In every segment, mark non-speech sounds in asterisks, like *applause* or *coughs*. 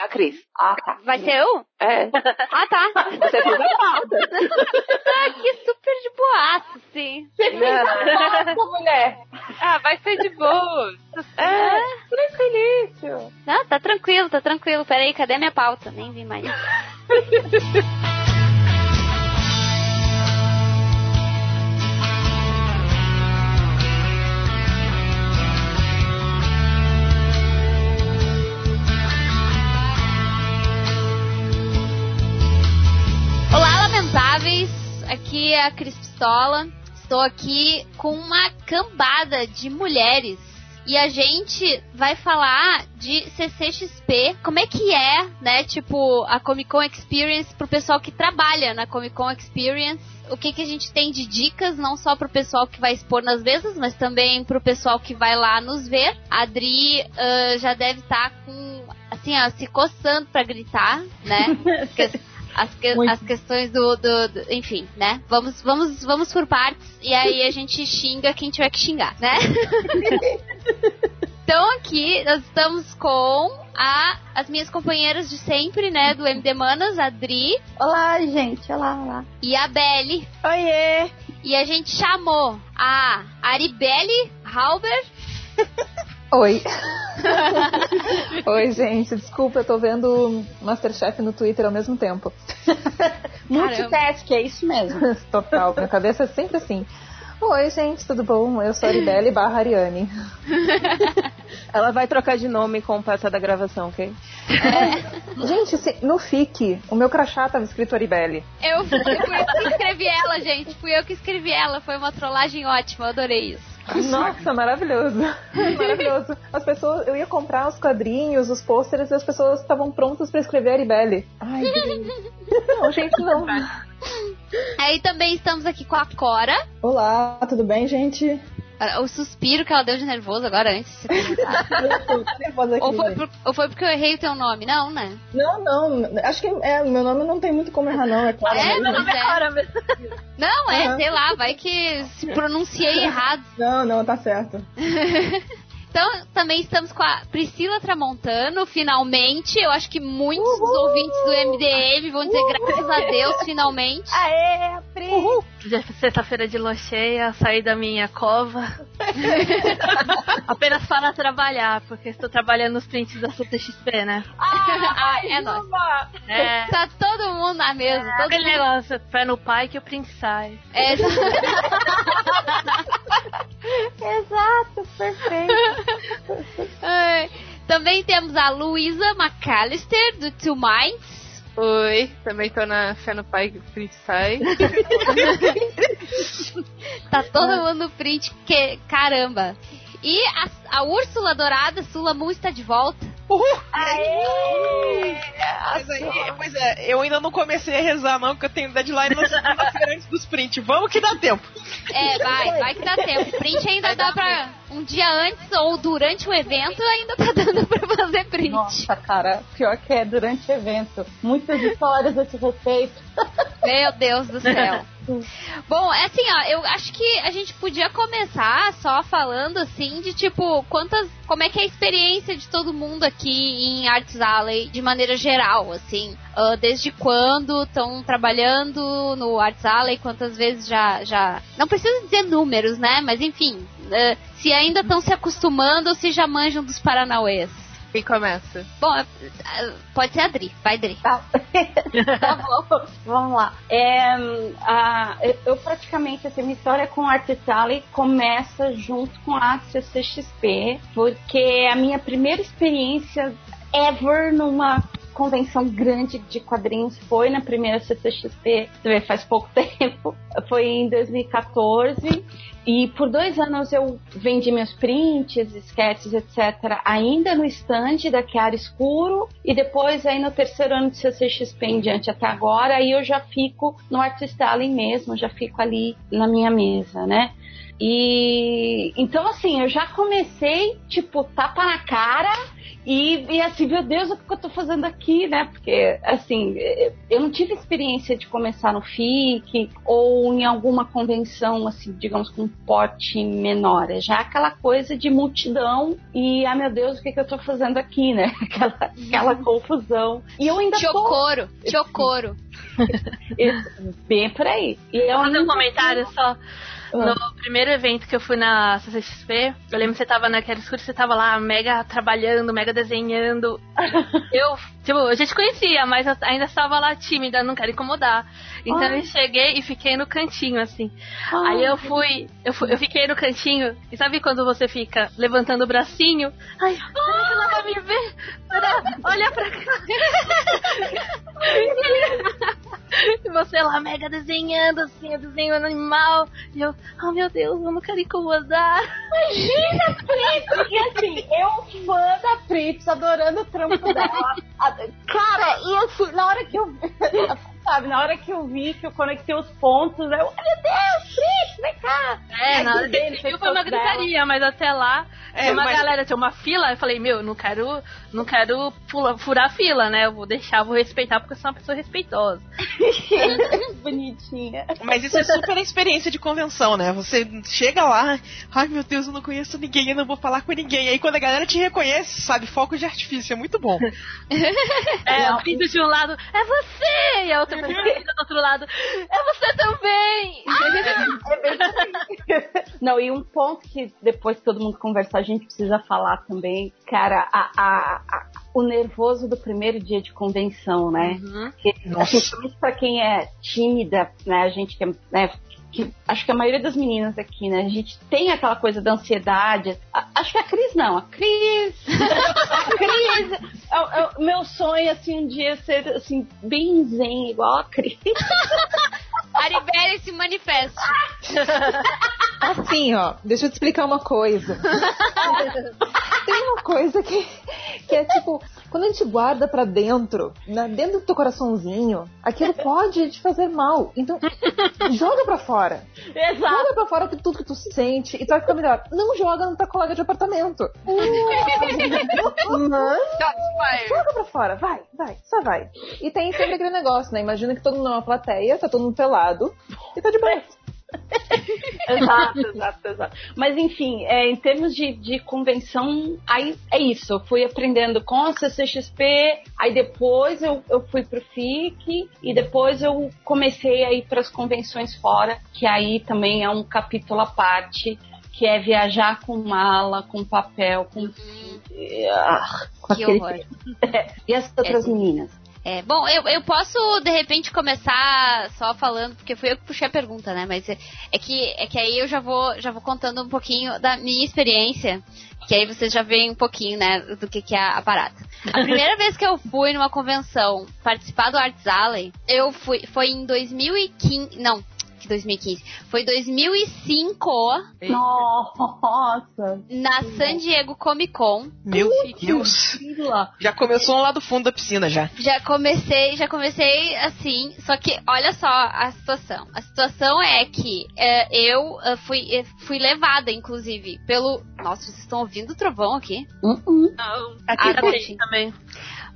A Cris. Ah, tá. Vai ser eu? É. Ah, tá. Você fez a pauta. ah, que super de boaço, sim. Você fez a pauta, mulher. Ah, vai ser de boa. É, tranquilíssimo. Ah, tá tranquilo, tá tranquilo. Peraí, cadê minha pauta? Nem vi mais. *laughs* Aqui é a Cris Pistola. Estou aqui com uma cambada de mulheres. E a gente vai falar de CCXP, como é que é, né, tipo, a Comic Con Experience pro pessoal que trabalha na Comic Con Experience. O que, que a gente tem de dicas, não só pro pessoal que vai expor nas mesas, mas também pro pessoal que vai lá nos ver. A Adri ah, já deve estar com, assim, ó, se coçando pra gritar, né? *laughs* Porque as, que- as questões do, do- do- Enfim, né? Vamos, vamos, vamos por partes e aí a gente xinga quem tiver que xingar, né? *laughs* então aqui nós estamos com a, as minhas companheiras de sempre, né? Do MD Manas, a Dri Olá, gente. Olá, olá. e a Belly. Oiê. E a gente chamou a Aribelle Halber. *laughs* Oi. *laughs* Oi, gente. Desculpa, eu tô vendo Masterchef no Twitter ao mesmo tempo. *laughs* Multitask, é isso mesmo. *laughs* Total, minha cabeça é sempre assim. Oi, gente, tudo bom? Eu sou a Aribelle barra Ariane. Ela vai trocar de nome com o passar da gravação, ok? Gente, se- no FIC, o meu crachá tava escrito Aribelle. Eu fui, fui eu que escrevi ela, gente. Fui eu que escrevi ela. Foi uma trollagem ótima, eu adorei isso. Nossa, maravilhoso. *laughs* Maravilhoso. As pessoas, eu ia comprar os quadrinhos, os pôsteres, e as pessoas estavam prontas pra escrever Aribelle. Ai, que. *laughs* Não, gente, não. Aí também estamos aqui com a Cora. Olá, tudo bem, gente? O suspiro que ela deu de nervoso agora antes de *laughs* você ou, foi gente. por- ou foi porque eu errei o teu nome? Não, né? Não, não, acho que é, meu nome não tem muito como errar, não, é claro. É, mesmo. mas é. Não, é, Aham. sei lá, vai que se pronunciei *laughs* errado. Não, não, tá certo. *laughs* Então, também estamos com a Priscila Tramontano, finalmente. Eu acho que muitos dos ouvintes do MDM vão dizer graças a Deus, finalmente. Aê, Pri. Já é Sexta-feira de lua cheia, saí da minha cova. *laughs* Apenas para trabalhar, porque estou trabalhando nos prints da CTXP, né? Ah, é nóis. É. Tá todo mundo na mesa. Todo Aquele mundo... negócio, pé no pai que o print sai. É, Exato, *laughs* perfeito. *laughs* Ai. Também temos a Luísa McAllister, do Two Minds. Oi, também tô na fé no pai que o print sai. *laughs* Tá todo mundo no print, que caramba. E a, a Úrsula Dourada, Sula Moon, está de volta. Aê! Mas aí, pois é, eu ainda não comecei a rezar, não, porque eu tenho deadline na segunda-feira antes dos print. Vamos que dá tempo. É, vai, vai que dá tempo. Print ainda dá pra. Um dia antes ou durante o evento ainda tá dando pra fazer print. Nossa, cara, pior que é durante o evento. Muitas histórias a esse respeito. *laughs* Meu Deus do céu. *laughs* Bom, é assim, ó, eu acho que a gente podia começar só falando assim de tipo, quantas. Como é que é a experiência de todo mundo aqui em Arts Alley de maneira geral, assim. Ah, desde quando estão trabalhando no Arts Alley, quantas vezes já. já... Não precisa dizer números, né? Mas enfim, se ainda estão se acostumando ou se já manjam dos Paranauês. Quem começa? Bom, ah, pode ser a Dri, vai Dri. Tá, *laughs* tá bom, vamos lá. É, a- eu- praticamente, assim, minha história com a Art Alley começa junto com a CCXP, porque a minha primeira experiência ever numa convenção grande de quadrinhos foi na primeira CCXP, faz pouco *laughs* tempo, foi em 2014. E por dois anos eu vendi meus prints, sketches, etc., ainda no stand da Chiara Escuro. E depois, aí no terceiro ano de CCXP em diante até agora, aí eu já fico no Artist Alley mesmo, já fico ali na minha mesa, né? E então, assim, eu já comecei, tipo, tapa na cara. E, e assim, meu Deus, o que eu tô fazendo aqui, né? Porque, assim, eu não tive experiência de começar no FIC ou em alguma convenção, assim, digamos, com porte menor, é já aquela coisa de multidão e, ah meu Deus, o que, que eu tô fazendo aqui, né? *laughs* Aquela, aquela confusão. E eu ainda tô Chocoro, *laughs* chocoro. *laughs* bem por aí. E eu Vou fazer um comentário só. Ah. No primeiro evento que eu fui na CCXP, eu lembro que você tava naquela escura, você tava lá mega trabalhando, mega desenhando. *laughs* eu, tipo, a gente conhecia, mas eu ainda estava lá tímida, não quero incomodar. Então Ai. eu cheguei e fiquei no cantinho, assim. Ai. Aí eu fui, eu fui, eu fiquei no cantinho, e sabe quando você fica levantando o bracinho? Ai, será que ela vai me ver? Será? Olha pra cá. *laughs* E você lá mega desenhando, assim, eu desenhando animal. E eu, oh meu Deus, eu não quero incomodar. Imagina, Fritz! E assim, eu fã da Fritz, adorando o trampo dela. *laughs* Cara, e assim, na hora que eu sabe, na hora que eu vi, que eu conectei os pontos, eu, meu Deus, Fritz, vem cá! É, Aí na hora dele fez foi uma gritaria, mas até lá É, tinha uma mas- galera, tinha uma fila, eu falei, meu, eu não quero, não quero pula- furar a fila, né? Eu vou deixar, vou respeitar, porque eu sou uma pessoa respeitosa. *laughs* Bonitinha. Mas isso é super a experiência de convenção, né? Você chega lá, ai meu Deus, eu não conheço ninguém, eu não vou falar com ninguém. Aí quando a galera te reconhece, sabe, foco de artifício, é muito bom. *laughs* É, o grito de um lado, é você! E a outra pessoa *laughs* do outro lado, é você também! Não, e um ponto que depois que todo mundo conversar, a gente precisa falar também, cara, a, a- a- o nervoso do primeiro dia de convenção, né? Uhum. Que, assim, principalmente pra quem é tímida, né? A gente que é, né, que- acho que a maioria das meninas aqui, né? A gente tem aquela coisa da ansiedade. A- acho que a Cris não, a Cris. *laughs* a Cris. É, é meu sonho, assim, um dia ser, assim, bem zen, igual a Cris. *laughs* Aribele se manifesta. *laughs* Assim, ó, deixa eu te explicar uma coisa. *laughs* Tem uma coisa que, que é tipo, quando a gente guarda pra dentro, na, dentro do teu coraçãozinho, aquilo pode te fazer mal. Então, joga pra fora. Exato. Joga pra fora tudo que tu sente e tu vai ficar melhor. Não joga no teu colega de apartamento. Mas, *laughs* joga pra fora, vai, vai, só vai. E tem sempre aquele negócio, né? Imagina que todo mundo é uma plateia, tá todo mundo pelado e tá de boa. *laughs* Exato, exato, exato. Mas enfim, é, em termos de, de convenção, aí é isso. Eu fui aprendendo com a CCXP, aí depois eu, eu fui pro FIC e depois eu comecei a ir para as convenções fora, que aí também é um capítulo à parte, que é viajar com mala, com papel, com. Ah, com Que aquele- horror. *laughs* E as outras meninas? É, bom, eu, eu posso de repente começar só falando, porque fui eu que puxei a pergunta, né? Mas é, é que, é que aí eu já vou, já vou contando um pouquinho da minha experiência, que aí vocês já veem um pouquinho, né, do que, que é a, parada. A *laughs* primeira vez que eu fui numa convenção participar do Arts Alley, eu fui, foi em 2015, não, 2015, foi 2005 Nossa! na San Diego Comic Con. Meu Deus. Já começou lá do fundo da piscina já. Já comecei, já comecei assim, só que olha só a situação. A situação é que é, eu é, fui, é, fui levada, inclusive, pelo. Nossa, vocês estão ouvindo o trovão aqui? Uh-uh. Não, Aqui ah, tá. também.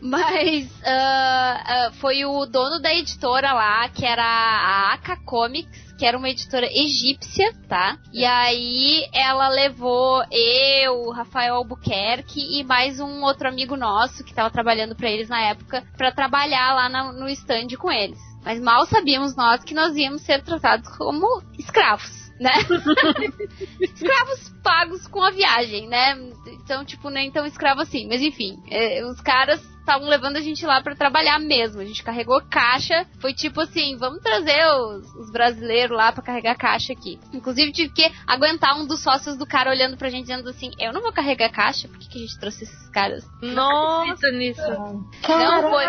Mas *laughs* ah, ah, foi o dono da editora lá, que era a Aka Comics, que era uma editora egípcia, tá? E aí ela levou eu, Rafael Albuquerque e mais um outro amigo nosso que tava trabalhando pra eles na época, pra trabalhar lá na- no stand com eles. Mas mal sabíamos nós que nós íamos ser tratados como escravos. Né? *laughs* escravos pagos com a viagem, né? Então, tipo, nem tão escravo assim. Mas enfim, é, os caras estavam levando a gente lá pra trabalhar mesmo. A gente carregou caixa. Foi tipo assim, vamos trazer os, os brasileiros lá pra carregar caixa aqui. Inclusive tive que aguentar um dos sócios do cara olhando pra gente dizendo assim, eu não vou carregar caixa, por que, que a gente trouxe esses caras? Nossa, nisso. Não, foi,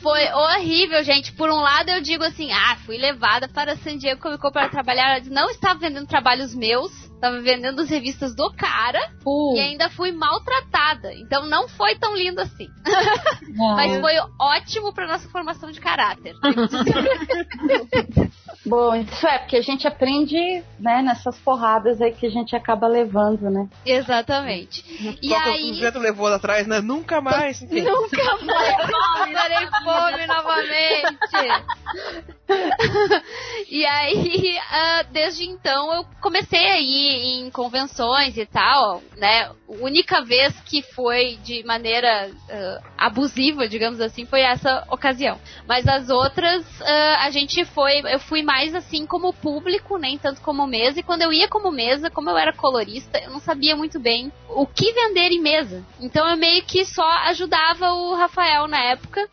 foi horrível, gente. Por um lado eu digo assim, ah, fui levada para San Diego Comic Con para trabalhar. Não estava vendendo trabalhos meus, estava vendendo as revistas do cara Uh, e ainda fui maltratada. Então não foi tão lindo assim. *laughs* não. Mas foi ótimo para nossa formação de caráter. *laughs* Bom, isso é, porque a gente aprende, né, nessas porradas aí que a gente acaba levando, né? Exatamente. E Qual que o aí. Beto levou lá atrás, né? Nunca mais. *laughs* Enfim. Nunca mais. Passarei fome novamente. *laughs* e aí, uh, *laughs* desde então, eu comecei a ir em convenções e tal, né? Única vez que foi de maneira uh, abusiva, digamos assim, foi essa ocasião. Mas as outras, uh, a gente foi, eu fui mais assim como público, nem tanto como mesa. E quando eu ia como mesa, como eu era colorista, eu não sabia muito bem o que vender em mesa. Então eu meio que só ajudava o Rafael na época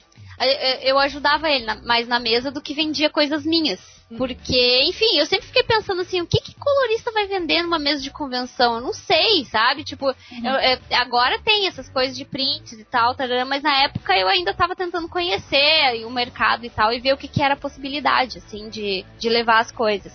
eu ajudava ele mais na mesa do que vendia coisas minhas. Hum. Porque, enfim, eu sempre fiquei pensando assim, o que, que colorista vai vender numa mesa de convenção? Eu não sei, sabe? Tipo, uhum. eu, eu, agora tem essas coisas de prints e tal, tarará, mas na época eu ainda tava tentando conhecer o mercado e tal, e ver o que, que era a possibilidade, assim, de, de levar as coisas.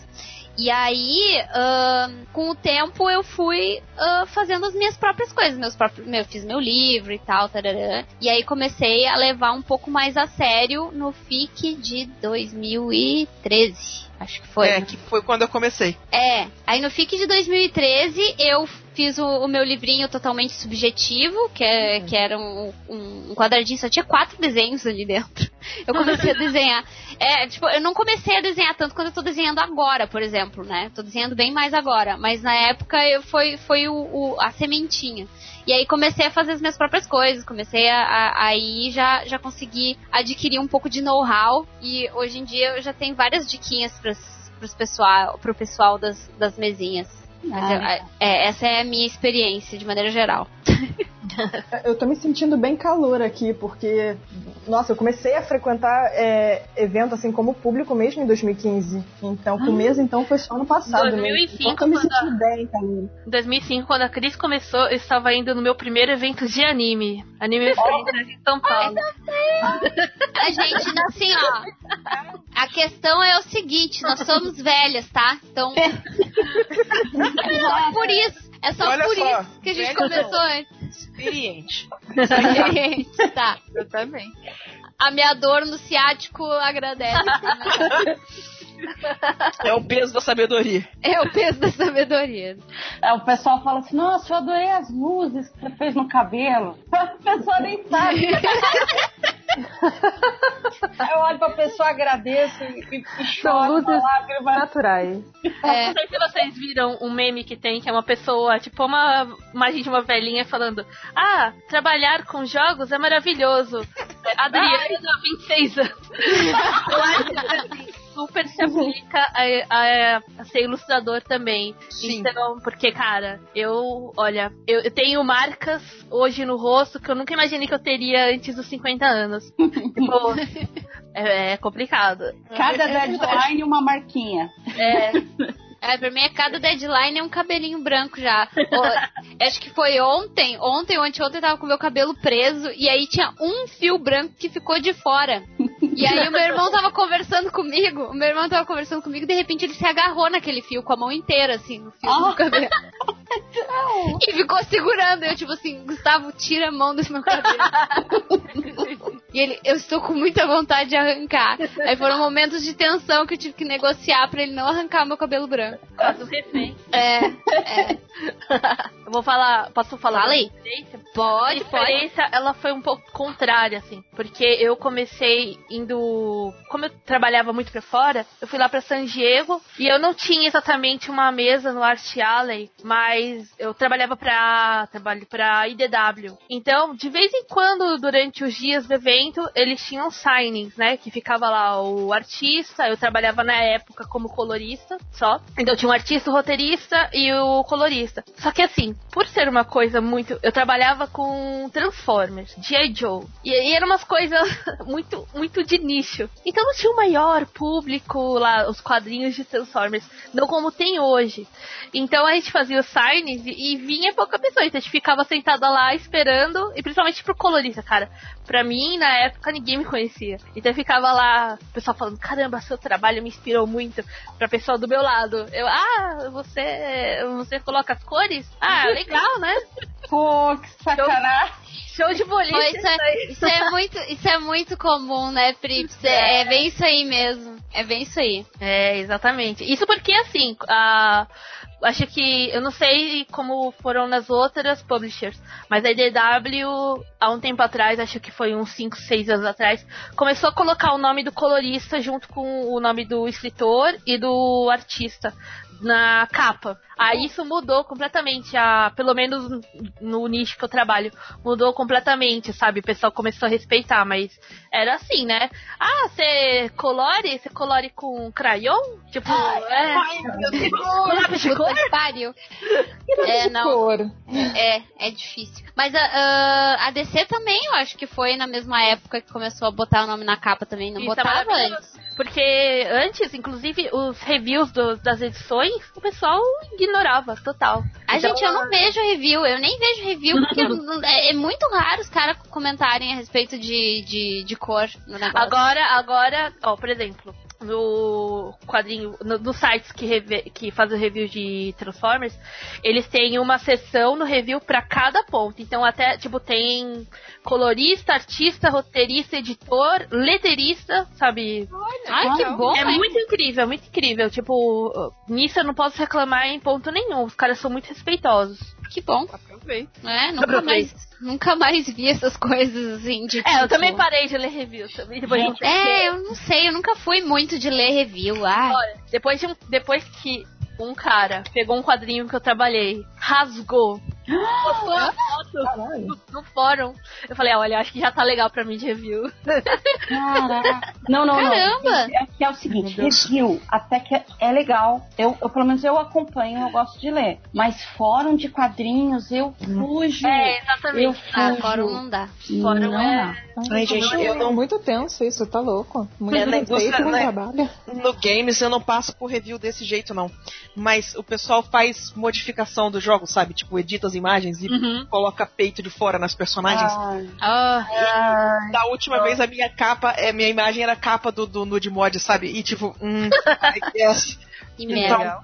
E aí, uh, com o tempo, eu fui uh, fazendo as minhas próprias coisas. Meus próprios, eu fiz meu livro e tal, tarará. E aí comecei a levar um pouco mais a sério no FIC de 2013. Acho que foi. É, que foi quando eu comecei. É. Aí no FIC de 2013 eu fiz o, o meu livrinho totalmente subjetivo, que, é, uhum. que era um, um, quadradinho, só tinha quatro desenhos ali dentro. Eu comecei a desenhar. É, tipo, eu não comecei a desenhar tanto quanto eu tô desenhando agora, por exemplo, né? Tô desenhando bem mais agora. Mas na época eu, foi, foi o, o a sementinha. E aí comecei a fazer as minhas próprias coisas, comecei a, aí já, já consegui adquirir um pouco de know-how e hoje em dia eu já tenho várias diquinhas para pessoal, pro pessoal das, das mesinhas. Mas eu, ah, é, essa é a minha experiência de maneira geral. *laughs* eu tô me sentindo bem calor aqui, porque, nossa, eu comecei a frequentar é, evento assim como público mesmo em 2015. Então, com mesa então foi só ano passado. 2005, mesmo. Então, eu me sentindo bem calor. Em 2005, quando a Cris começou, eu estava indo no meu primeiro evento de anime. Anime *laughs* oh. em São Paulo. a *laughs* gente, assim, ó. A questão é o seguinte, nós somos velhas, tá? Então. É só por isso. É só Olha por só, isso que a gente começou antes. Experiente. Experiente, tá. Eu também. A minha dor no ciático agradece. *laughs* É o peso da sabedoria. É o peso da sabedoria. É, o pessoal fala assim, nossa, eu adorei as luzes que você fez no cabelo. *laughs* A pessoa nem sabe. *laughs* eu olho pra pessoa, agradeço e, e choro. São luzes naturais. É. Não sei se vocês viram um meme que tem, que é uma pessoa, tipo uma imagem de uma velhinha falando Ah, trabalhar com jogos é maravilhoso. Adriana, 26 anos. Eu super se aplica a, a, a, ser ilustrador também. Sim. Então, porque, cara, eu, olha, eu, eu, tenho marcas hoje no rosto que eu nunca imaginei que eu teria antes dos 50 anos. *laughs* tipo, é, é, complicado. Cada é deadline uma marquinha. É. É, pra mim é cada deadline é um cabelinho branco já. acho que foi ontem, ontem ou anteontem eu tava com meu cabelo preso e aí tinha um fio branco que ficou de fora. E aí o meu irmão tava conversando comigo, o meu irmão tava conversando comigo e de repente ele se agarrou naquele fio com a mão inteira, assim, no fio oh. do cabelo. *laughs* e ficou segurando. Eu, tipo assim, Gustavo, tira a mão desse meu cabelo. *laughs* e ele, eu estou com muita vontade de arrancar. Aí foram momentos de tensão que eu tive que negociar pra ele não arrancar meu cabelo branco. Caso refém. É, é. Eu vou falar, posso falar? Fala aí. Pode, a diferença, pode. ela foi um pouco contrária, assim. Porque eu comecei indo. Como eu trabalhava muito pra fora, eu fui lá pra San Diego e eu não tinha exatamente uma mesa no Art Alley, mas eu trabalhava pra. trabalho pra IDW. Então, de vez em quando, durante os dias do evento, eles tinham signings, né? Que ficava lá o artista, eu trabalhava na época como colorista só. Então tinha um artista, o roteirista e o colorista. Só que assim, por ser uma coisa muito. Eu trabalhava com Transformers, G.I. Joe. E, e eram umas coisas *laughs* muito, muito de nicho. Então não tinha o maior público lá, os quadrinhos de Transformers. Não como tem hoje. Então a gente fazia os signs e, e vinha pouca pessoa. Então a gente ficava sentada lá esperando. E principalmente pro colorista, cara. Pra mim, na época, ninguém me conhecia. Então eu ficava lá, o pessoal falando: caramba, seu trabalho me inspirou muito. Pra pessoa do meu lado. Eu, ah, você, você coloca as cores? Ah, *laughs* legal, né? Pô, que sacanagem. Show de boliche. Pô, isso, é, isso, é, muito, isso é muito comum, né, Pri? É, é bem isso aí mesmo. É bem isso aí. É, exatamente. Isso porque, assim, a, acho que, eu não sei como foram nas outras publishers, mas a IDW, há um tempo atrás, acho que foi uns 5, 6 anos atrás, começou a colocar o nome do colorista junto com o nome do escritor e do artista na capa. Aí isso mudou completamente, a, pelo menos no nicho que eu trabalho, mudou completamente, sabe? O pessoal começou a respeitar, mas era assim, né? Ah, você colore? Você colore com crayon? Tipo, é. Ai, meu Deus. Lápis *laughs* de cor? Pariu. E É, de não. cor. É, é difícil. Mas a, a, a DC também, eu acho que foi na mesma época que começou a botar o nome na capa também. Não Isso é botava maravilhoso. antes. Porque antes, inclusive, os reviews do- das edições, o pessoal ignorava total. A Então, gente, eu não vejo review, eu nem vejo review, porque *laughs* eu é, é muito raro os caras comentarem a respeito de, de, de cor no negócio. Agora, agora, ó, por exemplo, no quadrinho, no, nos sites que, reve- que fazem review de Transformers, eles têm uma seção no review pra cada ponto. Então até, tipo, tem colorista, artista, roteirista, editor, letterista, sabe? Ai, que bom, é hein? muito incrível, é muito incrível. Tipo, nisso eu não posso reclamar em ponto nenhum. Os caras são muito respeitosos. Que bom. Aproveita. É, nunca Aproveita. mais, nunca mais vi essas *laughs* coisas assim de É, eu tipo- também parei de ler review também. Depois de um. É, eu não sei, eu nunca fui muito de ler review. Ah, Olha, depois, de um, depois que um cara pegou um quadrinho que eu trabalhei, rasgou, postou a foto no, no fórum, eu falei, ah, olha, acho que já tá legal pra mim de review. Caraca. Não, não, Caramba! não. É, que é o seguinte, review até que é legal. Eu, eu, pelo menos eu acompanho, eu gosto de ler. Mas fórum de quadrinhos, eu fujo. É, eu exatamente. ah, fujo. fórum não dá. Fórum não, é- Ai, gente, eu É não, muito tenso isso, tá louco. Muito É, respeito no né? trabalho. no games eu não passo por review desse jeito, não. Mas o pessoal faz modificação do jogo, sabe? Tipo, edita as imagens e Uhum. coloca peito de fora nas personagens. Ai, Ah, ai. Da última vez a minha capa, é, minha imagem era a capa do, do Nude Mod, sabe? E tipo, hum, I guess. *laughs* que Então, merda.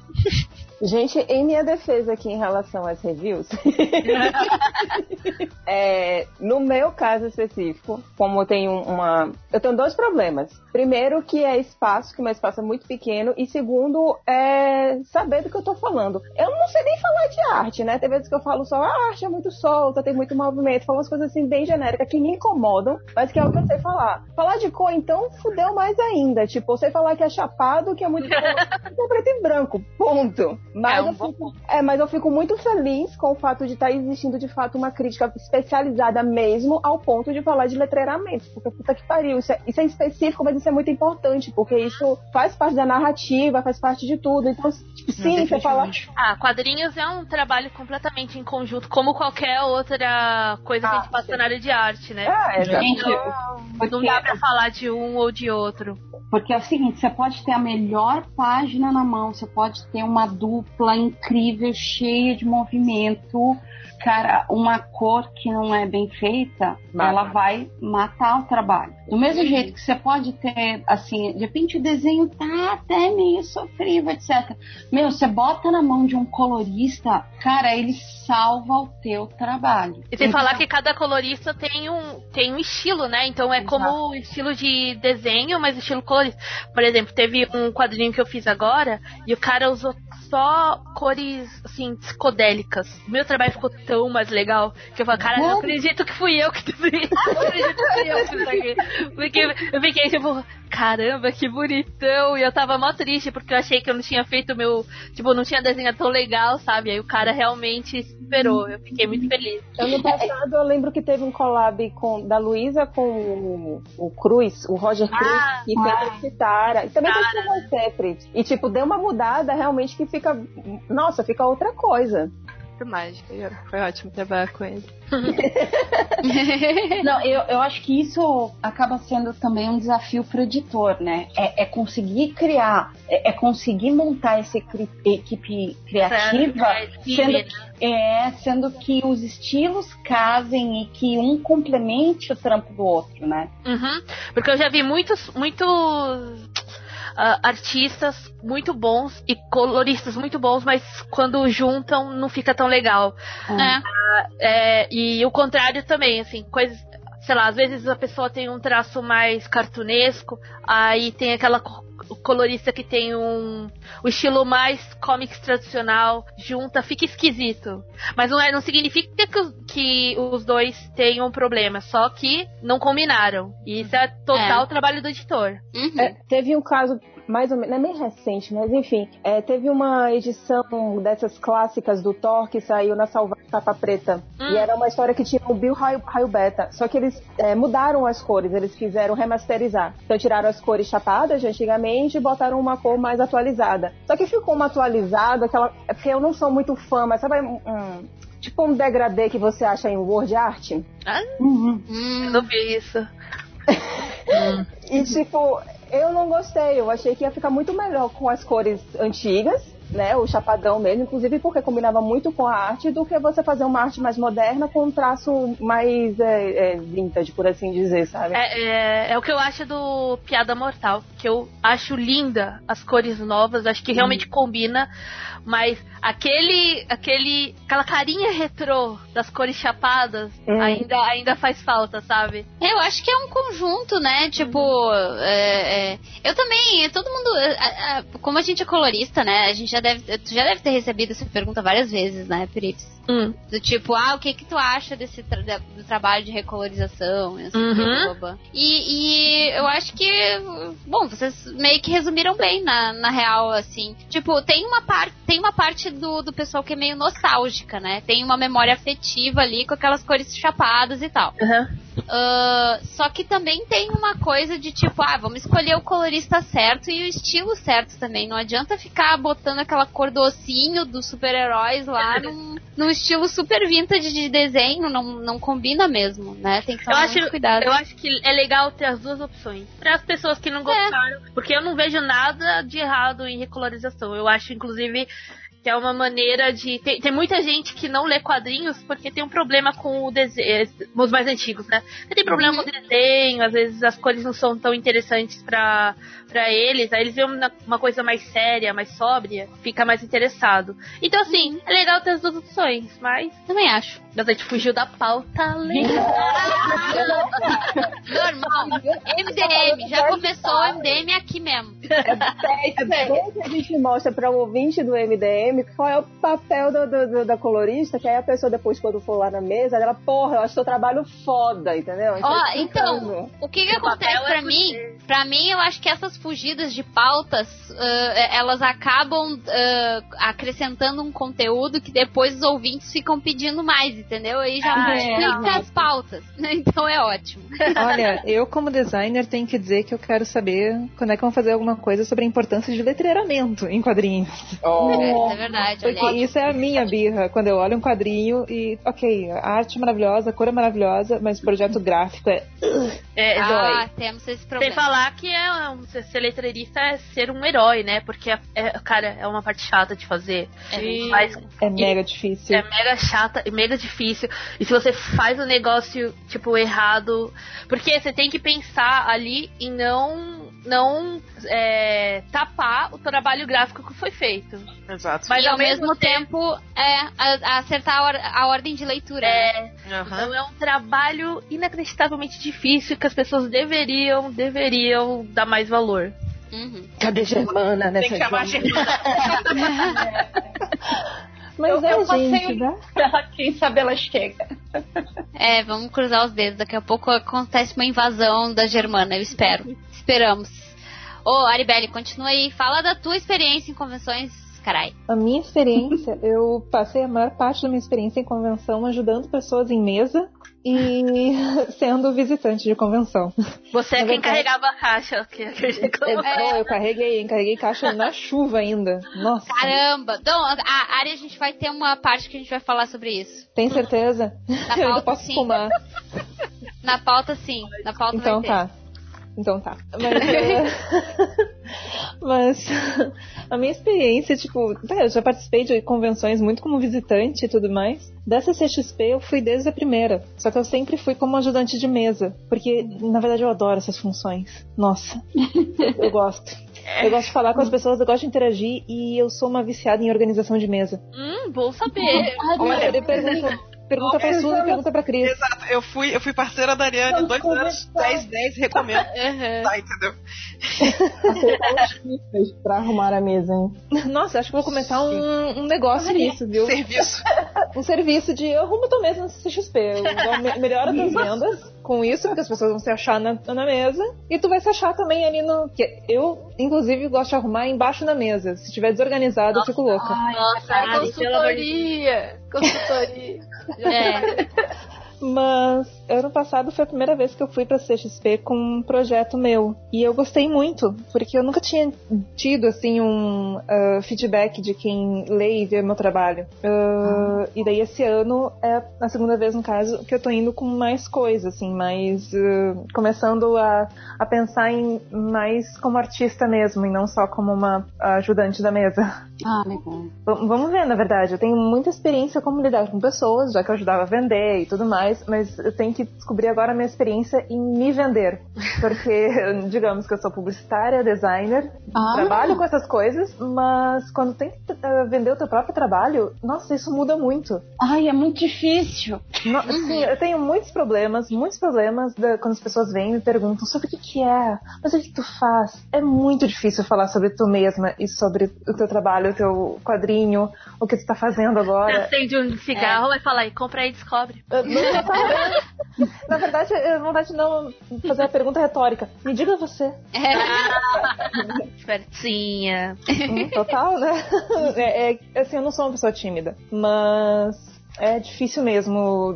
Gente, em minha defesa aqui em relação às reviews, *laughs* é, no meu caso específico, como eu tenho uma. Eu tenho dois problemas. Primeiro, que é espaço, que o meu espaço é muito pequeno, e segundo, é saber do que eu tô falando. Eu não sei nem falar de arte, né? Tem vezes que eu falo só, ah, a arte é muito solta, tem muito movimento, falo umas coisas assim bem genéricas que me incomodam, mas que é o que eu sei falar. Falar de cor, então, fudeu mais ainda. Tipo, eu sei falar que é chapado, que é muito é *laughs* preto e branco, ponto. Mas, É um eu fico, é, mas eu fico muito feliz com o fato de estar existindo de fato uma crítica especializada mesmo ao ponto de falar de letreiramento. Porque puta que pariu, isso é, isso é específico, mas isso é muito importante, porque isso faz parte da narrativa, faz parte de tudo. Então, tipo, sim, você fala. Ah, quadrinhos é um trabalho completamente em conjunto, como qualquer outra coisa que a gente Ah, passa na área de arte, né? É. Gente, Não dá pra falar de um ou de outro. Porque é o seguinte, você pode ter a melhor página na mão, você pode ter uma dupla incrível, cheia de movimento. Cara, uma cor que não é bem feita, Mata. ela vai matar o trabalho. Do mesmo jeito que você pode ter, assim, de repente o desenho tá até meio sofrível, etc. Meu, você bota na mão de um colorista, cara, ele salva o teu trabalho. E sem falar que cada colorista tem um, tem um estilo, né? Então é como o estilo de desenho, mas estilo colorista. Por exemplo, teve um quadrinho que eu fiz agora e o cara usou só cores, assim, psicodélicas. O meu trabalho ficou tão mais legal que eu falei, cara, não acredito que fui eu que desenhei. *laughs* Não acredito que fui eu que fiz isso aqui. Porque eu fiquei tipo, caramba, que bonitão. E eu tava mó triste porque eu achei que eu não tinha feito o meu. Tipo, não tinha desenhado tão legal, sabe? Aí o cara realmente se superou. Eu fiquei muito feliz. Ano *laughs* passado eu lembro que teve um collab com, da Luísa com o, o Cruz, o Roger Cruz, Ah, que fez a Citara. E também Citara. com Sefrit. E tipo, deu uma mudada realmente que fica. Nossa, fica outra coisa. Super mágica. Foi ótimo trabalhar com ele. *laughs* Não, eu, eu acho que isso acaba sendo também um desafio para o editor, né? É, é conseguir criar, é, é conseguir montar essa equi- equipe criativa, É, sendo, né? que- é, sendo que os estilos casem e que um complemente o trampo do outro, né? Uhum. Porque eu já vi muitos, muitos ah, artistas muito bons e coloristas muito bons, mas quando juntam não fica tão legal. É. É, e o contrário também, assim, coisas. Sei lá, às vezes a pessoa tem um traço mais cartunesco, aí tem aquela co- colorista que tem um o estilo mais comics tradicional, junta, fica esquisito. Mas não, é, não significa que, os- que os dois tenham um problema, só que não combinaram. E isso é total É. trabalho do editor. Uhum. É, teve um caso mais ou menos, não é meio recente, mas enfim, é, teve uma edição dessas clássicas do Thor que saiu na Salva Capa Preta. Hum. E era uma história que tinha o Bill Raio, Raio Beta. Só que eles é, mudaram as cores, eles quiseram remasterizar. Então tiraram as cores chapadas de antigamente e botaram uma cor mais atualizada. Só que ficou uma atualizada, aquela. É porque eu não sou muito fã, mas sabe um. um- Tipo um degradê que você acha em Word Art. Hum. Eu não vi isso. *laughs* E tipo, eu não gostei. Eu achei que ia ficar muito melhor com as cores antigas, né? O chapadão mesmo, inclusive porque combinava muito com a arte do que você fazer uma arte mais moderna com um traço mais é, é, vintage, por assim dizer, sabe? É, é, é o que eu acho do Piada Mortal, que eu acho linda as cores novas, acho que realmente combina, mas aquele, aquele, aquela carinha retrô das cores chapadas Hum. ainda, ainda faz falta, sabe? Eu acho que é um conjunto, né? Tipo, é, é, eu também, todo mundo, é, é, como a gente é colorista, né? A gente já deve, tu já deve ter recebido essa pergunta várias vezes, né, Perips? Hum. Do tipo, ah, o que que tu acha desse tra- do trabalho de recolorização? assim, Uhum. E, e eu acho que, bom, vocês meio que resumiram bem na, na real, assim. Tipo, tem uma parte, tem uma parte do, do pessoal que é meio nostálgica, né? Tem uma memória afetiva ali com aquelas cores chapadas e tal. Ah, só que também tem uma coisa de tipo, ah, vamos escolher o colorista certo e o estilo certo também. Não adianta ficar botando aquela cor do ossinho dos super-heróis lá num, num estilo super vintage de desenho, não, não combina mesmo, né? Tem que Eu tomar acho, muito cuidado. eu acho que é legal ter as duas opções. Para as pessoas que não gostaram, porque eu não vejo nada de errado em recolorização. Eu acho, inclusive, que é uma maneira de. Tem, tem muita gente que não lê quadrinhos porque tem um problema com o desenho. Os mais antigos, né? Tem problema Uhum. com o desenho, às vezes as cores não são tão interessantes pra, pra eles. Aí eles veem uma, uma coisa mais séria, mais sóbria, fica mais interessado. Então, assim, é legal ter as duas opções, mas. Também acho. Mas a gente fugiu da pauta, legal. *laughs* Normal. MDM, já começou o MDM aqui mesmo. É bom que a gente mostra para o ouvinte do MDM qual é o papel do, do- do- da colorista, que aí a pessoa depois, quando for lá na mesa, ela, porra, eu acho seu trabalho foda, entendeu? A gente Ó, tá explicando. então, o que que Seu acontece é pra mim? Pra mim, eu acho que essas fugidas de pautas, ah, elas acabam ah, acrescentando um conteúdo que depois os ouvintes ficam pedindo mais, entendeu? Aí já Ah, multiplica é. as pautas, né? Então é ótimo. Olha, eu como designer tenho que dizer que eu quero saber quando é que vão fazer alguma coisa sobre a importância de letreiramento em quadrinhos. É, é verdade, Porque aí. isso é a minha birra, quando eu olho um quadrinho e, ok, a arte é maravilhosa, a cor é maravilhosa, mas o projeto gráfico é... É, Ah, temos esse Sem problema. falar que é um, ser letreirista é ser um herói, né? Porque, é, é- cara, é uma parte chata de fazer. É. Mas É mega difícil. é mega chata e mega difícil. E se você faz o negócio, tipo, errado. Porque você tem que pensar ali em não. Não é, tapar o trabalho gráfico que foi feito. Exato. Mas e ao ao mesmo tempo, é, a- a acertar a, or- a ordem de leitura. né? É, Aham. então é um trabalho inacreditavelmente difícil que as pessoas deveriam, deveriam dar mais valor. Uhum. Cadê Germana nessa Tem que chamar? Germana. *laughs* Mas Eu- é, eu passei gente, um- né? Ela, quem sabe ela chega. É, vamos cruzar os dedos. Daqui a pouco acontece uma invasão da Germana, eu espero. Esperamos. Ô, Aribelle, continua aí. Fala da tua experiência em convenções, carai. A minha experiência, *laughs* eu passei a maior parte da minha experiência em convenção ajudando pessoas em mesa e *laughs* sendo visitante de convenção. Você *laughs* é quem carregava a caixa. Que, Eu, pô, eu carreguei, carreguei caixa na chuva ainda. Nossa, Caramba! Então, a área a gente vai ter uma parte que a gente vai falar sobre isso. tem certeza? Na eu ainda pauta, posso sim. fumar. Na pauta, sim. Na pauta Então tá. Então tá. Mas, é, *laughs* mas a minha experiência, tipo, tá, eu já participei de convenções muito como visitante e tudo mais. Dessa CXP eu fui desde a primeira. Só que eu sempre fui como ajudante de mesa. Porque, na verdade, eu adoro essas funções. Nossa. eu, eu gosto. Eu gosto de falar com as pessoas, eu gosto de interagir e eu sou uma viciada em organização de mesa. Hum, bom saber. Olha, ele perguntou, Pergunta pra Suzy, pergunta pra Cris. Exato, eu fui, eu fui parceira da Ariane dois anos, 10, 10, recomendo. *laughs* Uhum. Tá, entendeu? pra arrumar a mesa, hein? Nossa, acho que vou começar um, um negócio nisso, viu? Serviço. *laughs* Um serviço de arruma tua mesa no CXP. Eu Melhora tuas vendas com isso, porque as pessoas vão se achar na, na mesa. E tu vai se achar também ali no. que Eu, inclusive, gosto de arrumar embaixo da mesa. Se estiver desorganizado, eu fico louca. Nossa, Ai, pelo amor de consultoria. Consultoria. É. *laughs* Mas ano passado foi a primeira vez que eu fui pra CXP com um projeto meu. E eu gostei muito, porque eu nunca tinha tido, assim, um ah, feedback de quem lê e vê meu trabalho. Ah, E daí esse ano é a segunda vez, no caso, que eu tô indo com mais coisas, assim, mais. ah, começando a, a pensar em mais como artista mesmo, e não só como uma ajudante da mesa. Ah, legal. V- Vamos ver, na verdade. Eu tenho muita experiência como lidar com pessoas, já que eu ajudava a vender e tudo mais, mas eu tenho que descobrir agora a minha experiência em me vender. Porque, *laughs* digamos que eu sou publicitária, designer, Ah. trabalho com essas coisas, mas quando tem que eh, vender o teu próprio trabalho, nossa, isso muda muito. Ai, é muito difícil. No- Sim, eu tenho muitos problemas, muitos problemas da- quando as pessoas vêm e me perguntam sobre o que, que é, mas o que tu faz. É muito difícil falar sobre tu mesma e sobre o teu trabalho, o teu quadrinho, o que tu tá fazendo Você agora. acende um cigarro e fala aí, compra aí e descobre. Eu não- *laughs* Na verdade, eu vontade de não fazer a pergunta retórica. Me diga você. *laughs* Espertinha. Hum, Total, né? *laughs* É, é, assim, eu não sou uma pessoa tímida, mas é difícil mesmo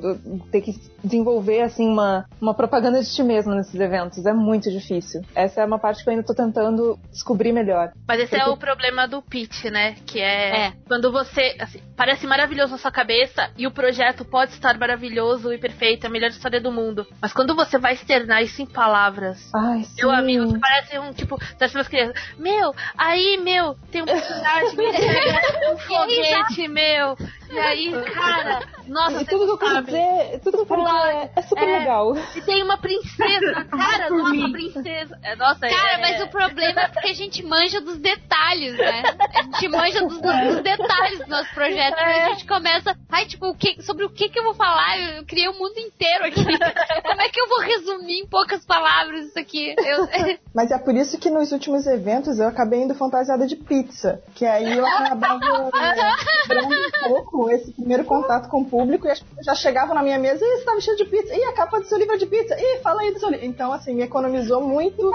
ter que desenvolver assim uma, uma propaganda de ti mesmo nesses eventos. É muito difícil. Essa é uma parte que eu ainda tô tentando descobrir melhor. Mas esse é o problema do pitch, né? Que é, É. quando você. assim, parece maravilhoso na sua cabeça e o projeto pode estar maravilhoso e perfeito, a melhor história do mundo. Mas quando você vai externar isso em palavras. Ai, sim. Meu amigo, você parece um tipo das suas crianças. Meu, aí, meu, tem um personagem, *laughs* um foguete, meu. E aí, cara, nossa, E tudo que eu quero dizer, tudo que eu quero dizer é, é super É. legal. E tem uma princesa, *laughs* cara, nossa, princesa. É, nossa, Cara, é, mas o problema é porque a gente manja dos detalhes, né? A gente manja dos, dos detalhes do nosso projeto. E a gente começa, ai, tipo, o que, sobre o que que eu vou falar? Eu criei o mundo inteiro aqui. Como é que eu vou resumir em poucas palavras isso aqui? Eu, *laughs* Mas é por isso que nos últimos eventos eu acabei indo fantasiada de pizza. Que aí eu acabava um pouco esse primeiro contato com o público e as pessoas já chegavam na minha mesa e você tá vestido de pizza. Ih, a capa do seu livro é de pizza. Ih, fala aí do seu livro. Então, assim, me economizou muito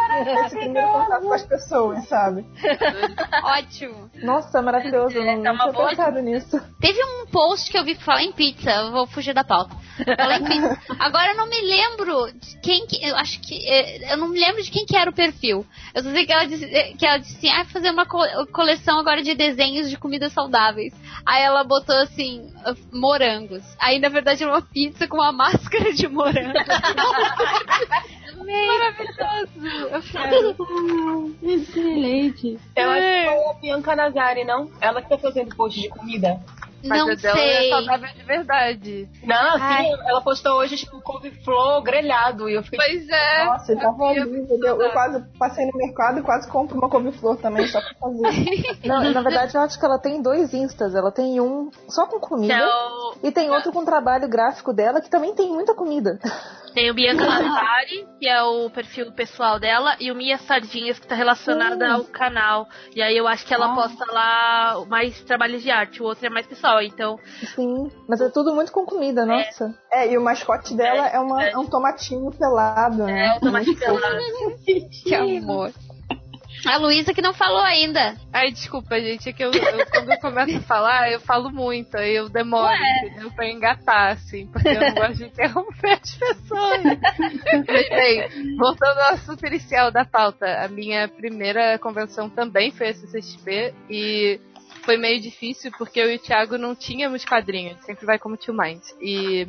esse primeiro contato com as pessoas, sabe? *laughs* ótimo. Nossa, maravilhoso. Eu não, É não uma tinha boa- pensado nisso. Teve um post que eu vi falar em pizza, eu vou fugir da pauta. Falar em pizza. *laughs* Agora eu não me lembro de quem que. Eu acho que. eh, Eu não me lembro de quem que era o perfil. Eu só sei que ela disse, eh, que ela disse assim, ah, fazer uma co- coleção agora de desenhos de comidas saudáveis. Aí ela botou assim, ah, morangos. Aí na verdade era uma pizza com uma *laughs* máscara de morango. *laughs* Maravilhoso. Eu quero. Excelente. Eu acho que foi a Bianca Nazari, não? Ela que tá fazendo post de comida. Não Mas o dela sei. é saudável de verdade. Não, Ai. sim, ela postou hoje, tipo, couve-flor grelhado. E eu fiquei, Pois é. Nossa, tava ali, entendeu? Eu quase passei no mercado e quase compro uma couve-flor também, só pra fazer. *laughs* Não, na verdade, eu acho que ela tem dois instas. Ela tem um só com comida. é E tem outro com trabalho gráfico dela que também tem muita comida. Tem o Bianca Lazari, que é o perfil pessoal dela, e o Mia Sardinhas, que tá relacionada ao canal. E aí eu acho que ela Ah. posta lá mais trabalhos de arte, o outro é mais pessoal. Então, Sim, mas é tudo muito com comida, nossa. É, e o mascote dela é, uma- é um tomatinho pelado, né? é o tomate *laughs* pelado. Que amor. A Luísa que não falou ainda. Ai, desculpa, gente, é que eu, eu- quando eu começo a falar, eu falo muito, aí eu demoro, entendeu? Pra engatar, assim, porque eu não gosto de interromper as pessoas. Mas *laughs* bem, voltando ao assunto inicial da pauta, a minha primeira convenção também foi a CCXP e foi meio difícil porque eu e o Thiago não tínhamos quadrinho, a gente sempre vai como Tio Mind. E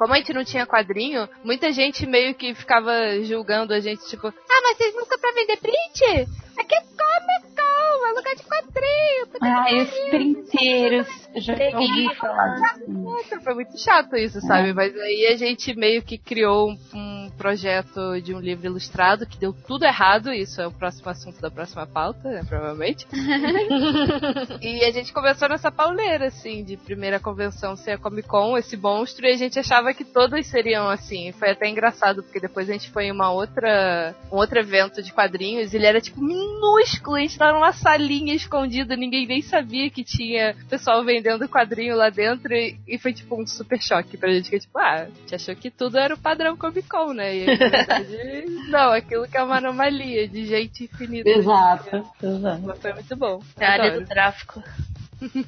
como a gente não tinha quadrinho, muita gente meio que ficava julgando a gente, tipo, ah, mas vocês nunca pra vender print? Aqui é Comic Con, é lugar de quadrinho. Ai, os printeiros. Já ouvi falar disso. Foi muito chato isso, sabe? Mas aí a gente meio que criou um, um projeto de um livro ilustrado que deu tudo errado. Isso é o próximo assunto da próxima pauta, né, provavelmente. *laughs* e a gente começou nessa pauleira, assim, de primeira convenção ser a Comic Con, esse monstro, e a gente achava que todas seriam assim. Foi até engraçado, porque depois a gente foi em uma outra, um outro evento de quadrinhos, e ele era tipo minúsculo, a gente tava numa salinha escondida, ninguém nem sabia que tinha pessoal vendendo quadrinho lá dentro, e, e foi tipo um super choque pra gente, que tipo, ah, a gente achou que tudo era o padrão Comic Con, né? E na verdade, *laughs* não, aquilo que é uma anomalia de gente infinita. Exato, exato. Mas foi muito bom. É a área do tráfico.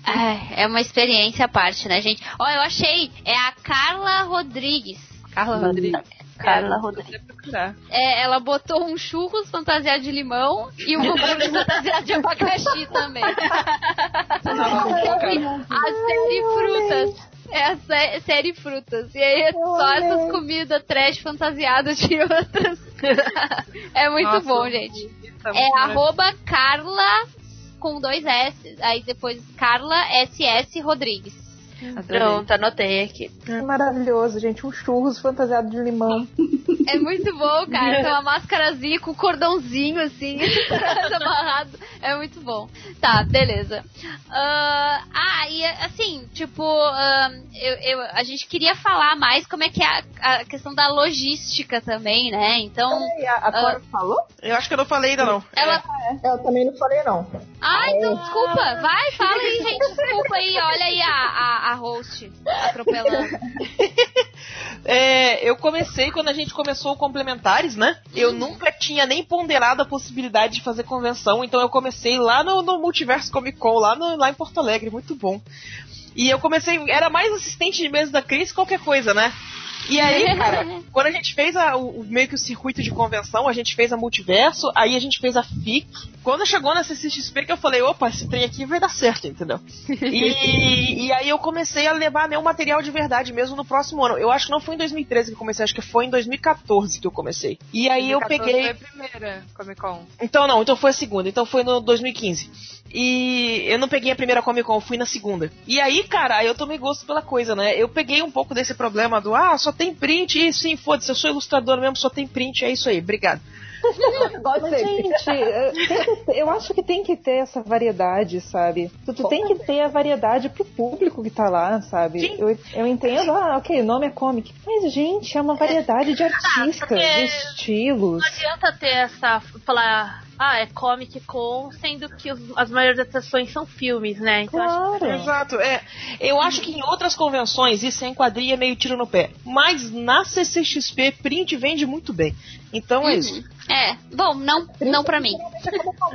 É, é uma experiência à parte, né, gente? Ó, eu achei. É a Carla Rodrigues. Carla Rodrigues. Carla Vou Rodrigues. É, ela botou um churros fantasiado de limão e um hambúrguer fantasiado de abacaxi também. a série frutas. É a sé- série frutas. E aí é só essas comidas trash fantasiadas de outras. *laughs* É muito Nossa, bom, gente. É muito arroba Carla com dois S. Aí depois Carla SS Rodrigues. Pronto, anotei aqui. Maravilhoso, gente. Um churros fantasiado de limão. *laughs* É muito bom, cara. Tem uma máscarazinha com cordãozinho assim, *laughs* *laughs* amarrado. É muito bom. Tá, beleza. Ah, ah, e assim, tipo, ah, eu, eu- a gente queria falar mais como é que é a, a questão da logística também, né? Então, E a, a Cora falou? Eu acho que eu não falei ainda não. ela. Eu também não falei, não. Ah, então desculpa. Vai, fala aí, gente. Desculpa aí. Olha aí a, a, a host atropelando. *laughs* É, eu comecei quando a gente começou o Complementares, né? Eu nunca tinha nem ponderado a possibilidade de fazer convenção, então eu comecei lá no, no Multiverso Comic Con, lá, no- lá em Porto Alegre, muito bom. E eu comecei, era mais assistente de mesa da Cris, qualquer coisa, né? E aí, *laughs* cara, quando a gente fez a- o, meio que o circuito de convenção, a gente fez a Multiverso, aí a gente fez a FIC. Quando chegou na CCXP que eu falei, opa, esse trem aqui vai dar certo, entendeu? *laughs* E, e aí eu comecei a levar meu material de verdade mesmo no próximo ano. Eu acho que não foi em 2013 que eu comecei, acho que foi em 2014 que eu comecei. E aí eu 2014 peguei. Foi a primeira Comic Con. Então não, então foi a segunda, então foi no 2015. E eu não peguei a primeira Comic Con, eu fui na segunda. E aí, cara, eu tomei gosto pela coisa, né? Eu peguei um pouco desse problema do, ah, só tem print, e sim, foda-se, eu sou ilustrador mesmo, só tem print, é isso aí, obrigado. *laughs* Mas, gente, ter- eu acho que tem que ter essa variedade, sabe? Tu, tu tem que ter a variedade pro público que tá lá, sabe? Sim. Eu, eu entendo, ah, ok, o nome é comic. Mas, gente, é uma variedade de *laughs* artistas, porque- de estilos. Não adianta ter essa. falar. Ah, é Comic Con, sendo que os- as maiores atrações são filmes, né? Então acho Claro. Exato, é. Eu acho que em outras convenções isso é enquadria meio tiro no pé. Mas na CCXP, print vende muito bem. Então é isso. É, bom, não, não pra mim.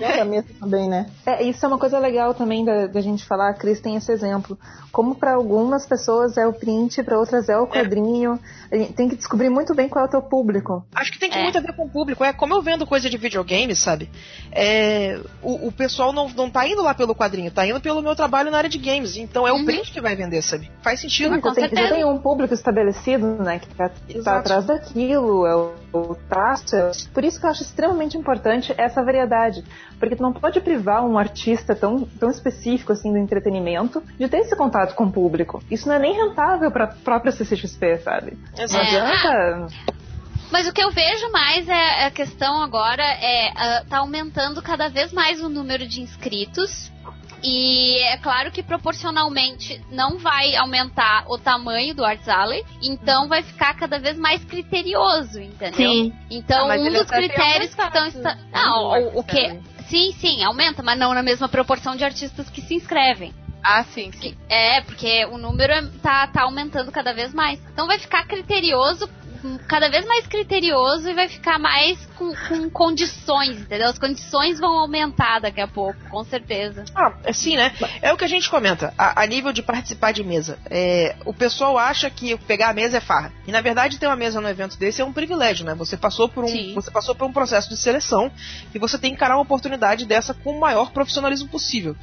Era mesmo também, né? É, isso é uma coisa legal também da, da gente falar, a Cris tem esse exemplo. Como para algumas pessoas é o print, para outras é o quadrinho. A gente tem que descobrir muito bem qual é o teu público. Acho que tem que É. muito a ver com o público. É como eu vendo coisa de videogame, sabe? É, o, o pessoal não, não tá indo lá pelo quadrinho, tá indo pelo meu trabalho na área de games. Então é o Uhum. print que vai vender, sabe? Faz sentido. com já, tem, já certeza. tem um público estabelecido, né, que tá, tá atrás daquilo, é o, o traço. É- Por isso que eu acho extremamente importante essa variedade. Porque tu não pode privar um artista tão, tão específico assim do entretenimento de ter esse contato com o público. Isso não é nem rentável pra própria CCXP, sabe? Não Exato. É. adianta. Mas o que eu vejo mais é a questão agora é ah, tá aumentando cada vez mais o número de inscritos. E é claro que proporcionalmente não vai aumentar o tamanho do Arts Alley, então vai ficar cada vez mais criterioso, entendeu? Sim. Então, Ah, um dos critérios que estão. Esta... Não, O o, que. Sim, sim, aumenta, mas não na mesma proporção de artistas que se inscrevem. Ah, sim, sim. É, porque o número é- tá, tá aumentando cada vez mais. Então vai ficar criterioso, cada vez mais criterioso e vai ficar mais com, com condições, entendeu? As condições vão aumentar daqui a pouco, com certeza. Ah, é sim, né? É o que a gente comenta, a, a nível de participar de mesa. É, o pessoal acha que pegar a mesa é farra. E na verdade ter uma mesa no evento desse é um privilégio, né? Você passou por um, Sim. você passou por um processo de seleção e você tem que encarar uma oportunidade dessa com o maior profissionalismo possível.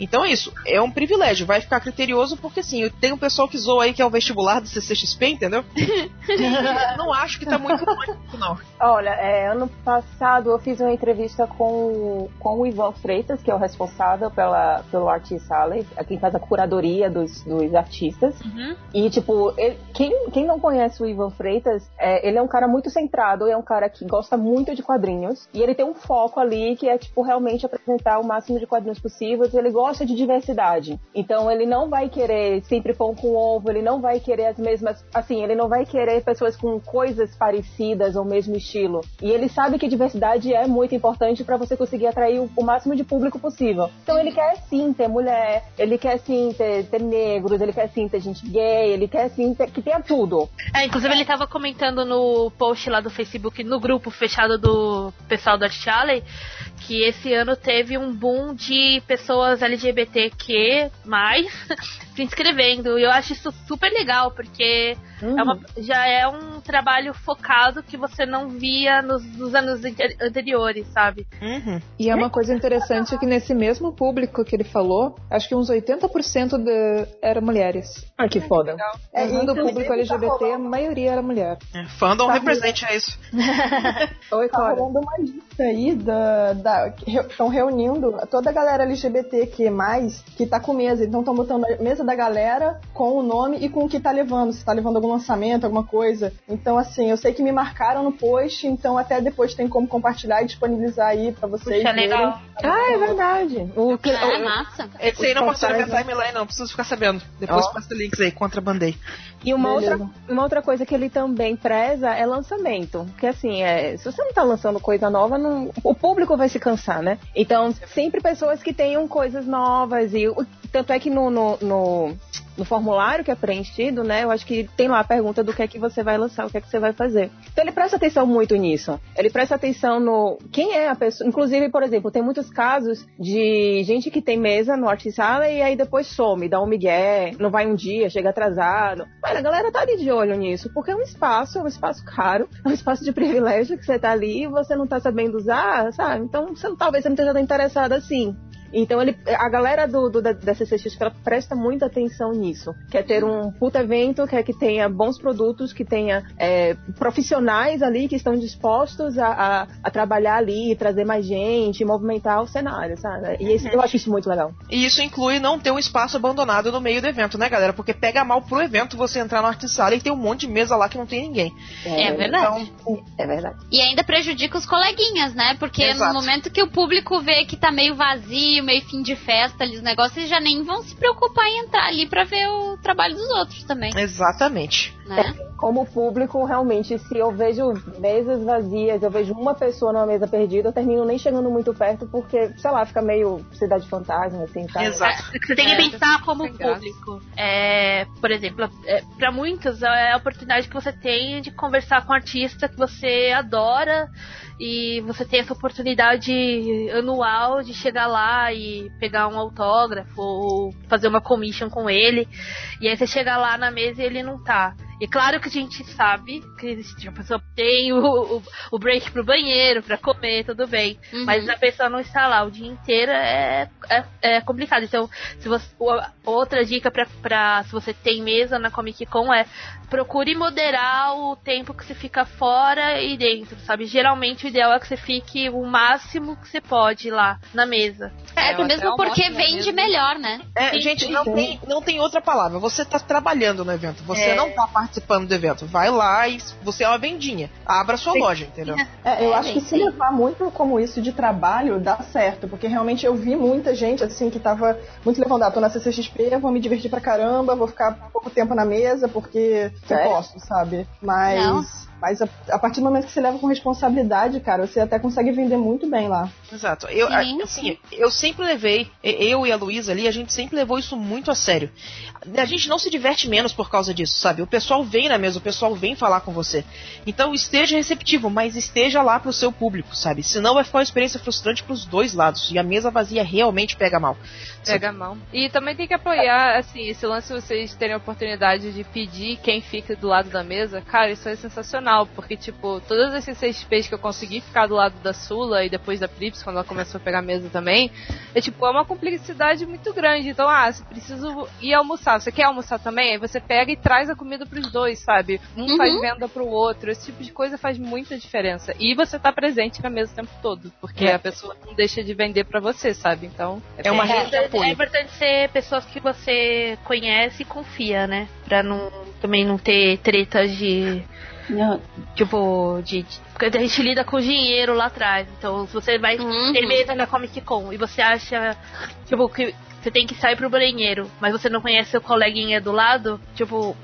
Então é isso, é um privilégio, vai ficar criterioso porque sim, tem um pessoal que zoa aí que é o vestibular do CCXP, entendeu? *laughs* não acho que tá muito longe, não. Olha, é, ano passado eu fiz uma entrevista com, com o Ivan Freitas, que é o responsável pela, pelo Artist Alley, é quem faz a curadoria dos, dos artistas. E, tipo, ele- quem, quem não conhece o Ivan Freitas, é, ele é um cara muito centrado, é um cara que gosta muito de quadrinhos. E ele tem um foco ali que é, tipo, realmente apresentar o máximo de quadrinhos possíveis. Ele gosta de diversidade. Então, ele não vai querer sempre pão com ovo, ele não vai querer as mesmas. Assim, ele não vai querer pessoas com coisas parecidas ou mesmo estilo. E ele sabe que diversidade é muito importante para você conseguir atrair o, o máximo de público possível. Então, ele quer sim ter mulher, ele quer sim ter, ter negros, ele quer sim ter gente gay, ele quer sim ter, que tenha tudo. É, inclusive ele tava comentando no post lá do Facebook, no grupo fechado do pessoal da Charlie, que esse ano teve um boom de pessoas LGBTQ+, *laughs* se inscrevendo. E eu acho isso super legal, porque é uma- já é um trabalho focado que você não via nos, nos anos ante- anteriores, sabe? Uhum. E é uma coisa interessante que nesse mesmo público que ele falou, acho que uns 80% de, eram mulheres. Ah, que foda. É, Uhum, do público tá LGBT, a rolando- maioria era mulher. É, fandom Tá represente é isso. *laughs* Oi, Tá Cora. rolando uma lista aí da. da estão reunindo toda a galera LGBTQ, que tá com mesa. Então estão botando a mesa da galera com o nome e com o que tá levando. Se tá levando algum lançamento, alguma coisa. Então, assim, eu sei que me marcaram no post, então até depois tem como compartilhar e disponibilizar aí pra vocês. Puxa, verem. legal. Ah, é verdade. O que, Ah, o- massa. Esse aí não Os passou na minha timeline, não. Preciso ficar sabendo. Depois Ó. passa links aí, contrabandei. E uma Beleza. outra, uma outra coisa que ele também preza é lançamento. Porque assim, é, se você não tá lançando coisa nova, não- o público vai se cansar, né? Então, sempre pessoas que tenham coisas novas. E tanto é que no, no, no, no formulário que é preenchido, né? Eu acho que tem lá a pergunta do que é que você vai lançar, o que é que você vai fazer. Então ele presta atenção muito nisso. Ele presta atenção no quem é a pessoa. Inclusive, por exemplo, tem muitos casos de gente que tem mesa no Art Sala e aí depois some, dá um migué, não vai um dia, chega atrasado. Mas a galera tá ali de olho nisso, porque é um espaço, é um espaço caro, *laughs* é um espaço de privilégio que você tá ali e você não tá sabendo usar, sabe? Então, você, talvez você não esteja tão interessado assim. Então ele, a galera do, do da, da CCX ela presta muita atenção nisso. Quer ter um puta evento, quer que tenha bons produtos, que tenha é, profissionais ali que estão dispostos a, a, a trabalhar ali, trazer mais gente, movimentar o cenário, sabe? E esse- eu acho isso muito legal. E isso inclui não ter um espaço abandonado no meio do evento, né, galera? Porque pega mal pro evento você entrar no Artisala e tem um monte de mesa lá que não tem ninguém. É verdade. Então, É verdade. E ainda prejudica os coleguinhas, né? Porque Exato. no momento que o público vê que tá meio vazio, meio fim de festa ali, os negócios, eles já nem vão se preocupar em entrar ali pra ver o trabalho dos outros também, exatamente. né? Como público, realmente, se eu vejo mesas vazias, eu vejo uma pessoa numa mesa perdida, eu termino nem chegando muito perto, porque, sei lá, fica meio cidade fantasma, assim, sabe? Exato. Você tem que É, pensar como público. É, por exemplo, é, para muitos é a oportunidade que você tem de conversar com um artista que você adora e você tem essa oportunidade anual de chegar lá e pegar um autógrafo ou fazer uma commission com ele. E aí você chega lá na mesa e ele não tá. E claro que a gente sabe que a pessoa tem o, o, o break pro banheiro, pra comer, tudo bem. Uhum. Mas a pessoa não está lá o dia inteiro é, é, é complicado. Então, se você, outra dica pra, pra se você tem mesa na Comic Con é procure moderar o tempo que você fica fora e dentro, sabe? Geralmente o ideal é que você fique o máximo que você pode lá na mesa. É, É, mesmo porque vende melhor, né? É, Sim, gente, sim, não tem, não tem outra palavra. Você tá trabalhando no evento. Você É. não tá participando do evento. Vai lá e você é uma vendinha. Abra sua loja, entendeu? É, eu É, acho que se sim. levar muito como isso de trabalho, dá certo. Porque realmente eu vi muita gente, assim, que tava muito levando, ah, tô na CCXP, vou me divertir pra caramba, vou ficar pouco tempo na mesa, porque eu Sério? posso, sabe? Mas... Não. Mas a, a partir do momento que você leva com responsabilidade, cara, você até consegue vender muito bem lá. Exato. Eu, Sim, a- assim, eu sempre levei, eu e a Luísa ali, a gente sempre levou isso muito a sério. A gente não se diverte menos por causa disso, sabe? O pessoal vem na mesa, o pessoal vem falar com você. Então esteja receptivo, mas esteja lá pro seu público, sabe? Senão vai ficar uma experiência frustrante pros dois lados. E a mesa vazia realmente pega mal. Pega a mão. E também tem que apoiar, assim, esse lance de vocês terem a oportunidade de pedir quem fica do lado da mesa. Cara, isso é sensacional. Sensacional, porque, tipo, todas essas CXPs que eu consegui ficar do lado da Sula e depois da Prips, quando ela começou a pegar mesa também, é tipo, é uma cumplicidade muito grande. Então, ah, se preciso ir almoçar, você quer almoçar também? Aí você pega e traz a comida pros dois, sabe? Um Uhum. faz venda pro outro. Esse tipo de coisa faz muita diferença. E você tá presente na mesa o tempo todo, porque É. a pessoa não deixa de vender pra você, sabe? Então, É uma bem- rede de É, é apoio. importante ser pessoas que você conhece e confia, né? Pra não, também não ter tretas de. Não, Tipo, de, de- Porque a gente lida com dinheiro lá atrás. Então, se você vai Uhum. ter mesa na Comic Con e você acha, tipo, que você tem que sair pro banheiro, mas você não conhece seu coleguinha do lado, tipo.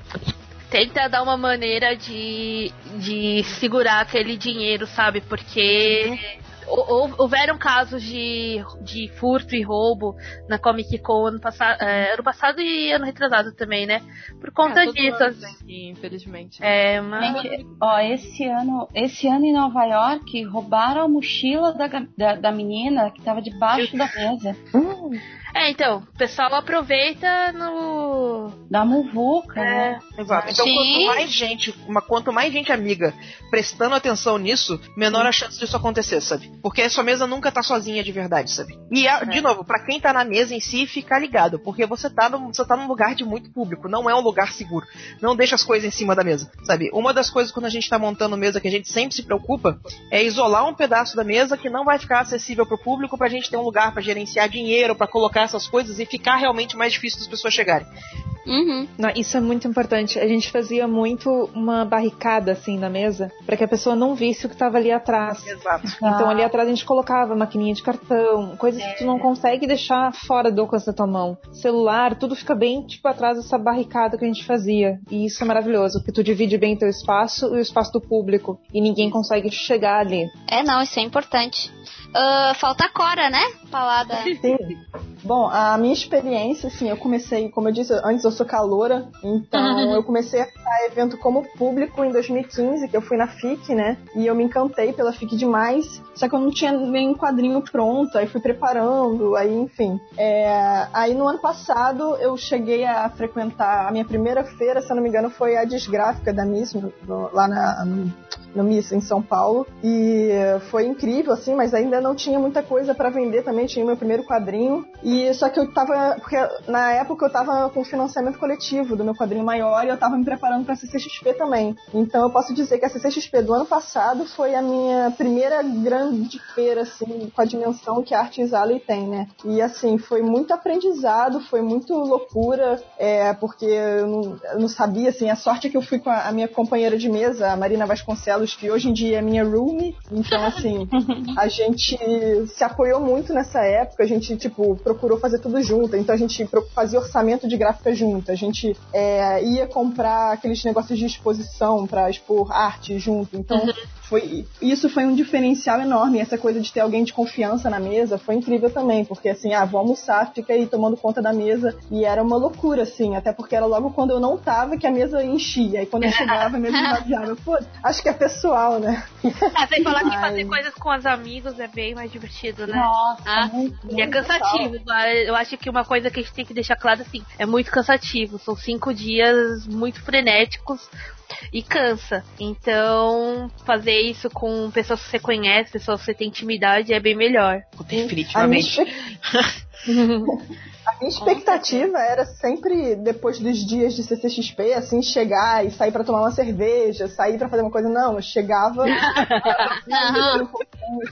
Tenta dar uma maneira de, de segurar aquele dinheiro, sabe? Porque hou- houveram casos de, de furto e roubo na Comic Con ano passado, ano passado e ano retrasado também, né? Por conta todo disso. ano aqui, infelizmente. É uma. Gente, ó, esse ano, esse ano em Nova York roubaram a mochila da, da, da menina que tava debaixo da mesa. É, então, o pessoal aproveita no. Da muvuca, É, né? Exato. Então, Sim. quanto mais gente, uma, quanto mais gente amiga prestando atenção nisso, menor a chance disso acontecer, sabe? Porque a sua mesa nunca tá sozinha de verdade, sabe? E, a- de novo, pra quem tá na mesa em si, ficar ligado, porque você tá, num, você tá num lugar de muito público, não é um lugar seguro. Não deixa as coisas em cima da mesa, sabe? Uma das coisas quando a gente tá montando mesa que a gente sempre se preocupa é isolar um pedaço da mesa que não vai ficar acessível pro público pra gente ter um lugar pra gerenciar dinheiro, pra colocar essas coisas e ficar realmente mais difícil das pessoas chegarem. Uhum. Não, isso é muito importante. A gente fazia muito uma barricada assim na mesa para que a pessoa não visse o que estava ali atrás. Exato. Então ali atrás a gente colocava maquininha de cartão, coisas que tu não consegue deixar fora do alcance da tua mão. Celular, tudo fica bem tipo atrás dessa barricada que a gente fazia. E isso é maravilhoso, porque tu divide bem teu espaço e o espaço do público e ninguém consegue chegar ali. É, não, isso é importante. Ah, falta a Cora, né? Falar da. Sim. Bom, a minha experiência, assim, eu comecei, como eu disse, antes eu sou caloura, então eu comecei a evento como público em 2015, que eu fui na FIC, né? E eu me encantei pela FIC demais, só que eu não tinha nenhum quadrinho pronto, aí fui preparando, aí enfim. É, aí no ano passado eu cheguei a frequentar a minha primeira feira, se eu não me engano, foi a Desgráfica da Miss, no- lá na, no, no Miss em São Paulo. E foi incrível, assim, mas ainda não tinha muita coisa pra vender também. Tinha meu primeiro quadrinho. E só que eu tava. Porque na época eu tava com financiamento coletivo do meu quadrinho maior e eu tava me preparando pra CCXP também. Então eu posso dizer que a CCXP do ano passado foi a minha primeira grande feira, assim, com a dimensão que a Artes Alley tem, né? E assim, foi muito aprendizado, foi muito loucura, é, porque eu não, eu não sabia, assim, a sorte é que eu fui com a, a minha companheira de mesa, a Marina Vasconcelos, que hoje em dia é minha roomie, então assim, *laughs* a gente se apoiou muito nessa época, a gente, tipo, procurou fazer tudo junto, então a gente fazia orçamento de gráfica junto, a gente é, ia comprar aqueles negócios de exposição pra expor arte junto, então foi, isso foi um diferencial enorme, essa coisa de ter alguém de confiança na mesa foi incrível também, porque assim, ah, vou almoçar, fica aí tomando conta da mesa, e era uma loucura, assim, até porque era logo quando eu não tava que a mesa enchia, e quando eu chegava, a mesa esvaziava, *laughs* pô, acho que é pessoal, né? Ah, sem falar que fazer coisas com os amigos é bem mais divertido, né? Nossa, Ah, muito, E é cansativo. Eu acho que uma coisa que a gente tem que deixar claro assim, é muito cansativo. São cinco dias muito frenéticos e cansa. Então, fazer isso com pessoas que você conhece, pessoas que você tem intimidade, é bem melhor. Minha, Definitivamente. *laughs* a minha expectativa era sempre, depois dos dias de CCXP, assim, chegar e sair pra tomar uma cerveja, sair pra fazer uma coisa. Não, eu chegava. *laughs* Aham.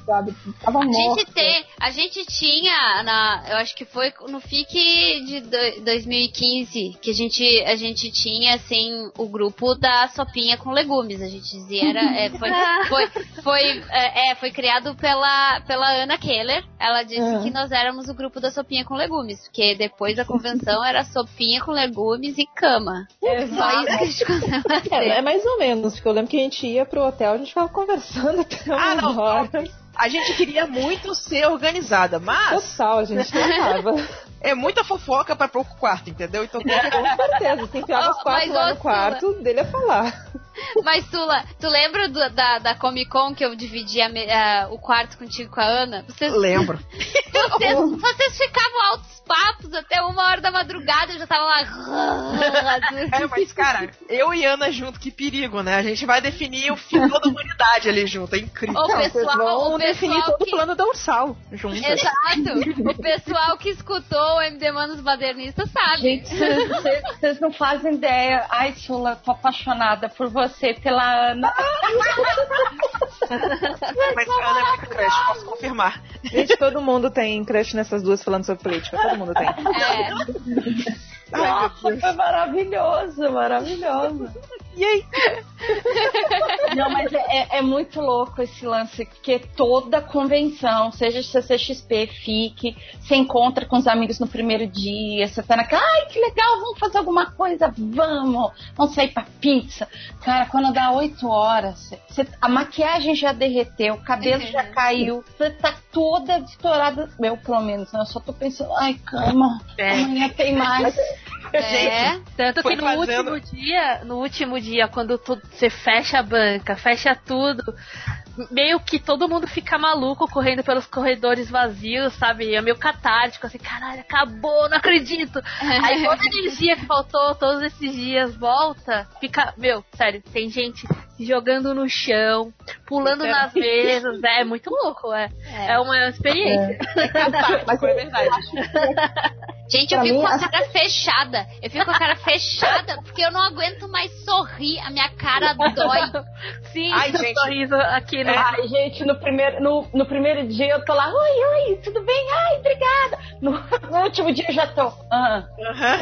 sabe? Tava A gente, morta. tem, a gente tinha, na, eu acho que foi no FIC de do- 2015, que a gente, a gente tinha, assim, o grupo da sopinha com legumes. A gente dizia, era, é, foi, *laughs* foi, foi, é, é, foi criado pela, pela Ana Keller. Ela disse Uhum. que nós éramos o grupo da sopinha com legumes, porque depois da convenção era sopinha com legumes e cama. Só isso que a gente conseguiu É, fazer. é mais ou menos, porque eu lembro que a gente ia pro hotel, a gente ficava conversando *laughs* até Ah, uma não, hora. A gente queria muito ser organizada, mas Total, a gente tentava. é muita fofoca pra pouco quarto, entendeu? Então Com certeza, se enfiava Oh, quatro mas, lá no quarto, dele a falar. Mas, Tula, tu lembra do- da, da Comic Con que eu dividi a me- a- o quarto contigo com a Ana? Vocês, lembro. *laughs* vocês, vocês ficavam altos papos até uma hora da madrugada, eu já tava lá. *laughs* É, mas cara, eu e Ana junto, que perigo, né? A gente vai definir o fim da humanidade ali junto, é incrível. O Não, vocês pessoal, vão o definir pessoal todo o que... plano dorsal junto. Exato. *laughs* O pessoal que escutou o MD Manos Badernistas sabe. Gente, vocês vocês não fazem ideia. Ai, Sula, tô apaixonada por você, pela Ana. Mas a Ana é muito crush, posso confirmar. Gente, todo mundo tem crush nessas duas falando sobre política. Todo mundo tem. É. Ai, Nossa, foi maravilhoso, maravilhoso. E aí? *laughs* Não, mas é, é- é muito louco esse lance, porque toda convenção, seja CCXP, FIC, você encontra com os amigos no primeiro dia, você tá naquela, ai, que legal, vamos fazer alguma coisa, vamos, vamos sair pra pizza. Cara, quando dá 8 horas, você- a maquiagem já derreteu, o cabelo já caiu, você tá toda estourada, eu pelo menos, né? Eu só tô pensando, ai, cama, É. amanhã tem mais. *laughs* É. Tanto Foi que no fazendo- último dia, no último dia, quando tu- você fecha a banca, fecha tudo, meio que todo mundo fica maluco correndo pelos corredores vazios, sabe? É meio catártico, assim, caralho, acabou, não acredito. *laughs* Aí toda a energia que faltou todos esses dias volta, fica, meu, sério, tem gente jogando no chão, pulando nas mesas, é muito louco, é. É, uma experiência. Mas é verdade. Gente, eu Pra fico mim, com a as- cara fechada. Eu fico com a cara fechada porque eu não aguento mais sorrir. A minha cara dói. *laughs* Sim, Ai, gente. sorriso aqui no. Ai, gente, no primeiro, no, no primeiro dia eu tô lá, oi, oi, tudo bem? Ai, obrigada. No, *laughs* no último dia eu já tô. *laughs* Ah. Aham.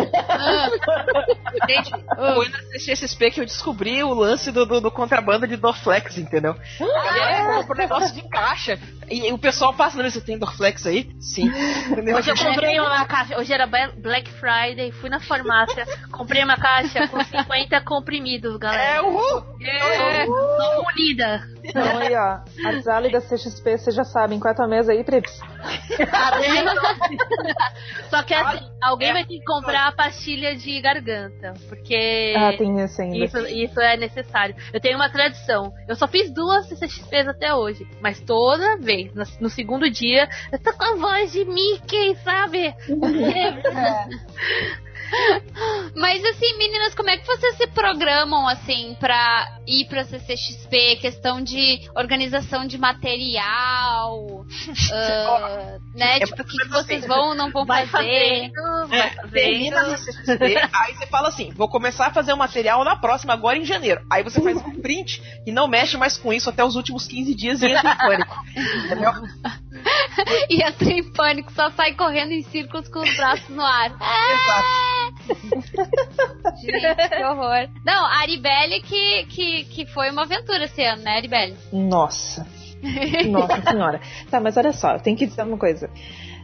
Gente, foi na CXP que eu descobri o lance do, do, do contrabando de Dorflex, entendeu? A galera comprou negócio de caixa. E, o pessoal passa na mesa, tem Dorflex aí? Sim. Entendeu? Hoje eu comprei uma caixa, hoje era Black Friday, fui na farmácia, comprei uma caixa com 50 comprimidos, É, galera. uhul! É, tô unida. Então aí, ó. A Zali da CXP, vocês já sabem. Qual é a tua mesa aí, Trips? *laughs* Só que assim, alguém vai ter que comprar a pastilha de garganta, porque Ah, tem esse ainda. isso, isso é necessário. Eu tenho uma tradição. Eu só fiz duas CCXPs até hoje, mas toda vez, no, no segundo dia, eu tô com a voz de Mickey, sabe? *laughs* 是 *laughs* 不 Mas assim, meninas, como é que vocês se programam assim pra ir pra CCXP? Questão de organização de material, *laughs* ah, né? É tipo, o que, que vocês assim. vão ou não vão Vai fazer? fazendo, vai É, termina a fazendo. CXP, *laughs* aí você fala assim, vou começar a fazer o material na próxima, agora em janeiro. Aí você faz um print e não mexe mais com isso até os últimos 15 dias e entra em pânico. *laughs* Entendeu? E entra em pânico, só sai correndo em círculos com os braços no ar. *laughs* Gente, que horror. Não, a Aribelle que, que, que foi uma aventura esse ano, né, Aribelle? Nossa. Nossa senhora. Tá, mas olha só, tenho que dizer uma coisa.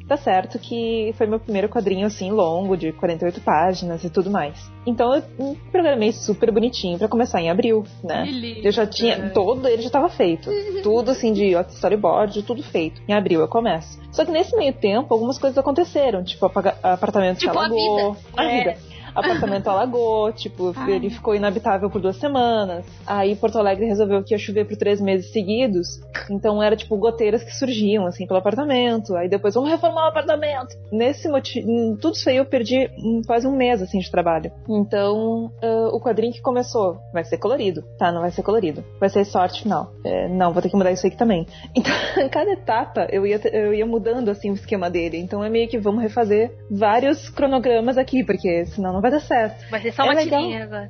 Tá certo que foi meu primeiro quadrinho assim longo, de 48 páginas e tudo mais. Então eu me programei super bonitinho pra começar em abril, né? Eu já tinha. Todo ele já tava feito. *laughs* Tudo assim de storyboard, tudo feito. Em abril eu começo. Só que nesse meio tempo, algumas coisas aconteceram. Tipo, apartamento Tipo, que a alagou. A É. vida. Apartamento *laughs* alagou, tipo, ele ficou inabitável por duas semanas. Aí Porto Alegre resolveu que ia chover por três meses seguidos. Então era tipo goteiras que surgiam, assim, pelo apartamento. Aí depois, vamos reformar o apartamento. Nesse motivo, tudo isso aí eu perdi hum, quase um mês, assim, de trabalho. Então, ah, o quadrinho que começou vai ser colorido. Tá, não vai ser colorido. Vai ser sorte final. É, não, vou ter que mudar isso aqui também. *laughs* Então, em cada etapa, eu ia, eu ia mudando, assim, o esquema dele. Então é meio que vamos refazer vários cronogramas aqui, porque senão não vai dar certo. Vai ser só É uma legal. tirinha agora.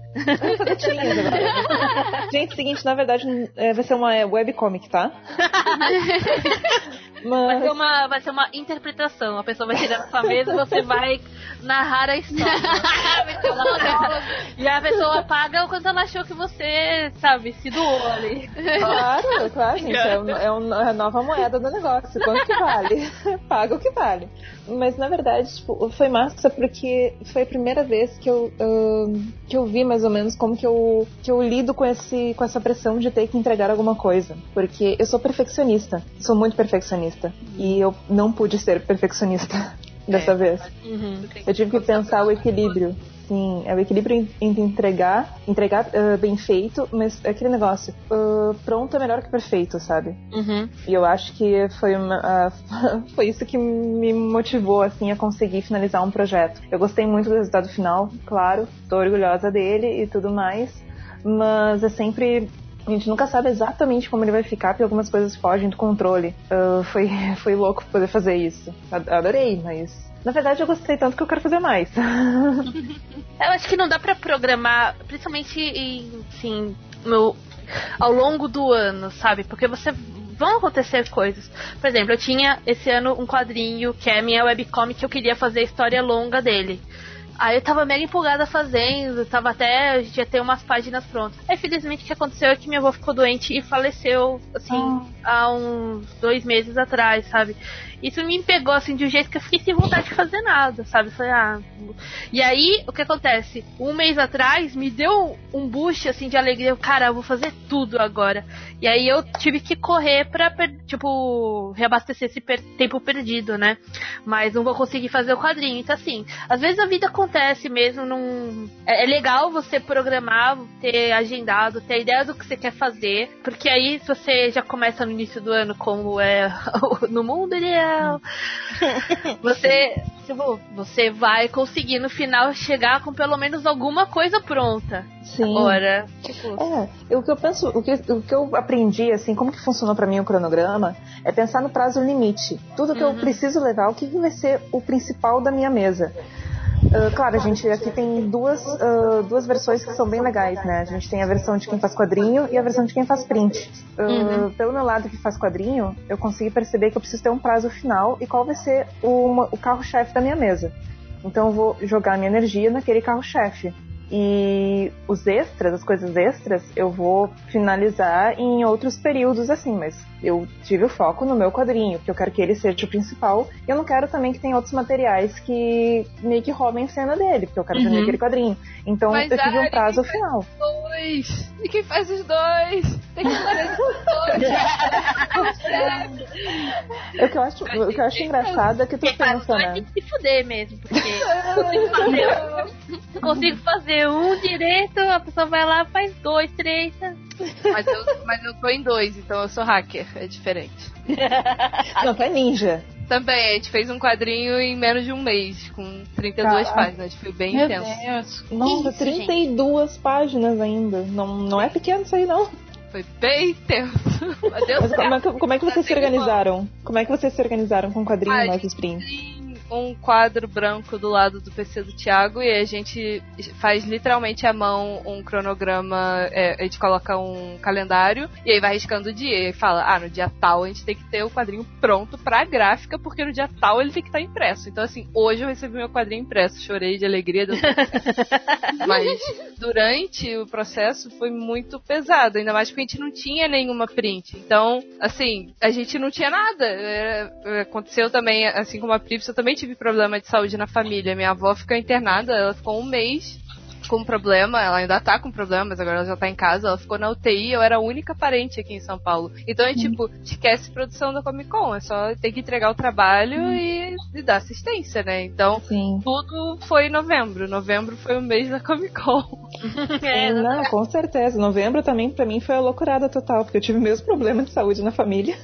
Fazer tirinhas agora. Gente, seguinte, na verdade, é, vai ser uma webcomic, tá? *laughs* Vai Mas ser, uma, vai ser uma interpretação. A pessoa vai tirar na sua mesa e você vai narrar a história. *laughs* e a pessoa paga o quanto ela achou que você, sabe, se doou ali. Claro, claro, *laughs* gente. É, um- é um- é a nova moeda do negócio. Quanto que vale? *laughs* Paga o que vale. Mas na verdade, tipo, foi massa porque foi a primeira vez que eu, ahn, que eu vi mais ou menos como que eu, que eu lido com, esse, com essa pressão de ter que entregar alguma coisa. Porque eu sou perfeccionista. Sou muito perfeccionista. E eu não pude ser perfeccionista *laughs* dessa É. vez. Uhum. Eu tive que pensar o equilíbrio. Sim, é o equilíbrio en- entre entregar, entregar ah, bem feito, mas é aquele negócio, ah, pronto é melhor que perfeito, sabe? Uhum. E eu acho que foi, uma, ah, *laughs* foi isso que me motivou, assim, a conseguir finalizar um projeto. Eu gostei muito do resultado final, claro, tô orgulhosa dele e tudo mais, mas é sempre... A gente nunca sabe exatamente como ele vai ficar, porque algumas coisas fogem do controle. Ah, foi, *laughs* foi louco poder fazer isso. Ad- Adorei, mas... Na verdade, eu gostei tanto que eu quero fazer mais. *laughs* Eu acho que não dá pra programar, principalmente em, assim, no, ao longo do ano, sabe? Porque você vão acontecer coisas. Por exemplo, eu tinha esse ano um quadrinho que é a minha webcomic que eu queria fazer a história longa dele. Aí eu tava mega empolgada fazendo, tava até. A gente ia ter umas páginas prontas. Aí, felizmente, o que aconteceu é que minha avó ficou doente e faleceu, assim, há uns dois meses atrás, sabe? Isso me pegou, assim, de um jeito que eu fiquei sem vontade de fazer nada, sabe? Falei, ah. E aí, o que acontece? Um mês atrás, me deu um boost, assim, de alegria. Eu, Cara, eu vou fazer tudo agora. E aí eu tive que correr pra, tipo, reabastecer esse per- tempo perdido, né? Mas não vou conseguir fazer o quadrinho. Então, assim, às vezes a vida acontece mesmo. Num... É, é legal você programar, ter agendado, ter a ideia do que você quer fazer. Porque aí, se você já começa no início do ano, como é *laughs* no mundo ideal, *laughs* você, você vai conseguir no final chegar com pelo menos alguma coisa pronta. Sim. Agora, tipo, É, o que eu penso, o que, o que eu aprendi, assim, como que funcionou pra mim o cronograma, é pensar no prazo limite. Tudo que eu preciso levar, o que vai ser o principal da minha mesa. Ah, claro, a gente aqui tem duas, ah, duas versões que são bem legais, né? A gente tem a versão de quem faz quadrinho e a versão de quem faz print. Ah, Pelo meu lado que faz quadrinho, eu consegui perceber que eu preciso ter um prazo final e qual vai ser o, o carro-chefe da minha mesa. Então eu vou jogar minha energia naquele carro-chefe. E os extras, as coisas extras, eu vou finalizar em outros períodos assim, mas eu tive o foco no meu quadrinho, que eu quero que ele seja o principal, e eu não quero também que tenha outros materiais que meio que roubem cena dele, porque eu quero terminar aquele quadrinho. Então Mas, eu tive um prazo final. Dois. E quem faz os dois? Tem que fazer os dois. *laughs* O que eu acho, o que eu acho engraçado é que tu pensa, né? tem que se fuder mesmo, porque *laughs* eu consigo fazer um direito, a pessoa vai lá faz dois, três. né? Mas eu, mas eu tô em dois, então eu sou hacker. É diferente. *laughs* Não, tu é ninja. Também, a gente fez um quadrinho em menos de um mês, com 32 Caraca. páginas. Foi bem Meu intenso. Deus. Nossa, isso, 32 páginas ainda. Não, não é pequeno isso aí, não. Foi bem intenso. *laughs* Mas Mas como é, que, como é que vocês se bom. organizaram? Como é que vocês se organizaram com o quadrinho Ah, mais prints? Tem um quadro branco do lado do PC do Thiago e a gente faz literalmente à mão um cronograma, é, a gente coloca um calendário e aí vai riscando o dia e fala, ah, no dia tal a gente tem que ter o quadrinho pronto pra gráfica porque no dia tal ele tem que estar impresso. Então assim, hoje eu recebi meu quadrinho impresso, chorei de alegria. *laughs* Mas durante o processo foi muito pesado, ainda mais porque a gente não tinha nenhuma print. Então, assim, a gente não tinha nada. É, aconteceu também, assim como a Prips, eu também tive problema de saúde na família. Minha avó ficou internada, ela ficou um mês com problema, ela ainda tá com problema, mas agora ela já tá em casa, ela ficou na UTI, eu era a única parente aqui em São Paulo. Então é tipo, esquece produção da Comic Con, é só ter que entregar o trabalho e, e dar assistência, né? Então, Sim. tudo foi em novembro. Novembro foi o mês da Comic Con. *laughs* É, não, com certeza. Novembro também, pra mim, foi a loucurada total, porque eu tive o mesmo problema de saúde na família.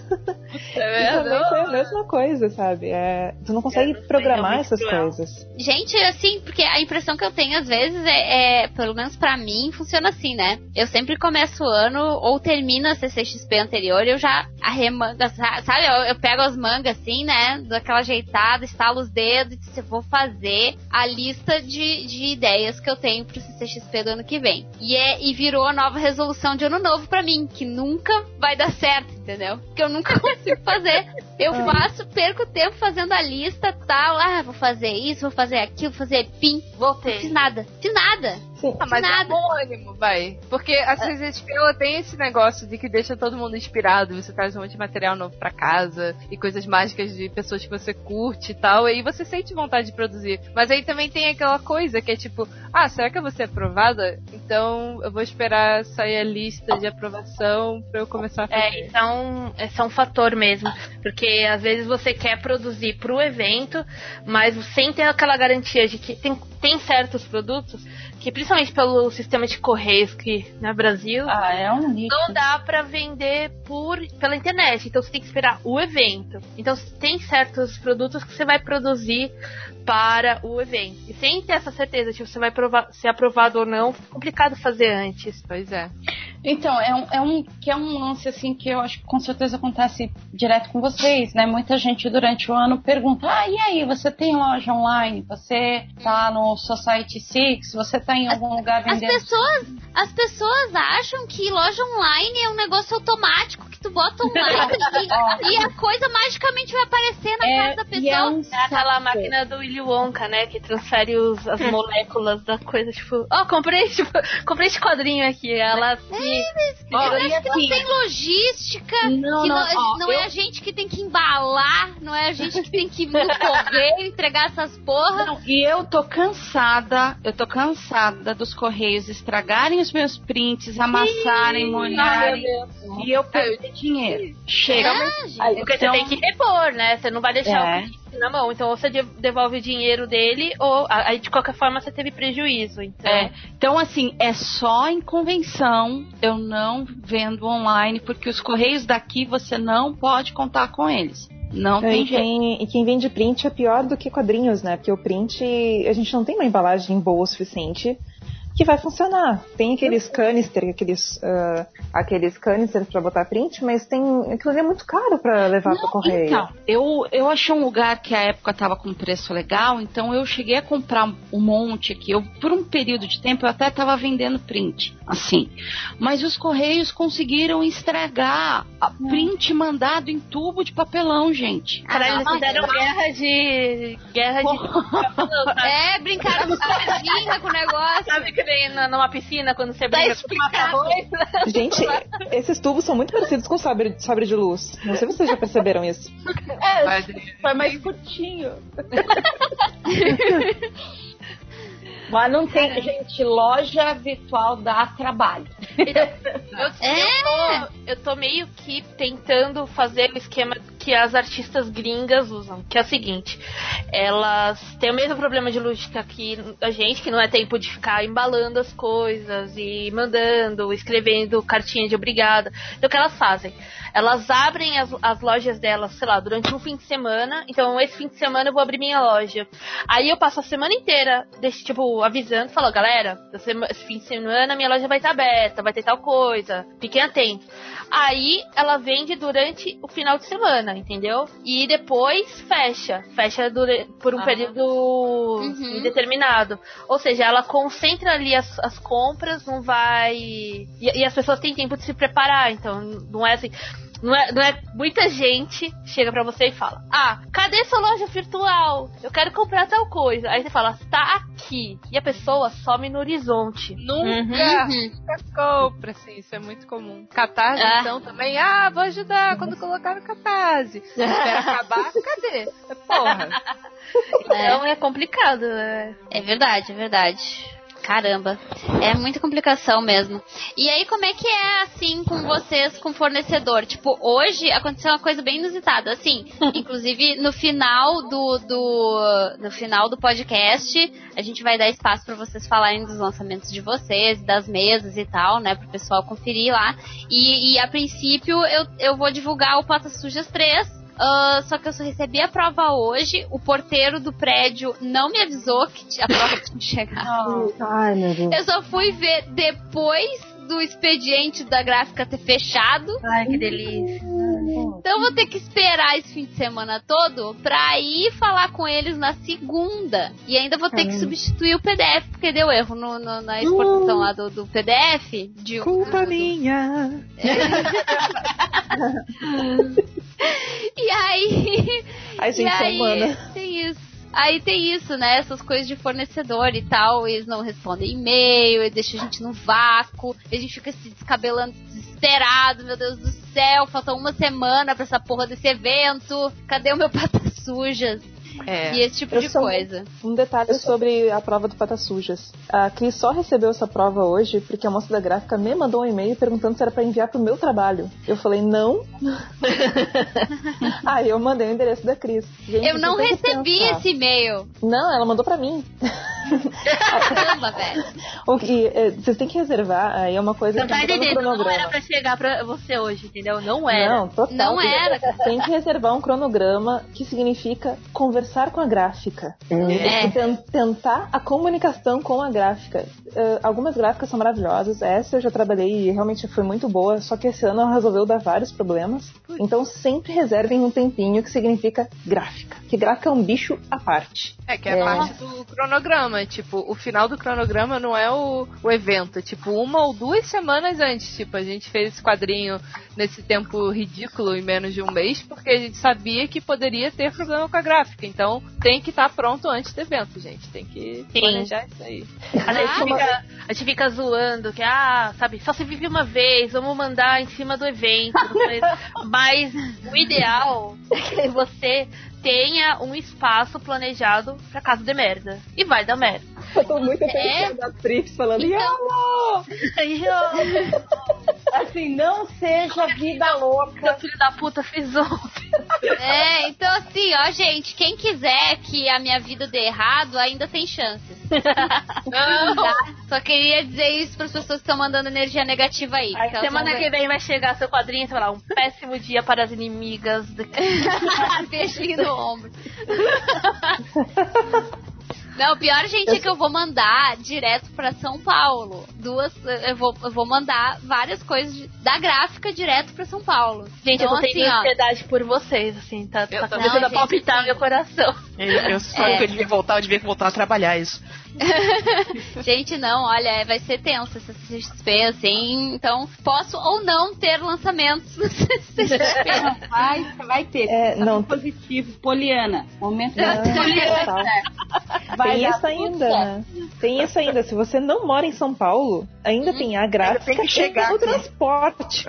É *laughs* E também foi a mesma coisa, sabe? É, tu não consegue É, foi programar essas cruel. coisas. Gente, assim, porque a impressão que eu tenho às vezes é, é, pelo menos pra mim, funciona assim, né? Eu sempre começo o ano ou termino a CCXP anterior e eu já arremanga, sa- sabe? Eu, eu pego as mangas assim, né? Dou aquela ajeitada, estalo os dedos e disse, vou fazer a lista de, de ideias que eu tenho pro CCXP do ano que vem. E, é, e virou a nova resolução de ano novo pra mim, que nunca vai dar certo, entendeu? Que eu nunca *laughs* consigo fazer. Eu faço, perco tempo fazendo a lista tal. Ah, vou fazer isso, vou fazer aquilo, vou fazer pin, vou, não fiz nada. Fiz nada. Sim. Ah, mas Nada. é bom ânimo, vai. Porque a CCXP ela tem esse negócio de que deixa todo mundo inspirado, você traz um monte de material novo pra casa e coisas mágicas de pessoas que você curte e tal, e aí você sente vontade de produzir. Mas aí também tem aquela coisa que é tipo, ah, será que eu vou ser aprovada? Então eu vou esperar sair a lista de aprovação pra eu começar a fazer. É, então, esse é um fator mesmo. Porque às vezes você quer produzir pro evento, mas sem ter aquela garantia de que tem, tem certos produtos que, principalmente pelo sistema de correios que no Brasil, Ah, é um não dá pra vender por pela internet. Então você tem que esperar o evento. Então tem certos produtos que você vai produzir para o evento. E sem ter essa certeza de você vai provar, ser aprovado ou não, complicado fazer antes. Pois é. Então, é um, é um que é um lance assim que eu acho que com certeza acontece direto com vocês, né? Muita gente durante o ano pergunta: "Ah, e aí, você tem loja online? Você tá no Society Six? Você tá em algum lugar As vendendo?" pessoas, as pessoas acham que loja online é um negócio automático que tu bota online *laughs* e, e a coisa magicamente vai aparecer na É, casa da e pessoa. é um É aquela saco. máquina do Willy Wonka, né? Que transfere os- as moléculas da coisa, tipo, ó, comprei, tipo, *laughs* comprei esse quadrinho aqui. Ela se. Eu Ó, acho que não assim- tem logística, Não, que não, não, ó, não é eu- a gente que tem que embalar, não é a gente que tem que ir no *laughs* correio entregar essas porra. Não, e eu tô cansada, eu tô cansada dos correios estragarem os meus prints, amassarem, molharem, e eu perder dinheiro. Chega. É, gente. Aí, Porque então- você tem que repor, né? Você não vai deixar É. o cliente na mão. Então, ou você de- devolve o dinheiro dele, ou aí de qualquer forma você teve prejuízo. Então, É, então, assim, é só em convenção. Eu não vendo online, porque os correios daqui você não pode contar com eles. Não Não, tem e, jeito. quem, e quem vende print é pior do que quadrinhos, né? Porque o print, a gente não tem uma embalagem boa o suficiente que vai funcionar. Tem aqueles canister, aqueles, ah, aqueles canisters pra botar print, mas tem aquilo ali é muito caro pra levar pro correio. Então, eu, eu achei um lugar que a época tava com preço legal, então eu cheguei a comprar um monte aqui. Eu, por um período de tempo eu até tava vendendo print, assim. Mas os correios conseguiram estragar a print mandado em tubo de papelão, gente. caralho, eles fizeram guerra de. guerra de. *laughs* É, brincaram *laughs* de sardinha com o negócio. Nem na- numa piscina quando você Tá brinca explicado. *laughs* Gente, esses tubos são muito parecidos com sabre, sabre de luz. Não sei se vocês já perceberam isso. Mas, Foi mais curtinho. *laughs* Mas não tem, gente, loja virtual dá trabalho. Eu, É. eu, tô, eu tô meio que tentando fazer o esquema que as artistas gringas usam, que é o seguinte: elas têm o mesmo problema de logística que a gente, que não é tempo de ficar embalando as coisas e mandando, escrevendo cartinha de obrigada. Então o que elas fazem? Elas abrem as, as lojas delas, sei lá, durante um fim de semana. Então, esse fim de semana eu vou abrir minha loja. Aí eu passo a semana inteira, desse, tipo, avisando, falo, galera, esse fim de semana minha loja vai estar aberta, vai ter tal coisa. Fiquem atentos. Aí ela vende durante o final de semana, entendeu? E depois fecha. Fecha dura- por um Ah. período Uhum. indeterminado. Ou seja, ela concentra ali as, as compras, não vai. E, e as pessoas têm tempo de se preparar, então não é assim. Não é, não é muita gente chega pra você e fala: Ah, cadê sua loja virtual? Eu quero comprar tal coisa. Aí você fala: Tá aqui. E a pessoa some no horizonte. nunca, Uhum. nunca compra, assim, isso é muito comum. Catarse, Ah. então, também, ah, vou ajudar quando colocar no Catarse. Espera *laughs* acabar, cadê? Porra. *laughs* Então é complicado. É. É verdade, é verdade. Caramba, é muita complicação mesmo. E aí, como é que é assim com vocês, com fornecedor? Tipo, hoje aconteceu uma coisa bem inusitada. Assim, *laughs* inclusive no final do, do no final do podcast, a gente vai dar espaço para vocês falarem dos lançamentos de vocês, das mesas e tal, né, pro pessoal conferir lá. E, e a princípio eu, eu vou divulgar o Patas Sujas 3. Ah, só que eu só recebi a prova hoje. O porteiro do prédio não me avisou que a prova tinha chegado. Ai, meu Deus. Eu só fui ver depois do expediente da gráfica ter fechado. Ai, que delícia. Então eu vou ter que esperar esse fim de semana todo pra ir falar com eles na segunda. E ainda vou ter que Caramba. substituir o PDF, porque deu erro no- no- na exportação lá do, do PDF. De, Culpa do- *laughs* minha. *laughs* E aí. Ai, e gente, sou aí, humana. Tem isso. Aí tem isso, né? Essas coisas de fornecedor e tal. Eles não respondem e-mail, eles deixam a gente no vácuo. A gente fica se descabelando desesperado. Meu Deus do céu, falta uma semana pra essa porra desse evento. Cadê o meu *laughs* patas sujas? É. e esse tipo Eu de coisa. Um detalhe sobre a prova do Patas Sujas. A Cris só recebeu essa prova hoje porque a moça da gráfica me mandou um e-mail perguntando se era pra enviar pro meu trabalho. Eu falei, não. *laughs* Aí eu mandei o endereço da Cris. Gente, Eu não recebi pensar. esse e-mail. Não, ela mandou pra mim. Caramba, *laughs* velho. Que, é, vocês têm que reservar, aí é uma coisa Não que tá não tá entendendo, não era pra chegar pra você hoje, entendeu? Não era. Não, total. Não era, cara. Tem que reservar um cronograma que significa conversar com a gráfica. É. Ten- tentar a comunicação com a gráfica. Eh, algumas gráficas são maravilhosas. Essa eu já trabalhei e realmente foi muito boa. Só que esse ano ela resolveu dar vários problemas. Então sempre reservem um tempinho que significa gráfica. Que gráfica é um bicho à parte. É, que é, É. parte do cronograma. Tipo, o final do cronograma não é o, o evento. é, Tipo, uma ou duas semanas antes. Tipo, a gente fez esse quadrinho nesse tempo ridículo, em menos de um mês, porque a gente sabia que poderia ter problema com a gráfica. Então, tem que estar pronto antes do evento, gente. Tem que Sim. planejar isso aí. A gente, fica, a gente fica zoando que, ah, sabe, só se vive uma vez, vamos mandar em cima do evento. *laughs* Mas o ideal é que você tenha um espaço planejado pra caso dê merda. E vai dar merda. Eu tô muito É? da Trips falando. Então- Aí, ó, *laughs* Assim, não seja vida louca. meu filho da puta fez ontem. *laughs* É, então assim, ó, gente, quem quiser que a minha vida dê errado, ainda tem chances. *laughs* Tá? Só queria dizer isso para as pessoas que estão mandando energia negativa aí. Aí, semana que vem vai chegar seu quadrinho e você vai lá, um péssimo dia para as inimigas. Beijinho *laughs* no ombro. Não, o pior, gente, é que eu vou mandar direto pra São Paulo. Duas. Eu vou, eu vou mandar várias coisas de- da gráfica direto pra São Paulo. Gente, então, eu tô tendo assim, ó. ansiedade por vocês, assim, tá, tá Eu começando Não, a palpitar meu coração. Eu, eu falei É. que eu devia voltar, eu devia voltar a trabalhar isso. *laughs* Gente, não, olha, vai ser tenso essa CXP, assim. Então, posso ou não ter lançamentos no CXP. Não, vai, você vai ter. É, Tá não. positivo. Poliana. Momento Não, da total. Vai tem isso ainda, certo. né? Tem isso ainda. Se você não mora em São Paulo, ainda tem a gráfica tem que chegar o aqui. transporte.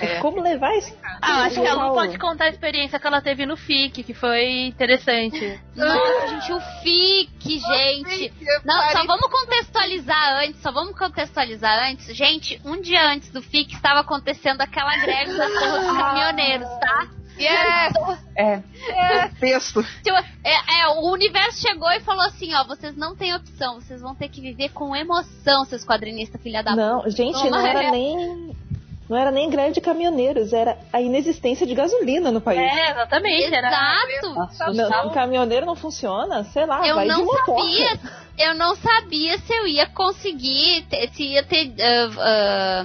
É. Como levar esse Ah, acho que a Lu pode contar a experiência que ela teve no FIC, que foi interessante. Nossa, gente, o FIC, gente. Não, só vamos contextualizar antes, só vamos contextualizar antes. Gente, um dia antes do FIC estava acontecendo aquela greve da porra dos caminhoneiros, tá? Yes! É. *laughs* Texto. Tipo, é, é, o universo chegou e falou assim, ó, vocês não têm opção, vocês vão ter que viver com emoção, seus quadrinistas, filha da Não, gente, Toma, não era é. nem. Não era nem greve de caminhoneiros, era a inexistência de gasolina no país. É, exatamente. Era... Exato! Não, um caminhoneiro não funciona, sei lá, Eu vai de não motor. sabia, eu não sabia se eu ia conseguir, ter- se ia ter ah, ah,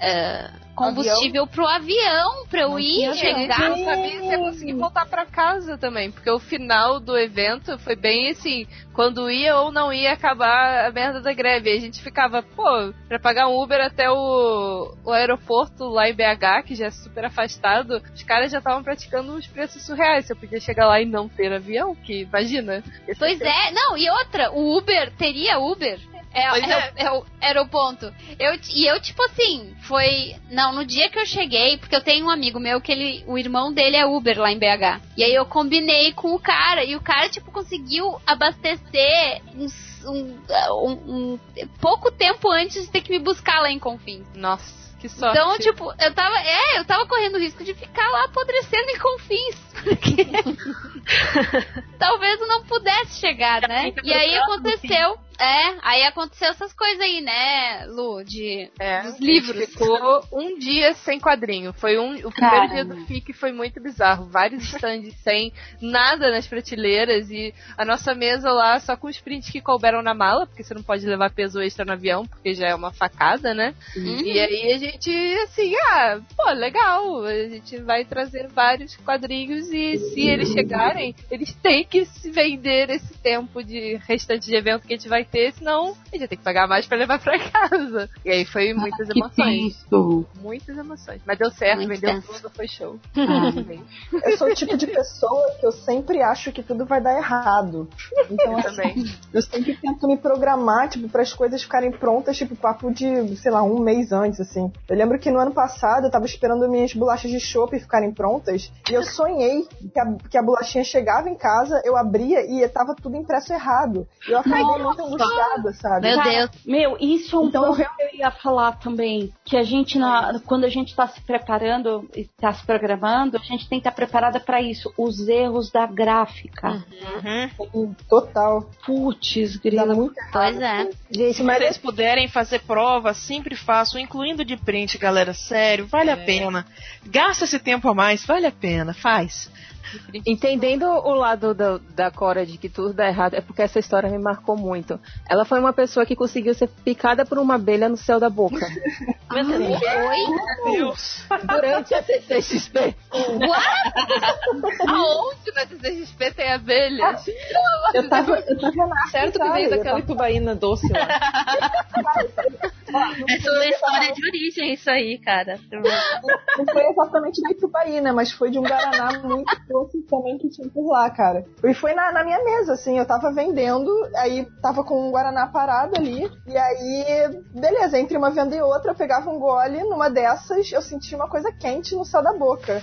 ah, combustível pro avião, pra eu Não ir, tinha Eu chegar. não sabia se ia conseguir voltar pra casa também, porque o final do evento foi bem assim, quando ia ou não ia acabar a merda da greve. E a gente ficava, pô, pra pagar um Uber até o, o aeroporto lá em BH, que já é super afastado, os caras já estavam praticando uns preços surreais. Se eu podia chegar lá e não ter avião, que imagina. Pois é, não, e outra, o Uber, teria Uber? É, Pois é, é. é era o ponto. Eu, e eu, tipo assim, foi. Não, no dia que eu cheguei, porque eu tenho um amigo meu que ele. O irmão dele é Uber lá em BH. E aí eu combinei com o cara. E o cara, tipo, conseguiu abastecer uns- um, um- um- pouco tempo antes de ter que me buscar lá em Confins. Nossa, que sorte. Então, tipo, eu tava. É, eu tava correndo o risco de ficar lá apodrecendo em confins. Porque *laughs* *laughs* talvez eu não pudesse chegar, né? E aí aconteceu. É, aí aconteceu essas coisas aí, né, Lu? De. É, dos livros. Ficou um dia sem quadrinho. Foi um, o primeiro Caramba. dia do FIC foi muito bizarro. Vários stands *laughs* sem nada nas prateleiras e a nossa mesa lá só com os prints que couberam na mala, porque você não pode levar peso extra no avião, porque já é uma facada, né? Uhum. E aí a gente, assim, ah, pô, legal. A gente vai trazer vários quadrinhos e se eles chegarem, eles têm que se vender esse tempo de restante de evento que a gente vai ter, senão a gente ia ter que pagar mais pra levar pra *laughs* casa. E aí foi muitas Que emoções. tenso. Muitas emoções. Mas deu certo, Muito vendeu tenso. tudo, foi show. *laughs* Eu sou o tipo de pessoa que eu sempre acho que tudo vai dar errado. Então, Eu assim, também. eu sempre tento me programar, tipo, para as coisas ficarem prontas, tipo, papo de, sei lá, um mês antes, assim. Eu lembro que no ano passado eu tava esperando minhas bolachas de chopp ficarem prontas e eu sonhei que a, que a bolachinha chegava em casa, eu abria e tava tudo impresso errado. E eu acabei muito angustiada, sabe? Meu Cara, Deus. Meu, isso é um Então, ponto que eu ia falar também. Que a gente, na, quando a gente tá se preparando, está se programando, a gente tem que estar preparada para isso. Os erros da gráfica. Uhum. Total. Putz, muito Pois é. Gente, se vocês puderem fazer prova, sempre façam, incluindo de print, galera. Sério, vale a pena. Gasta esse tempo a mais, vale a pena, faz. Entendendo o lado do- da Cora de que tudo dá errado, é porque essa história me marcou muito. Ela foi uma pessoa que conseguiu ser picada por uma abelha no céu da boca. *laughs* Meu Deus. Durante a CCXP. Aonde na CCXP tem abelhas? Eu tava, eu tava na Certo que veio daquela tubaína doce lá. *laughs* É sua história de origem isso aí, cara. Não foi exatamente da Itubaína, mas foi de um Guaraná muito doce também que tinha por lá, cara. E foi na, na minha mesa, assim, eu tava vendendo, aí tava com um Guaraná parado ali, e aí, beleza, entre uma venda e outra, eu pegava um gole, numa dessas, eu senti uma coisa quente no céu da boca.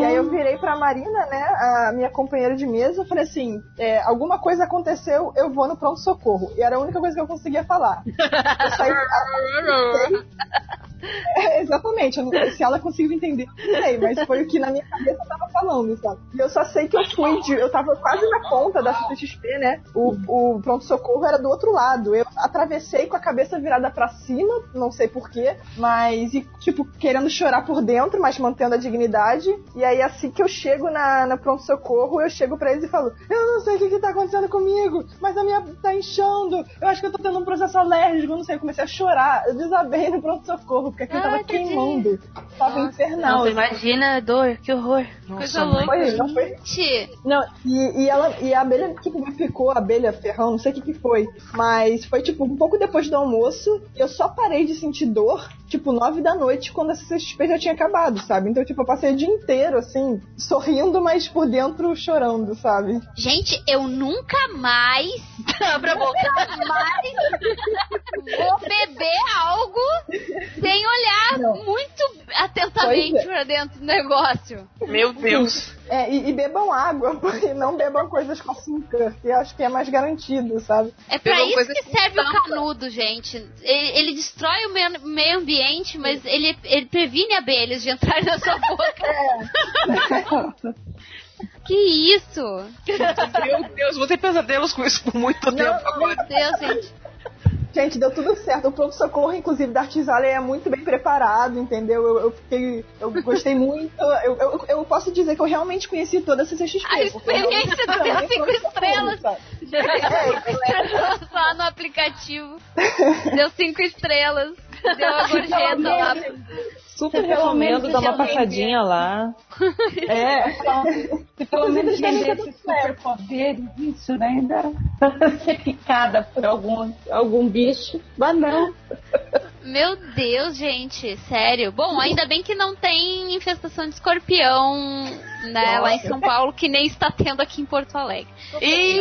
E aí eu virei pra Marina, né, a minha companheira de mesa, falei assim, é, alguma coisa aconteceu, eu vou no pronto-socorro. E era a única coisa que eu conseguia falar. Eu saí, *laughs* É, exatamente, não se ela conseguiu entender, eu não sei, mas foi o que na minha cabeça tava falando, sabe? E eu só sei que eu fui de. Eu tava quase na ponta da CCXP, né? O, o pronto-socorro era do outro lado. Eu atravessei com a cabeça virada pra cima, não sei porquê, mas, e, tipo, querendo chorar por dentro, mas mantendo a dignidade. E aí, assim que eu chego na, na pronto-socorro, eu chego pra eles e falo: Eu não sei o que, que tá acontecendo comigo, mas a minha tá inchando, eu acho que eu tô tendo um processo alérgico, não sei. Eu comecei a chorar, eu desabei no pronto-socorro, porque aquilo tava Ai, tadinha. queimando. Tava infernal. Nossa, imagina a dor, que horror. Coisa louca. Foi, não foi Gente, não, e, e, ela, e a abelha, tipo, me picou, a abelha ferrão, não sei o que que foi. Mas foi, tipo, um pouco depois do almoço. Eu só parei de sentir dor, tipo, nove da noite, quando a CCXP já tinha acabado, sabe? Então, tipo, eu passei o dia inteiro, assim, sorrindo, mas por dentro chorando, sabe? gente, eu nunca mais, *laughs* Abra a boca. mais vou beber algo sem olhar Não. muito atentamente é. pra dentro do negócio. Meu Deus. É, e, e bebam água, *laughs* porque não bebam coisas com açúcar, que eu acho que é mais garantido, sabe? É pra Pegou isso que serve o canudo, gente. Ele, ele destrói o meio, meio ambiente, mas ele, ele previne abelhas de entrar na sua boca. *laughs* *laughs* Que isso? Meu Deus, vou ter pesadelos com isso por muito tempo agora. Meu Deus, gente. Gente, deu tudo certo. O pronto-socorro, inclusive, da Artisale é muito bem preparado, entendeu? Eu, eu fiquei. Eu gostei muito. Eu, eu, eu posso dizer que eu realmente conheci toda a CCXP. A experiência amei deu o cinco estrelas. sabe? *laughs* Só no aplicativo. Deu cinco estrelas. *laughs* Deu a gorjeta lá. Super Pelo menos recomendo dar uma você passadinha lá. *laughs* É. Se pelo menos vender tá tudo esse superpoder, isso, né? Ainda *laughs* ser picada por algum, algum bicho. Mas não. Meu Deus, gente, sério. Bom, ainda bem que não tem infestação de escorpião né, lá em São Paulo, que nem está tendo aqui em Porto Alegre. E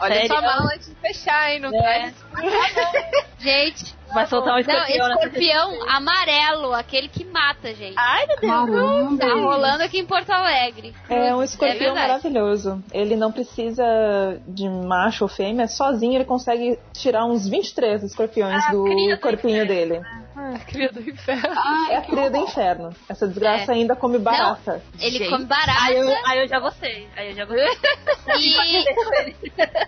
Olha Sério? sua mala antes de fechar, hein? Não É. traz *laughs* Gente, Vai soltar um não, escorpião na escorpião amarelo, aquele que mata, gente. Ai, meu Deus. Caramba. Tá rolando aqui em Porto Alegre. É um É escorpião verdade. maravilhoso. Ele não precisa de macho ou fêmea, sozinho ele consegue tirar uns 23 escorpiões do cria do corpinho inferno. Dele. cria do inferno. É a cria do inferno. Essa desgraça ainda come barata. Ele Gente. come barata Aí eu, aí eu já gostei. Aí eu já gostei. e,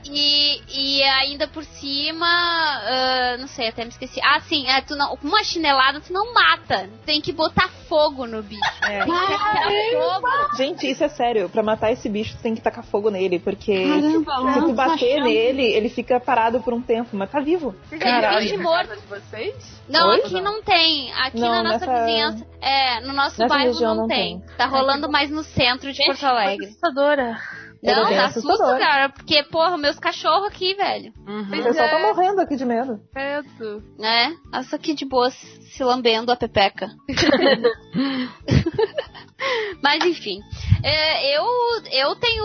*laughs* e, e ainda por cima, ah, não sei, até me esqueci. Ah, sim, é, tu não, com uma chinelada tu não mata. Tem que botar fogo no bicho. É. Tem que tacar fogo. Gente, isso é sério. Pra matar esse bicho, tu tem que tacar fogo nele. Porque Caramba, se tu lança bater nele, ele fica parado por um tempo, mas tá vivo. Caralho. de morto. de vocês? Não, Oi? aqui não tem. Aqui Não, na nossa nessa- vizinhança. É, no nosso nessa bairro não, não tem. tem. Tá rolando mais no centro de Porto Alegre. Assustadora. É Não, dá assustador. susto, cara. Porque, porra, meus cachorros aqui, velho. O Pois pessoal tá é. morrendo aqui de medo. Medo. né? Essa aqui de boas se lambendo a pepeca. *laughs* Mas enfim, é, eu, eu tenho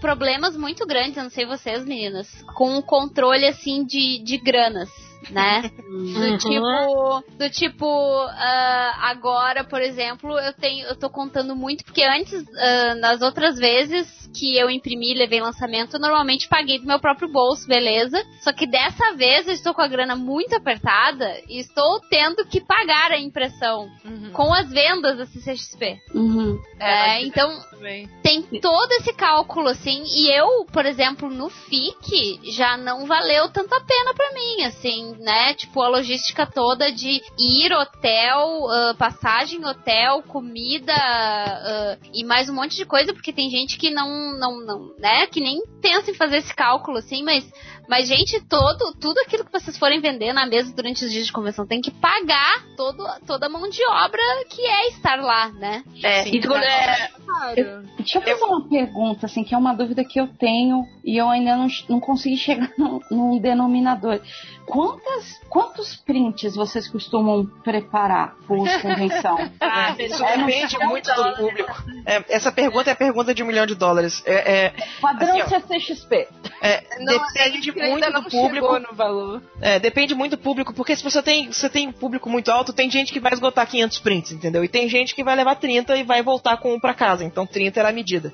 problemas muito grandes, eu não sei vocês, meninas, com o controle assim de, de granas. Né? Do tipo, do tipo, ah, agora, por exemplo, eu tenho, eu tô contando muito, porque antes, ah, nas outras vezes que eu imprimi e levei lançamento, eu normalmente paguei do meu próprio bolso, beleza? Só que dessa vez eu estou com a grana muito apertada e estou tendo que pagar a impressão com as vendas da CCXP. Uhum. É, então Também. tem todo esse cálculo assim, e eu, por exemplo, no FIC já não valeu tanto a pena pra mim, assim, né? Tipo, a logística toda de ir hotel, ah, passagem hotel, comida ah, e mais um monte de coisa, porque tem gente que não, não, não, né? Que nem pensa em fazer esse cálculo, assim, mas, mas gente, todo, tudo aquilo que vocês forem vender na mesa durante os dias de convenção tem que pagar todo, toda a mão de obra que é estar lá, né? É, Sim, e tu- é, Claro. Deixa eu fazer uma pergunta, assim, que é uma dúvida que eu tenho e eu ainda não, não consegui chegar *laughs* num, num denominador. Quantas, quantos prints vocês costumam preparar por convenção? *laughs* Ah, Isso É, depende sei. muito do público. É, essa pergunta é a pergunta de um milhão de dólares. É, é, Padrão Assim, ó. CCXP. é, Não, depende muito do público. no valor. É, depende muito do público, porque se você tem, você tem um público muito alto, tem gente que vai esgotar 500 prints, entendeu? E tem gente que vai levar 30 e vai voltar com um pra casa. Então 30 era a medida.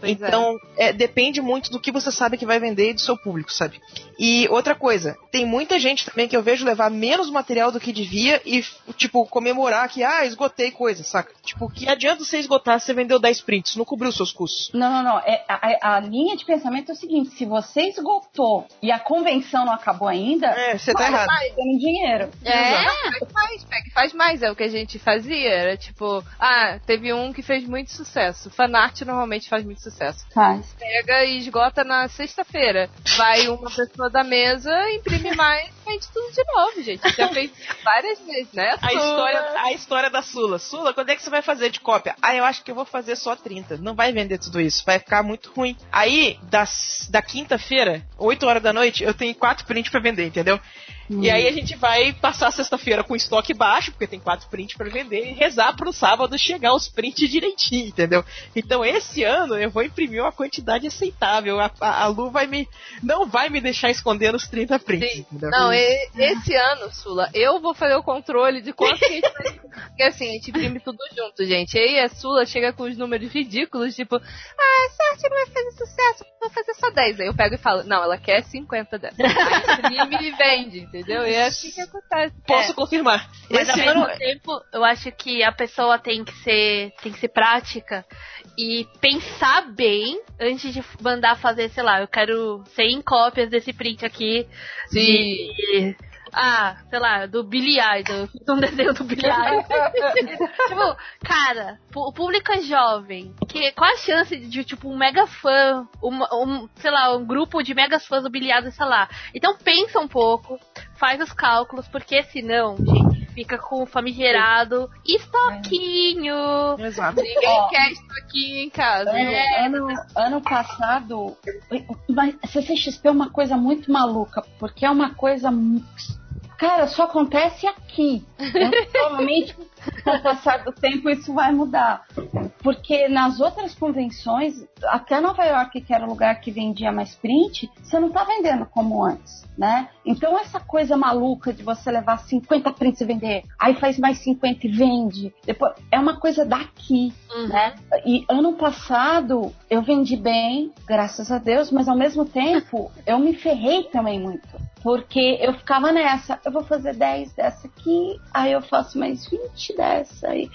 Pois então, é, depende muito do que você sabe que vai vender e do seu público, sabe? E outra coisa, tem muita gente também que eu vejo levar menos material do que devia e, tipo, comemorar que, ah, esgotei coisa, saca? Tipo, que adianta você esgotar se você vendeu 10 prints, não cobriu seus custos. Não, não, não. É, a, a linha de pensamento é o seguinte: se você esgotou e a convenção não acabou ainda, É, você tá errado. perdendo dinheiro. É, Faz mais, pega, faz mais, é o que a gente fazia. Era tipo, ah, teve um que fez muito sucesso. Fanart normalmente faz muito sucesso. Faz. Pega e esgota na sexta-feira. Vai uma pessoa da mesa, imprime mais, vende tudo de novo, gente. Já fez várias vezes, né? A história, a história da Sula. Sula, quando é que você vai fazer de cópia? Ah, eu acho que eu vou fazer só 30. Não vai vender tudo isso. Vai ficar muito ruim. Aí, das, da quinta-feira, 8 horas da noite, eu tenho quatro prints pra vender, entendeu? E aí a gente vai passar a sexta-feira com estoque baixo, porque tem quatro prints pra vender, e rezar pro sábado chegar os prints direitinho, entendeu? Então esse ano eu vou imprimir uma quantidade aceitável. A, a, a Lu vai me. não vai me deixar escondendo os 30 prints. Não, e- esse ano, Sula, eu vou fazer o controle de quanto que a gente vai. *laughs* Porque assim, a gente imprime tudo junto, gente. Aí a Sula chega com os números ridículos, tipo, ah, sorte não vai fazer sucesso, vou fazer só 10. Aí eu pego e falo, não, ela quer 50 dessa. Aí imprime e vende, entendeu? E é assim que acontece. Posso confirmar. Mas esse ao ano. mesmo tempo, eu acho que a pessoa tem que ser, tem que ser prática e pensar bem antes de mandar fazer, sei lá, eu quero 100 cópias desse print aqui de ah, sei lá, do Billy Idol. Eu fiz um *laughs* desenho do Billy Idol. *laughs* tipo, cara, o público é jovem. Que, qual a chance de, tipo, um mega fã, uma- um, sei lá, um grupo de mega fãs do Billy Idol, sei lá. Então pensa um pouco, faz os cálculos, porque senão, gente, fica com o famigerado estoquinho. Exato. Ninguém Ó. quer aqui em casa. É, ano, ano passado, mas CCXP é uma coisa muito maluca, porque é uma coisa. Cara, só acontece aqui. Eu, *laughs* provavelmente, com o passar do tempo, isso vai mudar. Porque nas outras convenções, até Nova York, que era o lugar que vendia mais print, você não tá vendendo como antes, né? Então essa coisa maluca de você levar 50 prints e vender, aí faz mais 50 e vende, depois é uma coisa daqui, né? E ano passado eu vendi bem, graças a Deus, mas ao mesmo tempo eu me ferrei também muito. Porque eu ficava nessa, eu vou fazer 10 dessa aqui, aí eu faço mais 20 dessa aí.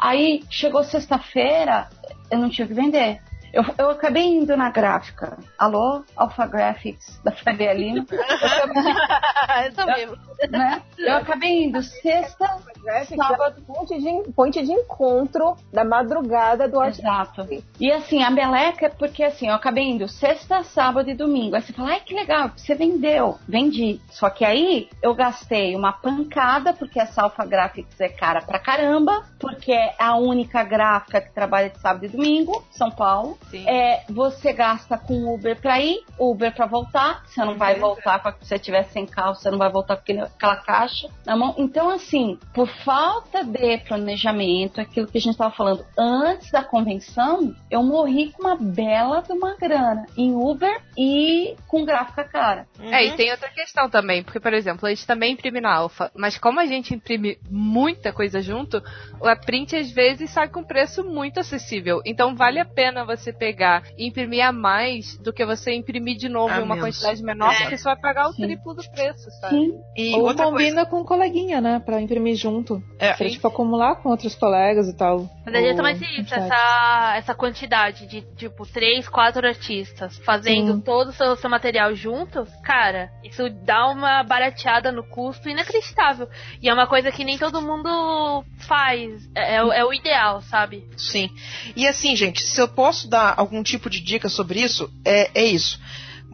Aí chegou sexta-feira, eu não tinha que vender. Eu, eu acabei indo na gráfica. Alô, Alpha Graphics da Faria Lima. *laughs* Essa mesmo. né? Eu acabei indo sexta, sábado. Ponte de, ponte de encontro da madrugada do Exato. E assim, a meleca é porque assim, eu acabei indo sexta, sábado e domingo. Aí você fala, ai que legal, você vendeu. Vendi. Só que aí eu gastei uma pancada, porque essa Alpha Graphics é cara pra caramba, porque é a única gráfica que trabalha de sábado e domingo, São Paulo. Sim. É, você gasta com Uber pra ir, Uber pra voltar. Você não vai voltar com a, se você tiver sem carro, você não vai voltar com aquela caixa na mão. Então, assim, por falta de planejamento, aquilo que a gente tava falando antes da convenção, eu morri com uma bela de uma grana em Uber e com gráfica cara. É, e tem outra questão também, porque, por exemplo, a gente também imprime na Alpha, mas como a gente imprime muita coisa junto, a print às vezes sai com preço muito acessível. Então vale a pena você pegar e imprimir a mais do que você imprimir de novo A em uma menos. quantidade menor, É. porque você vai pagar o Sim. triplo do preço, sabe? Sim. E Ou outra coisa. combina com um coleguinha, né? Pra imprimir junto. É, Pra tipo acumular com outros colegas e tal. Mas a gente Ou também tem isso, essa, essa quantidade de, tipo, três, quatro artistas fazendo Sim. todo o seu, seu material junto, cara, isso dá uma barateada no custo inacreditável. E é uma coisa que nem todo mundo faz. É, é o- é o ideal, sabe? Sim. E assim, gente, se eu posso dar algum tipo de dica sobre isso, é, é isso.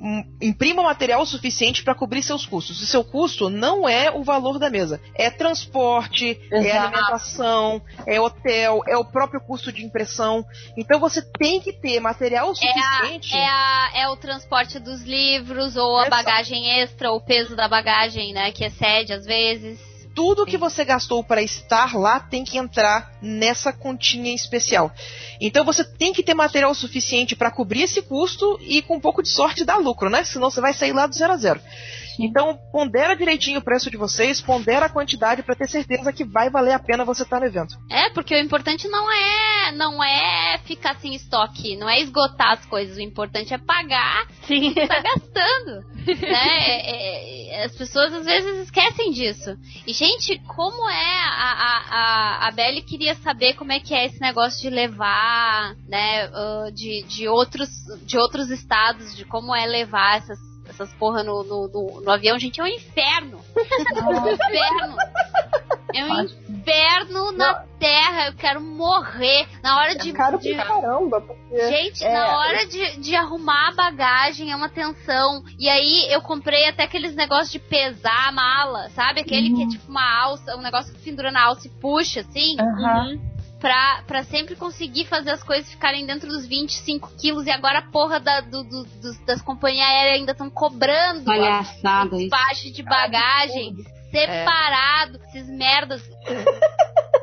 Hum, Imprima material suficiente para cobrir seus custos. E seu custo não é o valor da mesa. É transporte, é Exato. alimentação, é hotel, é o próprio custo de impressão. Então você tem que ter material suficiente. É, a- é o transporte dos livros, ou a Exato. bagagem extra, o peso da bagagem, né? Que excede às vezes. Tudo que você gastou para estar lá tem que entrar nessa continha especial. Então você tem que ter material suficiente para cobrir esse custo e com um pouco de sorte dar lucro, né? Senão você vai sair lá do zero a zero. Então pondera direitinho o preço de vocês, pondera a quantidade para ter certeza que vai valer a pena você estar no evento. É, porque o importante não é não é ficar sem estoque, não é esgotar as coisas. O importante é pagar Sim. tá gastando. *laughs* né? É, é, as pessoas às vezes esquecem disso. E, gente, como é a, a, a, a Belly queria saber como é que é esse negócio de levar, né, ah, de, de, outros, de outros estados, de como é levar essas, essas porra no, no, no, no avião, gente, é um inferno. *laughs* É um inferno. É um inferno na terra, eu quero morrer. Na hora de. É caro de- pra caramba, porque Gente, É. na hora de, de arrumar a bagagem é uma tensão. E aí eu comprei até aqueles negócios de pesar a mala, sabe? Aquele que é tipo uma alça, um negócio que pendura na alça e puxa, assim. Aham. Pra, pra sempre conseguir fazer as coisas ficarem dentro dos 25 quilos. E agora a porra da- do- do- dos- das companhias aéreas ainda estão cobrando Palhaçada isso. de bagagem separado. Esses merdas. *laughs*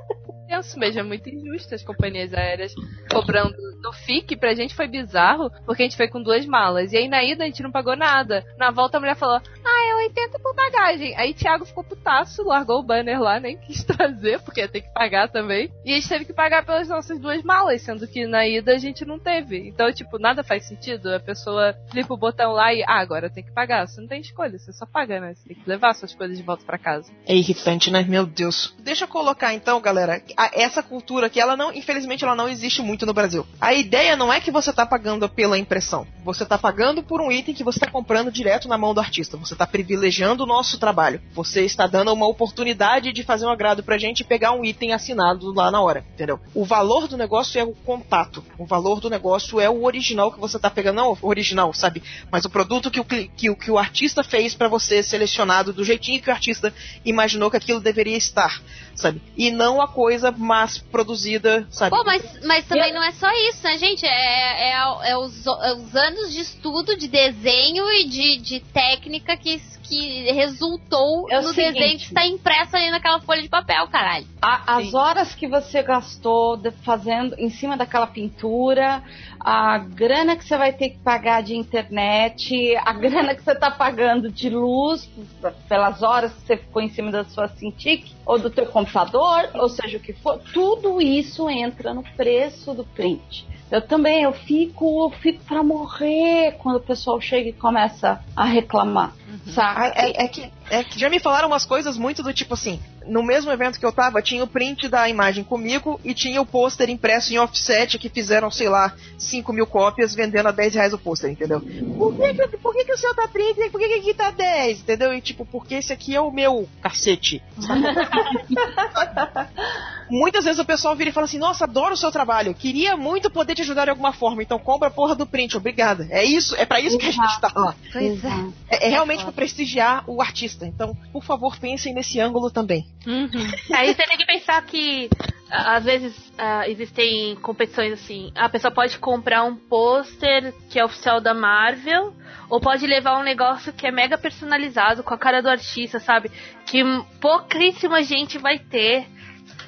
penso mesmo, é muito injusto as companhias aéreas cobrando do FIC. Pra gente foi bizarro, porque a gente foi com duas malas. E aí na ida a gente não pagou nada. Na volta a mulher falou: Ah, é 80 por bagagem. Aí Thiago ficou putaço, largou o banner lá, nem *laughs* quis trazer, porque ia ter que pagar também. E a gente teve que pagar pelas nossas duas malas, sendo que na ida a gente não teve. Então, tipo, nada faz sentido. A pessoa clica o botão lá e, ah, agora tem que pagar. Você não tem escolha, você só paga, né? Você tem que levar suas coisas de volta pra casa. É irritante, né? Meu Deus. Deixa eu colocar então, galera, a- essa cultura que ela não, infelizmente, ela não existe muito no Brasil. A ideia não é que você tá pagando pela impressão. Você tá pagando por um item que você tá comprando direto na mão do artista. Você tá privilegiando o nosso trabalho. Você está dando uma oportunidade de fazer um agrado pra gente e pegar um item assinado lá na hora, entendeu? O valor do negócio é o contato. O valor do negócio é o original que você tá pegando, não o original, sabe? Mas o produto que o, que, que o artista fez pra você, selecionado do jeitinho que o artista imaginou que aquilo deveria estar, sabe? E não a coisa mais produzida, sabe? Pô, mas, mas também não é só isso, né, gente? É, é, é os, é os anos de estudo, de desenho e de, de técnica que, que resultou É no seguinte. desenho que está impresso ali naquela folha de papel, caralho. A- as Sim. horas que você gastou de- fazendo em cima daquela pintura, a grana que você vai ter que pagar de internet, a *laughs* grana que você tá pagando de luz pelas horas que você ficou em cima da sua Cintiq ou do teu computador, ou seja o que for, tudo isso entra no preço do print. Eu também, eu fico, eu fico para morrer quando o pessoal chega e começa a reclamar, sabe? Ah, É, é que, é que já me falaram umas coisas muito do tipo assim. No mesmo evento que eu tava, tinha o print da imagem comigo e tinha o pôster impresso em offset que fizeram, sei lá, 5 mil cópias vendendo a 10 reais o pôster, entendeu? Por que, que, por que, que o seu tá 30 e por que, que aqui tá 10? Entendeu? E tipo, porque esse aqui é o meu cacete. *laughs* Muitas vezes o pessoal vira e fala assim: Nossa, adoro o seu trabalho, queria muito poder te ajudar de alguma forma, então compra a porra do print, obrigada. É isso, é para isso que a gente tá lá. Pois é. É, é realmente para prestigiar o artista. Então, por favor, pensem nesse ângulo também. Aí você tem que pensar que às vezes ah, existem competições assim. A pessoa pode comprar um pôster que é oficial da Marvel, ou pode levar um negócio que é mega personalizado com a cara do artista, sabe? Que pouquíssima gente vai ter.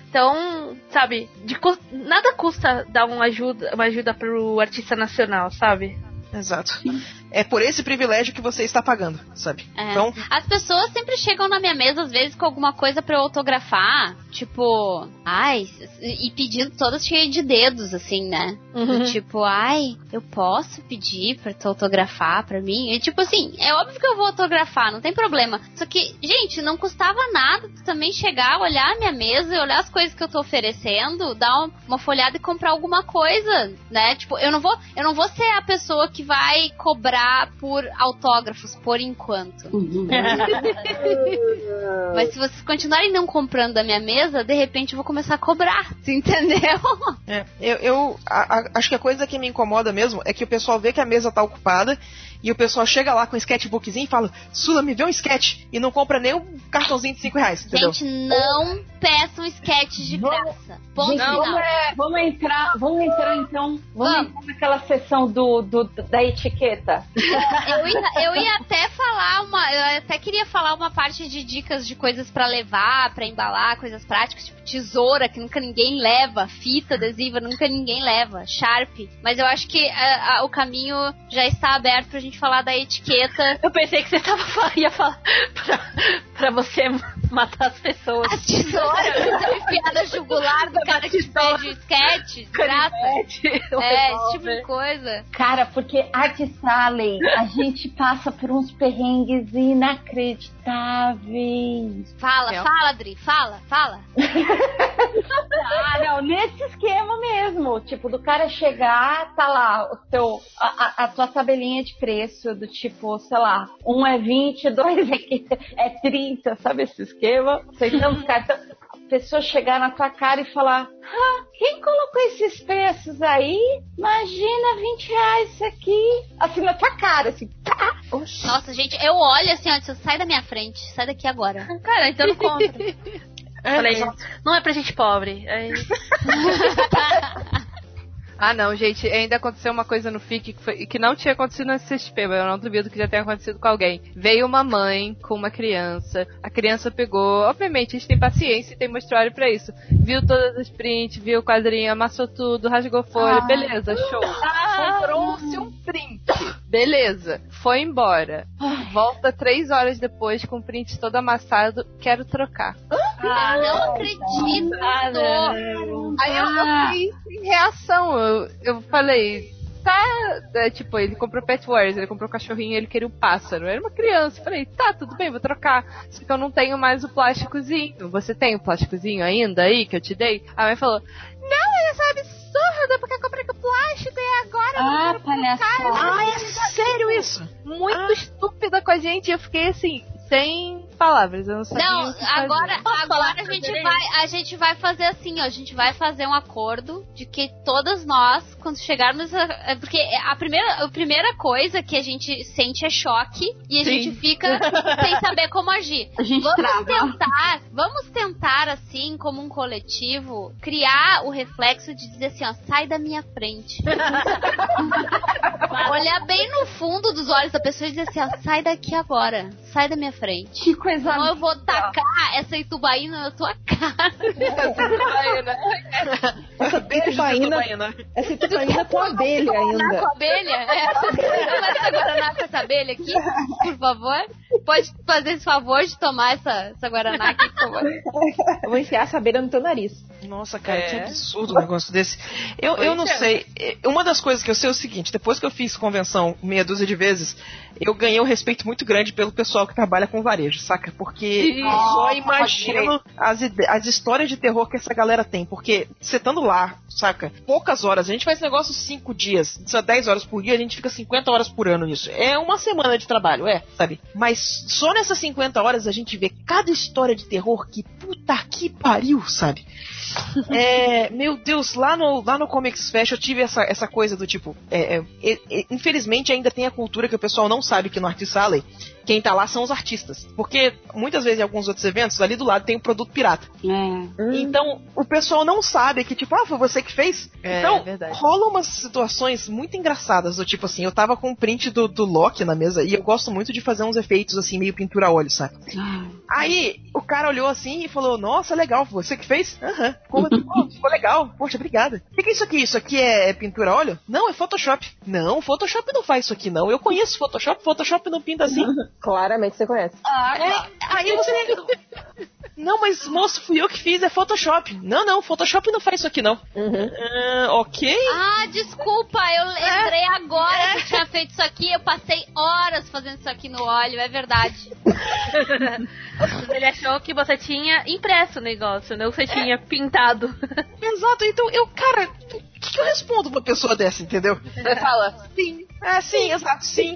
Então, sabe, de nada custa dar uma ajuda, uma ajuda pro artista nacional, sabe? Exato. É por esse privilégio que você está pagando, sabe? É. Então, As pessoas sempre chegam na minha mesa, às vezes, com alguma coisa pra eu autografar. Tipo, ai, e pedindo todas cheias de dedos, assim, né? Uhum. Tipo, ai, eu posso pedir pra tu autografar pra mim? E tipo assim, é óbvio que eu vou autografar, não tem problema. Só que, gente, não custava nada tu também chegar, olhar a minha mesa e olhar as coisas que eu tô oferecendo, dar uma, uma folhada e comprar alguma coisa, né? Tipo, eu não vou, eu não vou ser a pessoa que vai cobrar por autógrafos por enquanto. *laughs* *laughs* Mas se vocês continuarem não comprando da minha mesa, de repente eu vou começar a cobrar, *laughs* entendeu? é, eu, eu a- a- acho que a coisa que me incomoda mesmo é que o pessoal vê que a mesa tá ocupada e o pessoal chega lá com um sketchbookzinho e fala, Sula, me vê um sketch e não compra nem um cartãozinho de 5 reais, entendeu? Gente, não peçam sketches de graça. Ponto Gente, vamos, é, vamos entrar, vamos entrar então, vamos, Vamos. entrar naquela sessão do, do- da etiqueta. *laughs* Eu ia, eu ia até falar uma. Eu até queria falar uma parte de dicas de coisas pra levar, pra embalar, coisas práticas, tipo tesoura, que nunca ninguém leva, fita adesiva, nunca ninguém leva, Sharp. Mas eu acho que ah, ah, o caminho já está aberto pra gente falar da etiqueta. Eu pensei que você tava ia falar pra, pra você matar as pessoas. As tesouras, *laughs* enfiada jugular do cara que pede sketch, graça. É, esse tipo de coisa. Cara, porque Art Sally, a gente passa por uns perrengues inacreditáveis. Fala, Eu? fala, Adri, fala, fala. *laughs* Ah, não, nesse esquema mesmo. Tipo, do cara chegar, tá lá, o teu, a, a- a tua tabelinha de preço do tipo, sei lá, um é 20, dois é, é 30, sabe esse esquema? Aceitamos cartão. A pessoa chegar na tua cara e falar: ah, quem colocou esses preços aí? Imagina 20 reais isso aqui. Assim, na tua cara, assim. Pá. Nossa, gente, eu olho assim, ó, sai da minha frente, sai daqui agora. *laughs* Cara, então não conta. É, Falei, exato. não é pra gente pobre. Aí, *laughs* Ah, não, gente, ainda aconteceu uma coisa no FIC que, foi- que não tinha acontecido no SCP, mas eu não duvido que já tenha acontecido com alguém. Veio uma mãe com uma criança, a criança pegou, obviamente, a gente tem paciência e tem mostruário pra isso. Viu todas as prints, viu o quadrinho, amassou tudo, rasgou folha, Ah. beleza, show. Comprou-se um print, beleza, foi embora. Volta três horas depois com o print todo amassado, quero trocar. Ah, não acredito. Ah, não. Aí eu, eu fiquei sem reação. Eu, eu falei, tá. é, tipo, ele comprou Pet Wars, ele comprou o cachorrinho ele queria o pássaro. Era uma criança. Eu falei, tá, tudo bem, vou trocar. Só que eu não tenho mais o plásticozinho. Você tem o plásticozinho ainda aí que eu te dei? A mãe falou, não, isso é absurdo, porque eu comprei com plástico e agora. Ah, palhaçada. Ah, é sério isso? Muito estúpida com a gente. Eu fiquei assim, sem palavras. Eu não sabia. Não, agora, agora a gente vai, a gente vai fazer assim, ó, a gente vai fazer um acordo de que todas nós, quando chegarmos, a, é porque a primeira, a primeira coisa que a gente sente é choque e a Sim. gente fica *laughs* sem saber como agir. A gente Vamos trava. tentar, vamos tentar assim, como um coletivo, criar o reflexo de dizer assim, ó, sai da minha frente. *laughs* Olhar bem no fundo dos olhos da pessoa e dizer assim, ó, sai daqui agora, sai da minha frente. Que coisa Senão eu vou tacar essa itubaína na tua cara. *laughs* Essa Beijo, tubaína, Tubaína. essa tubaína com abelha ainda. Com a abelha? É. Toma essa Guaraná com essa abelha aqui, por favor. Pode fazer esse favor de tomar essa, essa Guaraná aqui, por favor. Eu vou enfiar essa abelha no teu nariz. Nossa, cara, É. que absurdo um negócio desse. Eu, eu não é. sei. Uma das coisas que eu sei é o seguinte: depois que eu fiz convenção meia dúzia de vezes, eu ganhei um respeito muito grande pelo pessoal que trabalha com varejo, saca? Porque eu só imagino as, as histórias de terror que essa galera tem. Porque você estando lá, saca? Poucas horas. A gente faz negócio cinco dias, só 10 horas por dia, a gente fica 50 horas por ano nisso. É uma semana de trabalho, é, sabe? Mas só nessas 50 horas a gente vê cada história de terror que, puta que pariu, sabe? É, meu Deus, lá no, lá no Comics Fest eu tive essa, essa coisa do tipo. é, é, é, é, infelizmente ainda tem a cultura que o pessoal não sabe que no Artist Alley quem tá lá são os artistas. Porque muitas vezes em alguns outros eventos, ali do lado tem um produto pirata. É. Então o pessoal não sabe que, tipo, ah, foi você que fez? É, então, verdade. rolam umas situações muito engraçadas, do tipo assim, eu tava com um print do, do Loki na mesa e eu gosto muito de fazer uns efeitos assim, meio pintura a óleo, sabe? Aí o cara olhou assim e falou: Nossa, legal, você que fez? Aham. Ficou, *laughs* ficou- ficou legal. Poxa, obrigada. O que, que é isso aqui? Isso aqui é pintura a óleo? Não, é Photoshop. Não, Photoshop não faz isso aqui, não. Eu conheço Photoshop, Photoshop não pinta assim. *laughs* Claramente você conhece. É, aí você. *laughs* Não, mas moço, fui eu que fiz, é Photoshop. Não, não, Photoshop não faz isso aqui, não. Uhum. Ah, ok. Ah, desculpa, eu lembrei agora que eu tinha feito isso aqui. Eu passei horas fazendo isso aqui no óleo, é verdade. Ele achou que você tinha impresso o negócio, não você tinha pintado. *laughs* Exato, então eu, cara, o que, que eu respondo pra uma pessoa dessa, entendeu? Você fala, Sim. É, sim, exato, sim.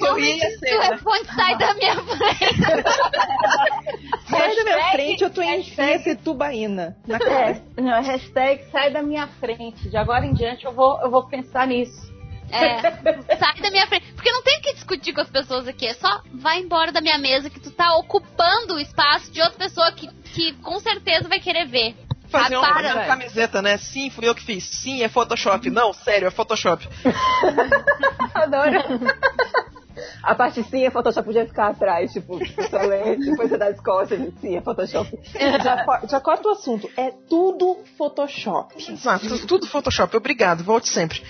Eu ia Tu ser. né? responde, sai da minha frente. *laughs* Sai da minha frente, eu tô em hashtag- tubaína. Na cara. É, não, hashtag sai da minha frente. De agora em diante eu vou, eu vou pensar nisso. É, sai da minha frente. Porque não tem o que discutir com as pessoas aqui. É só vai embora da minha mesa que tu tá ocupando o espaço de outra pessoa que, que com certeza vai querer ver. Fazer Ah, uma, para, camiseta, né? Sim, fui eu que fiz. Sim, é Photoshop. Não, sério, é Photoshop. *laughs* Adoro. A parte sim é Photoshop podia ficar atrás, tipo, só ler, depois você dá as costas e sim é Photoshop. *laughs* Já, já corta o assunto. É tudo Photoshop. Exato, tudo Photoshop. Obrigado, volte sempre.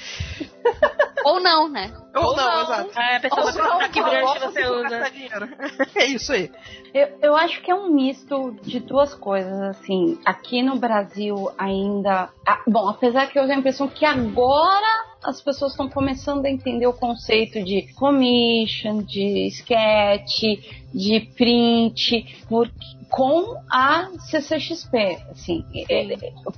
Ou não, né? Ou, não, exato. Aí a pessoa vai perguntar que brush você usa. *laughs* É isso aí. Eu, eu acho que é um misto de duas coisas, assim. Aqui no Brasil ainda. ah, bom, apesar que eu tenho a impressão que agora as pessoas estão começando a entender o conceito de commission, de sketch, de print, porque, com a CCXP, assim, é,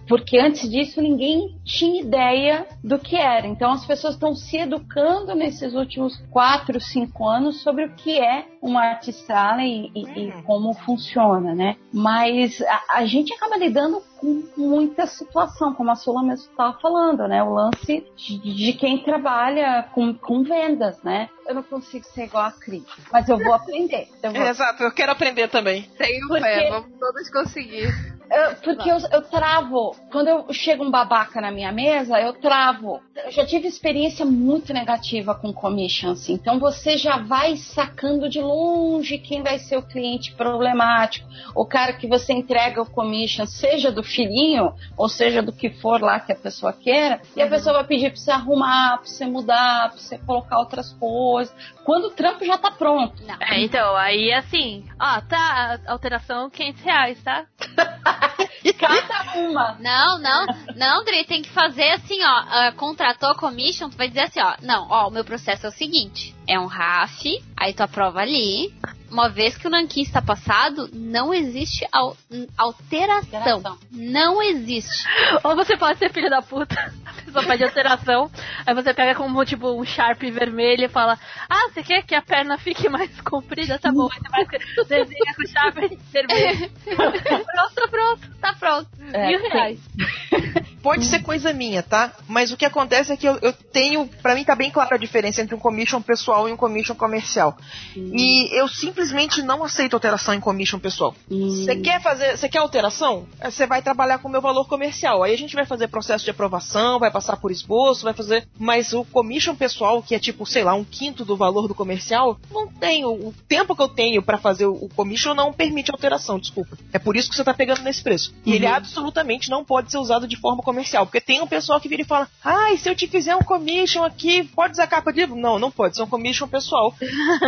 porque antes disso ninguém tinha ideia do que era. Então as pessoas estão se educando nesses últimos quatro, cinco anos sobre o que é uma arte sala e, e- e como funciona, né? Mas a, a gente acaba lidando com muita situação, como a Sula mesmo estava falando, né? O lance de, de quem trabalha com, com vendas, né? Eu não consigo ser igual a Cris, mas eu vou *laughs* aprender. Eu vou exato, eu quero aprender também. tenho Porque- fé, vamos todas conseguir. Eu- porque eu, eu travo. Quando eu chega um babaca na minha mesa, eu travo. Eu já tive experiência muito negativa com commission, assim. Então você já vai sacando de longe quem vai ser o cliente problemático. O cara que você entrega o commission, seja do filhinho, ou seja do que for lá que a pessoa queira, e a pessoa vai pedir pra você arrumar, pra você mudar, pra você colocar outras coisas. Quando o trampo já tá pronto. É, então, aí assim, ó, tá, alteração 500 reais, tá? *laughs* Cada uma. Não, não, não, Dri, tem que fazer assim, ó. ah, contratou a commission, tu vai dizer assim, ó. Não, ó, o meu processo é o seguinte: é um RAF, aí tu aprova ali. Uma vez que o nanquim está passado, não existe al- alteração. Alteração. Não existe. Ou você pode ser filho da puta, *laughs* a pessoa pede alteração, aí você pega como tipo um Sharp vermelho e fala: Ah, você quer que a perna fique mais comprida? Tá bom, aí você vai desenha com Sharp vermelho. *laughs* pronto, tá pronto, tá pronto. É, Mil reais. *laughs* Pode ser coisa minha, tá? Mas o que acontece é que eu, eu tenho. Pra mim tá bem clara a diferença entre um commission pessoal e um commission comercial. E eu simplesmente não aceito alteração em commission pessoal. Você quer fazer. Você quer alteração? Eh, Você vai trabalhar com o meu valor comercial. Aí a gente vai fazer processo de aprovação, vai passar por esboço, vai fazer. Mas o commission pessoal, que é tipo, sei lá, um quinto do valor do comercial, não tenho. O tempo que eu tenho pra fazer o commission não permite alteração, desculpa. É por isso que você tá pegando nesse preço. E ele absolutamente não pode ser usado de forma comercial. Porque tem um pessoal que vira e fala: Ai, se eu te fizer um commission aqui, pode usar capa de livro? Não, não pode. Isso é um commission pessoal. *laughs*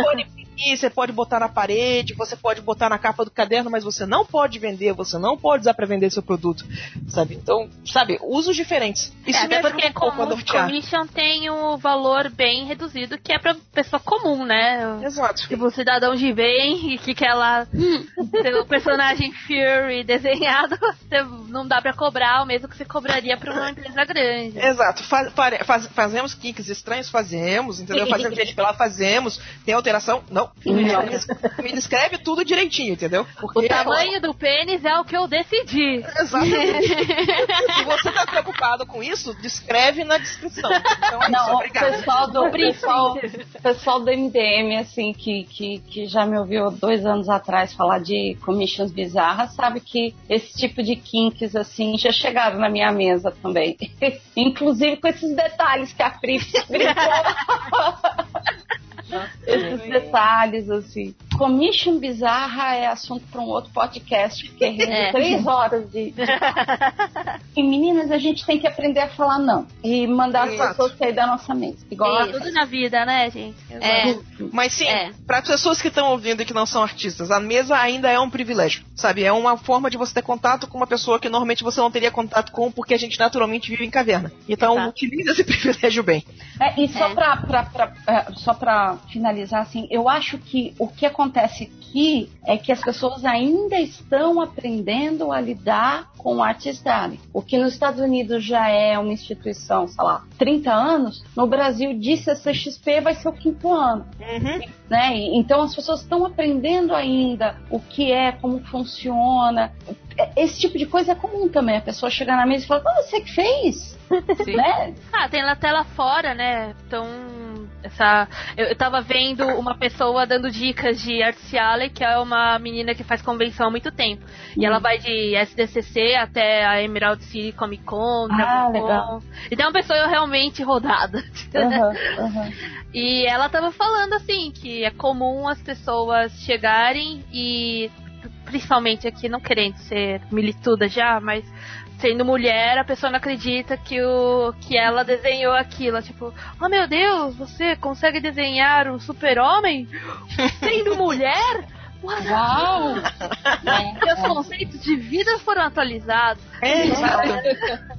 Pode imprimir, você pode botar na parede, você pode botar na capa do caderno, mas você não pode vender, você não pode usar pra vender seu produto. Sabe? Então, sabe, usos diferentes. Isso é, até ajuda porque um pouco commission tem o valor bem reduzido, que é pra pessoa comum, né? Exato. Tipo, o cidadão de bem e que quer lá ter o personagem Fury desenhado, *laughs* você não dá pra cobrar o mesmo que você cobraria pra uma empresa grande. Exato. Fa- fare- faz- fazemos kinks estranhos? Fazemos, entendeu? Fazemos *laughs* gente pelada? Fazemos. Tem alteração? Não, Não. Me, descreve tudo direitinho, entendeu? Porque O tamanho do pênis é o que eu decidi. Exatamente. Se você tá preocupado com isso, descreve na descrição. Então é isso, Não, o obrigado. pessoal do pessoal, pessoal do MDM, assim, que, que, que já me ouviu dois anos atrás falar de commissions bizarras, sabe que esse tipo de kinks, assim, já chegaram na minha mesa também. *laughs* Inclusive com esses detalhes que a Pri *laughs* explicou. Esses detalhes, assim. Commission bizarra é assunto para um outro podcast, porque *laughs* rende É. três horas de. e meninas, a gente tem que aprender a falar não. E mandar as Exato. pessoas sair da nossa mesa. Igual a Tudo na vida, né, gente? É. Mas sim, É. para as pessoas que estão ouvindo e que não são artistas, a mesa ainda é um privilégio, sabe? É uma forma de você ter contato com uma pessoa que normalmente você não teria contato com, porque a gente naturalmente vive em caverna. Então, Exato. utilize esse *laughs* privilégio bem. É, e só É. pra, é, só pra finalizar, assim, eu acho que o que acontece aqui é que as pessoas ainda estão aprendendo a lidar com o Artist Alley. O que nos Estados Unidos já é uma instituição, sei lá, 30 anos, no Brasil de CCXP vai ser o quinto ano. Uhum. né? Então as pessoas estão aprendendo ainda o que é, como funciona. Esse tipo de coisa é comum também. A pessoa chegar na mesa e falar, ah, você que fez? né? Ah, tem na tela fora, né? Então, essa. Eu, eu tava vendo uma pessoa dando dicas de Artiale, que é uma menina que faz convenção há muito tempo. E ela vai de SDCC até a Emerald City Comic Con, Ah, legal. Então é uma pessoa realmente rodada. Aham, *laughs* aham. E ela tava falando assim que é comum as pessoas chegarem e principalmente aqui não querendo ser milituda já, mas sendo mulher, a pessoa não acredita que o que ela desenhou aquilo, tipo, oh meu Deus, você consegue desenhar um super-homem sendo mulher? Uau! Seus conceitos de vida foram atualizados. É, exato.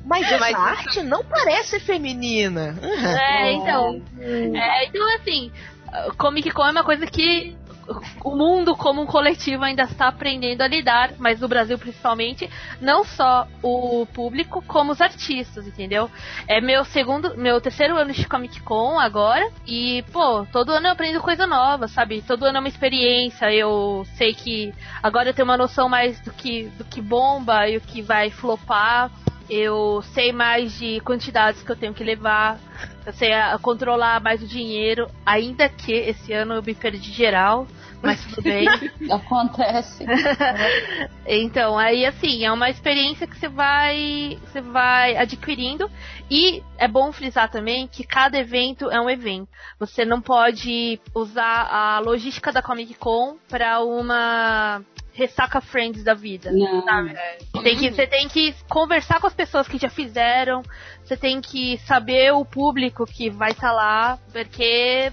Mas essa arte não parece feminina. É, então. É, então, assim, Comic Con é uma coisa que o mundo como um coletivo ainda está aprendendo a lidar, mas no Brasil principalmente, não só o público, como os artistas, entendeu? É meu segundo, meu terceiro ano de Comic Con agora, e, pô, todo ano eu aprendo coisa nova, sabe? Todo ano é uma experiência, eu sei que agora eu tenho uma noção mais do que, do que bomba e o que vai flopar. Eu sei mais de quantidades que eu tenho que levar. Eu sei a, controlar mais o dinheiro. Ainda que esse ano eu me perdi geral. Mas tudo bem. *laughs* Acontece. *laughs* então, aí assim, é uma experiência que você vai, você vai adquirindo. E é bom frisar também que cada evento é um evento. Você não pode usar a logística da Comic Con para uma ressaca friends da vida. Não. Sabe? Tem que, você tem que conversar com as pessoas que já fizeram, você tem que saber o público que vai estar lá, porque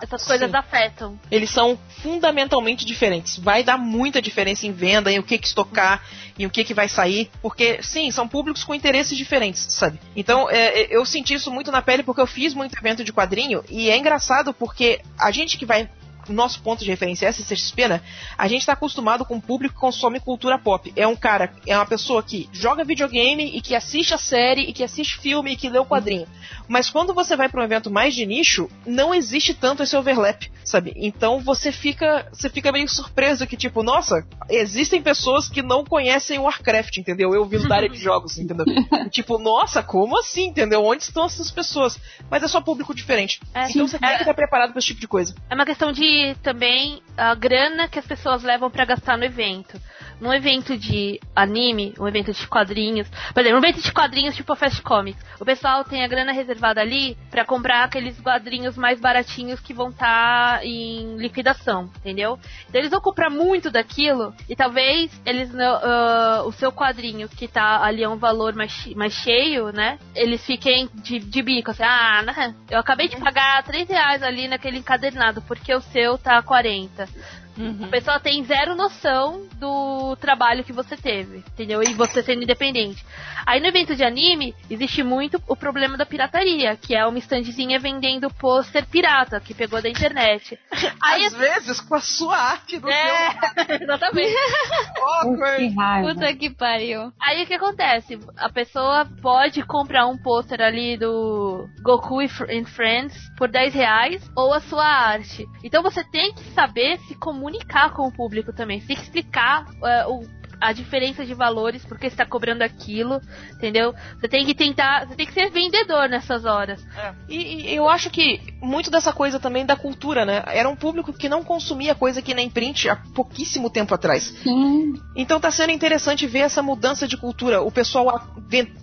essas coisas Sim. afetam. Eles são fundamentalmente diferentes. Vai dar muita diferença em venda, em o que, que estocar, em o que, que vai sair. Porque, sim, são públicos com interesses diferentes, sabe? Então, é, é, eu senti isso muito na pele porque eu fiz muito evento de quadrinho. E é engraçado porque a gente que vai o nosso ponto de referência é a CCXP, né? A gente tá acostumado com o público que consome cultura pop. É um cara, é uma pessoa que joga videogame e que assiste a série e que assiste filme e que lê o quadrinho. Mas quando você vai para um evento mais de nicho, não existe tanto esse overlap, sabe? Então você fica, você fica meio surpreso que tipo, nossa, existem pessoas que não conhecem o Warcraft, entendeu? Eu vindo da área *laughs* de jogos, entendeu? tipo, nossa, como assim, entendeu? Onde estão essas pessoas? Mas é só público diferente. É, então você é. tem que estar preparado para esse tipo de coisa. É uma questão de também a grana que as pessoas levam pra gastar no evento. Num evento de anime, um evento de quadrinhos, por exemplo, um evento de quadrinhos tipo a Fast Comics, o pessoal tem a grana reservada ali pra comprar aqueles quadrinhos mais baratinhos que vão estar em liquidação, entendeu? Então eles vão comprar muito daquilo e talvez eles ah, o seu quadrinho que tá ali a um valor mais, mais cheio, né? Eles fiquem de, de bico, assim, ah, né? Eu acabei de pagar 3 reais ali naquele encadernado, porque o seu tá 40. cosas A pessoa tem zero noção do trabalho que você teve, entendeu? E você sendo independente. Aí no evento de anime, existe muito o problema da pirataria, que é uma standzinha vendendo pôster pirata, que pegou da internet. *laughs* Aí Às vezes com a sua arte no É, *laughs* exatamente. *laughs* seu awkward. Puta que pariu. Aí o que acontece? A pessoa pode comprar um pôster ali do Goku and Friends por 10 reais ou a sua arte. Então você tem que saber se comunicar com o público também. Você tem que explicar é, o- a diferença de valores, porque você está cobrando aquilo, entendeu? Você tem que tentar, você tem que ser vendedor nessas horas. É. E, e eu acho que muito dessa coisa também da cultura, né? Era um público que não consumia coisa que nem print há pouquíssimo tempo atrás. Sim. Então tá sendo interessante ver essa mudança de cultura, o pessoal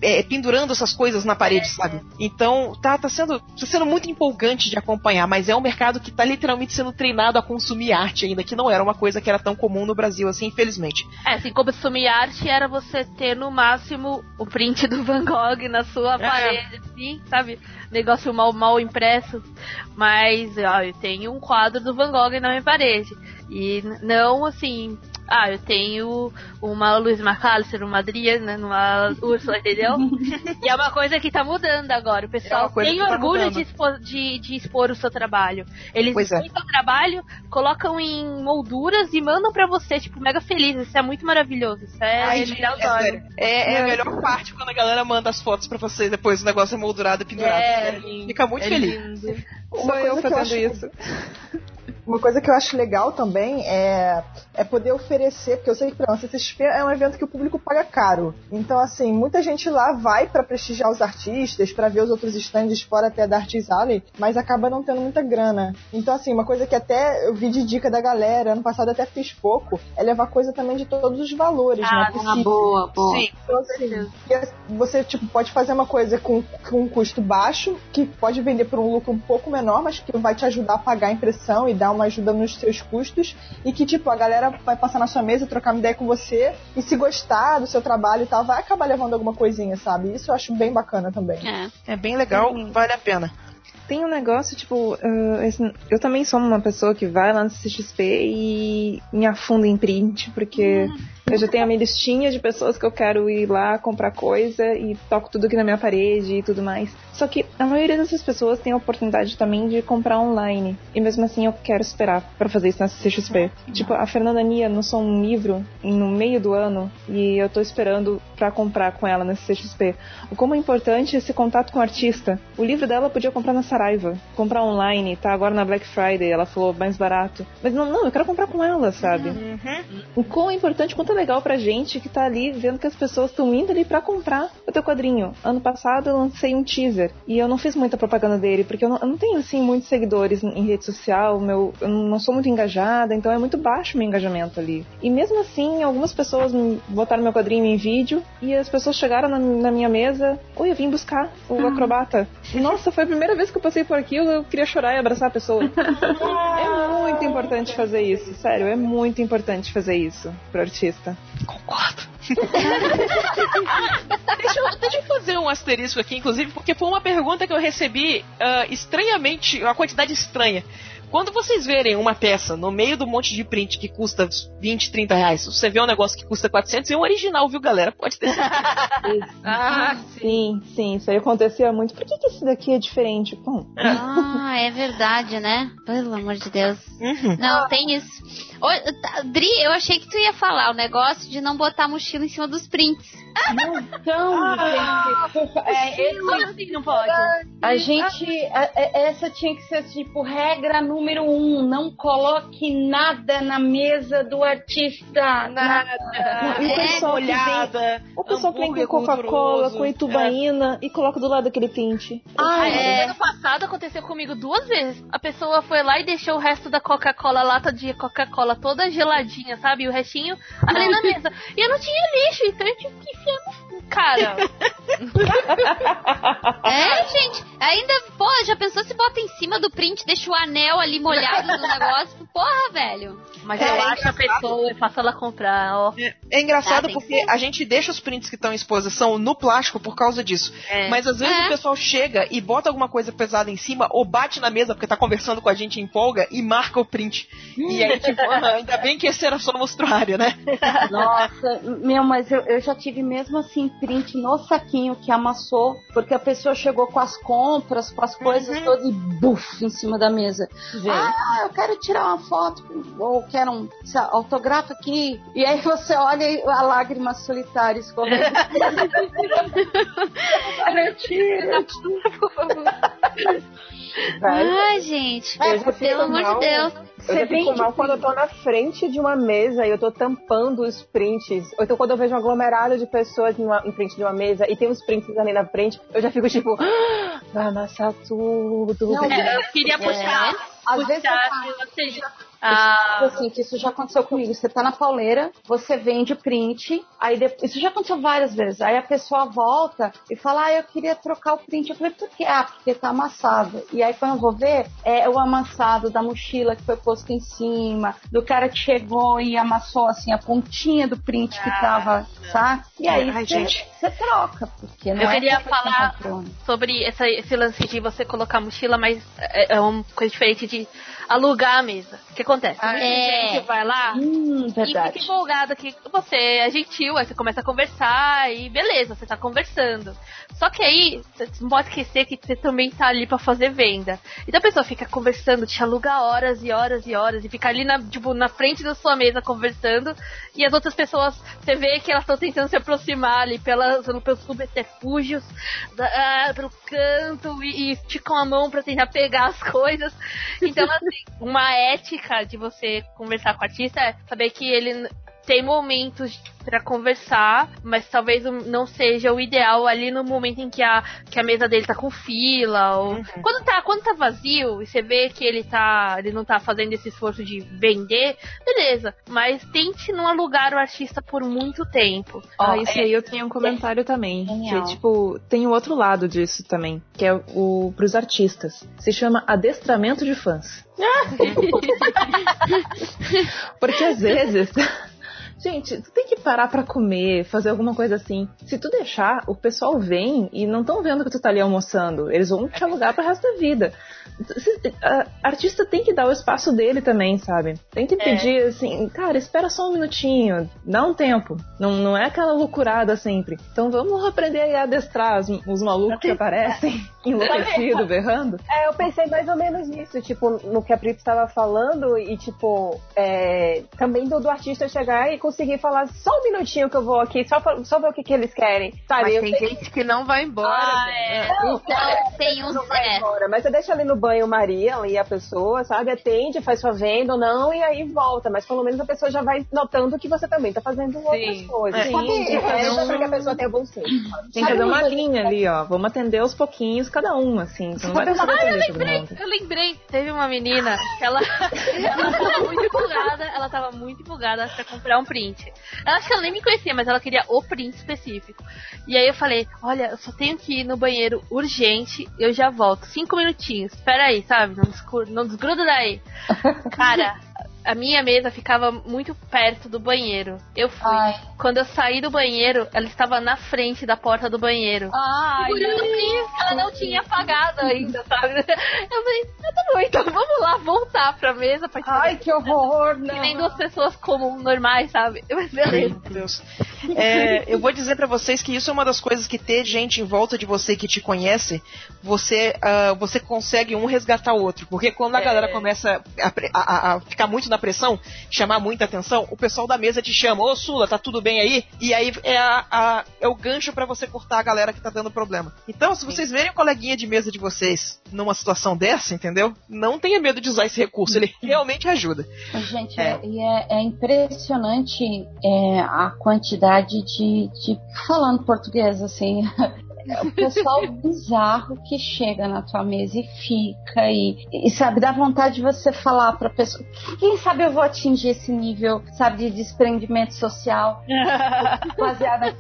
é, pendurando essas coisas na parede, sabe? Então tá, tá, sendo, tá sendo muito empolgante de acompanhar, mas é um mercado que tá literalmente sendo treinado a consumir arte ainda, que não era uma coisa que era tão comum no Brasil assim, infelizmente. É, assim, consumir arte era você ter no máximo o print do Van Gogh na sua parede, assim, sabe? Negócio mal, mal impresso. Mas, ó, eu tenho um quadro do Van Gogh na minha parede. E não assim, ah, eu tenho uma Luiz McAllister, uma Adriana, uma Úrsula, entendeu? *laughs* e é uma coisa que tá mudando agora. O É pessoal coisa tem tá orgulho mudando. de expor, de, de expor o seu trabalho. Eles Pois é. expõem o seu trabalho, colocam em molduras e mandam pra você, tipo, mega feliz. Isso é muito maravilhoso. Isso é Ai, é olhos. sério. É, é a melhor parte quando a galera manda as fotos pra vocês depois o negócio é moldurado e pendurado. É, Sério, Fica muito é feliz. lindo. Sou Uma eu coisa que eu fazendo acho- isso. *laughs* Uma coisa que eu acho legal também é, é poder oferecer, porque eu sei que pra CCXP é um evento que o público paga caro. Então, assim, muita gente lá vai pra prestigiar os artistas, pra ver os outros stands fora até da Artis Alley, mas acaba não tendo muita grana. Então, assim, uma coisa que até eu vi de dica da galera, ano passado até fiz pouco, é levar coisa também de todos os valores, Ah, né? Ah, boa, boa. Sim, Então, assim, que você tipo, pode fazer uma coisa com, com um custo baixo, que pode vender por um lucro um pouco menor, mas que vai te ajudar a pagar a impressão e dar uma ajuda nos seus custos. E que, tipo, a galera vai passar na sua mesa, trocar uma ideia com você, e se gostar do seu trabalho e tal, vai acabar levando alguma coisinha, sabe? Isso eu acho bem bacana também. É. é bem legal, vale a pena. Tem um negócio, tipo, esse- eu também sou uma pessoa que vai lá no CXP e me afunda em print, porque eu já tenho a minha listinha de pessoas que eu quero ir lá comprar coisa e toco tudo aqui na minha parede e tudo mais. Só que a maioria dessas pessoas tem a oportunidade também de comprar online. E mesmo assim eu quero esperar pra fazer isso na CXP. Tipo, a Fernanda Nia lançou um livro no meio do ano e eu tô esperando pra comprar com ela nesse CXP. O como é importante esse contato com o artista. O livro dela podia comprar na Saraiva, comprar online, tá agora na Black Friday, ela falou mais barato. Mas não, não, eu quero comprar com ela, sabe? O quão é importante, quanto legal pra gente que tá ali vendo que as pessoas estão indo ali pra comprar o teu quadrinho. Ano passado eu lancei um teaser e eu não fiz muita propaganda dele, porque eu não, eu não tenho assim muitos seguidores em rede social, meu, eu não sou muito engajada, então é muito baixo o meu engajamento ali. E mesmo assim, algumas pessoas botaram meu quadrinho em vídeo e as pessoas chegaram na, na minha mesa, oi, eu vim buscar o acrobata. Nossa, foi a primeira vez que eu passei por aquilo, eu queria chorar e abraçar a pessoa. *laughs* é muito importante fazer isso, sério, é muito importante fazer isso pro artista. Concordo. *laughs* deixa, eu, deixa eu fazer um asterisco aqui, inclusive, porque foi uma pergunta que eu recebi ah, estranhamente, uma quantidade estranha. Quando vocês verem uma peça no meio do monte de print que custa 20, 30 reais, você vê um negócio que custa 400, é um original, viu, galera? Pode ter certeza. *laughs* Ah, Sim, sim, isso aí acontecia muito. Por que, que esse daqui é diferente? Bom, Ah, é verdade, né? Pelo amor de Deus. Uhum. Não, tem isso. Ô, tá, Dri, eu achei que tu ia falar o negócio de não botar a mochila em cima dos prints. Então, gente, é, esse- Como assim não pode? a gente. a- a- essa tinha que ser tipo regra número um: não coloque nada na mesa do artista. nada. o É, pessoal que vem, Molhada, o pessoal que vem com Coca-Cola, com Itubaína e coloca do lado aquele print. Ah, é. Ano passado aconteceu comigo duas vezes. A pessoa foi lá e deixou o resto da Coca-Cola, lata de Coca-Cola toda geladinha, sabe? E o restinho ali na *laughs* mesa. E eu não tinha lixo, então eu tive que enfiar no cara. *laughs* É, gente. Ainda, pô, já pensou se bota em cima do print, deixa o anel ali molhado no negócio? Porra, velho. Mas É, eu é acho a pessoa e faço ela comprar, ó. É, é engraçado Ah, que porque a gente deixa os prints que estão em exposição no plástico por causa disso. É. Mas às vezes É. o pessoal chega e bota alguma coisa pesada em cima ou bate na mesa porque tá conversando com a gente em empolga e marca o print. E aí, tipo, *laughs* ah, ainda bem que esse era só no mostruário, né? Nossa, meu, mas eu, eu já tive mesmo assim print no saquinho que amassou, porque a pessoa chegou com as compras, com as coisas Uhum. todas e buf em cima da mesa. Ah, eu quero tirar uma foto, ou quero um autógrafo aqui. E aí você olha e a lágrima solitária escorrendo. *laughs* *laughs* Olha, tira, por favor. *laughs* Ai, gente. Eu já fico Pelo amor de mal. Deus. Eu Você já fico mal quando eu tô na frente de uma mesa e eu tô tampando os prints. Ou então quando eu vejo um aglomerado de pessoas em, uma, em frente de uma mesa e tem os prints ali na frente, eu já fico tipo, "Ah, *gasps* vai amassar tudo. Não, É, eu queria puxar, Às vezes puxar eu que você Ah, Ah, assim, que isso já aconteceu comigo. Você tá na pauleira, você vende o print, aí depois, isso já aconteceu várias vezes. Aí a pessoa volta e fala: Ah, eu queria trocar o print. Eu falei, por quê? Ah, porque tá amassado. E aí quando eu vou ver, é o amassado da mochila que foi posto em cima, do cara que chegou e amassou assim a pontinha do print que tava, sabe? E aí Ai, você gente. você troca, porque não Eu é queria que você falar- sobre essa- esse lance de você colocar mochila, mas é, é uma coisa diferente de alugar a mesa. O que acontece? Muita é. gente vai lá Hum, e fica empolgada que você é gentil, aí você começa a conversar e beleza, você tá conversando. Só que aí, você não pode esquecer que você também tá ali pra fazer venda. Então a pessoa fica conversando, te aluga horas e horas e horas e fica ali na, tipo, na frente da sua mesa conversando e as outras pessoas, você vê que elas estão tentando se aproximar ali pelas, pelos subterfúgios, da- ah, pelo canto e, e esticam a mão pra tentar pegar as coisas. Então, assim, *laughs* uma ética de você conversar com o artista é saber que ele tem momentos pra conversar, mas talvez não seja o ideal ali no momento em que a, que a mesa dele tá com fila ou quando tá quando tá vazio e você vê que ele tá ele não tá fazendo esse esforço de vender, beleza, mas tente não alugar o artista por muito tempo. Ah, isso aí eu tenho um comentário também. Genial. Que, tipo, tem o outro lado disso também, que é o pros artistas. Se chama adestramento de fãs. *laughs* Porque às vezes. Gente, tu tem que parar pra comer, fazer alguma coisa assim. Se tu deixar, o pessoal vem e não estão vendo que tu tá ali almoçando. Eles vão te alugar pro resto da vida. Artista tem que dar o espaço dele também, sabe? Tem que pedir assim, cara, espera só um minutinho, dá um tempo. Não, não é aquela loucurada sempre. Então vamos aprender a adestrar os, os malucos que aparecem *laughs* enlouquecidos, berrando. É, eu pensei mais ou menos nisso, tipo, no que a Brito estava falando e, tipo, é, também do, do artista chegar e conseguir falar só um minutinho que eu vou aqui, só, pra- só ver o que, que eles querem. Sabe? Mas eu tem sei gente que não vai embora. Ah, velho. é. Então, tem uns. não vai É, embora, mas você deixa ali no banho Maria ali a pessoa, sabe? Atende, faz sua venda ou não, e aí volta. Mas pelo menos a pessoa já vai notando que você também tá fazendo outras coisas. Sim, Sabe? tem que É, um- pra que a pessoa tenha bom senso. sabe? Tem que fazer uma linha ali, ó. Vamos atender aos pouquinhos cada um, assim. Você não vai atender todo mundo. Eu lembrei, teve uma menina que ela, *laughs* ela tava muito empolgada, ela tava muito empolgada pra comprar um print. Ela acho que ela nem me conhecia, mas ela queria o print específico. E aí eu falei, olha, eu só tenho que ir no banheiro urgente, eu já volto. Cinco minutinhos, espera aí, sabe? Não, descur- não desgruda daí. *laughs* Cara, a minha mesa ficava muito perto do banheiro. Eu fui. Ai. Quando eu saí do banheiro, ela estava na frente da porta do banheiro. Ai, Segurando o print que ela não tinha apagado ainda, sabe? *laughs* Eu falei, ah, tá bom, então vamos lá voltar pra mesa pra ai, que horror, que não. nem duas pessoas comuns, normais, sabe? *laughs* Mas beleza. Meu Deus. É, eu vou dizer pra vocês que isso é uma das coisas que ter gente em volta de você que te conhece, você, ah, você consegue um resgatar o outro. Porque quando a galera começa a, a- a- ficar muito na pressão, chamar muita atenção, o pessoal da mesa te chama, ô Sula, tá tudo bem aí? E aí é, a- a- é o gancho pra você cortar a galera que tá dando problema. Então, se vocês verem o coleguinha de mesa de vocês numa situação dessa, entendeu? Não tenha medo de usar esse recurso, ele realmente ajuda. Gente, É. é, e é, é impressionante é, a quantidade de, de. Falando português, assim. *laughs* é o pessoal bizarro que chega na tua mesa e fica e, e sabe, dá vontade de você falar pra pessoa. Quem sabe eu vou atingir esse nível, sabe, de desprendimento social *laughs* baseada.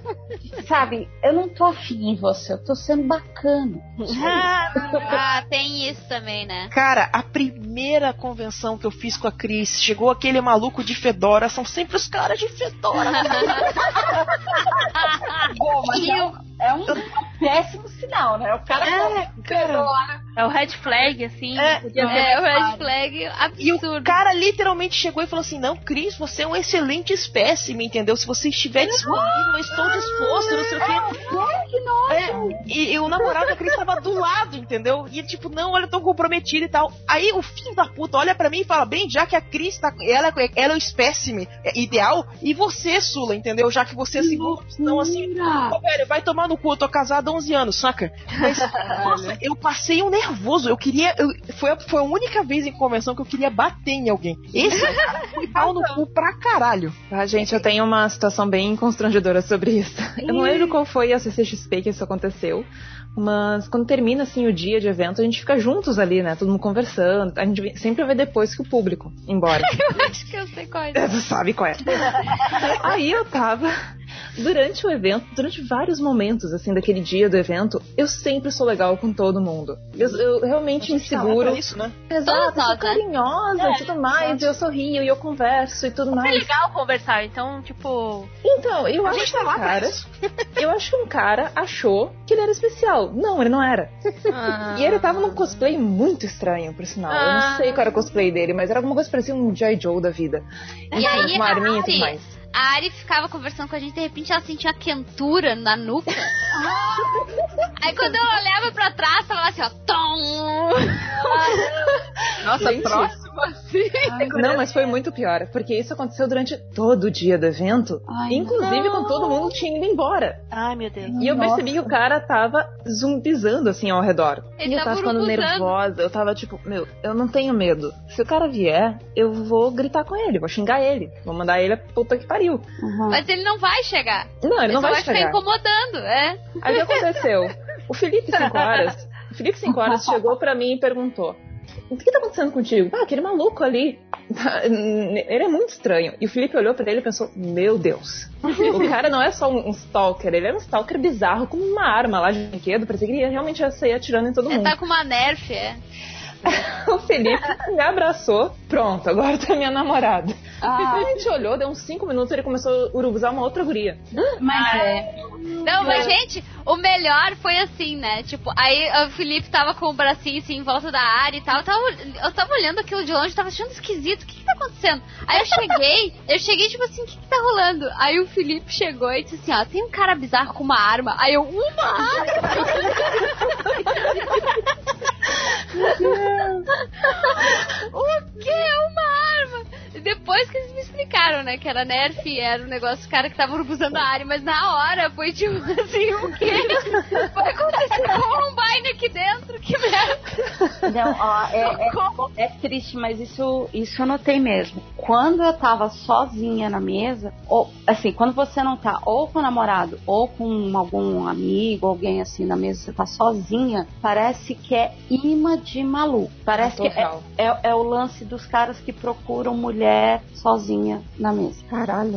Sabe, eu não tô afim em você, eu tô sendo bacana. *laughs* ah, tem isso também, né? Cara, a primeira convenção que eu fiz com a Cris, chegou aquele maluco de Fedora, são sempre os caras de Fedora. *laughs* Bom, mas é é um péssimo sinal, né? O cara É, cara. É o red flag, assim. É, podia É, o red flag E o absurdo. cara literalmente chegou e falou assim: Não, Cris, você é um excelente espécime, entendeu? Se você estiver disponível, eu estou disposto, não sei o quê. É, e, e o namorado da Cris tava do lado, entendeu? E tipo, não, olha, eu tô comprometido e tal. Aí o filho da puta olha pra mim e fala: Bem, já que a Cris tá. Ela, ela é o espécime ideal, e você, Sula, entendeu? Já que você é seguro. Então, assim, Ô, velho, vai tomar no cu, eu tô casado há 11 anos, saca? Mas, *laughs* nossa, eu passei um nervoso. Eu queria. eu- foi, a, foi a única vez em convenção que eu queria bater em alguém. Esse cara foi *laughs* pau no cu pra caralho. Ah, gente, eu tenho uma situação bem constrangedora sobre isso. Eu não lembro qual foi a CCXP que isso aconteceu, mas quando termina assim o dia de evento, a gente fica juntos ali, né? Todo mundo conversando. A gente sempre vê depois que o público, embora. *laughs* Eu acho que eu sei qual é. Você sabe qual é. *laughs* Aí eu tava durante o evento, durante vários momentos assim daquele dia do evento, eu sempre sou legal com todo mundo. Eu, eu realmente me seguro. isso, né? Exato, eu sou né? carinhosa e tudo mais, eu sorrio e eu converso e tudo É mais. legal conversar, então, tipo. Então, eu A acho gente que tá um cara, eu acho que um cara achou que ele era especial. Não, ele não era. ah, E ele tava num cosplay muito estranho, por sinal. Eu Ah. não sei qual era o cosplay dele, mas era alguma coisa que parecia um J. Joe da vida. E aí, uma arminha e tudo Ari, mais. a Ari ficava conversando com a gente, de repente ela sentia uma quentura na nuca. *laughs* Aí quando eu olhava pra trás, falava assim, ó, tom! Nossa, Gente. próximo assim. *laughs* Não, mas foi muito pior, porque isso aconteceu durante todo o dia do evento, Ai, inclusive quando todo mundo tinha ido embora. Ai, meu Deus. E eu Nossa. percebi que o cara tava zumbizando assim ao redor. Ele e eu tava ficando nervosa, eu tava tipo, meu, eu não tenho medo. Se o cara vier, eu vou gritar com ele, vou xingar ele, vou mandar ele a puta que pariu. Uhum. Mas ele não vai chegar. Não, ele Ele não vai vai ficar chegar. incomodando, é. Aí o que aconteceu? O Felipe 5 horas, o Felipe 5 horas *laughs* chegou pra mim e perguntou: O que tá acontecendo contigo? Ah, aquele maluco ali. *laughs* Ele é muito estranho. E o Felipe olhou pra ele e pensou: Meu Deus. *laughs* O cara não é só um um stalker, ele é um stalker bizarro com uma arma lá de brinquedo. Parecia que ele realmente ia sair atirando em todo Ele mundo. tá com uma nerf, é. *laughs* O Felipe me abraçou. Pronto, agora tá minha namorada. Ah, A gente olhou, deu uns 5 minutos ele começou a urubuzar uma outra guria. mas é. Não, mas gente, o melhor foi assim, né? Tipo, aí o Felipe tava com o bracinho assim em volta da área e tal. Eu tava, eu tava olhando aquilo de longe, tava achando esquisito. O que que tá acontecendo? Aí eu cheguei, eu cheguei tipo assim, o que que tá rolando? Aí o Felipe chegou e disse assim, ó, tem um cara bizarro com uma arma. Aí eu, uma arma? *laughs* *laughs* o que é uma arma? Depois que eles me explicaram, né, que era Nerf, era um negócio, cara que tava usando a área, mas na hora foi tipo assim, o quê? Vai acontecer com um Combine aqui dentro? Que merda! Não, ó, é, é, é triste, mas isso, isso eu notei mesmo. Quando eu tava sozinha na mesa, ou assim, quando você não tá ou com o namorado ou com algum amigo, alguém assim na mesa, você tá sozinha, parece que é imã de maluco. Parece que é, é, é o lance dos caras que procuram mulher sozinha na mesa. Caralho.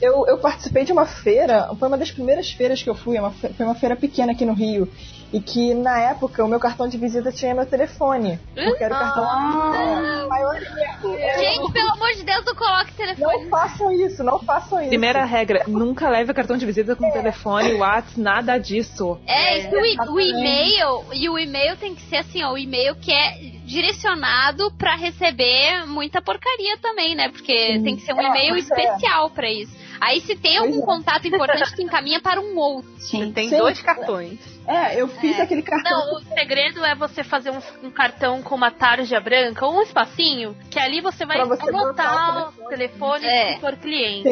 Eu, eu participei de uma feira, foi uma das primeiras feiras que eu fui, uma fe- foi uma feira pequena aqui no Rio. E que na época o meu cartão de visita tinha meu telefone. Porque era o cartão. Ah, maior. É, Gente, pelo amor de Deus, não coloque telefone. Não façam isso, não façam isso. Primeira regra, nunca leve o cartão de visita com telefone, WhatsApp, nada disso. É, isso, o, o e-mail, e o e-mail tem que ser assim, ó, o e-mail que é direcionado pra receber muita porcaria também, né? Porque tem que ser um É, e-mail é. especial pra isso. Aí se tem algum Pois é. contato importante, tu encaminha para um outro. sim. Tem Sim. dois cartões. É, eu fiz aquele cartão. Não, o segredo é você fazer um, um cartão com uma tarja branca ou um espacinho, que ali você vai você anotar o telefone É. se for cliente.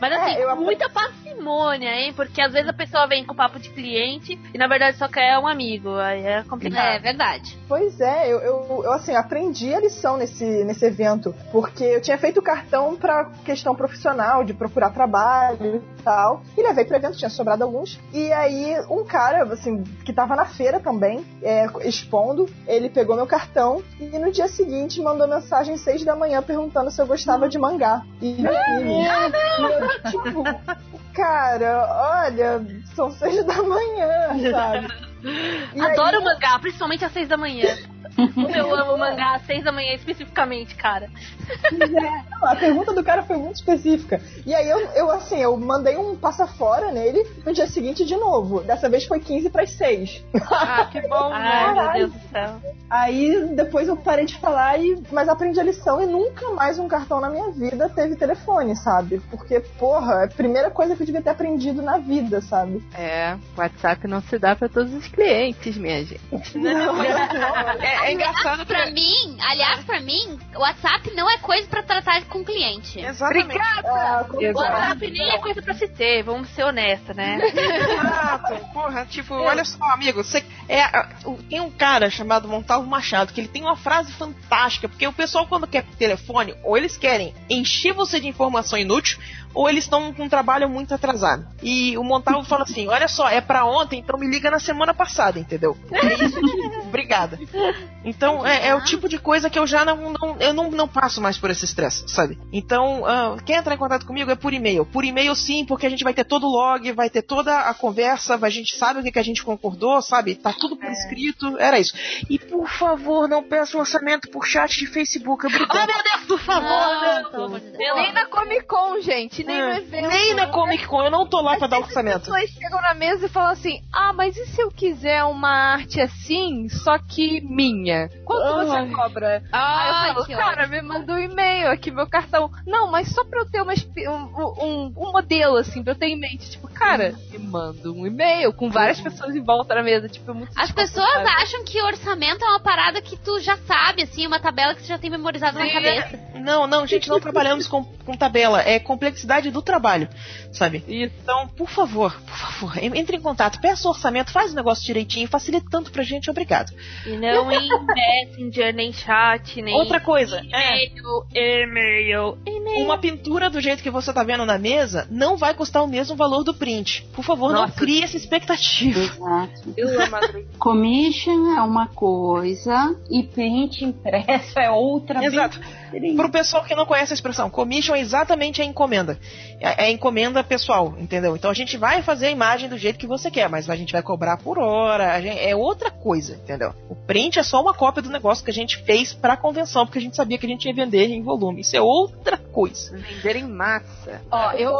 Mas assim, É, muita parcimônia, hein? Porque às vezes a pessoa vem com papo de cliente e na verdade só quer um amigo. Aí é complicado. É verdade. Pois é, eu, eu, eu, assim, aprendi a lição nesse, nesse evento, porque eu tinha feito o cartão pra questão profissional, de procurar trabalho e tal, e levei pro evento, tinha sobrado alguns, e aí um cara, assim, que tava na feira também, é, expondo. Ele pegou meu cartão e no dia seguinte mandou mensagem às seis da manhã perguntando se eu gostava de mangá e de anime. E eu, tipo, cara, olha, são seis da manhã, *laughs* sabe? E Adoro aí- mangá, principalmente às seis da manhã. *laughs* Como eu amo mangá às seis da manhã especificamente, cara. Não, a pergunta do cara foi muito específica. E aí eu, eu assim, eu mandei um passa fora nele no dia seguinte de novo. Dessa vez foi 15 para 6. Ah, que bom, *laughs* né? Ai, meu Caralho. Deus do céu. Aí depois eu parei de falar, e, mas aprendi a lição e nunca mais um cartão na minha vida teve telefone, sabe? Porque, porra, é a primeira coisa que eu devia ter aprendido na vida, sabe? É, WhatsApp não se dá pra todos os clientes, minha gente. *laughs* É, é engraçado Pra que. mim, aliás, pra mim, o WhatsApp não é coisa pra tratar com cliente. Exatamente. Ah, como- Exato. WhatsApp nem é coisa pra se ter, vamos ser honestas, né? Exato. Porra, tipo, olha só, amigo, você, é, a- o- tem um cara chamado Montalvo Machado que ele tem uma frase fantástica, porque o pessoal quando quer telefone, ou eles querem encher você de informação inútil, ou eles estão com um trabalho muito atrasado. E o Montalvo fala assim: olha só, é pra ontem, então me liga na semana passada, entendeu? É isso aqui. Obrigada. Então, é, é o tipo de coisa que eu já não, não- eu não, não passo mais por esse estresse, sabe? Então, ah, quer entrar em contato comigo é por e-mail. Por e-mail sim, porque a gente vai ter todo o log, vai ter toda a conversa, a gente sabe o que, que a gente concordou, sabe? Tá tudo por escrito, era isso. E por favor, não peça um orçamento por chat de Facebook, obrigado. Oh, meu Deus, por favor! Não, amor de Deus. Nem na Comic Con, gente, nem no É, evento. Nem na Comic Con, eu não tô lá pra dar As orçamento. pessoas chegam na mesa e falam assim: Ah, mas e se eu quiser uma arte assim, só que minha? Quanto você cobra? Aí eu que falo, cara, me manda um e-mail aqui, meu cartão. Não, mas só pra eu ter uma, um, um, um modelo, assim, pra eu ter em mente. Tipo, cara, me manda um e-mail com várias pessoas em volta na mesa. Tipo, é muito As pessoas desconfortável. acham que orçamento é uma parada que tu já sabe, assim, uma tabela que tu já tem memorizado na cabeça. Não, não, gente, não trabalhamos com, com tabela. É complexidade do trabalho, sabe? Isso. Então, por favor, por favor, en- entre em contato, peça o orçamento, faz o negócio direitinho, facilita tanto pra gente, obrigado. E não em Messenger, nem chat, nem. Outra coisa, é, E-mail, e-mail. uma pintura do jeito que você tá vendo na mesa não vai custar o mesmo valor do print. Por favor, não Nossa. crie essa expectativa. Exato. Eu amo a *laughs* Commission é uma coisa e print impresso é outra. Exato. bem Pro pessoal que não conhece a expressão, commission é exatamente a encomenda. É é a encomenda pessoal, entendeu? Então a gente vai fazer a imagem do jeito que você quer, mas a gente vai cobrar por hora, a gente- é outra coisa, entendeu? O print é só uma cópia do negócio que a gente fez pra convenção, porque a gente sabia que a gente ia vender em volume. Isso é outra coisa. Vender em massa. Ó, eu,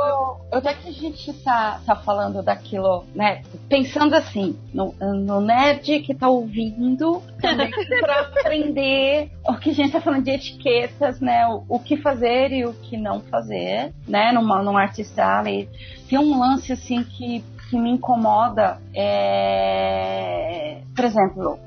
eu, já que a gente tá, tá falando daquilo, né? Pensando assim, no, no nerd que tá ouvindo, também *laughs* pra aprender o que a gente tá falando de etiquetas, né? O, o que fazer e o que não fazer, né? Numa, num artista alley. Tem um lance assim que, que me incomoda. É... Por exemplo,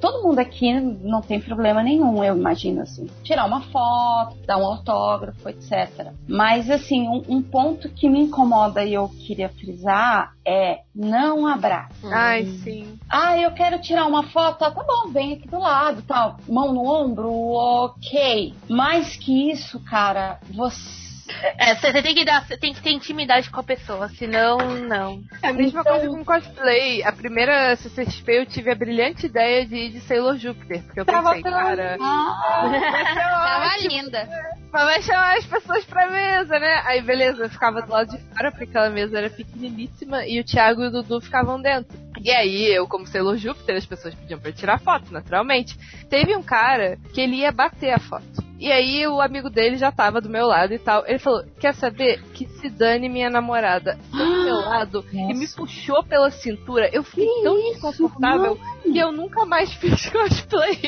todo mundo aqui não tem problema nenhum, eu imagino assim. Tirar uma foto, dar um autógrafo, etc. Mas assim, um, um ponto que me incomoda e eu queria frisar é não abraça. Ai, sim. Ah, eu quero tirar uma foto, ah, tá bom, vem aqui do lado, tal, mão no ombro, ok. Mais que isso, cara, você É, você tem que dar, você tem que ter intimidade com a pessoa, senão não. É a mesma Então- coisa com cosplay. A primeira CCXP eu tive a brilhante ideia de ir de Sailor Júpiter, porque eu pensei, cara, Tava linda. mas vai chamar as pessoas pra mesa, né? Aí beleza, eu ficava do lado de fora, porque aquela mesa era pequeniníssima e o Thiago e o Dudu ficavam dentro. E aí, eu, como Sailor Júpiter, as pessoas pediam pra eu tirar foto, naturalmente. Teve um cara que ele ia bater a foto. E aí o amigo dele já tava do meu lado e tal. Ele falou: Quer saber? Que se dane minha namorada. Foi do meu *gasps* lado e me puxou pela cintura. Eu fiquei tão desconfortável que eu nunca mais *laughs* fiz cosplay.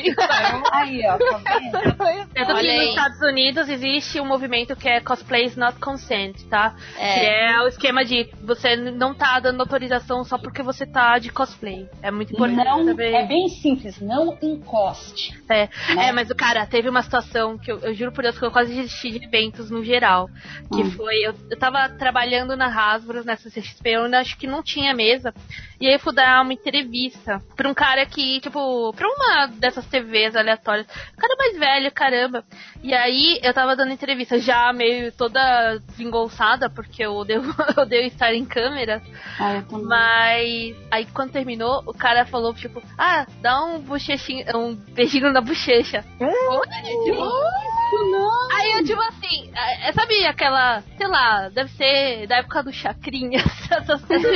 aí, ó, tá? Tanto *laughs* Olha que aí. nos Estados Unidos existe um movimento que é Cosplays Not Consent, tá? É. Que é o esquema de você não tá dando autorização só porque você tá de cosplay. É muito importante Não, saber. é bem simples, não encoste. É, né? é, mas o cara, teve uma situação que eu, eu juro por Deus que eu quase desisti de eventos no geral. Que Hum. foi, eu, eu tava trabalhando na Hasbro nessa CCXP, eu ainda acho que não tinha mesa. E aí eu fui dar uma entrevista pra um cara que, tipo, pra uma dessas TVs aleatórias. O cara mais velho, caramba. E aí eu tava dando entrevista já meio toda desengolçada, porque eu odeio, eu *laughs* odeio estar em câmera. Ah. Mas aí quando terminou, o cara falou, tipo, ah, dá um bochechinho, um beijinho na bochecha. Oi, tipo, Aí eu, tipo assim, é, sabe aquela, sei lá, deve ser da época do Chacrinha, *laughs* essas coisas.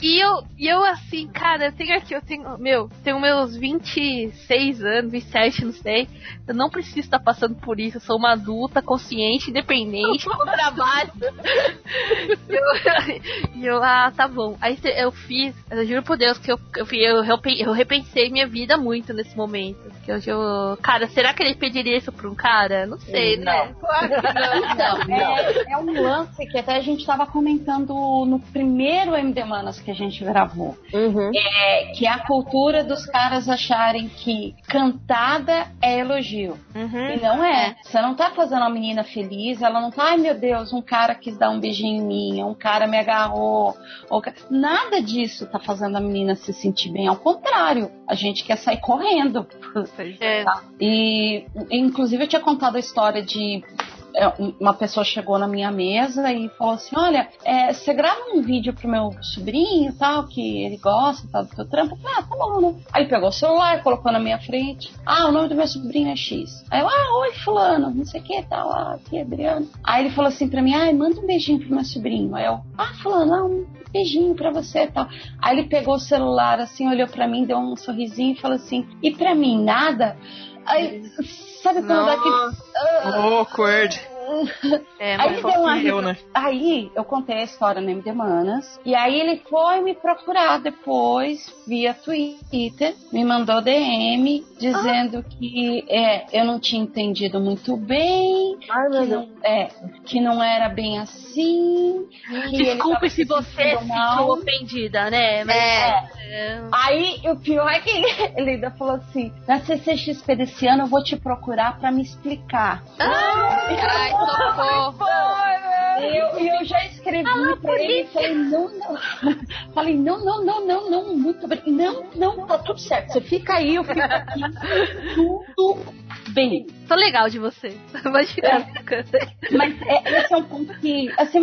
E eu, e eu assim, cara, eu tenho aqui, eu tenho, meu, tenho meus 26 anos, 27, não sei. Eu não preciso estar passando por isso. Eu sou uma adulta, consciente, independente, com *laughs* trabalho. E eu, eu, ah, tá bom. Aí eu fiz, eu juro por Deus que eu, eu, eu, eu repensei minha vida muito nesse momento. Que hoje eu, cara, será que ele pediria isso pra um cara? Não sei, né? Então, *laughs* é, é um lance que até a gente estava comentando no primeiro MD Manas que a gente gravou. Uhum. É, que é a cultura dos caras acharem que cantada é elogio. Uhum. E não é. Você não tá fazendo uma menina feliz, ela não tá, ai meu Deus, um cara quis dar um beijinho em mim, um cara me agarrou. ou Nada disso tá fazendo a menina se sentir bem. Ao contrário, a gente quer sair correndo. É. Tá? E, inclusive, eu tinha contado a história de. é, Uma pessoa chegou na minha mesa e falou assim: Olha, é, você grava um vídeo pro meu sobrinho tal, que ele gosta tal, do trampo? Eu falei, ah, tá bom, né? Aí pegou o celular, colocou na minha frente. Ah, o nome do meu sobrinho é X. Aí eu, ah, oi, Fulano, não sei o que, tal, ah, aqui, Adriano. Aí ele falou assim pra mim: Ai, manda um beijinho pro meu sobrinho. Aí eu, ah, Fulano, ah, um beijinho pra você e tal. Aí ele pegou o celular assim, olhou pra mim, deu um sorrisinho e falou assim: E pra mim, nada? Aí, sabe quando dá aquele. Awkward. *laughs* É, Aí deu uma eu, né? Aí eu contei a história no MD Manas. E aí ele foi me procurar depois, via Twitter, me mandou DM dizendo que é, eu não tinha entendido muito bem, Ai, que não, é, que não era bem assim. Desculpe se você sentiu ofendida, né? Mas É. Aí o pior é que *laughs* ele ainda falou assim: na CCXP desse ano eu vou te procurar pra me explicar. Ai, *laughs* socorro. E eu, eu já escrevi pra ele e falei, não, não. *laughs* Falei, não, não, não, não, não, muito bem. Não, não, tá tudo certo. Você fica aí, eu fico aqui. Tudo bem. Sou legal de você. Imagina. Mas é, esse é um ponto que, assim,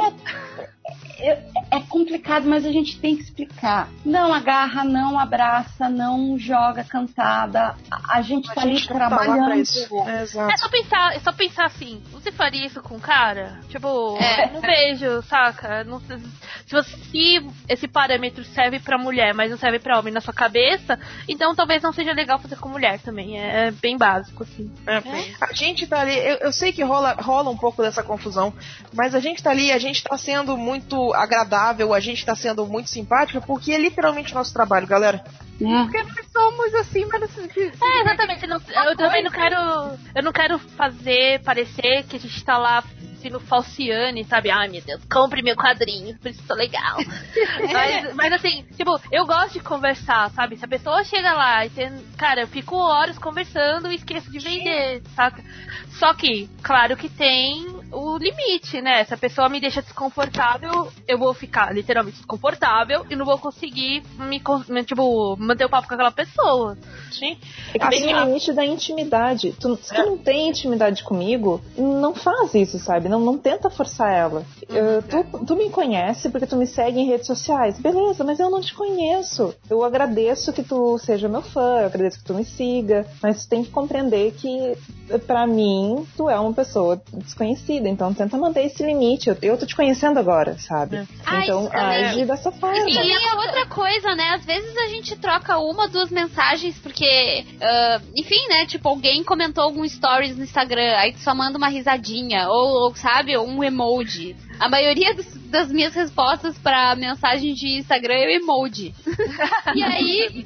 é, é- é complicado, mas a gente tem que explicar. Não agarra, não abraça, não joga cantada. A, a gente tá A ali gente tá lá pra trabalhando. isso. É. É só pensar, é só pensar assim, você faria isso com um cara? Tipo, É. não vejo, saca? Não se, você, se esse parâmetro serve pra mulher, mas não serve pra homem na sua cabeça, então talvez não seja legal fazer com mulher também. É, é bem básico, assim. É. A gente tá ali, eu, eu sei que rola, rola um pouco dessa confusão, mas a gente tá ali, a gente tá sendo muito agradável, a gente tá sendo muito simpática, porque é literalmente nosso trabalho, galera. Porque nós somos assim, mas assim, É, exatamente. não- eu também não quero. Eu não quero fazer parecer que a gente tá lá sendo falciane, sabe? Ai meu Deus, compre meu quadrinho, por isso tô legal. *laughs* mas, mas assim, tipo, eu gosto de conversar, sabe? Se a pessoa chega lá e tem. Cara, eu fico horas conversando e esqueço de vender, saca? Só que, claro que tem o limite, né? Se a pessoa me deixa desconfortável, eu vou ficar literalmente desconfortável e não vou conseguir me, tipo, manter o papo com aquela pessoa. Sim. É que tem Assim, o limite da intimidade. Tu, se tu não tem intimidade comigo, não faz isso, sabe? Não, não tenta forçar ela. Eu- tu, tu me conhece porque tu me segue em redes sociais. Beleza, mas eu não te conheço. Eu agradeço que tu seja meu fã, eu agradeço que tu me siga, mas tu tem que compreender que, pra mim, tu é uma pessoa desconhecida. Então tenta manter esse limite. Eu, eu tô te conhecendo agora, sabe? Ah, então isso também. age dessa forma. E é outra coisa, né? Às vezes a gente troca uma, duas mensagens, porque, ah, enfim, né? Tipo, alguém comentou algum stories no Instagram, aí tu só manda uma risadinha, ou, ou, sabe, um emoji. A maioria dos- das minhas respostas pra mensagem de Instagram é o emoji. *laughs* e aí.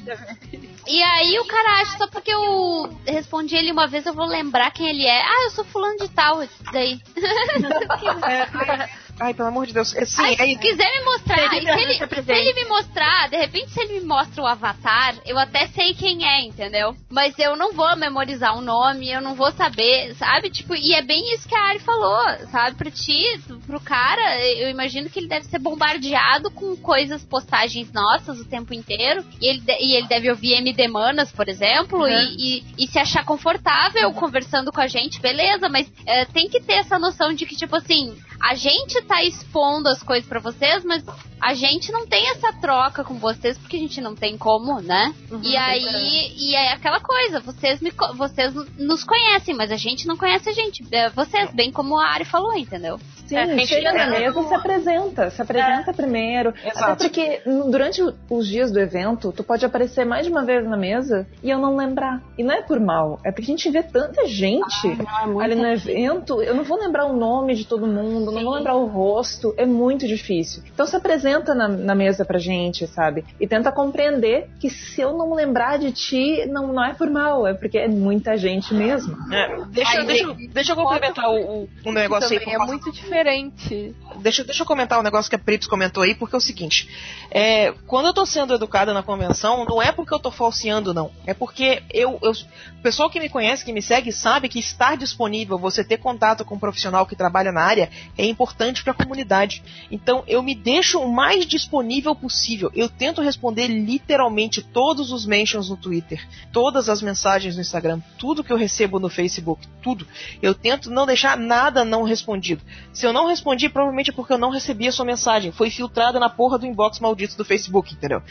E aí o cara acha, só porque eu respondi ele uma vez, eu vou lembrar quem ele é. Ah, eu sou fulano de tal, daí. *laughs* Ai, pelo amor de Deus. É, sim, Ai, é se quiser me mostrar, Ele se, ele, se apresenta. ele me mostrar, de repente se ele me mostra o avatar, eu até sei quem é, entendeu? Mas eu não vou memorizar o nome, eu não vou saber, sabe? Tipo, e é bem isso que a Ari falou, sabe? Pra ti, pro cara, eu imagino que ele deve ser bombardeado com coisas, postagens nossas o tempo inteiro, e ele, de- e ele deve ouvir MD Manas, por exemplo, e, e, e se achar confortável conversando com a gente, beleza, mas é, tem que ter essa noção de que, tipo assim, a gente tá expondo as coisas pra vocês, mas a gente não tem essa troca com vocês porque a gente não tem como, né? e aí, e é aquela coisa, vocês me, vocês nos conhecem, mas a gente não conhece a gente. É, Vocês, bem como a Ari falou, entendeu? Sim, É, a gente chega na é- mesa e se apresenta. Se apresenta primeiro. Exato. Até porque no- durante os dias do evento, tu pode aparecer mais de uma vez na mesa e eu não lembrar. E não é por mal, é porque a gente vê tanta gente Não, é ali no evento, eu não vou lembrar o nome de todo mundo, não vou lembrar o rosto, é muito difícil. Então se apresenta na, na mesa pra gente, sabe? E tenta compreender que se eu não lembrar de ti, não, não é por mal, é porque é muita gente mesmo. É, deixa, deixa, eu- deixa eu complementar o, o, um negócio aí. É muito diferente. Deixa, deixa eu comentar um negócio que a Prips comentou aí, porque é o seguinte: é, quando eu tô sendo educada na convenção, não é porque eu tô falseando, não. É porque eu, eu. O pessoal que me conhece, que me segue, sabe que estar disponível, você ter contato com um profissional que trabalha na área, é importante pra comunidade. Então eu me deixo o mais disponível possível. Eu tento responder literalmente todos os mentions no Twitter, todas as mensagens no Instagram, tudo que eu recebo no Facebook, tudo. Eu tento não deixar nada não respondido. Se eu não respondi, provavelmente é porque eu não recebi a sua mensagem. Foi filtrada na porra do inbox maldito do Facebook, entendeu?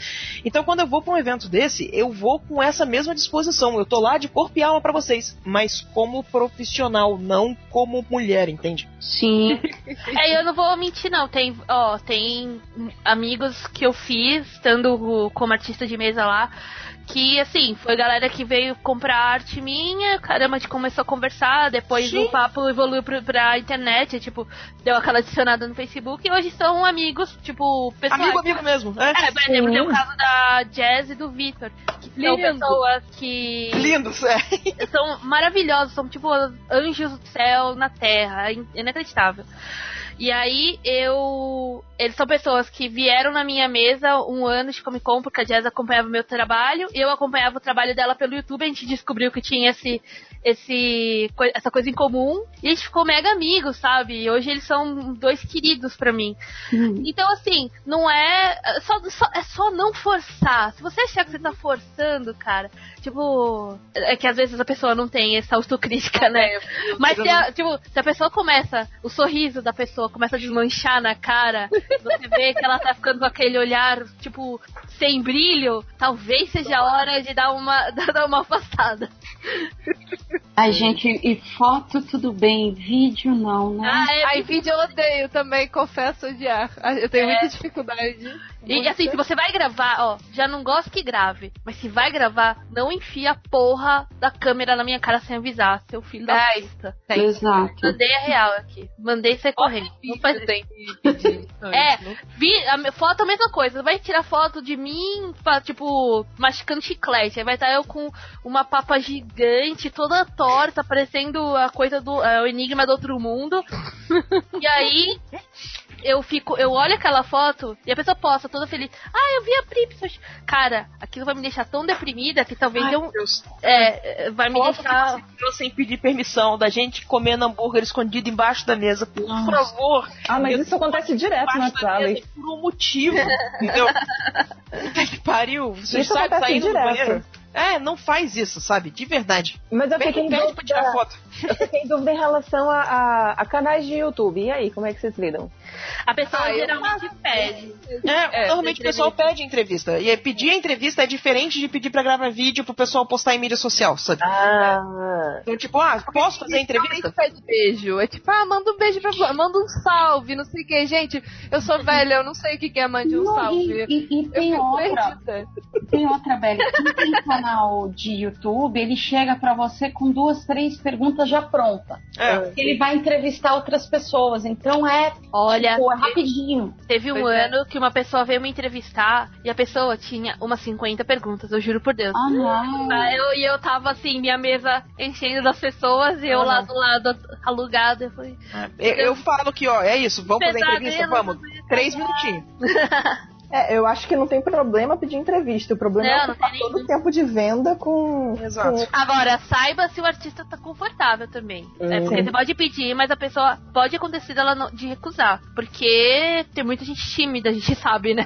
Então quando eu vou pra um evento desse, eu vou com essa mesma disposição. Eu tô lá de corpo e alma pra vocês, mas como profissional, não como mulher, entende? Sim. *laughs* É, eu não vou mentir, não. Tem, ó, tem amigos que eu fiz, estando como artista de mesa lá, que, assim, foi galera que veio comprar arte minha, caramba, a gente começou a conversar, depois Sim. o papo evoluiu pra, pra internet, tipo, deu aquela adicionada no Facebook, e hoje são amigos, tipo, pessoais. Amigo, amigo mesmo. É. É, por exemplo, tem o caso da Jazz e do Victor, que são Lindo. pessoas que Lindos, é. *laughs* são maravilhosos, são tipo anjos do céu na terra, é in- inacreditável. E aí eu. Eles são pessoas que vieram na minha mesa um ano de Comic Con, porque a Jazz acompanhava o meu trabalho, eu acompanhava o trabalho dela pelo YouTube, a gente descobriu que tinha esse, esse, essa coisa em comum, e a gente ficou mega amigos, sabe? E hoje eles são dois queridos pra mim. Então, assim, não é. é Só, só- é só não forçar. Se você achar que você tá forçando, cara, tipo. É que às vezes a pessoa não tem essa autocrítica, né? Mas se a, tipo, se a pessoa começa, o sorriso da pessoa começa a desmanchar na cara, você vê que ela tá ficando com aquele olhar, tipo, sem brilho, talvez seja a hora de dar uma, *laughs* dar uma afastada. Ai, gente, e foto tudo bem, vídeo não, né? Ah, é, Aí vídeo eu odeio também, confesso odiar. Ah, Eu tenho muita dificuldade. E assim, se você vai gravar, ó, já não gosto que grave. Mas se vai gravar, não enfia a porra da câmera na minha cara sem avisar, seu filho da Ai. puta. Exato. Mandei a real aqui. Mandei você correndo. Não faz isso. tem que pedir. É, vi, a foto é a mesma coisa. Vai tirar foto de mim, fa- tipo, masticando chiclete. Aí vai estar eu com uma papa gigante, toda torta, parecendo a coisa do. é, o enigma do outro mundo. *laughs* e aí. Eu fico, eu olho aquela foto e a pessoa posta toda feliz. Ah, eu vi a Pripsos. Cara, aquilo vai me deixar tão deprimida que talvez Ai, eu. Deus. É, vai me Foto deixar. você sem pedir permissão, da gente comendo hambúrguer escondido embaixo da mesa. Por favor. Ah, mas isso acontece direto na sala. por um motivo, entendeu? *laughs* Que pariu. Você Isso sabe acontece sair do direto. banheiro? É, não faz isso, sabe? De verdade. Mas eu Vem fiquei em pede pra tirar dúvida, foto. eu fiquei em dúvida em relação a, a- a canais de YouTube. E aí, como é que vocês lidam? A pessoa Ah, eu geralmente pede. É, É, normalmente o pessoal pede entrevista. E é, pedir a entrevista é diferente de pedir pra gravar vídeo pro pessoal postar em mídia social, sabe? Ah, Então, tipo, ah, posso fazer entrevista? Realmente pede beijo. É tipo, ah, manda um beijo pra manda um salve, não sei o que. Gente, eu sou velha, eu não sei o que que é mande um Não, salve. e, e- e Eu tem outra, perdida. tem outra, Belly. Quem tem canal de YouTube, ele chega pra você com duas, três perguntas já prontas. É. Ele vai entrevistar outras pessoas, então é, Olha, tipo, é rapidinho. teve um Pois é. ano que uma pessoa veio me entrevistar e a pessoa tinha umas 50 perguntas, eu juro por Deus. Ah, não. Ah, eu, e eu tava assim, minha mesa enchendo das pessoas e eu Aham. lá do lado alugada. Eu falei, Eu, eu falo que, ó, é isso, vamos fazer Pesadelo, entrevista? Vamos. Três minutinhos. *laughs* É, eu acho que não tem problema pedir entrevista. O problema Não, é não ocupar todo o tempo de venda com. Exato. Agora, saiba se o artista tá confortável também. É, porque Sim. você pode pedir, mas a pessoa pode acontecer dela não- de recusar. Porque tem muita gente tímida, a gente *laughs* sabe, né?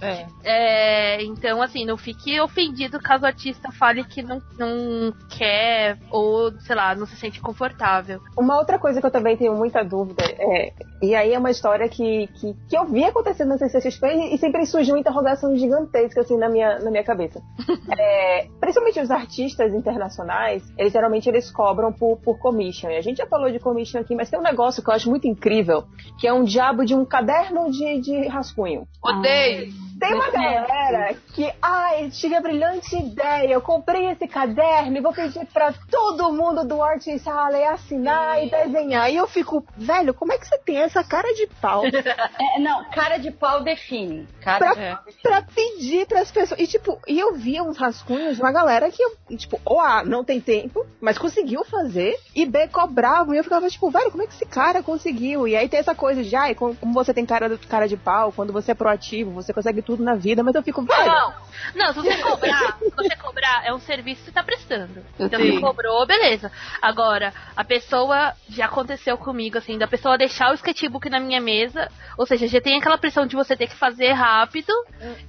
É. É, então, assim, não fique ofendido caso o artista fale que não, não quer ou, sei lá, não se sente confortável. Uma outra coisa que eu também tenho muita dúvida é. E aí é uma história que, que, que eu vi acontecendo na CCXP e, e sempre surgiu uma interrogação gigantesca assim na minha, na minha cabeça. *laughs* É, principalmente os artistas internacionais, eles geralmente eles cobram por, por commission. E a gente já falou de commission aqui, mas tem um negócio que eu acho muito incrível, que é um diabo de um caderno de, de rascunho. Odeio. Tem uma galera que, ai, tive a brilhante ideia, eu comprei esse caderno e vou pedir pra todo mundo do Artist Alley assinar e desenhar. E eu fico, velho, como é que você tem essa cara de pau *laughs* É, não, cara de pau define. Cara pra, define. pra pedir pras pessoas? E tipo, e eu via uns rascunhos de uma galera que, tipo, ou A, não tem tempo, mas conseguiu fazer, e B, cobravam. E eu ficava, tipo, velho, como é que esse cara conseguiu? E aí tem essa coisa de, ai, como como você tem cara, cara de pau, quando você é proativo, você consegue tudo na vida, mas eu fico, velho. Não, não, se você cobrar, se você cobrar, é um serviço que você tá prestando. Então Sim. você cobrou, beleza. Agora, a pessoa, já aconteceu comigo, assim, da pessoa deixar o sketchbook na minha mesa, ou seja, já tem aquela pressão de você ter que fazer rápido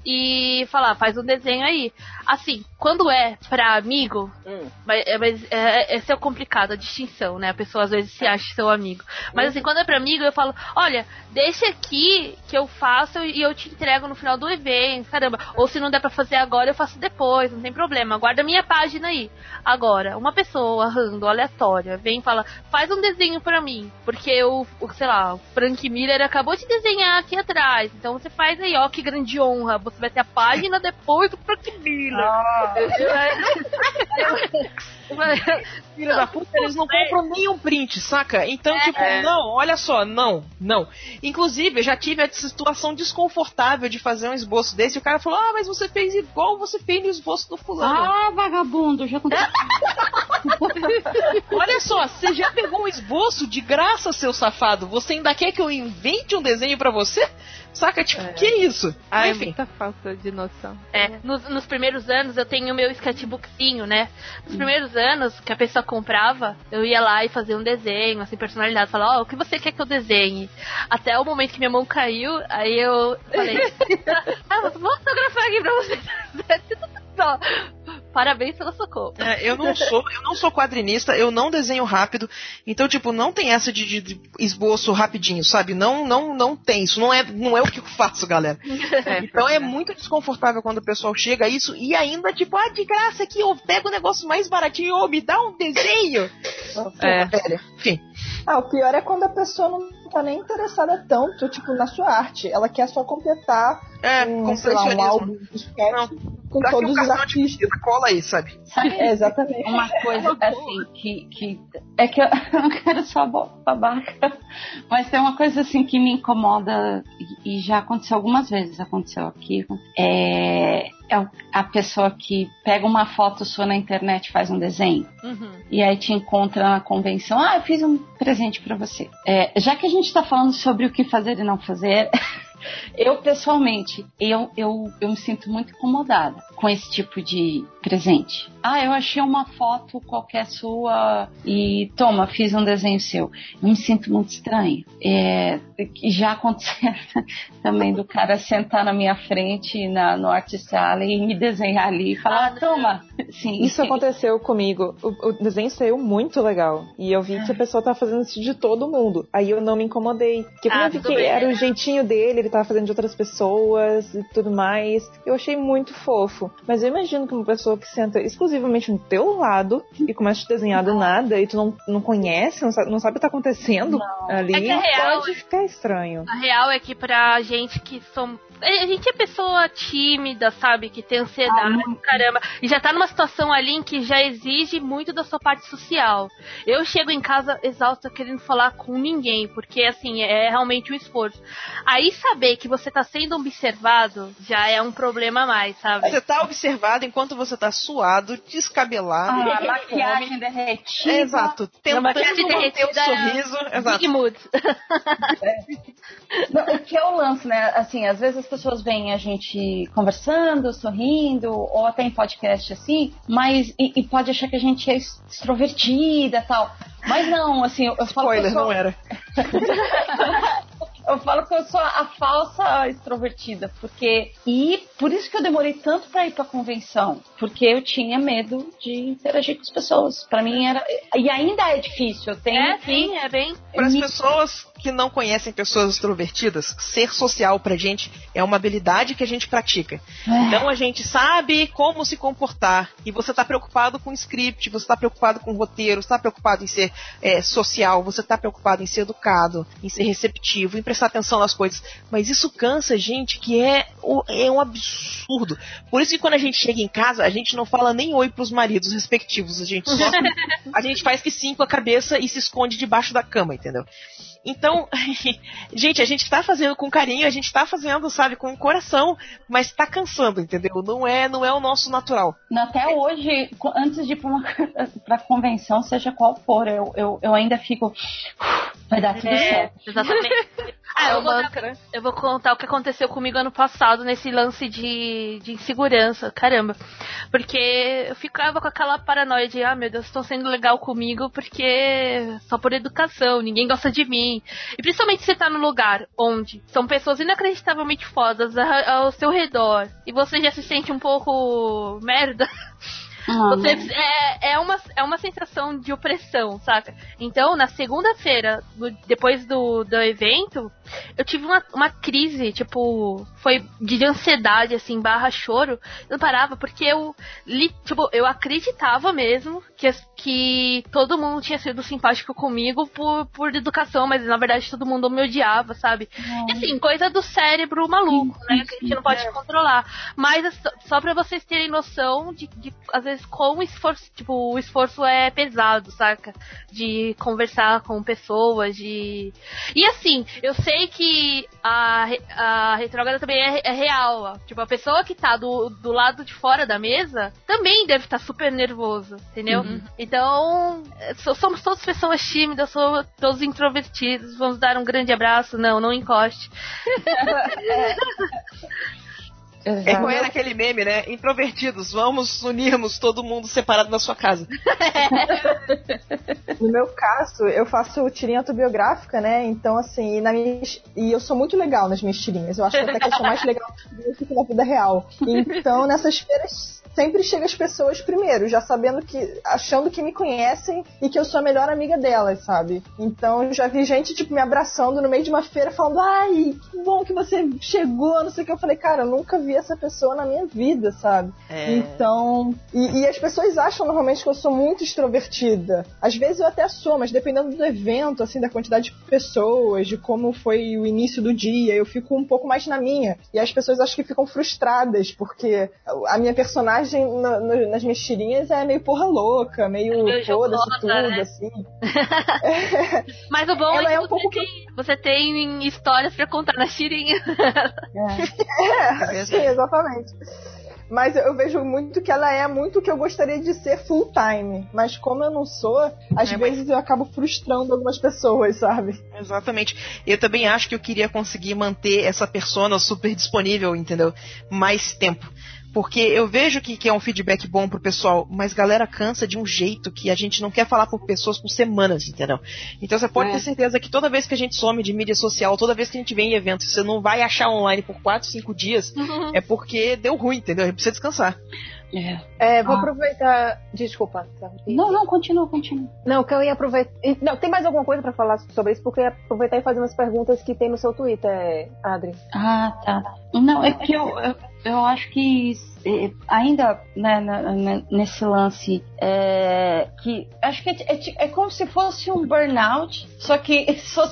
e falar, faz um desenho aí. Assim, quando é pra amigo, Hum. mas, é, mas é, esse é o complicado, a distinção, né? A pessoa às vezes se acha seu amigo. Mas assim, quando é pra amigo, eu falo, olha, deixa aqui que eu faço e eu te entrego no final do evento, caramba. Ou se não der pra fazer agora, eu faço depois, não tem problema. Guarda minha página aí. Agora, uma pessoa rando, aleatória, vem e fala, faz um desenho pra mim. Porque o, sei lá, o Frank Miller acabou de desenhar aqui atrás. Então você faz aí, ó, que grande honra. Você vai ter a página depois do Frank Miller. Filha da puta, eles não compram nem um print, saca? Então, tipo, não, olha só, não, não. Inclusive, eu já tive essa situação desconfortável de fazer um esboço desse e o cara falou, ah, mas você fez igual você fez no esboço do fulano. Ah, vagabundo, já aconteceu. *laughs* Olha só, você já pegou um esboço de graça, seu safado. Você ainda quer que eu invente um desenho pra você? Saca? Tipo, que isso? Ah, Ai, enfim. muita falta de noção. É, nos, nos primeiros anos eu tenho o meu sketchbookzinho, né? Nos primeiros anos que a pessoa comprava, eu ia lá e fazia um desenho, assim, personalizado. Falava, ó, o que você quer que eu desenhe? Até o momento que minha mão caiu, aí eu falei, *laughs* ah, vou fotografar aqui pra você. *laughs* Só. Parabéns pelo socorro. É, eu não sou, eu não sou quadrinista, eu não desenho rápido, então tipo não tem essa de, de- esboço rapidinho, sabe? Não, não, não tem. Isso não é, não é o que eu faço, galera. *laughs* então é muito desconfortável quando o pessoal chega a isso e ainda tipo, ah, de graça aqui, eu pego o negócio mais baratinho, ô, me dá um desenho. É. Velho, enfim. Ah, o pior é quando a pessoa não tá nem interessada tanto, tipo, na sua arte. Ela quer só completar É, um, sei lá, um álbum de sketch com Daqui todos um os artistas. visita, cola aí, sabe? Sabe É, exatamente. uma coisa assim que, que é que eu *laughs* não quero só babaca, mas tem uma coisa assim que me incomoda e, e já aconteceu algumas vezes, aconteceu aqui, é, é a pessoa que pega uma foto sua na internet e faz um desenho Uhum. e aí te encontra na convenção, ah, eu fiz um presente pra você. É, já que a gente tá falando sobre o que fazer e não fazer, *laughs* eu pessoalmente, eu, eu, eu me sinto muito incomodada com esse tipo de presente. Ah, eu achei uma foto qualquer sua e toma, fiz um desenho seu. Eu me sinto muito estranho. É, e já aconteceu *laughs* também do cara sentar na minha frente na, no Artist Alley e me desenhar ali e falar, Ah, toma. Sim, Isso aconteceu comigo. O, o desenho saiu muito legal. E eu vi que a pessoa tava fazendo isso de todo mundo. Aí eu não me incomodei. Porque como Ah, eu vi que bem, era né? o jeitinho dele, ele tava fazendo de outras pessoas e tudo mais. Eu achei muito fofo. Mas eu imagino que uma pessoa que senta exclusivamente no teu lado e começa a te desenhar do nada e tu não, não conhece, não sabe, não sabe o que tá acontecendo ali, É real pode ficar estranho. A real é que pra gente que som- A gente é pessoa tímida, sabe? Que tem ansiedade, caramba. E já tá numa situação ali em que já exige muito da sua parte social. Eu chego em casa exausta querendo falar com ninguém, porque assim, é realmente um esforço. Aí saber que você tá sendo observado já é um problema a mais, sabe? Você tá observado enquanto você tá suado, descabelado. Ah, maquiagem derretida. Exato. Tentando maquiagem manter o derretida é sorriso. Exato. Big mood. Não, o que é o lance, né? Assim, às vezes pessoas veem a gente conversando, sorrindo, ou até em podcast assim, mas e, e pode achar que a gente é extrovertida e tal. Mas não, assim, eu, eu falo Spoiler, sou, não era. *laughs* eu falo que eu sou a falsa extrovertida, porque e por isso que eu demorei tanto pra ir pra convenção, porque eu tinha medo de interagir com as pessoas. Pra mim era e ainda é difícil. Eu tenho É, sim, é bem. Para as pessoas que não conhecem pessoas extrovertidas, ser social pra gente é uma habilidade que a gente pratica. Então a gente sabe como se comportar. E você tá preocupado com o script, você tá preocupado com o roteiro, você tá preocupado em ser é, social, você tá preocupado em ser educado, em ser receptivo, em prestar atenção nas coisas. Mas isso cansa a gente que é, é um absurdo. Por isso que quando a gente chega em casa, a gente não fala nem oi pros maridos respectivos. A gente só. *laughs* a gente faz que sim com a cabeça e se esconde debaixo da cama, entendeu? Então, *laughs* gente, a gente tá fazendo com carinho, a gente tá fazendo, sabe, com o coração, mas tá cansando, entendeu? Não é, não é o nosso natural. Até hoje, antes de ir pra, uma, *laughs* pra convenção, seja qual for, eu, eu, eu ainda fico. Vai dar tudo É, certo. exatamente. *laughs* Ah, É eu, o vou, mantra. eu vou contar o que aconteceu comigo ano passado nesse lance de, de insegurança. Caramba. Porque eu ficava com aquela paranoia de, ah, meu Deus, estão sendo legal comigo porque só por educação, ninguém gosta de mim. E principalmente você tá num lugar onde são pessoas inacreditavelmente fodas ao seu redor e você já se sente um pouco merda. Ah, Você, é, é, uma, é uma sensação de opressão, saca? Então, na segunda-feira, depois do, do evento, eu tive uma, uma crise, tipo, foi de ansiedade, assim, barra choro. Eu não parava, porque eu, li, tipo, eu acreditava mesmo que, que todo mundo tinha sido simpático comigo por, por educação, mas na verdade todo mundo me odiava, sabe? E, assim, coisa do cérebro maluco, né? Que a gente não pode controlar. Mas é só, só pra vocês terem noção de, de, às vezes, como o esforço, tipo, o esforço é pesado, saca? De conversar com pessoas, de. E assim, eu sei que a, a retrógrada também é, é real. ó. Tipo, a pessoa que tá do, do lado de fora da mesa também deve estar super nervoso, entendeu? Então, é, so- somos todas pessoas tímidas, somos todos introvertidos. Vamos dar um grande abraço. Não, não encoste. *laughs* *laughs* É qual era aquele meme, né? Introvertidos, vamos unirmos todo mundo separado na sua casa. *laughs* No meu caso, eu faço tirinha autobiográfica, né? Então, assim, e, na minha, e eu sou muito legal nas minhas tirinhas. Eu acho que até que eu sou mais legal do que na vida real. Então, nessas feiras, sempre chega as pessoas primeiro, já sabendo que. achando que me conhecem e que eu sou a melhor amiga delas, sabe? Então, eu já vi gente, tipo, me abraçando no meio de uma feira, falando: ai, que bom que você chegou, não sei o que. Eu falei, cara, eu nunca vi essa pessoa na minha vida, sabe? É. Então, e, e as pessoas acham normalmente que eu sou muito extrovertida. Às vezes eu até sou, mas dependendo do evento, assim, da quantidade de pessoas, de como foi o início do dia, eu fico um pouco mais na minha. E as pessoas acho que ficam frustradas, porque a minha personagem no- no- nas minhas tirinhas é meio porra louca, meio foda-se tudo, né? assim. *laughs* Mas o bom Ela é que é um você, pouco- tem, você tem histórias pra contar na tirinha. É, *laughs* sim, *laughs* exatamente. Mas eu vejo muito que ela é muito o que eu gostaria de ser full time. Mas como eu não sou, às É, mas- vezes eu acabo frustrando algumas pessoas, sabe? Exatamente. Eu também acho que eu queria conseguir manter essa persona super disponível, entendeu? Mais tempo. Porque eu vejo que, que é um feedback bom pro pessoal, mas galera cansa de um jeito que a gente não quer falar por pessoas por semanas, entendeu? Então você pode É. ter certeza que toda vez que a gente some de mídia social, toda vez que a gente vem em eventos, você não vai achar online por 4, 5 dias, é porque deu ruim, entendeu? A gente precisa descansar. É. É, vou Ah. aproveitar. Desculpa. tá? Não, não, continua, continua. Não, que eu ia aproveitar. Não, tem mais alguma coisa pra falar sobre isso? Porque eu ia aproveitar e fazer umas perguntas que tem no seu Twitter, Adri. Ah, tá. Não, é que eu, eu, eu acho que eh, ainda né, nesse lance é, que acho que é, é é como se fosse um burnout, só que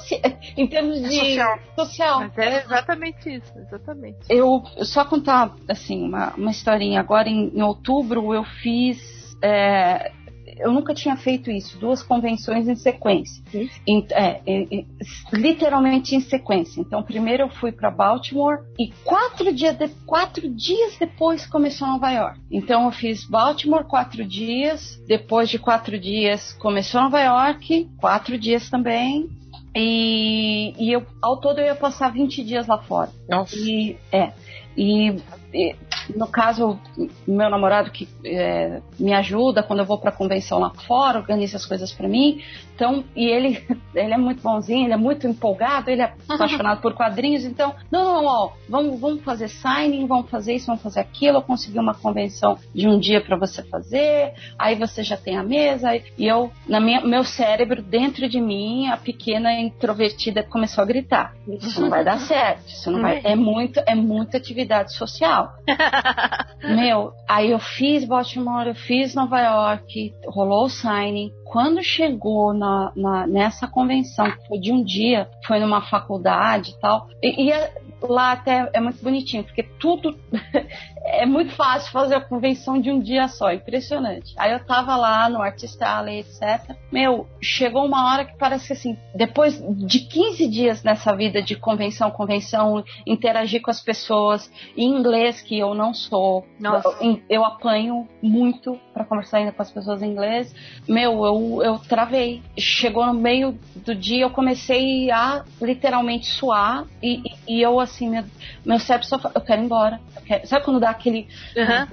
*laughs* em termos de social. social. Mas é exatamente isso, exatamente. Eu só contar assim uma, uma historinha. Agora em, em outubro eu fiz. é, eu nunca tinha feito isso, duas convenções em sequência. Em- é, em- literalmente em sequência. Então, primeiro eu fui para Baltimore e quatro, dia de- quatro dias depois começou Nova York. Então, eu fiz Baltimore quatro dias, depois de quatro dias começou Nova York, quatro dias também. E, e eu, ao todo eu ia passar 20 dias lá fora. Nossa. E, é, e, e, no caso, meu namorado que é, me ajuda quando eu vou pra convenção lá fora, organiza as coisas pra mim. Então, e ele, *laughs* ele é muito bonzinho, ele é muito empolgado, ele é *laughs* apaixonado por quadrinhos. Então, não, não, ó, vamos, vamos fazer signing, vamos fazer isso, vamos fazer aquilo. Eu consegui uma convenção de um dia pra você fazer. Aí você já tem a mesa. E eu, na minha, meu cérebro, dentro de mim, a pequena introvertida começou a gritar: Isso não vai dar *laughs* certo, isso não vai. É muito, é muita atividade social. Meu, aí eu fiz Baltimore, eu fiz Nova York, rolou o signing. Quando chegou na, na- nessa convenção, que foi de um dia, foi numa faculdade e tal, e, e é- lá até é muito bonitinho, porque tudo *laughs* é muito fácil fazer a convenção de um dia só, impressionante. Aí eu tava lá no Artist Alley, etc. Meu, chegou uma hora que parece que assim, depois de 15 dias nessa vida de convenção, convenção, interagir com as pessoas em inglês, que eu não sou, eu, eu apanho muito pra conversar ainda com as pessoas em inglês. Meu, eu, eu travei. Chegou no meio do dia, eu comecei a literalmente suar e, e- e eu assim, meu, meu cérebro só fa- eu quero ir embora. Eu quero- sabe quando dá aquele. Aham.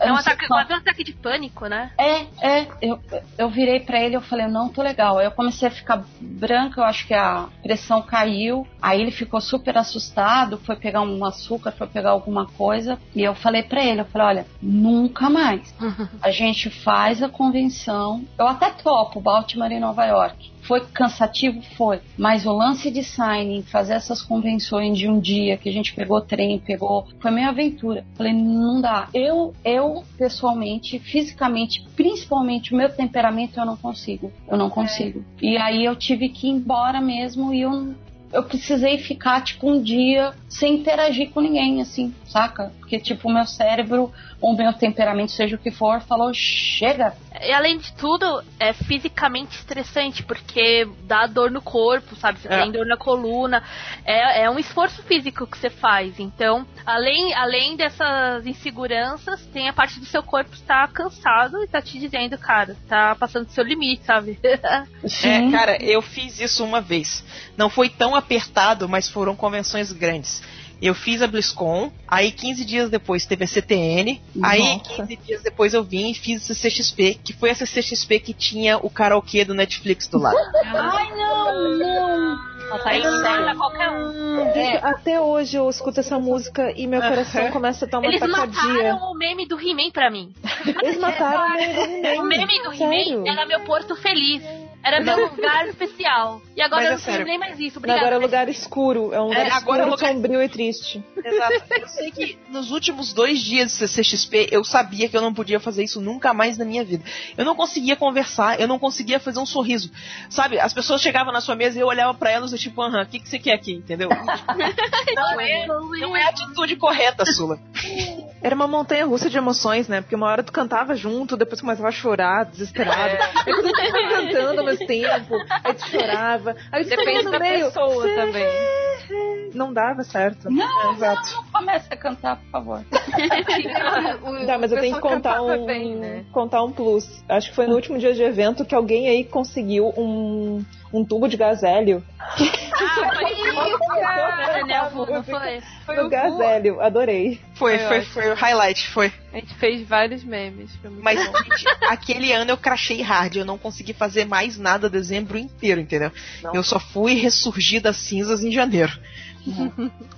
É um ataque, quase um ataque de pânico, né? é, é. Eu, eu virei pra ele eu falei, não, tô legal. Aí eu comecei a ficar branca, eu acho que a pressão caiu. Aí ele ficou super assustado, foi pegar um açúcar, foi pegar alguma coisa. E eu falei pra ele, eu falei, olha, nunca mais. *laughs* A gente faz a convenção. Eu até topo Baltimore e Nova York. Foi cansativo? Foi. Mas o lance de signing, fazer essas convenções de um dia que a gente pegou trem, pegou. Foi meio aventura. Falei, não dá. Eu, eu, pessoalmente, fisicamente, principalmente o meu temperamento, eu não consigo. Eu não consigo. E aí eu tive que ir embora mesmo e eu. Eu precisei ficar, tipo, um dia sem interagir com ninguém, assim, saca? Porque, tipo, o meu cérebro, ou o meu temperamento, seja o que for, falou, chega, E além de tudo, é fisicamente estressante, porque dá dor no corpo, sabe? Você É. tem dor na coluna. É, é um esforço físico que você faz. Então, além, além dessas inseguranças, tem a parte do seu corpo estar cansado e tá te dizendo, cara, tá passando do seu limite, sabe? *laughs* É, cara, eu fiz isso uma vez. Não foi tão apertado, mas foram convenções grandes. Eu fiz a BlizzCon, aí 15 dias depois teve a CTN, aí Nossa. 15 dias depois eu vim e fiz a CCXP, que foi essa CCXP que tinha o karaokê do Netflix do lado. *laughs* Ai, não, não. Aí serve qualquer um. Gente, até hoje eu escuto essa música e meu coração começa a dar uma Eles tacadia. mataram o meme do He-Man pra mim. Eles mataram o meio do *laughs* He-Man. O meme do? He-Man era meu porto feliz. Era meu lugar especial. E agora Mas é eu não sério. nem mais isso. Obrigada. agora é lugar escuro. É um lugar É, agora é escuro, lugar- sombrio e triste. Exato. *laughs* Eu sei que nos últimos dois dias de CCXP eu sabia que eu não podia fazer isso nunca mais na minha vida. Eu não conseguia conversar, eu não conseguia fazer um sorriso. Sabe, as pessoas chegavam na sua mesa e eu olhava pra elas e tipo, aham, o que, que você quer aqui, entendeu? *laughs* não, é, não é a atitude correta, Sula. *laughs* Era uma montanha russa de emoções, né? Porque uma hora tu cantava junto, depois começava a chorar, desesperado. Aí tu tava cantando ao mesmo tempo, aí tu chorava. Aí tu Depende ficava no da meio. pessoa também. Não dava certo. Não, Exato. não, não comece a cantar, por favor. *laughs* Tá, mas eu tenho que contar um, Bem, né? contar um plus. Acho que foi no último dia de evento que alguém aí conseguiu um, um tubo de gás hélio. Daniel *laughs* Vu, não foi? no gás hélio, adorei. Foi, Foi foi, foi o highlight, foi. A gente fez vários memes. Foi Mas bom. gente, aquele ano eu crachei hard, eu não consegui fazer mais nada dezembro inteiro, entendeu? Eu só fui ressurgir das cinzas em janeiro.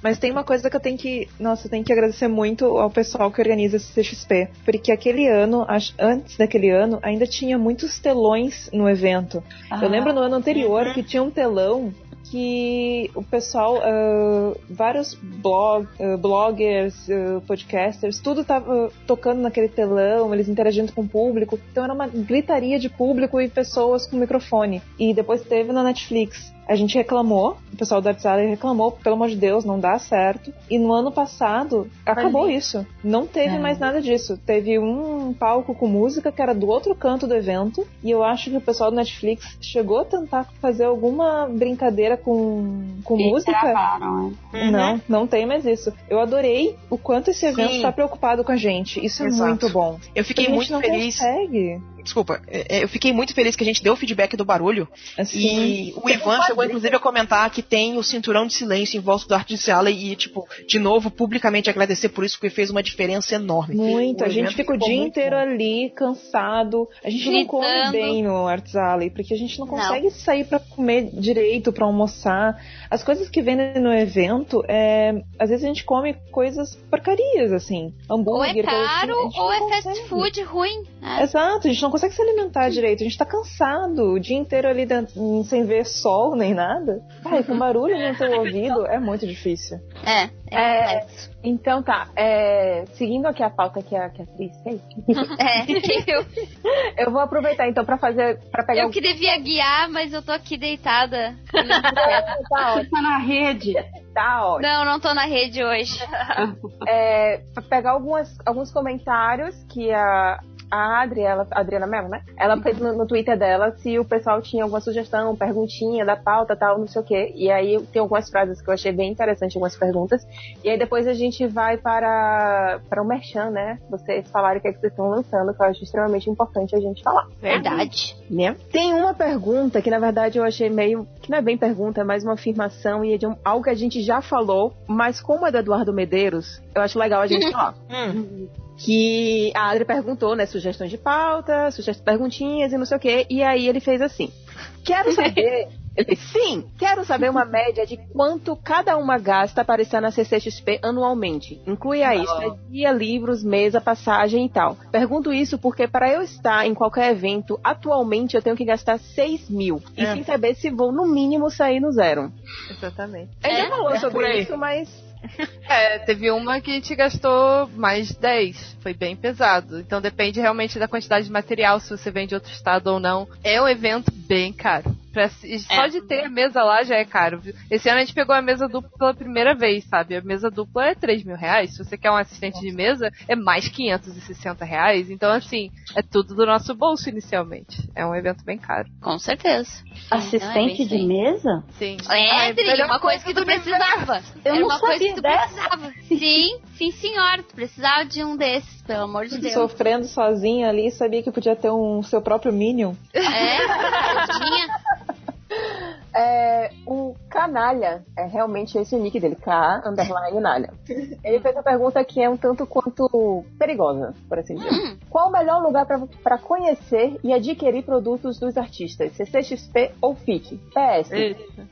Mas tem uma coisa que eu tenho que. Nossa, eu tenho que agradecer muito ao pessoal que organiza esse CXP. Porque aquele ano, antes daquele ano, ainda tinha muitos telões no evento. Eu lembro no ano anterior que tinha um telão que o pessoal, uh, vários blog, uh, bloggers, uh, podcasters, tudo tava tocando naquele telão, eles interagindo com o público. Então era uma gritaria de público e pessoas com microfone. E depois teve na Netflix. A gente reclamou, o pessoal da Artsala reclamou, pelo amor de Deus, não dá certo. E no ano passado, acabou isso. Não teve É. mais nada disso. Teve um palco com música que era do outro canto do evento. E eu acho que o pessoal do Netflix chegou a tentar fazer alguma brincadeira com, com E música. gravaram, é. Não, não tem mais isso. Eu adorei o quanto esse evento está preocupado com a gente. Isso é Exato. muito bom. Eu fiquei a gente muito não feliz. consegue. Desculpa, é, é, eu fiquei muito feliz que a gente deu o feedback do barulho. Assim, E o Ivan chegou, inclusive, a comentar que tem o cinturão de silêncio em volta do Arte de Sala e, tipo, de novo, publicamente agradecer por isso, porque fez uma diferença enorme. Muito, O a gente fica o dia inteiro bom. ali, cansado. A gente não come Gritando. bem no Arts Alley, porque a gente não Não. consegue sair pra comer direito, pra almoçar. As coisas que vendem no evento, é, às vezes a gente come coisas porcarias, assim. Ou é Hambúrguer, assim, caro, ou não é fast food ruim. né? Exato, a gente não consegue se alimentar direito, a gente tá cansado, o dia inteiro ali dentro, sem ver sol nem nada. Ai, com barulho no teu *laughs* ouvido é muito difícil. É, é, É, então tá, é, seguindo aqui a pauta que a, que a Cris fez, *laughs* é. Eu, eu vou aproveitar então pra fazer, para pegar eu que devia guiar, mas eu tô aqui deitada. Tá ótimo, Tá na rede. tá ótimo. Não, não tô na rede hoje. É, pra pegar algumas, alguns comentários que a, a Adri, ela, a Adriana Mello, né? Ela fez no, no Twitter dela se o pessoal tinha alguma sugestão, perguntinha da pauta, tal, não sei o quê. E aí tem algumas frases que eu achei bem interessante, algumas perguntas. E aí depois a gente vai para, para o Merchan, né? Vocês falarem o que, é que vocês estão lançando, que eu acho extremamente importante a gente falar. Verdade. Né? Tem uma pergunta que na verdade eu achei meio. que não é bem pergunta, é mais uma afirmação e é de um- algo que a gente já falou, mas como é do Eduardo Medeiros, eu acho legal a gente *laughs* falar. Que a Adri perguntou, né? Sugestões de pauta, sugestões perguntinhas e não sei o quê. E aí ele fez assim: Quero saber. *laughs* Ele sim, quero saber uma média de quanto cada uma gasta para estar na CCXP anualmente. Inclui aí estadia, livros, mesa, passagem e tal. Pergunto isso porque para eu estar em qualquer evento, atualmente eu tenho que gastar 6 mil. E É. sem saber se vou no mínimo sair no zero. Exatamente. Gente É? já falou É, sobre isso, mas É, teve uma que gente gastou mais 10. Foi bem pesado. Então depende realmente da quantidade de material, se você vem de outro estado ou não. É um evento bem caro. Pra só de ter a mesa lá já é caro. viu? Esse ano a gente pegou a mesa dupla pela primeira vez, sabe? A mesa dupla é 3 mil reais. Se você quer um assistente de mesa, é mais 560 reais. Então, assim, é tudo do nosso bolso inicialmente. É um evento bem caro. Com certeza. Assistente de mesa? Sim. É, Ah, Adri, melhor uma coisa que tu precisava. Eu Era não uma coisa sabia que tu dessa. precisava. Sim, sim, senhora. Tu precisava de um desses, pelo amor de Deus. Sofrendo sozinha ali, sabia que podia ter um seu próprio Minion. É, tinha. É, o Canalha, é realmente esse o nick dele, K underline Nalha. *laughs* Ele fez uma pergunta que é um tanto quanto perigosa, por assim dizer. Hum. Qual o melhor lugar para conhecer e adquirir produtos dos artistas? CCXP ou FIC? PS.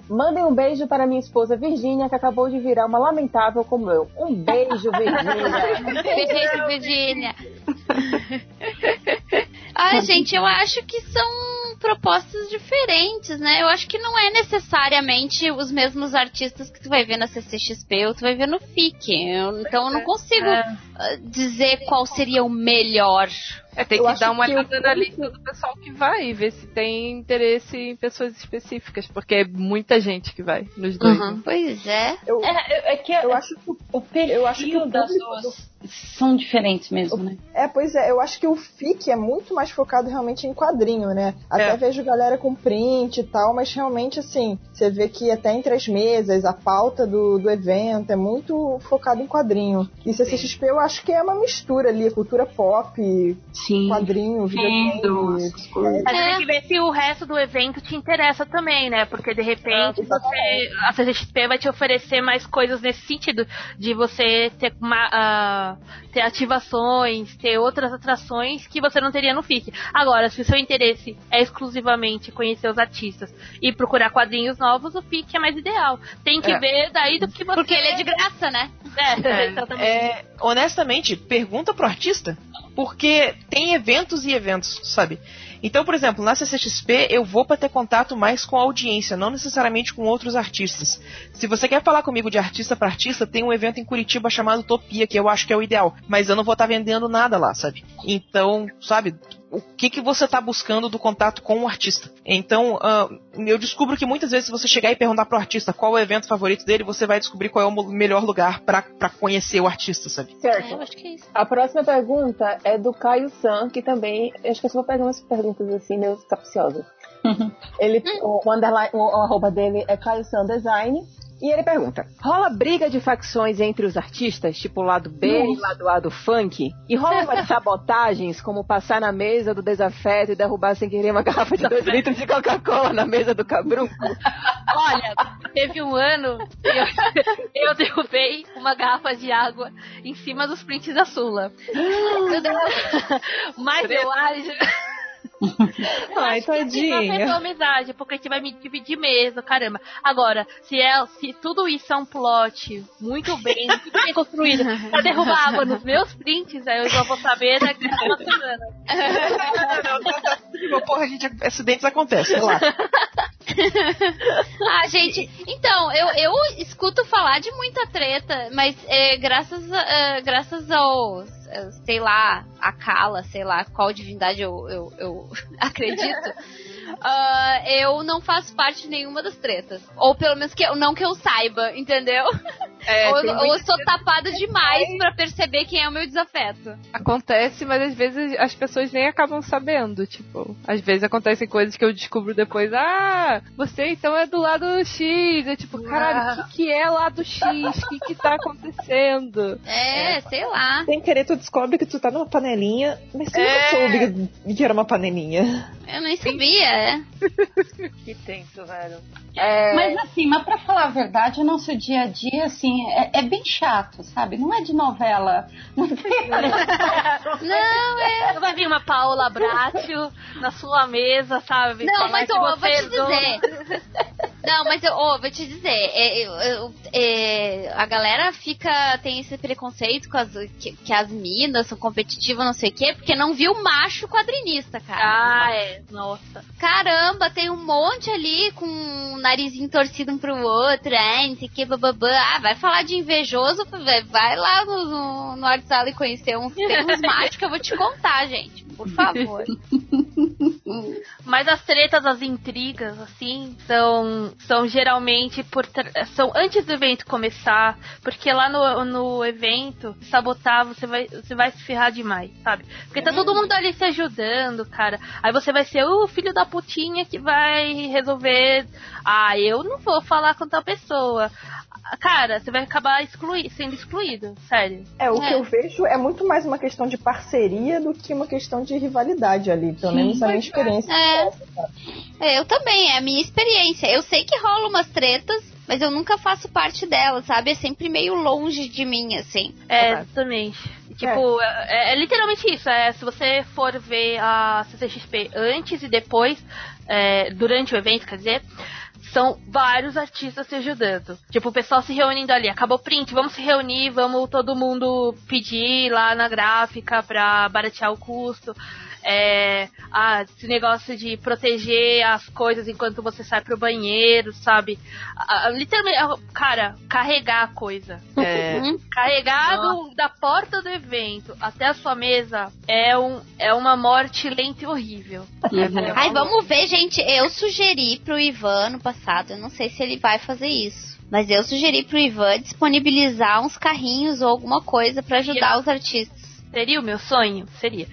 Mandem um beijo para minha esposa Virgínia, que acabou de virar uma lamentável como eu. Um beijo, *laughs* Virgínia. Beijo, Virgínia. *laughs* Ai, gente, eu acho que são propostas diferentes, né? Eu acho que não é necessariamente os mesmos artistas que tu vai ver na CCXP ou tu vai ver no FIC. Eu- então eu não consigo ah, dizer qual seria o melhor. É, tem Eu que dar uma que olhada na lista do pessoal que vai e ver se tem interesse em pessoas específicas, porque é muita gente que vai nos dois. né? Pois é. Eu, É, é que Eu acho que o perfil eu acho que o das duas são diferentes mesmo, né? É, pois é, eu acho que o FIC é muito mais focado realmente em quadrinho, né? Até É. vejo galera com print e tal, mas realmente, assim, você vê que até entre as mesas, a pauta do, do evento é muito focado em quadrinho. E CCXP eu acho que é uma mistura ali, cultura pop, Sim. quadrinho, videogame. essas coisas. Mas É. tem que ver se o resto do evento te interessa também, né? Porque de repente você, a CGXP vai te oferecer mais coisas nesse sentido. De você ter, uma, ah, ter ativações, ter outras atrações que você não teria no FIC. Agora, se o seu interesse é exclusivamente conhecer os artistas e procurar quadrinhos novos, o FIC é mais ideal. Tem que É. ver daí do que você. Porque ele é de graça, né? É, exatamente. É, honestamente, pergunta pro artista. Porque tem eventos e eventos, sabe? Então, por exemplo, na CCXP eu vou para ter contato mais com a audiência, não necessariamente com outros artistas. Se você quer falar comigo de artista para artista, tem um evento em Curitiba chamado Utopia, que eu acho que é o ideal, mas eu não vou estar tá vendendo nada lá, sabe? Então, sabe, o que, que você está buscando do contato com o artista. Então, uh, eu descubro que muitas vezes se você chegar e perguntar pro artista qual é o evento favorito dele, você vai descobrir qual é o melhor lugar para conhecer o artista, sabe? Certo. É, acho que é isso. A próxima pergunta é do Caio San, que também, acho que eu só vou pegar umas perguntas assim, meio capciosas. Ele, o, o, underline, o, o arroba dele é Caio San Design. E ele pergunta: rola briga de facções entre os artistas, tipo lado B e lado A do funk? E rola umas *laughs* sabotagens, como passar na mesa do desafeto e derrubar sem querer uma garrafa de 2 litros de Coca-Cola na mesa do cabrunco? *laughs* Olha, teve um ano eu, *laughs* eu derrubei uma garrafa de água em cima dos prints da Sula. Mas eu acho. *laughs* Ai, Acho que assim, amizade, porque a gente vai me dividir mesmo, caramba. Agora, se é, se tudo isso é um plot muito bem, muito bem construído, pra derrubar água nos meus prints, aí eu já vou saber daqui a uma semana. Porra, gente, acidentes acontecem, sei lá. *laughs* ah, gente, então, eu, eu escuto falar de muita treta, mas é, graças, a- é, graças ao, sei lá, a Kala, sei lá qual divindade eu, eu, eu *laughs* acredito, ah, eu não faço parte de nenhuma das tretas. Ou pelo menos que eu, não que eu saiba, entendeu? É, *laughs* ou ou eu sou tapada demais pra perceber quem é o meu desafeto. Acontece, mas às vezes as pessoas nem acabam sabendo. Tipo, às vezes acontecem coisas que eu descubro depois. Ah, você então é do lado X. É tipo, caralho, o que, que é lado X? O que, que tá acontecendo? *laughs* É, sei lá. Sem querer, tu descobre que tu tá numa panelinha, mas você É. nunca soube que era uma panelinha. Eu nem sabia, é. *laughs* Que tenso, velho. É, Mas assim, mas pra falar a verdade, o nosso dia a dia, assim, é, é bem chato, sabe? Não é de novela. Não tem *laughs* Não, *laughs* é. Vai vir uma Paola Bracho na sua mesa, sabe? Não, mas eu vou te é dizer. Não, mas eu ó, vou te dizer. é, eu- é, a galera fica. tem esse preconceito com as, que, que as minas são competitivas, não sei o quê, porque não viu macho quadrinista, cara. Ah, é. Nossa. Caramba, tem um monte ali com o narizinho torcido um pro outro, é, não sei o que, bababã. Ah, vai falar de invejoso, vai, lá no, no, no WhatsApp e conhecer uns, tem uns machos que eu vou te contar, gente. Por favor. *laughs* Mas as tretas, as intrigas, assim, são, são geralmente por são antes do evento começar, porque lá no, no evento, sabotar, você vai, você vai se ferrar demais, sabe? Porque tá todo mundo ali se ajudando, cara. Aí você vai ser o filho da putinha que vai resolver. Ah, eu não vou falar com tal pessoa. Cara, você vai acabar exclui, sendo excluído, sério. É, o É. que eu vejo é muito mais uma questão de parceria do que uma questão de rivalidade ali. Pelo menos a minha experiência. É. É, eu também, é a minha experiência. Eu sei que rola umas tretas, mas eu nunca faço parte delas, sabe? É sempre meio longe de mim, assim. É, exatamente. Tipo, é. é literalmente isso. É, se você for ver a CCXP antes e depois, é, durante o evento, quer dizer, são vários artistas se ajudando. Tipo, o pessoal se reunindo ali. Acabou o print, vamos se reunir, vamos todo mundo pedir lá na gráfica pra baratear o custo. É, ah, esse negócio de proteger as coisas enquanto você sai pro banheiro, sabe? Ah, literalmente, cara, carregar a coisa. É, *laughs* Hum? Carregar do- da porta do evento até a sua mesa é, um, é uma morte lenta e horrível. Ai, vamos ver, gente. Eu sugeri pro Ivan no passado, eu não sei se ele vai fazer isso. Mas eu sugeri pro Ivan disponibilizar uns carrinhos ou alguma coisa pra ajudar os artistas. Seria o meu sonho? Seria.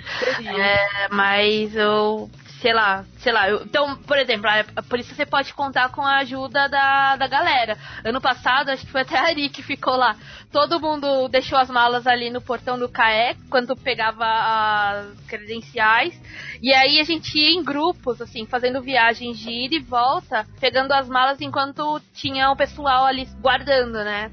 É, mas eu. Sei lá, sei lá. eu- então, por exemplo, a- por isso você pode contar com a ajuda da, da galera. Ano passado, acho que foi até a Ari que ficou lá. Todo mundo deixou as malas ali no portão do CAE, quando pegava as credenciais. E aí a gente ia em grupos, assim, fazendo viagens de ida e volta, pegando as malas enquanto tinha o pessoal ali guardando, né?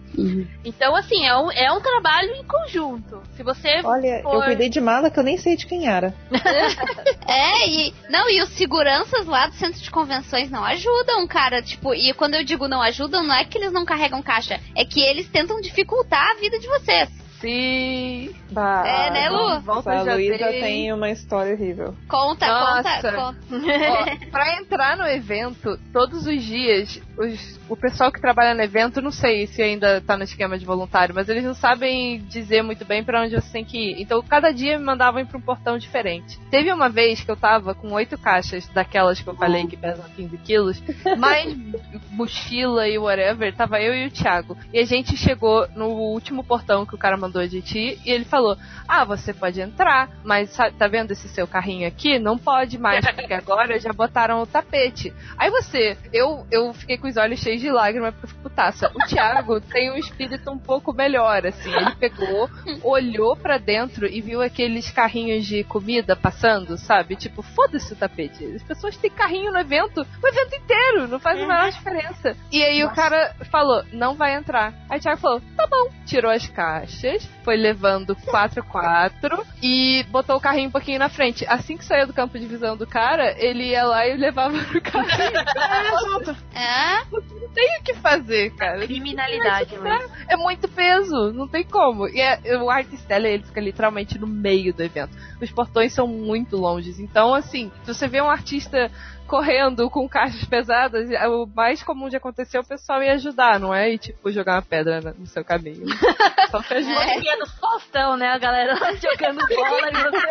Então, assim, é um, é um trabalho em conjunto. Se você Olha, eu for- cuidei de mala que eu nem sei de quem era. *laughs* É, e. Não, e os seguranças lá do centro de convenções não ajudam, cara. Tipo, e quando eu digo não ajudam, não é que eles não carregam caixa, é que eles tentam dificultar a vida de vocês. Sim. Bah, É, né, Lu? Volta a Luísa tem uma história horrível. Conta, Nossa. conta, conta. Ó, *laughs* pra entrar no evento, todos os dias, os- o pessoal que trabalha no evento, não sei se ainda tá no esquema de voluntário, mas eles não sabem dizer muito bem pra onde você tem que ir. Então, cada dia me mandavam ir pra um portão diferente. Teve uma vez que eu tava com oito caixas daquelas que eu falei que pesam 15 quilos, mais *laughs* mochila e whatever, tava eu e o Thiago. E a gente chegou no último portão que o cara mandou a gente ir, e ele falou: Ah, você pode entrar, mas tá vendo esse seu carrinho aqui? Não pode mais, porque *laughs* agora já botaram o tapete. Aí você, eu, eu fiquei com os olhos cheios de lágrimas porque eu fico putaça. O Thiago *laughs* tem um espírito um pouco melhor, assim. Ele pegou, olhou pra dentro e viu aqueles carrinhos de comida passando, sabe? Tipo, foda-se o tapete. As pessoas têm carrinho no evento, o evento inteiro, não faz a menor diferença. E aí o cara falou, não vai entrar. Aí o Thiago falou, tá bom. Tirou as caixas, foi levando 4 a 4 e botou o carrinho um pouquinho na frente. Assim que saiu do campo de visão do cara, ele ia lá e levava pro carrinho. *laughs* É? não tem o que fazer, cara. Criminalidade, velho. É muito peso, não tem como. E é, o Art Stella, ele fica literalmente no meio do evento. Os portões são muito longes. Então, assim, se você vê um artista correndo com caixas pesadas, é o mais comum de acontecer é o pessoal ir ajudar, não é? E, tipo, jogar uma pedra no seu caminho. *laughs* Só pra ajudar. Musiquinha do Faustão, né? A galera lá jogando *laughs* bola e você.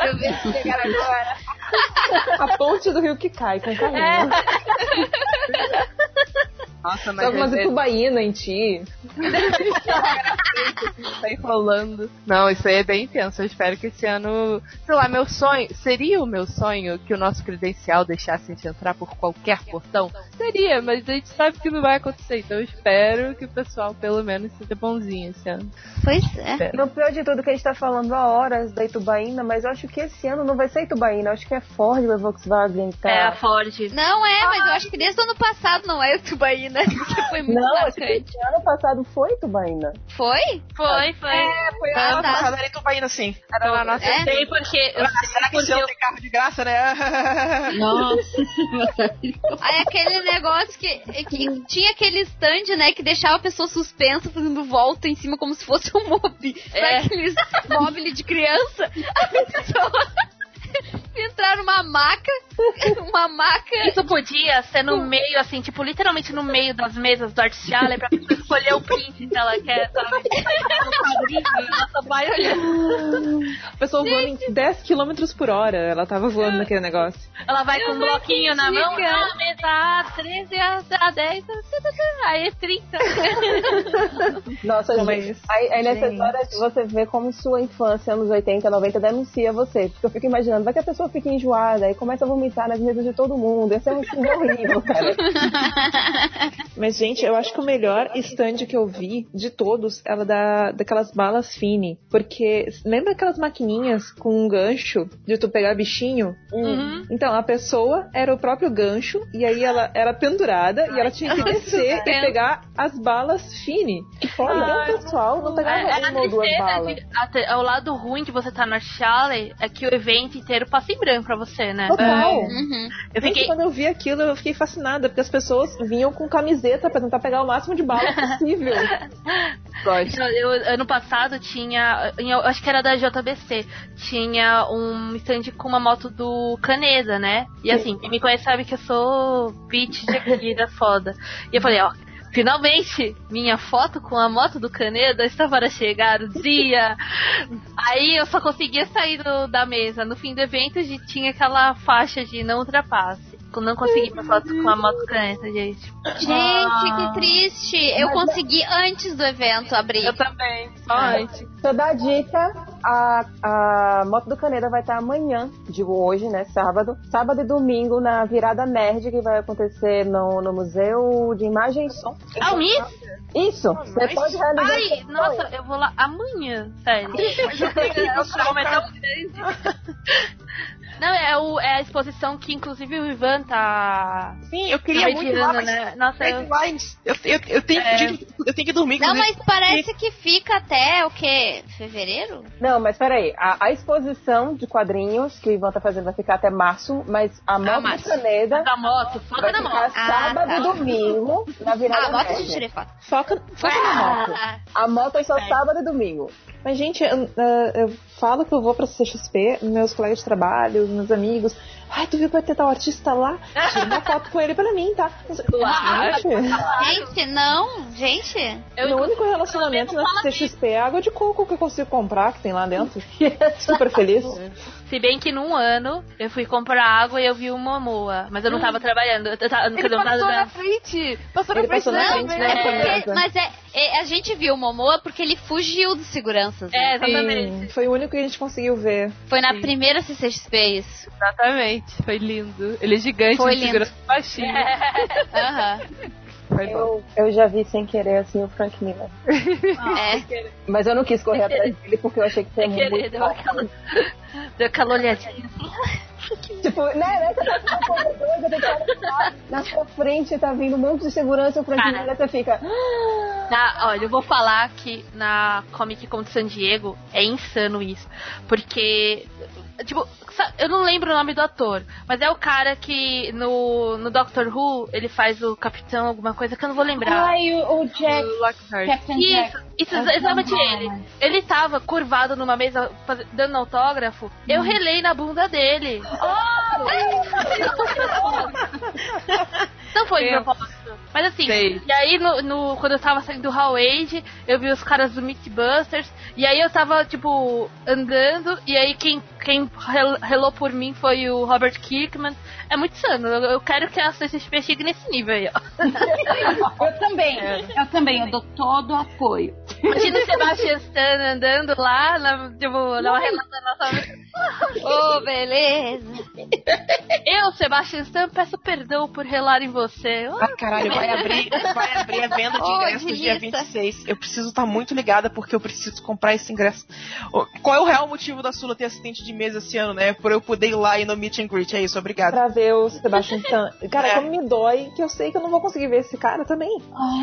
Quero ver se chegar *laughs* agora. A ponte do rio que cai com o carrinho. Nossa, mas Joga umas é- itubaína em ti. *laughs* tá enrolando. Não, isso aí é bem intenso. Eu espero que esse ano. Sei lá, meu sonho. Seria o meu sonho que o nosso credencial deixasse a gente entrar por qualquer portão? Seria, mas a gente sabe que não vai acontecer. Então eu espero que o pessoal, pelo menos, seja bonzinho esse ano. Pois é. No pior de tudo que a gente tá falando há horas da Itubaína, mas eu acho que esse ano não vai ser Itubaína, eu acho que é Ford ou Volkswagen, tá? É a Ford. Não é, mas eu acho que desde o ano passado não é o Tubaína. Que *laughs* foi muito Não, marcante. ano passado foi Itubaína. Foi? Foi, foi. É, foi Ah, ano tá. passado era Itubaína, sim. Era na nossa. É? Sei porque. Eu sei Será que porque eu tem carro de graça, né? *laughs* Nossa. Aí aquele negócio que, que tinha aquele stand, né, que deixava a pessoa suspensa fazendo volta em cima como se fosse um mob. É. Aqueles móveis de criança. *laughs* A pessoa *laughs* entrar numa maca, *laughs* uma maca. Isso podia ser no meio, assim, tipo, literalmente no meio das mesas do Art Challenge pra pessoa escolher o print que ela quer, sabe? *laughs* Ela só vai olhando. A pessoa voando em 10 km por hora. Ela tava voando naquele negócio. Ela vai com um bloquinho na mão, Diga. ah, mesa A, 13, A, A, 10, aí é 30. Nossa, Pô, gente, mas- aí, aí nessa gente. história você vê como sua infância, anos 80, 90, denuncia você. Porque eu fico imaginando, vai que a pessoa fica enjoada e começa a vomitar nas mesas de todo mundo. Esse é um filme horrível, cara. *laughs* Mas, gente, eu acho que o melhor stand que eu vi de todos era da, daquelas balas Fini. Porque, lembra aquelas maquininhas com um gancho de tu pegar bichinho? Uhum. Então, a pessoa era o próprio gancho, e aí ela era pendurada, e ela tinha que descer e pegar as balas Fini. Foda, Ai, o pessoal não pegava É, uma ou duas tristeza balas. de, a te- o lado ruim de você estar no Art Challenge é que o evento inteiro passa em branco pra você, né? Total. Uhum. Eu Gente, fiquei. quando eu vi aquilo, eu fiquei fascinada, porque as pessoas vinham com camiseta pra tentar pegar o máximo de bala possível. *laughs* Gosto. Eu, eu- ano passado tinha, eu acho que era da JBC, tinha um stand com uma moto do Caneda, né? E assim, quem me conhece sabe que eu sou bitch de Akira foda. E eu falei, ó, finalmente minha foto com a moto do Caneda está para chegar o dia. Aí eu só conseguia sair do- da mesa. No fim do evento a gente tinha aquela faixa de não ultrapasse. Eu não consegui uma foto com a moto do Caneda, gente. Gente, que triste. Eu consegui antes do evento abrir. Eu também, só antes. Deixa eu dar a dica. A, a Moto do Caneda vai estar amanhã, digo hoje, né? Sábado. Sábado e domingo na Virada Nerd, que vai acontecer no, no Museu de Imagem e Som. Ah, o Miss? Isso! Você pode realizar. Ai, nossa, eu vou lá amanhã, sério. Nome é tão grande. *laughs* Não, é, o, é a exposição que inclusive o Ivan tá. Sim, eu queria muito ir lá, mediando, né? Nossa, eu. Eu, eu, eu, tenho, É. eu tenho que dormir. Não, mas parece que fica até o quê? Fevereiro? Não, mas peraí. A, a exposição de quadrinhos que o Ivan tá fazendo vai ficar até março, mas a moto Ah, março. de Caneda da moto, foca na moto. Ah, sábado tá. e domingo na virada Ah, bota a gente tirei foto. Foca, foca na moto. Ah, A moto é só sábado e domingo. Mas, gente, eu, eu falo que eu vou pra CXP, meus colegas de trabalho, meus amigos. Ai, tu viu que vai ter tal artista lá? Tira uma foto com ele pra mim, tá? Claro. Gente, gente, não, gente. Eu, meu único relacionamento na CXP é água de coco que eu consigo comprar, que tem lá dentro. *laughs* Super feliz. Se bem que num ano eu fui comprar água e eu vi uma momoa, mas eu não tava trabalhando. Eu tava, Ele passou na frente! Passou Ele na frente passou na frente, minha né? É porque, mas é, é- a gente viu o Momoa porque ele fugiu dos seguranças. né? É, exatamente. Sim, foi o único que a gente conseguiu ver. Foi na sim. primeira CCXP isso. Exatamente, foi lindo. Ele é gigante, Foi de lindo. segurança baixinho. *laughs* *laughs* Aham. Bom. Eu, eu já vi sem querer assim o Frank Miller. É. *laughs* Mas eu não quis correr atrás dele porque eu achei que foi Sem querer, muito deu aquela, deu aquela olhadinha. Tipo, né, né? Você tá com uma coisa que tá na sua frente, tá vindo um monte de segurança, o Frank Cara. Você fica. "Ah!" Na, olha, eu vou falar que na Comic Con de San Diego é insano isso. Porque, tipo, eu não lembro o nome do ator, mas é o cara que no, no Doctor Who ele faz o capitão, alguma coisa que eu não vou lembrar. Ai, o, o Jack, O. Captain Isso, Jack. isso, É exatamente ele. Ele tava curvado numa mesa dando autógrafo. Eu relei na bunda dele. 哦，哎，哈哈哈哈哈哈！Não foi de propósito. Mas assim, Sei. e aí no, no- quando eu tava saindo do Hall Age, eu vi os caras do Mythbusters, e aí eu tava, tipo, andando, e aí quem, quem rel- relou por mim foi o Robert Kirkman. É muito sano, eu, eu quero que a CCXP chegue nesse nível aí, ó. *laughs* Eu também, eu também, eu dou todo o apoio. Imagina o Sebastian Stan andando lá, na, tipo, na relata nossa *laughs* Ô, beleza. Eu, Sebastian Stan, peço perdão por relar em você. Ah, caralho, vai abrir, vai abrir a venda de ingressos dia Dilita. 26. Eu preciso estar muito ligada porque eu preciso comprar esse ingresso. Qual é o real motivo da Sula ter assistente de mesa esse ano, né? Por eu poder ir lá e no meet and greet. É isso, obrigada. Pra ver o Sebastian Stan. Cara, É. como me dói que eu sei que eu não vou conseguir ver esse cara também.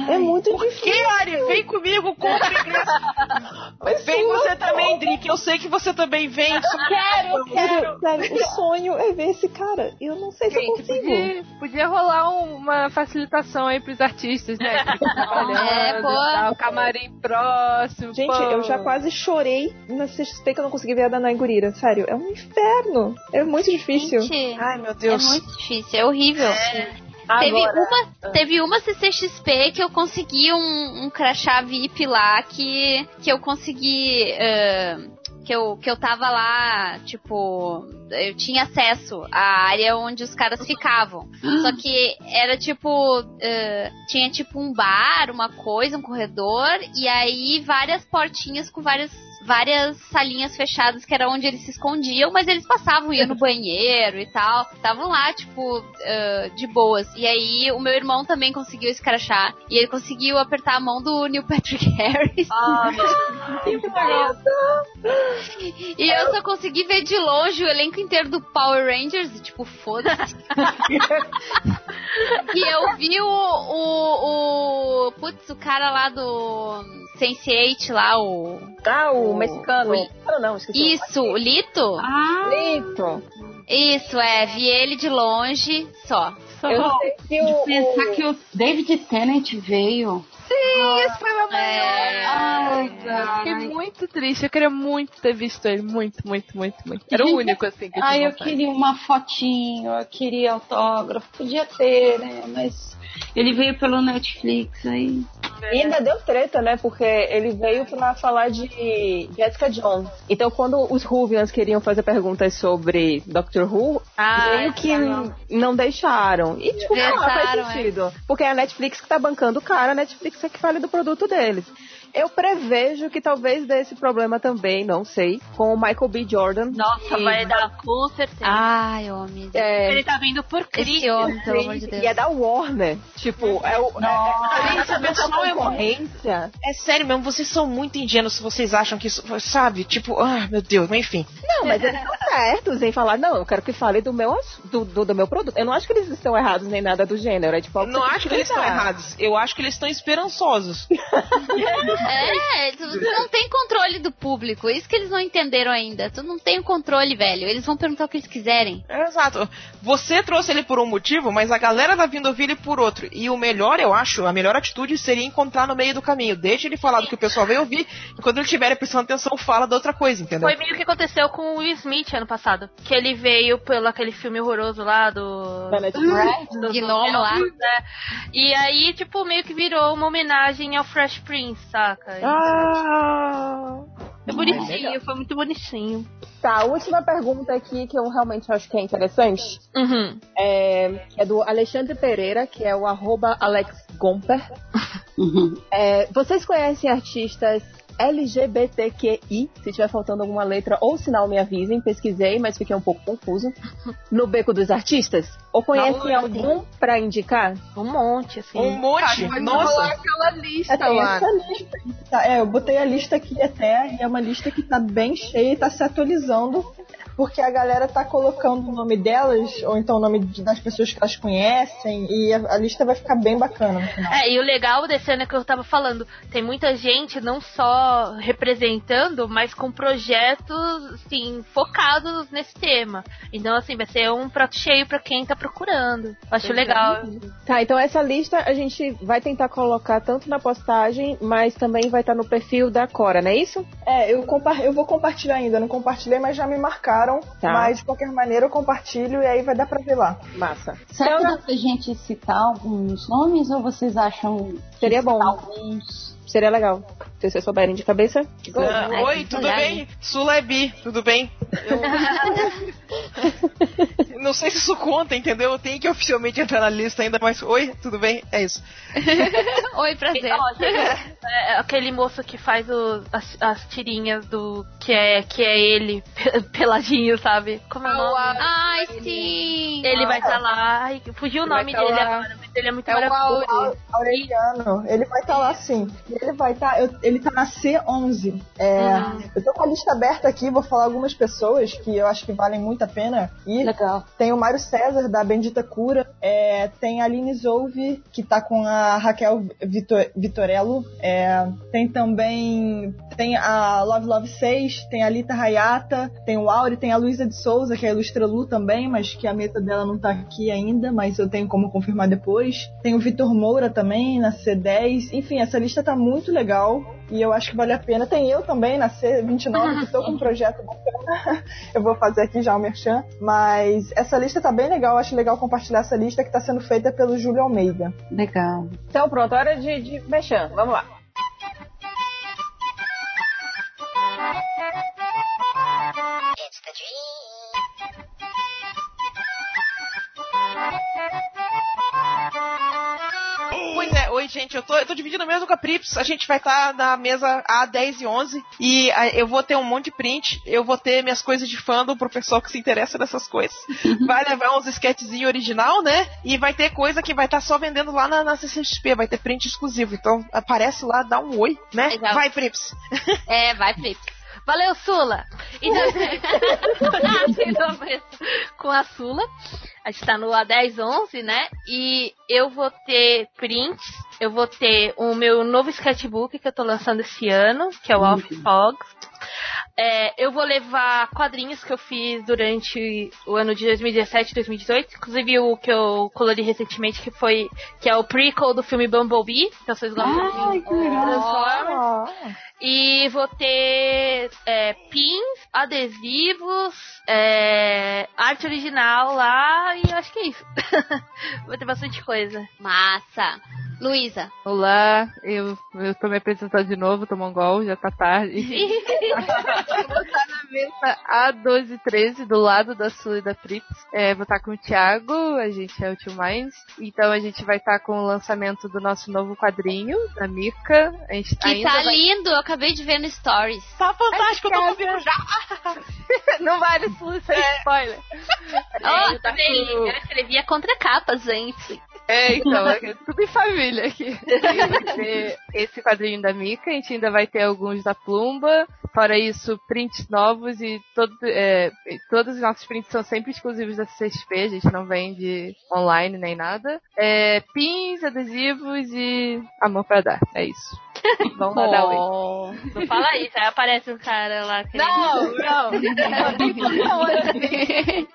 é muito Por difícil. que, Ari? Vem comigo, compra ingresso. *laughs* Mas Vem Sula, você também, Drick. Eu sei que você também vem. Só Quero, Sério, sério, o sonho é ver esse cara. Eu não sei se eu consigo. podia, podia rolar um- uma facilitação aí pros artistas, né? *laughs* É, pô. tal, camarim próximo. Gente, pô. eu já quase chorei na CXP que eu não consegui ver a Danai Gurira. Sério, é um inferno. É muito difícil. Gente, Ai, meu é Deus. muito difícil, é horrível. Teve Agora, uma, teve uma CCXP que eu consegui um, um crachá VIP lá que, que eu consegui. eh, que, eu, que eu tava lá, tipo. Eu tinha acesso à área onde os caras ficavam. Só que era tipo. eh, tinha tipo um bar, uma coisa, um corredor, e aí várias portinhas com várias várias salinhas fechadas que era onde eles se escondiam, mas eles passavam, iam no *laughs* banheiro e tal. Estavam lá, tipo, ah, de boas. E aí o meu irmão também conseguiu esse crachá. E ele conseguiu apertar a mão do Neil Patrick *laughs* Harris. Ah, meu *laughs* E eu só consegui ver de longe o elenco inteiro do Power Rangers, e tipo, foda-se. e eu vi o, o, o. Putz, o cara lá do Sense8 lá, o. ah, o, o- mexicano. o- Mexicano não, esqueci. Isso, o Lito? Ah, Isso. Isso, é, vi ele de longe só. Eu sei que o, pensar que o David Tennant veio. Isso foi uma É, Ai, Fiquei ai. muito triste. Eu queria muito ter visto ele. Muito, muito, muito, muito. Era o único, assim, que eu Ai, tinha eu vontade. queria uma fotinho, eu queria autógrafo. Podia ter, né? Mas ele veio pelo Netflix aí. E ainda deu treta, né? Porque ele veio pra falar de Jessica Jones. Então, quando os Ruvians queriam fazer perguntas sobre Doctor Who, Ah, meio que não deixaram. E, tipo, ah, Vezaram, faz sentido. Porque é a Netflix que tá bancando o cara, a Netflix é que fale do produto deles. Eu prevejo que talvez dê esse problema também, não sei, com o Michael B. Jordan. Nossa, E- vai dar com certeza. Ai, homem. É, Ele tá vindo por Cristo. Esse homem, pelo amor de Deus. e é da Warner. Tipo, é o. É, é, é, é concorrência. É sério mesmo, vocês são muito ingênuos se vocês acham que isso. Sabe? Tipo, ah, meu Deus, mas enfim. Não, mas eles estão certos em falar, não, eu quero que fale do meu, do, do, do meu produto. Eu não acho que eles estão errados nem nada do gênero. É tipo, Não acho que eles estão errados. Eu acho que eles estão esperançosos. *laughs* É, tu, tu não tem controle do público. Isso que eles não entenderam ainda. Tu não tem o controle, velho. Eles vão perguntar o que eles quiserem. É, exato. Você trouxe ele por um motivo, mas a galera tá vindo ouvir ele por outro. E o melhor, eu acho, a melhor atitude seria encontrar no meio do caminho. Deixa ele falar do que o pessoal veio ouvir, e quando ele estiver prestando atenção, fala da outra coisa, entendeu? Foi meio que aconteceu com o Will Smith ano passado. Que ele veio pelo aquele filme horroroso lá do. Netflix. do Gnomo lá. né? E aí, tipo, meio que virou uma homenagem ao Fresh Prince, saca? Ah, Foi bonitinho, foi muito bonitinho. Tá, a última pergunta aqui que eu realmente acho que é interessante Uhum. é, é do Alexandre Pereira, que é o arroba Alex Gomper. *laughs* É, vocês conhecem artistas LGBTQI? Se tiver faltando alguma letra ou sinal, me avisem. Pesquisei, mas fiquei um pouco confuso. No Beco dos Artistas? Ou conhecem Não, algum pra indicar? Um monte, assim. um monte. Mas Nossa. rolar aquela lista É, lá. essa lista. tá- é, eu botei a lista aqui até, e é uma lista que tá bem cheia e tá se atualizando, porque a galera tá colocando o nome delas, ou então o nome das pessoas que elas conhecem, e a, a lista vai ficar bem bacana no final. É, e o legal desse ano é que eu tava falando, tem muita gente não só representando, mas com projetos, assim, focados nesse tema. Então, assim, vai ser um prato cheio pra quem tá procurando. Acho legal. Tá, então essa lista a gente vai tentar colocar tanto na postagem, mas também vai estar no perfil da Cora, não é isso? É, eu, eu vou compartilhar ainda, não compartilhei, mas já me marcaram, Tá. mas de qualquer maneira eu compartilho e aí vai dar pra ver lá. Massa. Será que dá pra gente citar alguns nomes ou vocês acham que Seria bom. alguns? Seria legal. Se vocês souberem de cabeça. Ah, Oi, tudo bem? Sula é bi, tudo bem? Eu... *laughs* não sei se isso conta, entendeu? Eu tenho que oficialmente entrar na lista ainda, mas oi, tudo bem? É isso. *laughs* Oi, prazer. Ó, gente, *laughs* é aquele moço que faz o- as, as tirinhas do que é que é ele peladinho, sabe? Como é o nome? Ai, sim. Ele vai estar lá. Ai, fugiu o Ele nome tá dele lá. agora, mas ele é muito É maravilhoso. Aureliano, ele vai estar lá sim. E ele vai estar, ele tá na C11. É, Uhum. Eu tô com a lista aberta aqui, vou falar algumas pessoas que eu acho que valem muito a pena. E Legal. tem o Mário César, da Bendita Cura. É, tem a Aline Zouve, que tá com a Raquel Vitor- Vitorello. É, tem também. Tem a Love Love 6, tem a Lita Hayata, tem o Auri, tem a Luísa de Souza, que é a Ilustra Lu também, mas que a meta dela não tá aqui ainda, mas eu tenho como confirmar depois. Tem o Vitor Moura também, na C10. Enfim, essa lista tá muito legal. E eu acho que vale a pena. Tem eu também na C29, que tô com um projeto bacana. *laughs* Eu vou fazer aqui já o merchan. Mas essa lista tá bem legal. Acho legal compartilhar essa lista que tá sendo feita pelo Júlio Almeida. Legal. Então pronto, hora de, de mexer. Vamos lá. It's the dream. Pois é, oi gente, eu tô, eu tô dividindo mesmo com a Prips, a gente vai estar na mesa A10 e 11 e ah, eu vou ter um monte de print, eu vou ter minhas coisas de fandom pro pessoal que se interessa nessas coisas. *laughs* Vai levar uns sketchzinho original, né? E vai ter coisa que vai estar só vendendo lá na, na CCXP, vai ter print exclusivo. Então aparece lá, dá um oi, né? Legal. Vai, Prips. *laughs* É, vai, Felipe. Valeu, Sula! Então, *laughs* *laughs* com a Sula, a gente tá no A10, 11, né? E eu vou ter prints, eu vou ter o meu novo sketchbook que eu tô lançando esse ano, que é o Off Fogs. É, eu vou levar quadrinhos que eu fiz durante o ano de 2017 e 2018, inclusive o que eu colori recentemente, que foi que é o prequel do filme Bumblebee, então vocês gostam Ai, de que. Transformers. E vou ter é, pins, adesivos, é, arte original lá e eu acho que é isso. *laughs* Vai ter bastante coisa. Massa. Luísa. Olá, eu, eu tô me apresentando de novo, tô mongol, já tá tarde. *laughs* *laughs* eu *laughs* vou estar na mesa A1213, do lado da Sula e da Prips. É, vou estar com o Thiago, a gente é o Tio Minds. Então a gente vai estar com o lançamento do nosso novo quadrinho, da Mika. A gente Que ainda tá vai... lindo, eu acabei de ver no Stories. Tá fantástico, eu tô ouvindo já. *laughs* Não vale Sula, sem spoiler. Ó, A gente tá tá com- Eu escrevia contra capa, gente. É, então, é tudo em família aqui. *laughs* Vai ter esse quadrinho da Mika, a gente ainda vai ter alguns da Plumba, fora isso, prints novos e todo, é, todos os nossos prints são sempre exclusivos da CXP, a gente não vende online nem nada. É, pins, adesivos e amor pra dar. É isso. *laughs* Vamos lá dar oi. Não fala isso, aí aparece um cara lá. querendo- Não, não. *laughs*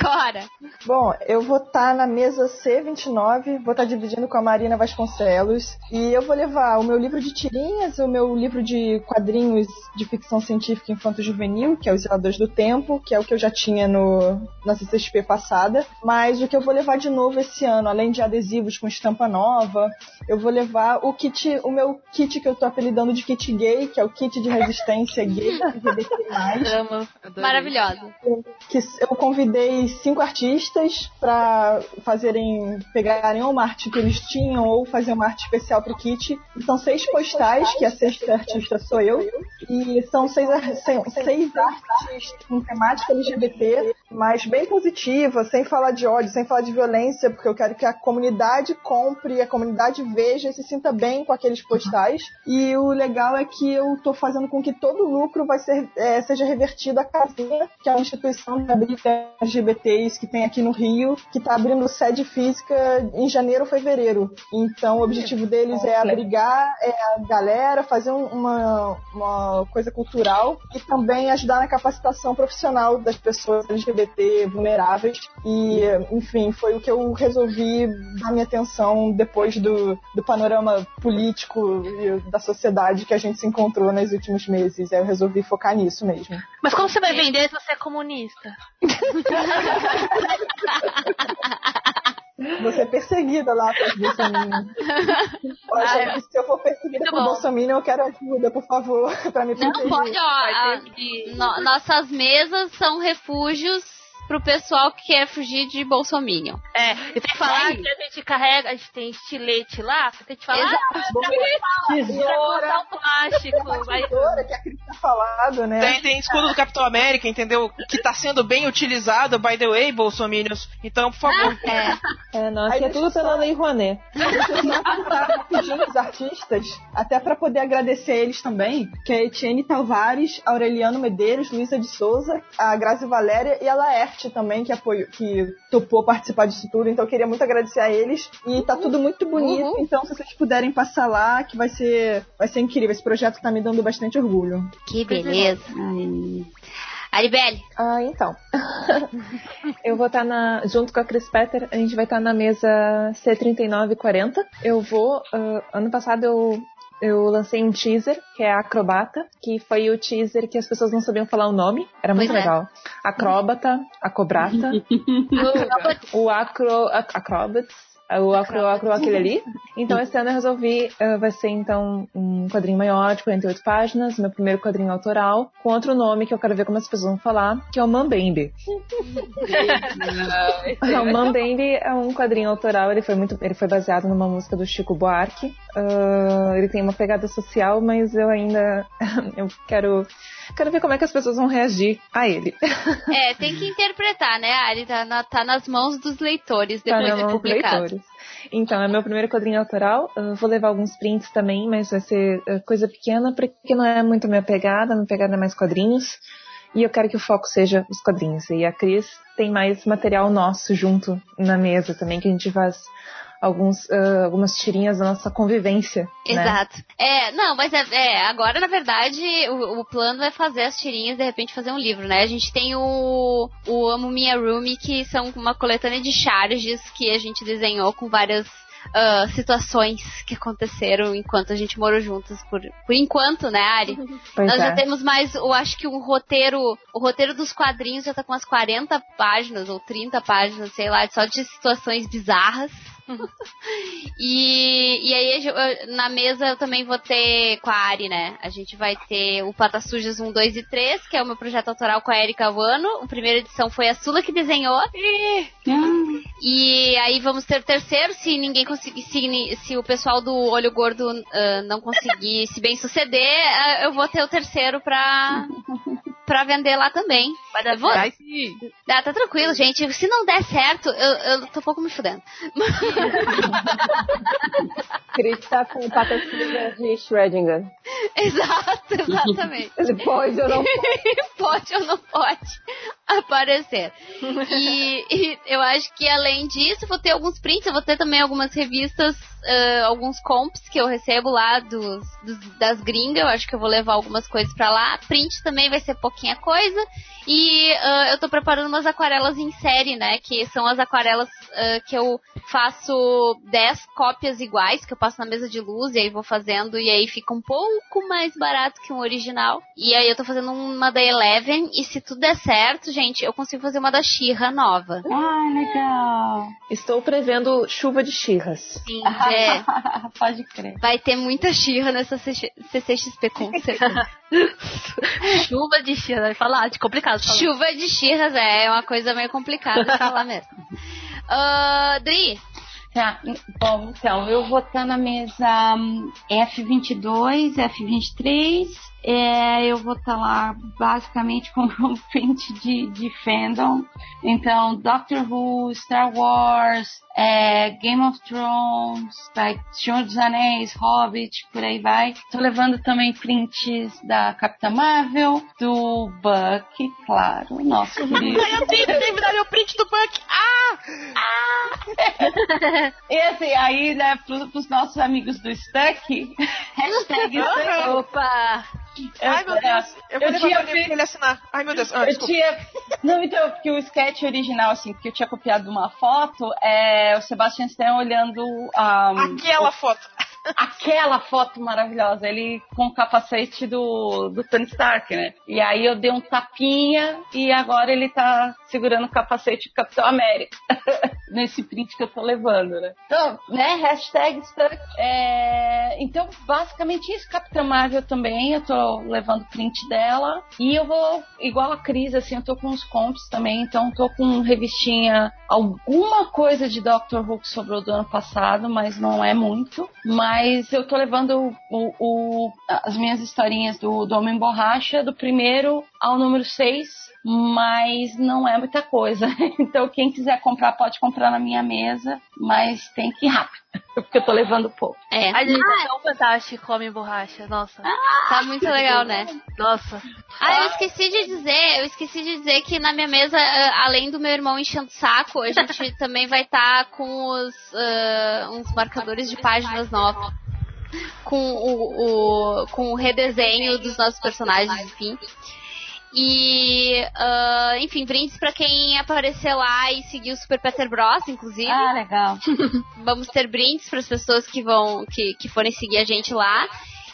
Cora. Bom, eu vou estar na mesa C29, vou estar dividindo com a Marina Vasconcelos. E eu vou levar o meu livro de tirinhas, o meu livro de quadrinhos de ficção científica infanto-juvenil, que é Os Zeladores do Tempo, que é o que eu já tinha no, na CCXP passada. Mas o que eu vou levar de novo esse ano, além de adesivos com estampa nova, eu vou levar o kit, o meu kit que eu tô apelidando de kit gay, que é o kit de resistência gay LGBT+. *laughs* Amo. Maravilhosa. que eu convidei cinco artistas para fazerem pegarem uma arte que eles tinham ou fazer uma arte especial pro kit. E são seis postais, que a sexta artista sou eu, e são seis, seis artes com temática LGBT, mas bem positiva, sem falar de ódio, sem falar de violência, porque eu quero que a comunidade compre, a comunidade veja e se sinta bem com aqueles postais. E o legal é que eu tô fazendo com que todo o lucro vai ser, é, seja revertido à Casinha, que é uma instituição de abrigo LGBTs que tem aqui no Rio, que está abrindo sede física em janeiro ou fevereiro. Então o objetivo deles é abrigar é, a galera, fazer um- uma, uma coisa cultural e também ajudar na capacitação profissional das pessoas LGBT vulneráveis. E, enfim, foi o que eu resolvi dar minha atenção depois do, do panorama político e da sociedade que a gente se encontrou nos últimos meses. Aí eu resolvi focar nisso mesmo. Mas como você vai vender se você é comunista? *laughs* Você é perseguida lá por Bolsonaro. *laughs* Olha, se eu for perseguida Muito por. Bolsonaro, eu quero ajuda, por favor, *laughs* pra me Não proteger. pode, ó. a- no- nossas mesas são refúgios pro pessoal que quer fugir de Bolsominion. É, e tem que falar que a gente carrega, a gente tem estilete lá, tem que falar, Exato. ah, pra cortar o plástico. Tesoura, que a Cris tinha falado, né? Tem, tem escudo do Capitão América, entendeu? Que tá sendo bem utilizado, by the way, Bolsominions. Então, por favor. *laughs* É. É, não, Aí aqui é tudo eu só- pela Lei Rouanet. Deixa eu só rapidinho os artistas, até pra poder agradecer eles também, que é Etienne Tavares, Aureliano Medeiros, Luísa de Souza, a Grazi Valéria e a Laerte também, que apoiou, que topou participar disso tudo. Então eu queria muito agradecer a eles. E tá tudo muito bonito, Uhul. então se vocês puderem passar lá, que vai ser, vai ser incrível. Esse projeto tá me dando bastante orgulho. Que beleza. Aribelle. Ah, então. *laughs* eu vou estar na. Junto com a Chris Petter, a gente vai estar na mesa C3940. Eu vou. ah, ano passado eu. Eu lancei um teaser, que é Acrobata, que foi o teaser que as pessoas não sabiam falar o nome. Era muito Pois é. legal. Acróbata, Acobrata, *laughs* o Acro. ac- Acrobats. O acro, acro, aquele ali. Então, esse ano eu resolvi, eh, vai ser então um quadrinho maior, de 48 páginas, meu primeiro quadrinho autoral, com outro nome que eu quero ver como as pessoas vão falar, que é o Mambembe. *laughs* o Mambembe é um quadrinho autoral, ele foi muito, ele foi baseado numa música do Chico Buarque. Ah, ele tem uma pegada social, mas eu ainda, *laughs* eu quero, quero ver como é que as pessoas vão reagir a ele. É, tem que interpretar, né, Ari? Tá, na- tá nas mãos dos leitores Tá depois na de mão dos publicado. leitores. Então, é meu primeiro quadrinho autoral. Eu vou levar alguns prints também, mas vai ser eh, coisa pequena, porque não é muito minha pegada. Minha pegada é mais quadrinhos. E eu quero que o foco seja os quadrinhos. E a Cris tem mais material nosso junto na mesa também, que a gente faz alguns, ah, algumas tirinhas da nossa convivência. né? Exato. É, não, mas é, é, agora na verdade o, o plano é fazer as tirinhas e de repente fazer um livro, né? A gente tem o, o Amo Minha Roomie, que são uma coletânea de charges que a gente desenhou com várias ah, situações que aconteceram enquanto a gente morou juntos por, por enquanto, né, Ari? Pois Nós é. já temos mais, eu acho que o roteiro, o roteiro dos quadrinhos já tá com umas 40 páginas ou 30 páginas, sei lá, só de situações bizarras. *laughs* e, e aí eu- na mesa eu também vou ter com a Ari, né? A gente vai ter o Patas Sujas 1, 2 e 3, que é o meu projeto autoral com a Erika Wano. A primeira edição foi a Sula que desenhou. E aí vamos ter o terceiro, se ninguém conseguir, se, se o pessoal do Olho Gordo ah, não conseguir se bem suceder, ah, eu vou ter o terceiro pra, *laughs* pra vender lá também. Vai dar vou- Vai sim. Ah, tá tranquilo, gente. Se não der certo, eu, eu tô um pouco me fudendo. *laughs* Cris tá com patrocínio de Schrödinger. *laughs* Exato, exatamente. Ele pode ou não pode *laughs* ou não pode aparecer. E, *laughs* e eu acho que além disso, vou ter alguns prints, eu vou ter também algumas revistas, ah, alguns comps que eu recebo lá dos, dos- das gringas. Eu acho que eu vou levar algumas coisas pra lá. Print também vai ser pouquinha coisa. E ah, eu tô preparando umas aquarelas em série, né? Que são as aquarelas ah, que eu faço 10 cópias iguais, que eu passo na mesa de luz e aí vou fazendo, e aí fica um pouco mais barato que um original. E aí eu tô fazendo uma da Eleven, e se tudo der certo, gente, eu consigo fazer uma da Xirra nova. Ah, legal. Estou prevendo chuva de xirras. Sim, *laughs* é, Pode crer. vai ter muita Xirra nessa CC CCXP com *laughs* certeza. Chuva de chia, vai falar, de complicado falar. Chuva de Xirras é uma coisa meio complicada de falar mesmo. *laughs* Ah, Dri, Tá, bom, então, eu vou estar na mesa hum, F22, F23. É, eu vou estar lá basicamente com *laughs* um print de, de fandom. Então, Doctor Who, Star Wars, é, Game of Thrones, vai, Senhor dos Anéis, Hobbit, por aí vai. Tô levando também prints da Capitã Marvel, do Buck, claro, nosso querido. Ai, eu tenho, que dar meu print do Buck. Ah! *laughs* E assim, aí, né, pros, pros nossos amigos do Stuck, hashtag Stuck. Opa! Ai, meu Deus. Eu vou eu tinha pra ele pra ele assinar. Ai, meu Deus. Ah, Eu tinha. Não, então, porque o sketch original, assim, que eu tinha copiado de uma foto, é o Sebastian Stan olhando a. Aquela foto. aquela foto maravilhosa, ele com o capacete do, do Tony Stark, né? E aí eu dei um tapinha e agora ele tá segurando o capacete do Capitão América. *laughs* Nesse print que eu tô levando, né? Então, né? Hashtag Stark. É, Então, basicamente isso. Capitã Marvel também, eu tô levando print dela. E eu vou, igual a Cris, assim, eu tô com uns comps também. Então, tô com revistinha, alguma coisa de Doctor Who que sobrou do ano passado, mas não é muito. Mas eu tô levando o, o- as minhas historinhas do, do Homem Borracha, do primeiro ao número 6. Mas não é muita coisa. *laughs* Então, quem quiser comprar, pode comprar na minha mesa. Mas tem que ir rápido. *laughs* Porque eu tô levando pouco. é. Ai, gente, é tão fantástico, homem borracha. Nossa. Tá muito legal, né? Nossa. Ah, eu esqueci de dizer, eu esqueci de dizer que na minha mesa, ah, além do meu irmão enchendo o saco, a gente *laughs* também vai estar com os ah, uns marcadores de páginas novos. Com o, o- com o redesenho dos nossos personagens, enfim. E, ah, enfim, brindes pra quem aparecer lá e seguir o Super Peter Bros, inclusive. Ah, legal. *laughs* Vamos ter brindes para as pessoas que vão que, que forem seguir a gente lá.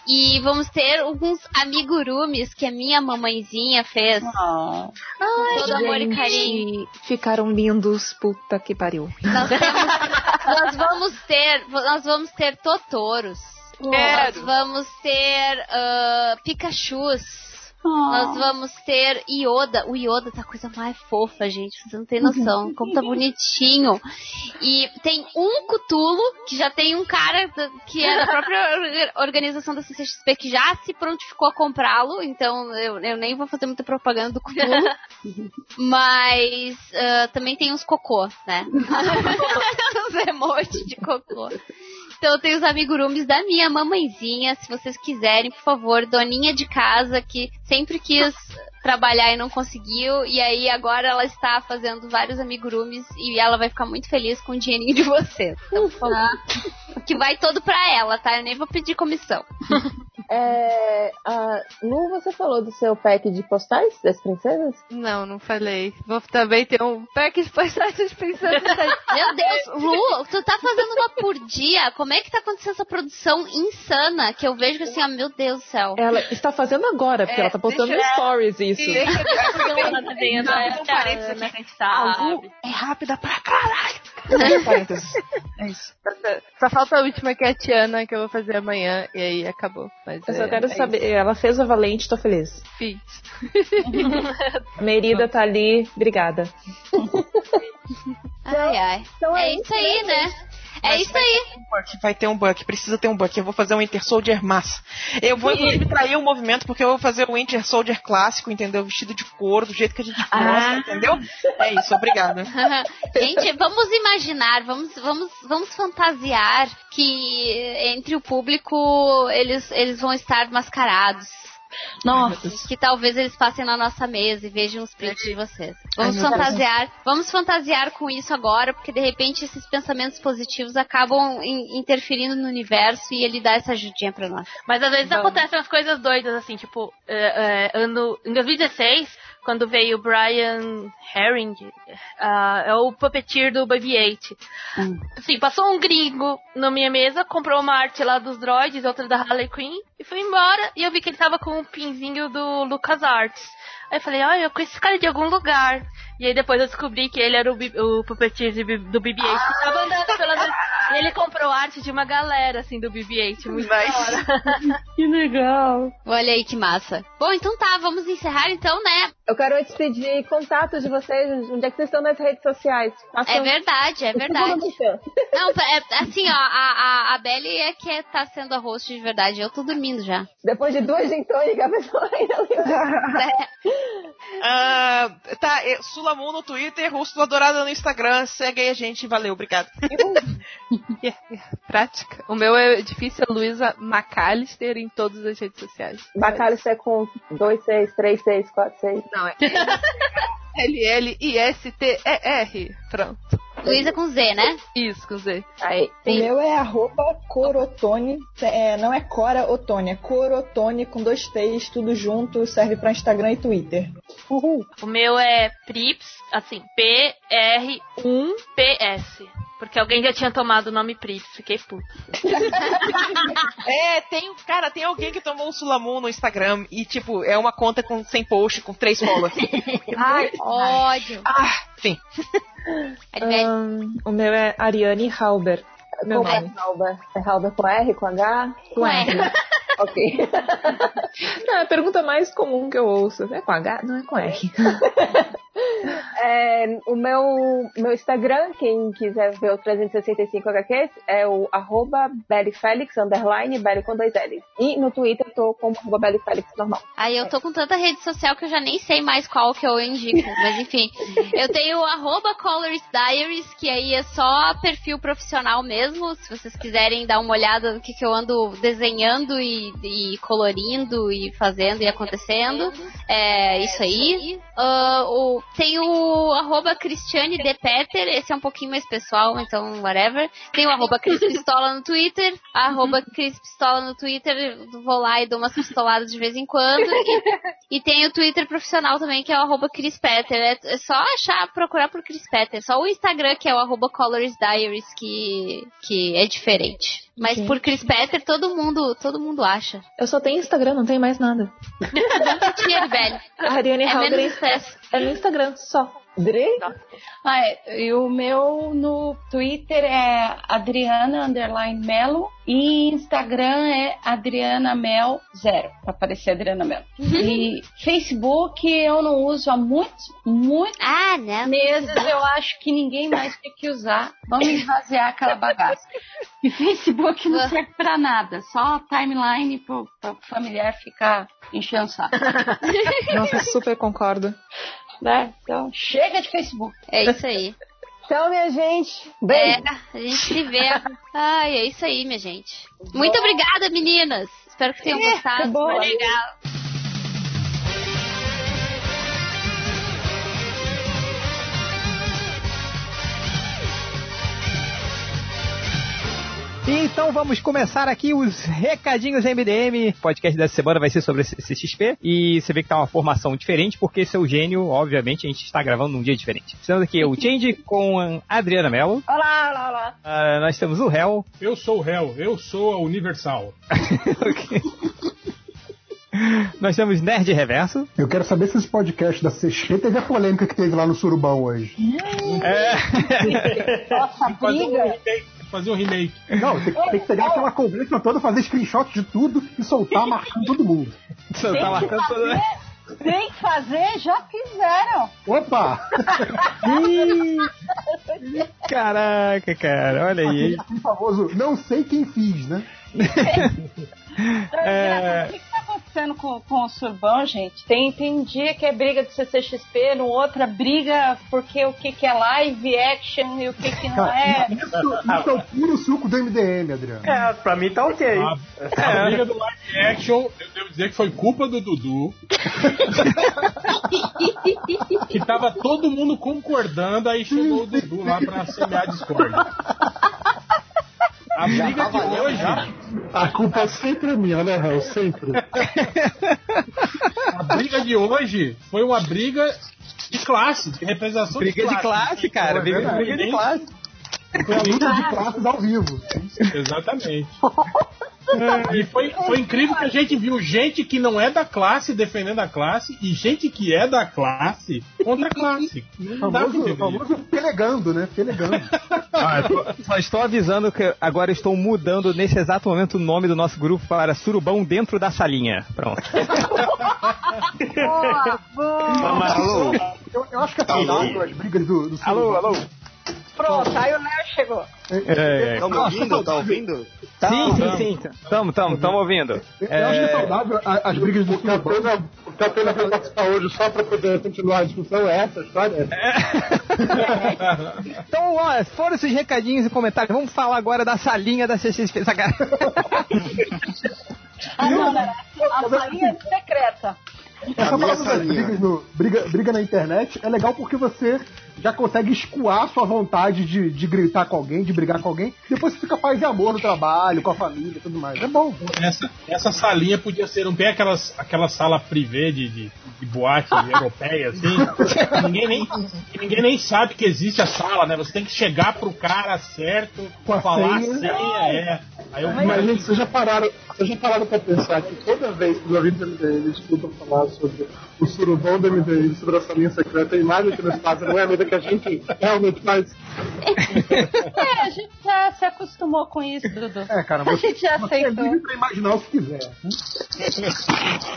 E vamos ter alguns amigurumis que a minha mamãezinha fez. Oh. todo amor e carinho. Ficaram lindos, puta que pariu. Nós, *laughs* temos- nós vamos ter, nós vamos ter Totoros. Nós vamos ter ah, Pikachus. Nós vamos ter Yoda. O Yoda tá a coisa mais fofa, gente. Você não tem noção. *laughs* Como tá bonitinho. E tem um Cutulo, que já tem um cara que é da própria *laughs* orga- organização da CCXP que já se prontificou a comprá-lo. Então eu, eu nem vou fazer muita propaganda do Cutulo. *laughs* Mas ah, também tem uns cocô, né? uns emotes de cocô. Então tem os amigurumis da minha mamãezinha, se vocês quiserem, por favor, doninha de casa que sempre quis trabalhar e não conseguiu, e aí agora ela está fazendo vários amigurumis e ela vai ficar muito feliz com o dinheirinho de vocês. Então, por favor, que vai todo pra ela, tá? Eu nem vou pedir comissão. *laughs* É, a Lu, você falou do seu pack de postais das princesas? Não, não falei. Vou também ter um pack de postais das princesas. Meu Deus, Lu, tu tá fazendo uma por dia? Como é que tá acontecendo essa produção insana? Que eu vejo que assim, ó, meu Deus do céu. Ela está fazendo agora, porque É, ela tá postando deixa no eu- stories isso. Ela tá vendo, Não, é, a gente sabe. É rápida pra caralho. *laughs* É isso. Só falta a última que é a Tiana, que eu vou fazer amanhã, e aí acabou. Mas Eu só é, quero é saber. Ela fez o Valente, tô feliz. isso. Fiz. Merida tá ali, obrigada. Ai, ai. Então É é isso aí, né? É Mas isso vai aí. ter um buck, vai ter um buck, precisa ter um buck. Eu vou fazer um Winter Soldier massa. Eu vou inclusive trair o movimento porque eu vou fazer o Winter Soldier clássico, entendeu? Vestido de couro, do jeito que a gente Ah. gosta, entendeu? É isso, obrigada. *laughs* Gente, vamos imaginar, vamos, vamos, vamos fantasiar que entre o público eles, eles vão estar mascarados. Nossa. Que talvez eles passem na nossa mesa e vejam os prints de vocês. Vamos Ai, meu Deus. fantasiar, vamos fantasiar com isso agora, porque de repente esses pensamentos positivos acabam in- interferindo no universo e ele dá essa ajudinha pra nós. Mas às vezes Vamos. acontecem umas coisas doidas, assim, tipo, é, é, ano, em 2016, quando veio o Brian Herring, ah, é o puppeteer do BB-8. Assim, passou um gringo na minha mesa, comprou uma arte lá dos droids, outra da Harley Quinn, e foi embora, e eu vi que ele tava com um pinzinho do LucasArts. Aí eu falei, olha, eu conheço esse cara de algum lugar. E aí depois eu descobri que ele era o, o puppeteer do BB-8 que tava andando pela... E ele comprou arte de uma galera, assim, do BB-8. Muito da hora. *laughs* Que legal. Olha aí que massa. Bom, então tá, vamos encerrar então, né? Eu quero antes pedir contatos de vocês, onde é que vocês estão nas redes sociais? Façam É verdade, é tudo verdade. *laughs* Não, é, assim, ó, a, a, a Belly é que é- tá sendo a host de verdade. Eu tô dormindo já. Depois de duas gin tônica, a pessoa ainda *laughs* lembra. Ah, tá, é, Sulamun no Twitter, Rústula Dourada no Instagram. Segue aí a gente, valeu, obrigado. *laughs* Prática. O meu é difícil, é Luísa McAllister em todas as redes sociais. É com 2, 6, 3, 6, 4, 6. Não, é L-L-I-S-T-E-R. Pronto. Luísa com Z, né? Isso, com Z. Aí. O meu é arroba corotone, é, não é Cora Otone, é corotone com dois T's, tudo junto, serve pra Instagram e Twitter. Uhul. O meu é Prips, assim, P-R-1-P-S. Porque alguém já tinha tomado o nome Prips, fiquei puto. *laughs* É, tem, cara, tem alguém que tomou o Sulamun no Instagram e, tipo, é uma conta com 100 posts, com 3 followers. *laughs* Ai, Ódio. ah, enfim. Advele. *laughs* Ahn, o meu é Ariane Halber. Meu como é nome. Halber? É Halber com R, com H? Com R. Ok. *laughs* Não, é a pergunta mais comum que eu ouço. É com H? Não é com R. *laughs* É, o meu, meu Instagram, quem quiser ver o 365 HQs, é o arroba underline, belly com dois L's. E no Twitter eu tô como arroba bellyfelix normal. Aí eu tô com tanta rede social que eu já nem sei mais qual que eu indico. Mas enfim, eu tenho o arroba Colors Diaries, que aí é só perfil profissional mesmo. Se vocês quiserem dar uma olhada no que, que eu ando desenhando e, e colorindo e fazendo e acontecendo. É isso aí. Ah, o, tem o arroba Cristiane De Peter, esse é um pouquinho mais pessoal, então whatever. Tem o arroba Cris Pistola no Twitter, arroba Cris Pistola no Twitter, vou lá e dou umas pistoladas de vez em quando. E, e tem o Twitter profissional também, que é o arroba Chris Peter. É, é só achar, procurar por Chris Peter. Só o Instagram, que é o arroba Colors Diaries, que, que é diferente. Mas Ok. por Chris Peter, todo mundo, todo mundo acha. Eu só tenho Instagram, não tenho mais nada. Dinheiro, velho. A Ariane É menos estresse. é no Instagram, só. Dre? Ah, é, e o meu no Twitter é Adriana Underline Melo e Instagram é Adriana Mel Zero, pra aparecer Adriana Mel. E Facebook eu não uso há muitos, muitos Ah, né? meses, eu acho que ninguém mais tem que usar. Vamos esvaziar aquela bagaça. E Facebook não serve pra nada, só timeline pro, pro familiar ficar enchendo saco. Nossa, super concordo. Né? Então, chega de Facebook. É isso aí. Então, minha gente, É, beijo. a gente se vê. Ai, é isso aí, minha gente. Muito obrigada, meninas. Espero que tenham gostado. bom. Foi legal. Então vamos começar aqui os recadinhos MDM. O podcast dessa semana vai ser sobre esse CXP. E você vê que tá uma formação diferente, porque seu gênio, obviamente, a gente está gravando num dia diferente. Estamos aqui o Change com a Adriana Mello. Olá, olá, olá. Ah, nós temos o Hell. Eu sou o réu, eu sou a Universal. Ok. *laughs* *laughs* *laughs* Nós temos Nerd Reverso. Eu quero saber se esse podcast da CXP teve a polêmica que teve lá no Surubão hoje. É. *laughs* Nossa, Fazer um briga. remake. Fazer um remake. Não, tem, tem que pegar aquela conversa toda, fazer screenshot de tudo e soltar marcando todo mundo. Tá marcando toda... Tem que fazer, já fizeram. Opa! *laughs* Caraca, cara, olha aí. Aquele famoso, não sei quem fiz, né? É. Acontecendo com, com o Surbão, gente? Tem, tem dia que é briga do CCXP, no outra briga porque o que, que é live action e o que, que não é. *laughs* Isso, isso é o puro suco do MDM, Adriano. É, pra mim tá ok. A, a briga do live action, eu devo dizer que foi culpa do Dudu. *laughs* que tava todo mundo concordando, aí chegou o Dudu lá pra semear discórdia. *laughs* A briga de hoje. A culpa sempre é minha, né, Raul? Sempre. A briga de hoje foi uma briga de classe, de representação Briga de classe, cara. Briga, briga de classe. Foi a luta de classes ao vivo. Exatamente. *laughs* E foi, foi incrível que a gente viu gente que não é da classe defendendo a classe e gente que é da classe contra a classe. *laughs* Não Famoso, famoso pelegando, né? Pelegando. *laughs* Ah, só estou avisando que agora estou mudando nesse exato momento o nome do nosso grupo para Surubão dentro da salinha. Pronto. *laughs* Boa, boa. Alô, Eu, eu acho que é saudável as brigas do, do Alô, alô. Pronto, aí o Léo chegou. É, é. tá me ouvindo? Tá ouvindo? Sim, sim, sim. Tamo, tamo, tamo ouvindo. Eu, eu acho que é É, saudável a- as brigas do Surubão. O que a pena vai participar hoje só pra poder continuar a discussão é essa história? *laughs* Então, ó, foram esses recadinhos e comentários. Vamos falar agora da salinha da. Sacanagem. Ah, não, não, a salinha secreta. Essa parada das brigas no, briga, briga na internet é legal porque você já consegue escoar sua vontade de, de gritar com alguém, de brigar com alguém. Depois você fica paz e amor no trabalho, com a família e tudo mais. É bom. Essa, essa salinha podia ser um bem aquelas, aquela sala privê de, de, de boate *laughs* europeia, assim. que ninguém, nem, ninguém nem sabe que existe a sala, né? Você tem que chegar pro cara certo, Com a falar senha. a senha, é. Aí eu Mas, gente, vocês já pararam, vocês já pararam pra pensar que toda vez que os ouvintes do MDM escutam falar sobre o surubão do MDM, sobre essa linha secreta, a imagem que eles fazem não é a mesma que a gente realmente faz. *laughs* É, a gente já se acostumou com isso, Dudu. É, cara, A você, gente já você é aceitou. livre pra imaginar o que quiser.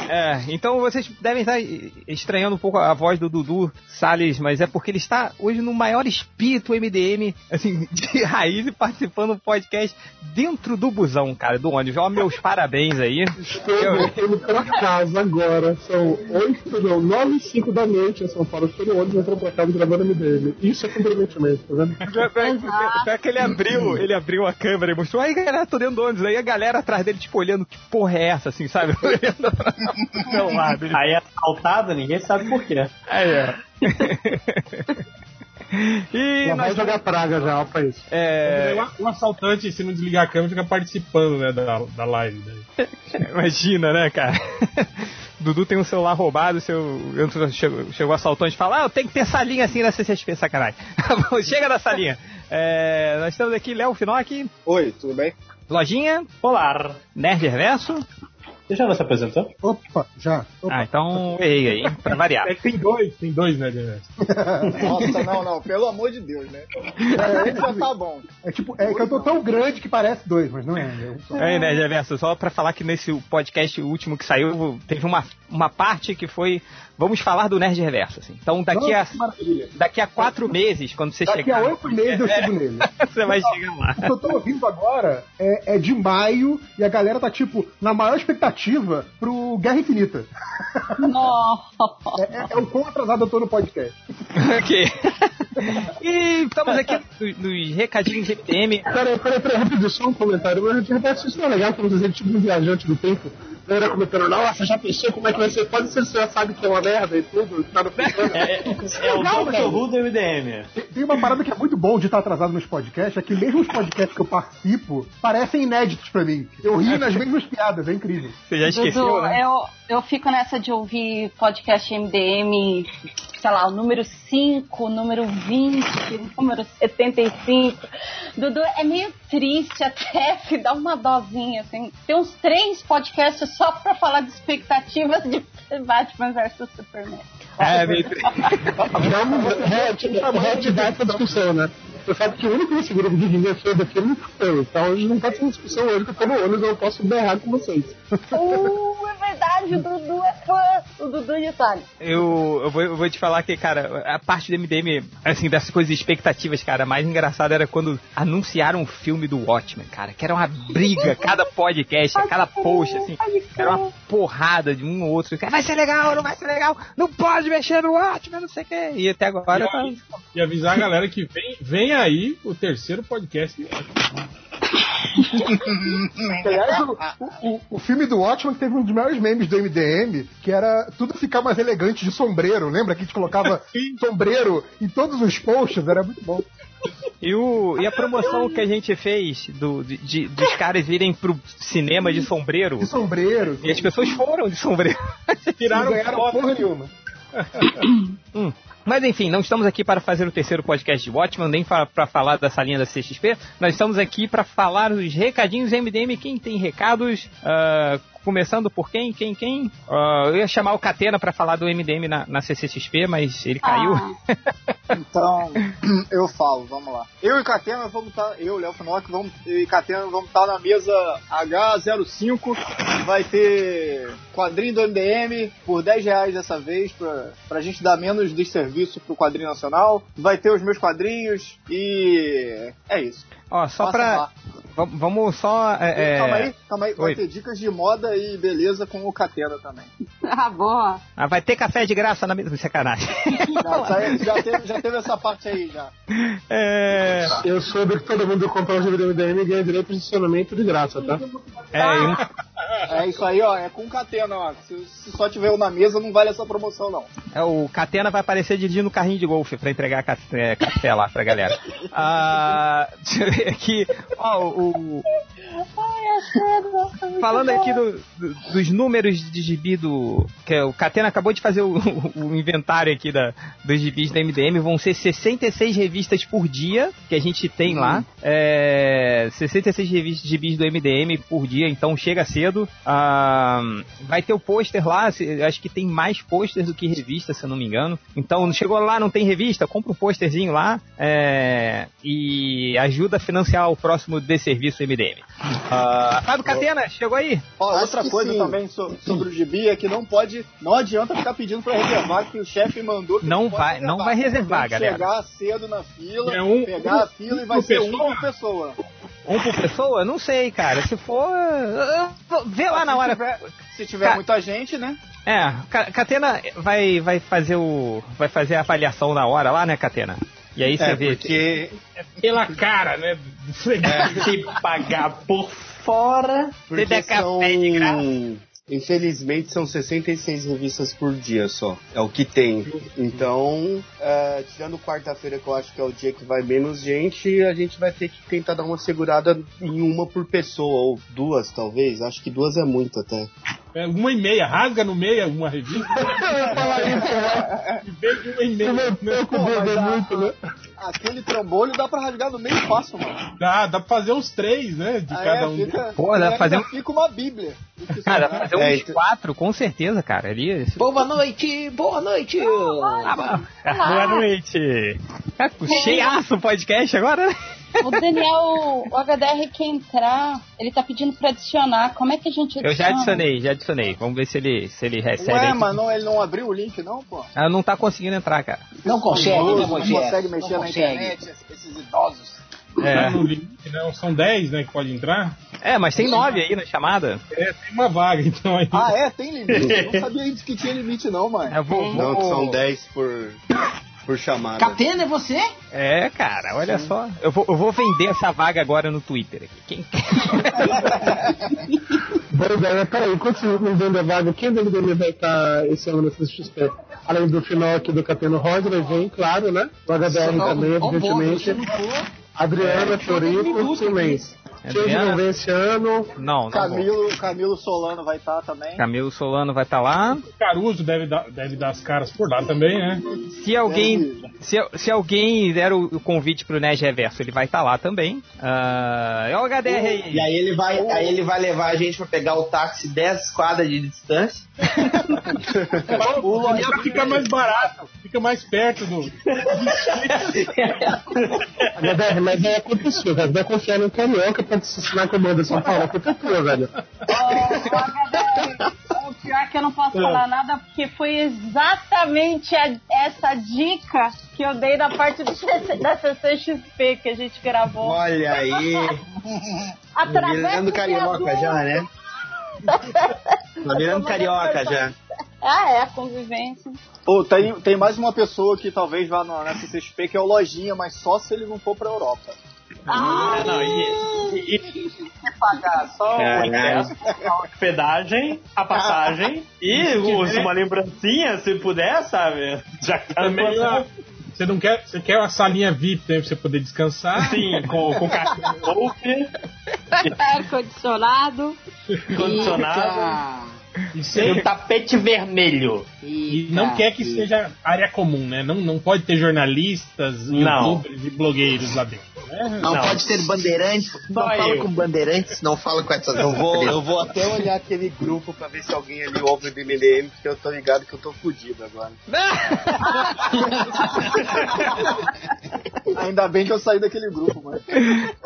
É, então vocês devem estar estranhando um pouco a voz do Dudu Salles, mas é porque ele está hoje no maior espírito MDM, assim, de raiz e participando do podcast dentro do busão, cara, do ônibus. Ó, meus parabéns aí. Estou voltando pra casa agora, são 8, não, 9 e 5 da noite em São Paulo. Estou no ônibus entrando pra casa gravando MDM. Isso é comprometimento, tá vendo? Pior- pior- que ele abriu, ele abriu a câmera e mostrou, aí galera, tô dentro do ônibus. Aí a galera atrás dele, tipo, olhando que porra é essa, assim, sabe? *laughs* Meu lado. Aí é assaltado, ninguém sabe por quê. Aí, é. *laughs* E Já vai jogar praga já, ó, pra isso. É, O assaltante, se não desligar a câmera, fica participando né, da, da live. Né? *laughs* imagina, né, cara? Dudu tem um celular roubado, seu, chegou, chegou o assaltante e fala, ah, eu tenho que ter salinha assim na CCXP, sacanagem. *laughs* Chega da salinha. É, nós estamos aqui, Léo Finocchi, Oi, tudo bem? Lojinha, Olá. Nerd Reverso. Você já não se apresentou? Opa, já. Opa. Ah, então errei aí, pra variar. *laughs* É tem dois, tem dois, né? *laughs* Nossa, não, não, pelo amor de Deus, né? É, Já tá bom. é tipo, é que eu tô tão grande que parece dois, mas não é. Eu sou- Aí, Nerd Reverso, só pra falar que nesse podcast último que saiu, teve uma, uma parte que foi, vamos falar do Nerd Reverso, assim. Então daqui a, Nossa, daqui a quatro meses, quando você Daqui chegar... a oito meses eu chego nele. *laughs* Você vai chegar lá. O que eu tô ouvindo agora é, é de maio e a galera tá, tipo, na maior expectativa pro Guerra Infinita. Nossa. É, é- é o quão atrasado eu tô no podcast. ok. e estamos aqui nos, nos recadinhos de MDM. Peraí, peraí, peraí, rapidinho, só um comentário. Mas de repente isso não é legal, como dizer, tipo um viajante do tempo. Galera comentando, nossa, já pensou como é que vai ser? Pode ser que você já sabe que é uma merda e tudo, tá no *laughs* É, é, é o Who do MDM. Tem, tem uma parada que é muito bom de estar atrasado nos podcasts, é que mesmo os podcasts que eu participo parecem inéditos pra mim. Eu rio nas mesmas piadas, é incrível. Você já esqueceu, Dudu, né? eu, eu fico nessa de ouvir podcast MDM, sei lá, o número 5, o número 20, o número 75. Dudu, é meio triste até, *laughs* que dá uma dosinha, assim. Tem uns três podcasts só pra falar de expectativas de Batman vs Superman. É, meio... Vamos re- reativar essa discussão, né? Você sabe que o único nesse grupo de ninguém fez do filme foi. Então hoje não ser uma discussão hoje, que eu tô no ônibus eu posso berrar com vocês. Uh, é verdade, o Dudu é fã. O Dudu de Itália. Eu, eu, vou, eu vou te falar que, cara, a parte do MDM, assim, dessas coisas expectativas, cara, a mais engraçada era quando anunciaram o filme do Watchmen, cara, que era uma briga, cada podcast, cada post, assim, era uma porrada de um ou outro. Vai ser legal, não vai ser legal, não pode mexer no Watchmen, não sei o que. E até agora tá. E avisar a galera que vem, vem aí o terceiro podcast. *laughs* Aliás, o, o, o filme do Watchmen teve um dos maiores memes do MDM, que era tudo ficar mais elegante de sombreiro. Lembra que a gente colocava *laughs* sombreiro em todos os posts? Era muito bom. E, o, e a promoção que a gente fez do, de, de- dos caras irem pro cinema de sombreiro. De sombreiro. E as pessoas foram de sombreiro. *laughs* Tiraram ganharam foto. porra nenhuma. Hum. Mas enfim, não estamos aqui para fazer o terceiro podcast de Watchman, nem para falar da salinha da CXP. Nós estamos aqui para falar os recadinhos MDM. Quem tem recados? ah, começando por quem? Quem? Quem? Ah, eu ia chamar o Catena para falar do MDM na, na CCXP, mas ele caiu. *laughs* Então, *clears throat* eu falo, vamos lá. Eu e Catena vamos estar, eu, Léo Finoc, vamos, eu e Catena vamos estar na mesa H05. Vai ter quadrinho do MDM por 10 reais dessa vez, pra, pra gente dar menos desserviço pro quadrinho nacional. Vai ter os meus quadrinhos e é isso. Ó, só Passa pra. lá. Vamos só. é, é- Calma aí, calma aí. Vai Oi. ter dicas de moda e beleza com o Catena também. *laughs* Ah, boa. Ah, vai ter café de graça na mesa. *laughs* Sacanagem. Já, aí- já teve, já teve essa parte aí já. É. Eu soube que todo mundo comprar o do MDM ganha direito de estacionamento de graça, tá? É, e um- É isso aí, ó. É com Catena, ó. Se, se só tiver um na mesa, não vale essa promoção, não. É, o Catena vai aparecer dirigindo o carrinho de golfe pra entregar ca- é, café lá pra galera. *laughs* Ah, *laughs* deixa eu ver aqui. Ó, o, falando aqui do- do- dos números de gibi do. Que é o Catena acabou de fazer o, o inventário aqui da, dos gibis da MDM. Vão ser 66 revistas por dia que a gente tem lá. É, 66 revistas, gibis do MDM por dia, então chega cedo. Ah, vai ter o pôster lá, se- acho que tem mais pôsteres do que revista, se eu não me engano. Então, chegou lá, não tem revista, compra um pôsterzinho lá é, e ajuda a financiar o próximo desserviço MDM. Ah, Fábio Catena, chegou aí? Ó, outra coisa sim. também so- sobre o gibi é que não pode, não adianta ficar pedindo pra reservar, que o chefe mandou que Não vai, não vai reservar, galera. chegar cedo na fila, É um- pegar um a fila e vai ser pessoa? por pessoa. Um por pessoa? Não sei, cara. Se for. Vê lá na hora. *laughs* Se tiver Ca- muita gente, né? É, Ca- Catena vai, vai fazer o. Vai fazer a avaliação na hora lá, né, Catena? E aí você É, vê. porque é pela cara, né? Se pagar por fora, porque der café são... de graça. Infelizmente são 66 revistas por dia só. É o que tem. Então, é, tirando quarta-feira, que eu acho que é o dia que vai menos gente, a gente vai ter que tentar dar uma segurada em uma por pessoa, ou duas talvez. Acho que duas é muito até. É uma e meia, rasga no meio uma revista. *laughs* Eu ia falar isso, né? Vez de uma e meia. né? Pô, mas a- Aquele trambolho dá pra rasgar no meio fácil, mano. Dá, dá pra fazer uns três, né? De Aí cada um. fica, Pô, dá e pra fazer fica uma bíblia. Cara, dá pra fazer É, uns então- quatro, com certeza, cara. Ali. Boa noite, boa noite. Boa noite. Tá com cheiaço o podcast agora, né? O Daniel, o HDR quer entrar, ele tá pedindo pra adicionar. Como é que a gente adiciona? Eu já adicionei, já adicionei. Vamos ver se ele, se ele recebe. Ué, aí. mas não, ele não abriu o link, não, pô? Ah, não tá conseguindo entrar, cara. Não consegue, Não, né, não consegue Não mexer na consegue. internet, esses idosos. É. Tá limite, não. São dez, né? Que pode entrar. É, mas tem nove aí na chamada. É, tem uma vaga, então aí. Ah, é? Tem limite? Eu não sabia que tinha limite, não, mano. Eu vou, Não, vou- são 10 por, por chamada. Catena, é você? É, cara, olha só. Eu vou, eu vou vender essa vaga agora no Twitter aqui. Quem Boa ideia, mas peraí, enquanto vocês não vendem a vaga, quem do MDM vai estar esse ano na CXP? Além do Finoc e do Cateno Roger, vem, claro, né? O HDR também, evidentemente. Adriana, É, Floripo, Silêncio. Change Adriana? não vem esse ano. Não, não vou. Camilo, Camilo Solano vai estar também. Camilo Solano vai estar lá. Caruso deve dar, deve dar as caras por lá também, né? Se alguém, se, se alguém der o, o convite pro Nerd Reverso, ele vai estar lá também. É o HDR aí. E aí ele vai, aí ele vai levar a gente pra pegar o táxi 10 quadras de distância. *laughs* O Loja fica mais barato, fica mais perto do. HDR, *laughs* mas aí aconteceu, velho. Vai confiar no Carioca pra assassinar a comanda São Paulo. Culpa é tua, velho. Ô, o pior é que eu não posso É. falar nada, porque foi exatamente a- essa dica que eu dei na parte do CC da CCXP que a gente gravou. Olha aí. *laughs* Através virando do carioca já, né? *laughs* Tá virando carioca já. Ah, é, a convivência. Pô, tem, tem mais uma pessoa que talvez vá na na CCXP que é o Lojinha, mas só se ele não for pra Europa. Ah, É, não, e, e, e pagar só o ingresso, a hospedagem, a passagem *laughs* e os- uma lembrancinha, se puder, sabe? Já que tá Também, você não quer, você quer uma salinha VIP né, pra você poder descansar? Sim, com, com golfe, *laughs* Ar-condicionado. condicionado. E, E sem- um tapete vermelho. e não quer que seja área comum, né? Não, não pode ter jornalistas, Não. youtubers e blogueiros lá dentro. Né? Não, pode ter bandeirantes. Não fala com bandeirantes, não fala com essas Eu vou, eu vou até olhar aquele grupo pra ver se alguém ali ouve o MDM, porque eu tô ligado que eu tô fudido agora. *laughs* *laughs* Ainda bem que eu saí daquele grupo, mas.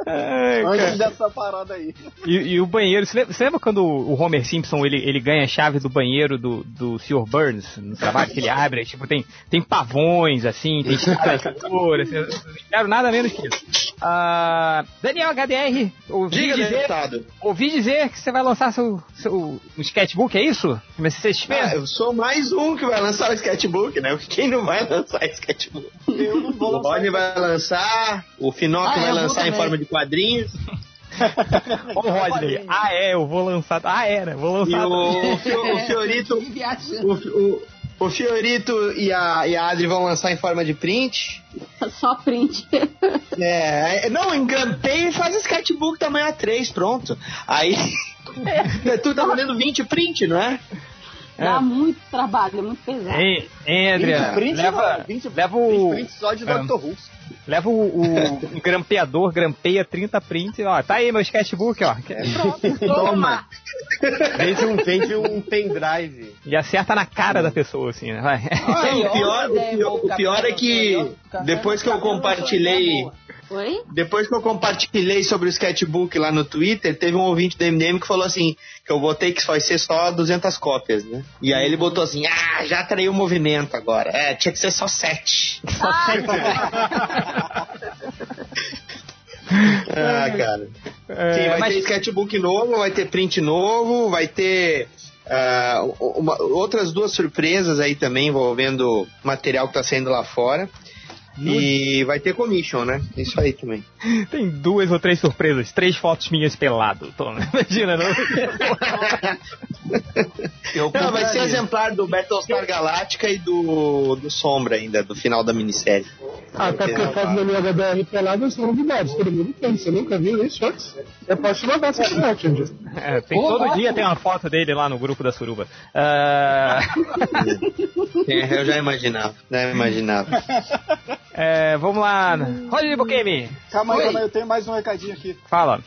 Ai, Antes cara. dessa parada aí. E, e o banheiro, você lembra, você lembra quando o Homer Simpson ele, ele ganha a chave do banheiro do, do Sr. Burns no trabalho que ele abre? Tipo, tem, tem pavões, assim, tem escravatura, não quero nada menos que isso. Ah, Daniel HDR, ouvi Diga, dizer, deputado. ouvi dizer que você vai lançar seu, seu um sketchbook, é isso? Mas você Ah, eu sou mais um que vai lançar o sketchbook, né? Quem não vai lançar sketchbook? Eu não vou O Rodney vai lançar, o Finoc Ah, vai lançar em forma de quadrinhos. *laughs* Ô, Rodney, ah é, eu vou lançar. Ah é, né? Vou E lançar. o, Fio- o Fiorito. O, o, o Fiorito e a, e a Adri vão lançar em forma de print. *laughs* Só print. É, é, não, engrampeia e faz sketchbook tamanho A3, pronto. Aí. *laughs* tu tá valendo 20 print, não é? Dá muito trabalho, é muito pesado. Hein, hein, Adriano? 20 print, leva, não, 20 leva o. print só de Ah. Dr. Who. Leva o, o grampeador, grampeia 30 prints, ó. Tá aí meu sketchbook, ó. Que é pronto. Toma! *laughs* Vende um, vende um pendrive. E acerta na cara da pessoa, assim, né? Vai. Não, o pior, o pior, o pior é que depois que eu compartilhei. Oi? Depois que eu compartilhei sobre o sketchbook lá no Twitter, teve um ouvinte do MDM que falou assim: que eu botei que vai ser só 200 cópias, né? E aí ele botou assim: ah, já atraiu o movimento agora. É, tinha que ser só 7. Só 7. ah, *laughs* cara. É, Sim, vai mas- ter sketchbook novo, vai ter print novo, vai ter. ah, uma- outras duas surpresas aí também envolvendo material que tá saindo lá fora. E vai ter commission, né? Isso aí também. *laughs* Tem duas ou três surpresas, três fotos minhas pelado. Toma. *laughs* Imagina, não? Não, vai ser exemplar do Battlestar Galactica e do, do Sombra ainda, do final da minissérie. Ah, Até porque foto da minha HDR pelada são novidades, todo mundo tem. Você nunca viu isso antes? Você pode te mandar essa foto. É, tem, todo dia tem uma foto dele lá no grupo da Suruba. *laughs* É, eu já imaginava, já imaginava. É, vamos lá. Rodney Bukemi, Calma aí, calma aí, eu tenho mais um recadinho aqui. fala.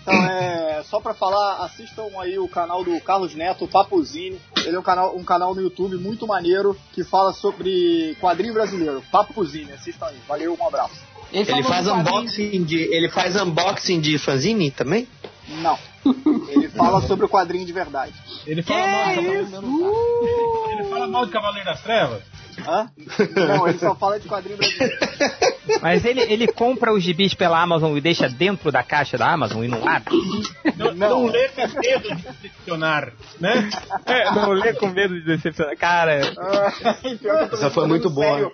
Então, é, só pra falar, assistam aí o canal do Carlos Neto, Papuzine. Ele é um canal, um canal no YouTube muito maneiro que fala sobre quadrinho brasileiro. Papuzine, assistam aí. Valeu, um abraço. Ele faz unboxing de. Ele faz unboxing de fanzine também? Não. Ele fala sobre o quadrinho de verdade. Ele fala, mal Cavaleiro, ele fala mal de Cavaleiro das Trevas? Hã? Não, ele só fala de quadrinho brasileiro. Mas ele, ele compra os gibis pela Amazon e deixa dentro da caixa da Amazon e não abre? Não, não lê com medo de decepcionar, né? É, não lê com medo de decepcionar. Cara, Essa foi muito boa.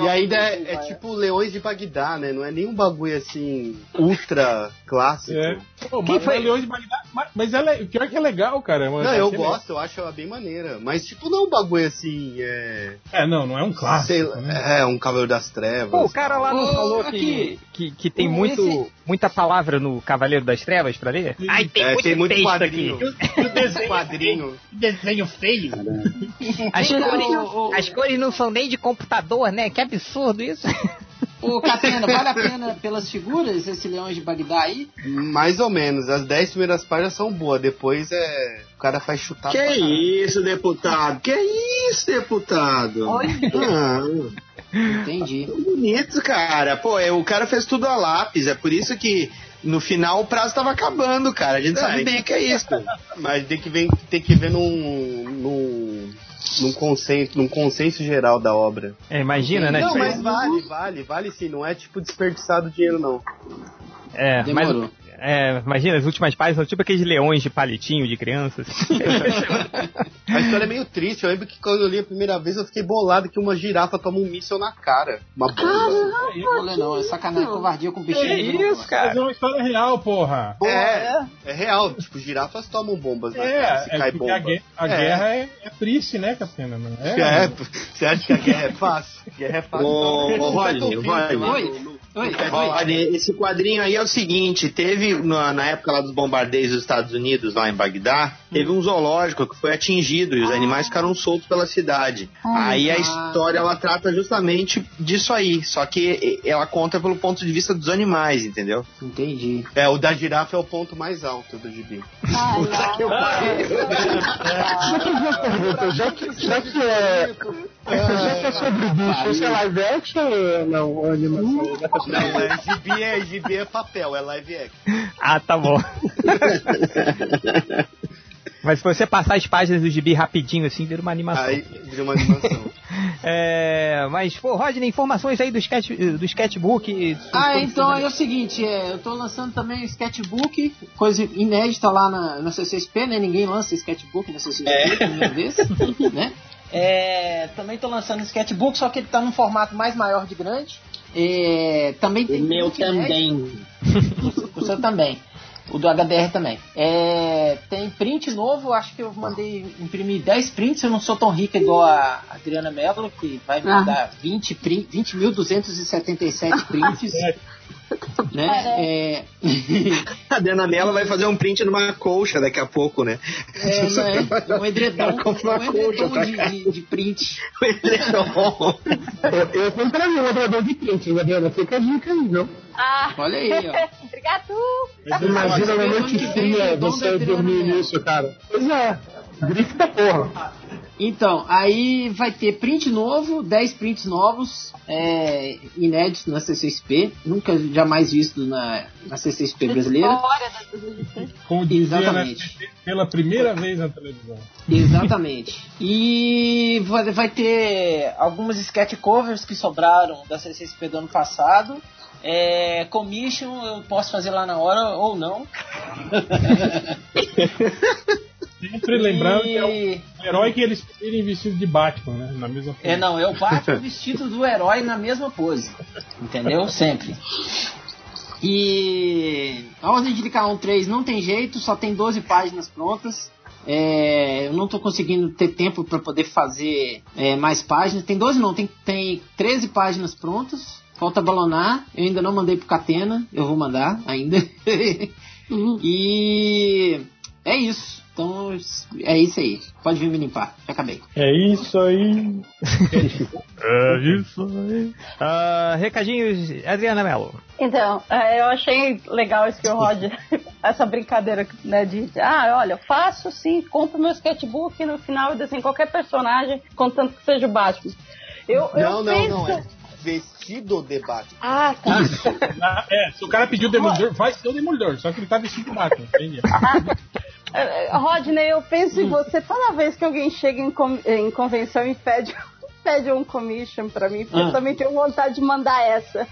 E ainda é, é tipo Leões de Bagdá, né? Não é nenhum bagulho assim, ultra clássico. É. Pô, Quem mas foi? é Leões de Bagdá, mas, mas ela é, pior que é legal, cara. mas Não, eu gosto, eu acho ela bem maneira. Mas, tipo, não é um bagulho assim, é. É, não, não é um clássico. Sei né? é, um Cavaleiro das Trevas. pô, o cara lá não falou aqui. que, que, que tem muito, esse- muita palavra no Cavaleiro das Trevas pra ler? Ai, tem É, muito, tem muito texto quadrinho. aqui. O desenho, quadrinho. *laughs* desenho feio. As cores, as cores não são nem de computador, né? Que absurdo isso. *laughs* Ô, Catena, vale a pena pelas figuras esse Leões de Bagdá aí? Mais ou menos. As 10 primeiras páginas são boas, depois é. O cara faz chutar Que isso, deputado? Que isso, deputado? Ah, Entendi. bonito, cara. Pô, é, o cara fez tudo a lápis. É por isso que no final o prazo tava acabando, cara. A gente sabe É, bem que é isso. Mas tem que ver, tem que ver num, num, num, consenso, num consenso geral da obra. É, imagina, né? Não, Tipo, mas vale, vale, vale sim. Não é tipo desperdiçado dinheiro, não. É, mas, Demorou. É, imagina, as últimas páginas são tipo aqueles leões de palitinho de crianças. *laughs* A história é meio triste. Eu lembro que quando eu li a primeira vez eu fiquei bolado que uma girafa toma um míssil na cara. Uma bomba. Não vou ler, não. É sacanagem, covardia com bichinho. Mas é uma história real, porra. É, é real. Tipo, girafas tomam bombas na cara É, se é cai porque bomba. a, guerra, a É. guerra é, é triste, né? Não é? É, *laughs* você acha que a guerra é fácil? A guerra é fácil. Ô, Então, ô, Oi. Rodney, esse quadrinho aí é o seguinte, teve na, na época lá dos bombardeios dos Estados Unidos, lá em Bagdá, teve um zoológico que foi atingido e os animais ficaram soltos pela cidade. Ah, aí a tá. história ela trata justamente disso aí, só que ela conta pelo ponto de vista dos animais, entendeu? Entendi. É, o da girafa é o ponto mais alto do gibi. Já que, já que é. Já que é sobre bicho, isso é live action ou não? Animação? Não, é gibi é, gibi é papel, é live action. ah, tá bom. *laughs* Mas se você passar as páginas do gibi rapidinho assim, vira uma animação. Aí vira uma animação. *laughs* É, mas, pô, Rodney, informações aí do, sketch, do sketchbook. Ah, então é o seguinte, é, eu tô lançando também o sketchbook, coisa inédita lá na, na CCXP, né? Ninguém lança sketchbook na CCXP, É. vez, *laughs* né? É, também tô lançando sketchbook, só que ele tá num formato mais maior de grande. É, também tem O meu print inédito. também. O seu também. O do HDR também. É, tem print novo, acho que eu mandei imprimir 10 prints. Eu não sou tão rica igual a Adriana Mello, que vai me Ah. mandar 20 print- 20.277 *laughs* prints. Né? É, *laughs* A Adriana Mello vai fazer um print numa colcha daqui a pouco, né? é, *laughs* né? um edredom, Ela compra uma um colcha edredom pra de, cá. de, de print. Um edredom. Eu, eu comprei um operador de print, Gabriela. Fica a dica aí, viu? Ah. Olha aí, ó. *laughs* Obrigado. Imagina a noite fria edredom você dormir Mello. nisso, cara. Pois é. Grife da porra. Então, aí vai ter print novo, 10 prints novos, é, inéditos na CCXP, nunca jamais visto na, na CCXP brasileira. Como dizia, né, Exatamente. pela primeira vez na televisão. Exatamente. E vai, vai ter algumas sketch covers que sobraram da CCXP do ano passado. É, commission eu posso fazer lá na hora ou não. *laughs* Sempre lembrando E- que é o herói que eles irem vestido de Batman, né? Na mesma É, não, é o Batman *laughs* vestido do herói na mesma pose. Entendeu? Sempre. E a Ordem de Licaon 3 não tem jeito, só tem 12 páginas prontas. É, eu não estou conseguindo ter tempo para poder fazer é, mais páginas. Tem 12 não, tem, tem 13 páginas prontas. Falta balonar. Eu ainda não mandei pro Catena. Eu vou mandar ainda. *laughs* e é isso. Então é isso aí. Pode vir me limpar. Já acabei. É isso aí. *laughs* É isso aí. Ah, recadinhos, Adriana Mello. Então, é, eu achei legal isso que o Rod, *laughs* essa brincadeira, né, de, ah, olha, eu faço sim, compro meu sketchbook e no final eu desenho qualquer personagem, contanto que seja o Batman. Eu, eu Não, não, penso- não. É vestido de Batman. Ah, tá. *laughs* Ah, é, se o cara pediu Demolidor, vai ser o Demolidor, só que ele tá vestido de Batman, entende? É, é, Rodney, eu penso em você toda vez que alguém chega em, com- em convenção e pede, *laughs* pede um commission pra mim, porque Ah. eu também tenho vontade de mandar essa.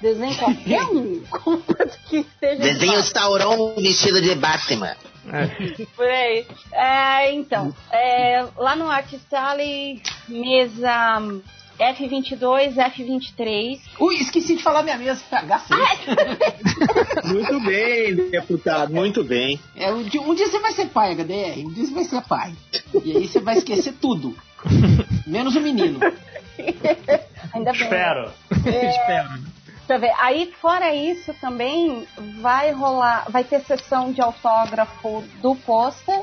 Desenho qualquer *laughs* um, contanto que esteja de Desenho Batman. Sauron vestido de Batman. *laughs* Por aí. É, então, é, lá no Artist Alley, mesa F22, F23. Ui, esqueci de falar minha mesa. H6. *laughs* Muito bem, deputado, muito bem. É, um, dia, um dia você vai ser pai, HDR. Um dia você vai ser pai. E aí você vai esquecer tudo. Menos o menino. Ainda bem. Espero. É, *laughs* Espero. Deixa eu ver. Aí, fora isso, também vai rolar, vai ter sessão de autógrafo do pôster.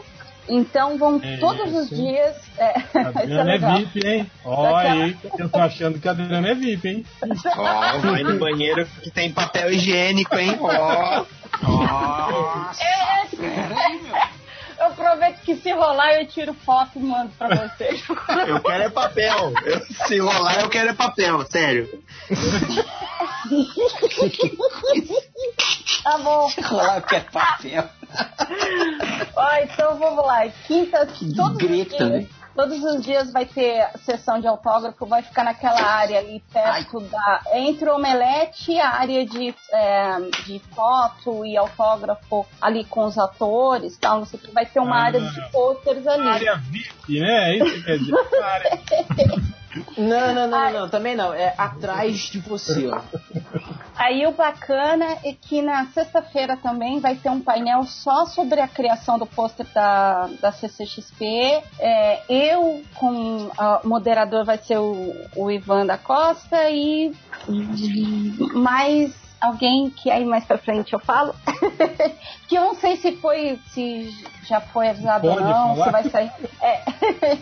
Então vão É, todos os sim. dias. É, *laughs* ser Adriana é legal. VIP, hein? Olha aí, eu tô achando que a Adriana é VIP, hein? Ó, vai no banheiro que tem papel higiênico, hein? Ó. Eu prometo que se rolar eu tiro foto e mando pra vocês. Eu quero é papel. Eu- se rolar, eu quero é papel, sério. *laughs* Tá bom. Rolar que é papel. Ó, então vamos lá. Quinta, todos os, dias, também. todos os dias vai ter sessão de autógrafo, vai ficar naquela área ali perto da. Entre o omelete e a área de, é, de foto e autógrafo ali com os atores tal. Não sei o que. Vai ter uma Ah. área de pôsteres ali. Área VIP, né? É isso que quer dizer. *laughs* Área- Não, não, não, não, não, também não. É atrás de você, ó. Aí o bacana é que na sexta-feira também vai ter um painel só sobre a criação do pôster da, da CCXP. É, eu, com o moderador, vai ser o, o Ivan da Costa e mais alguém que aí mais pra frente eu falo. *laughs* que eu não sei se foi, se já foi avisado ou Pode não, falar? se vai sair. É.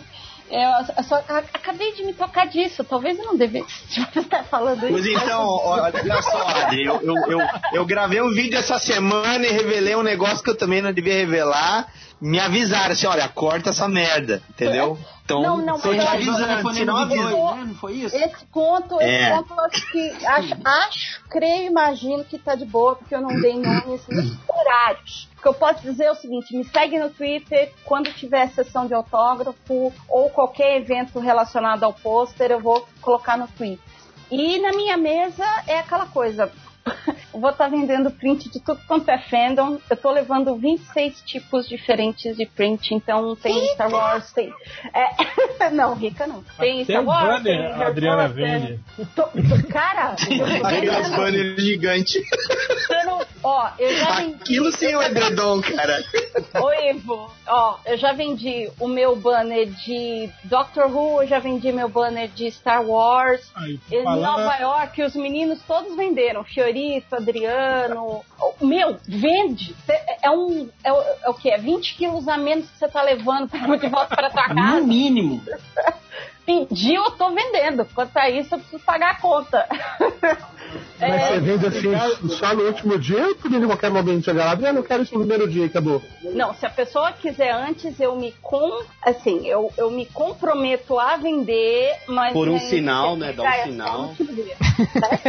*laughs* Eu, eu só acabei de me tocar disso. Talvez eu não devesse *laughs* estar falando isso. Pois então, olha só, Adri, eu, eu, eu, eu gravei um vídeo essa semana e revelei um negócio que eu também não devia revelar. Me avisaram assim, olha, corta essa merda, entendeu? Então, Não, não, tô te mas- avisando, se não avisou. Não foi isso? Esse ponto, É. esse ponto eu acho que acho, acho, creio, imagino que tá de boa, porque eu não dei nomes nem horários. O que eu posso dizer é o seguinte, me segue no Twitter, quando tiver sessão de autógrafo ou qualquer evento relacionado ao pôster, eu vou colocar no Twitter. E na minha mesa é aquela coisa. *laughs* Vou estar vendendo print de tudo quanto é fandom. Eu tô levando 26 tipos diferentes de print. Então tem Star Wars, tem. É, *laughs* não, rica não. Tem Tem Star Wars. tem banner, Harry a Adriana vende. Tô- tô- cara, *laughs* banners gigantes. eu não- Ó, eu já vendi. Aquilo sim é um edredom, cara. Ô, Ivo, ó, eu já vendi o meu banner de Doctor Who, eu já vendi meu banner de Star Wars. Em falando- Nova York, os meninos todos venderam. Fiorito, Adriano. Meu, vende. Cê- É um. É, o- é o quê? É 20 quilos a menos que você tá levando de volta pra tua casa. No mínimo. *laughs* Pediu, eu tô vendendo. Quanto a isso, eu preciso pagar a conta. *laughs* Mas É, você vende assim só no último dia ou podia em qualquer momento chegar lá? Adriano, eu quero isso no primeiro dia e acabou. Não, se a pessoa quiser antes, eu me com, assim, eu, eu me comprometo a vender, mas Por um aí, sinal, se né? Dá um é sinal. *laughs* dia.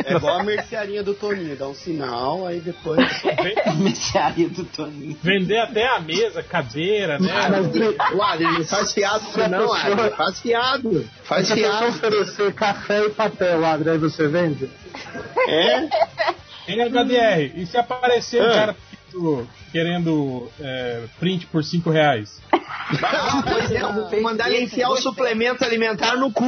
É igual a mercearinha do Toninho, dá um sinal, aí depois. *laughs* Mercearia do Toninho. Vender até a mesa, cadeira, né? Ah, mas não faz fiado Se a não, Adri. Faz fiado. Faz Se fiado. oferecer café e papel, Adri, aí você vende? É? Hein, HDR, e se aparecer um Ah. cara querendo, querendo é, print por 5 reais? Ah, pois é, eu vou mandar ele enfiar o suplemento alimentar no cu.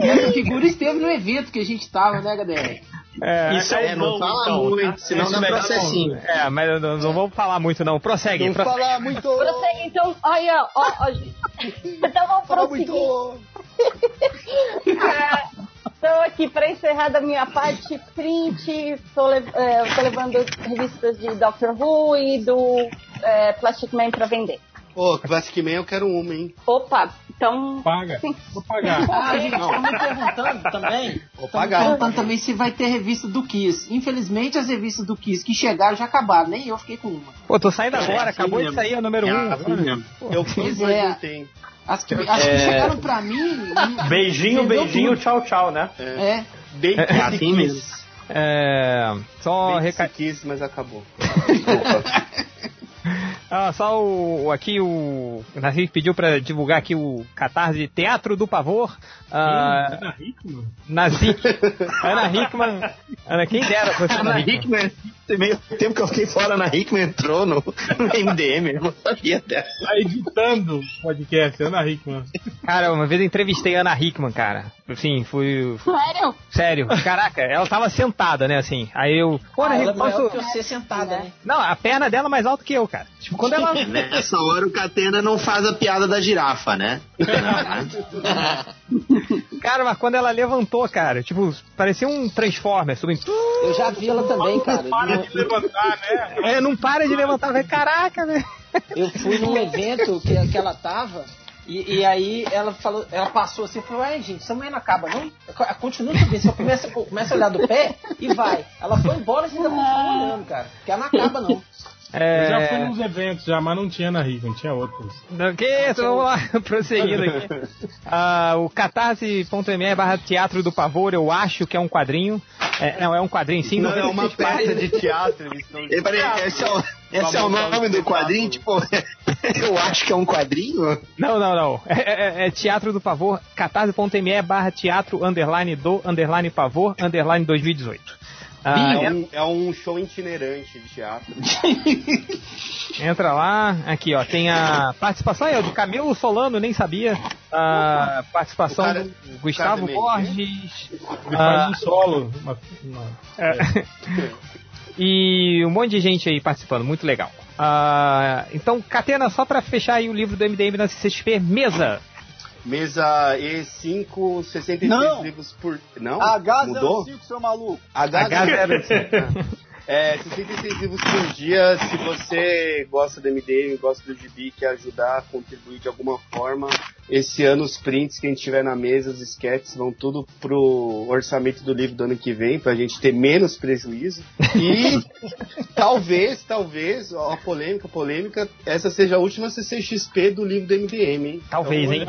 Essa *laughs* figura esteve no evento que a gente tava, né, HDR? É, Isso é, não fala muito, senão Isso dá processinho. não- É, mas não, não vamos falar muito não. Prossegue. Não prossegue. falar muito. Prossegue, então, olha, ó, ó, gente. então vamos Fala prosseguir. muito. *laughs* Estou aqui para encerrar da minha parte print, estou levando revistas de Doctor Who e do é, Plastic Man para vender. Ô, Classic Man eu quero uma, hein? Opa, então. Paga. Vou pagar. *laughs* Ah, gente, estão me perguntando também. Vou Estão me pagar. perguntando também se vai ter revista do Kiss. Infelizmente, as revistas do Kiss que chegaram já acabaram, nem eu fiquei com uma. Pô, tô saindo agora, assim acabou de mesmo. sair a número 1. É Um, assim mesmo. Eu fiz, é. não tem. As que, as que É. chegaram pra mim. *laughs* Beijinho, beijinho, tudo. tchau, tchau, né? É. Bem É assim mesmo. É, só Bem reca... quis, mas acabou. *laughs* ah, só o, aqui o Nazik pediu pra divulgar aqui o Catarse Teatro do Pavor. Ah, Ana Hickman? Nazik, Ana Hickman, Ana, quem dera fosse Ana Ana Hickman. Hickman, meio tempo que eu fiquei fora, Ana Hickman entrou no, no MDM, eu não sabia dessa. Tá editando o podcast, Ana Hickman. Cara, uma vez eu entrevistei a Ana Hickman, cara. Assim, fui. Sério? Sério, caraca, ela tava sentada, né, assim. Aí eu. Pô, Ana Ah, ela é Hickman, posso. que você sentada, né? Não, a perna dela é mais alta que eu, cara. Tipo, quando ela. Nessa hora o Catena não faz a piada da girafa, né? *laughs* *laughs* Cara, mas quando ela levantou, cara, tipo, parecia um Transformer subindo. Eu já vi ela também, cara. Para de levantar, né? É, não para de levantar, velho. Caraca, velho. Eu fui num evento que, que ela tava. E, e aí ela falou, ela passou assim e falou, ai gente, essa mulher não acaba, não? Continua subindo, você começa, começa a olhar do pé e vai. Ela foi embora e ainda continua olhando, cara. Porque ela não acaba, não. É... Eu já fui nos eventos, já, mas não tinha na Rica, tinha outros. Não, que isso, vamos lá, *laughs* prosseguindo aqui. *laughs* Ah, o catarse.me barra Teatro do Pavor, eu acho que é um quadrinho. É, não, é um quadrinho sim. Não, é uma 96 peça páginas. de teatro. Eles estão *laughs* E, peraí, esse é o, esse é o nome do quadrinho? Tipo, eu acho que é um quadrinho. Não, não, não. É, é- é Teatro do Pavor, catarse.me barra teatro underline do underline pavor underline 2018. Ah, é, um, é um show itinerante de teatro. *laughs* Entra lá, aqui ó, tem a participação aí, ó, do Camilo Solano, nem sabia. A participação cara- do Gustavo do Borges. Ele ah, faz um solo. Uma, uma- é. *laughs* e um monte de gente aí participando, muito legal. Ah, então, Catena, só pra fechar aí o livro do MDM na CCXP, mesa. Mesa E5, 66 Não. livros por. Não? H05, Mudou? seu maluco. H05. É, 66 livros por dia. Se você gosta do MDM, gosta do Gibi, quer ajudar, contribuir de alguma forma, esse ano os prints que a gente tiver na mesa, os sketches, vão tudo pro orçamento do livro do ano que vem, pra gente ter menos prejuízo. E *laughs* talvez, talvez, ó, a polêmica, polêmica, essa seja a última CCXP do livro do MDM, hein? Talvez, hein?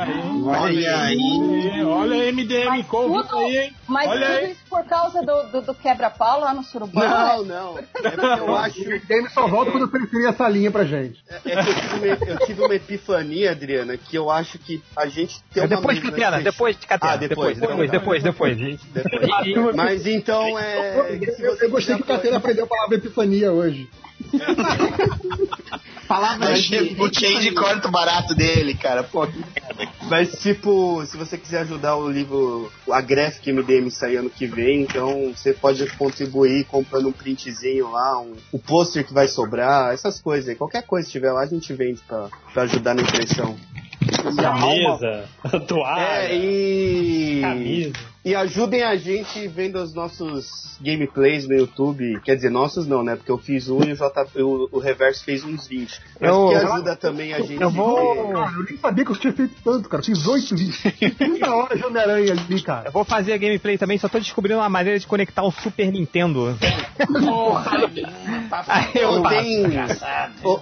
Olha aí. Olha MDM, convite Tudo- aí, hein? Mas Olha tudo aí. isso por causa do, do, do quebra-pau lá no Surubão? Não, não. É porque eu acho. O game só volta quando oferecerem essa linha pra gente. É que eu tive, uma, eu tive uma epifania, Adriana, que eu acho que a gente tem É uma depois de mesa Catena, na depois de Catena, Ah, depois, depois, depois, depois, depois. Depois. Mas então é. Eu, você eu gostei que o Catena aprendeu a palavra epifania hoje. *laughs* Palavras O Change corta o barato dele, cara. Pô, Mas, tipo, se você quiser ajudar o livro, a Graphic MDM sair ano que vem, então você pode contribuir comprando um printzinho lá, um, o pôster que vai sobrar, essas coisas aí. Qualquer coisa que tiver lá, a gente vende pra, pra ajudar na impressão. Camisa, *laughs* toalha, É, e. camisa. E ajudem a gente vendo os nossos gameplays no YouTube. Quer dizer, nossos não, né? Porque eu fiz um e o, J, o, o Reverso fez uns 20. Mas Eu- que ajuda também a gente. Eu vou. ver- Cara, eu nem sabia que eu tinha feito tanto, cara. Fiz oito vídeos. *laughs* 30 horas de Homem-Aranha ali, cara. Eu vou fazer a gameplay também, só tô descobrindo uma maneira de conectar o Super Nintendo. *laughs* Aí eu Ou faço. tem,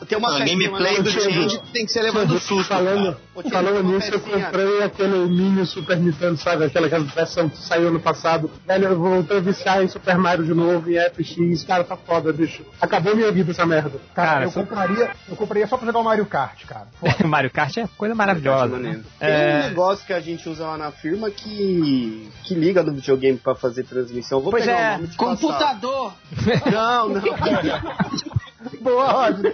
tem uma gameplay do Change tem que ser levando susto. Falando, falando nisso, eu comprei aquele mini Super Nintendo, sabe? Aquela, aquela versão que saiu no passado. Velho, eu vou a viciar em Super Mario de novo, em FX. Cara, tá foda, bicho. Acabou minha vida essa merda. Cara, Cara, eu, só- compraria, eu compraria só pra jogar o Mario Kart, cara. *laughs* Mario Kart é coisa maravilhosa. Maneiro. Tem É. um negócio que a gente usa lá na firma que, que liga no videogame pra fazer transmissão. Vou Pois pegar é, o nome de Computador! Não, não. *laughs* *laughs* Boa, Roger.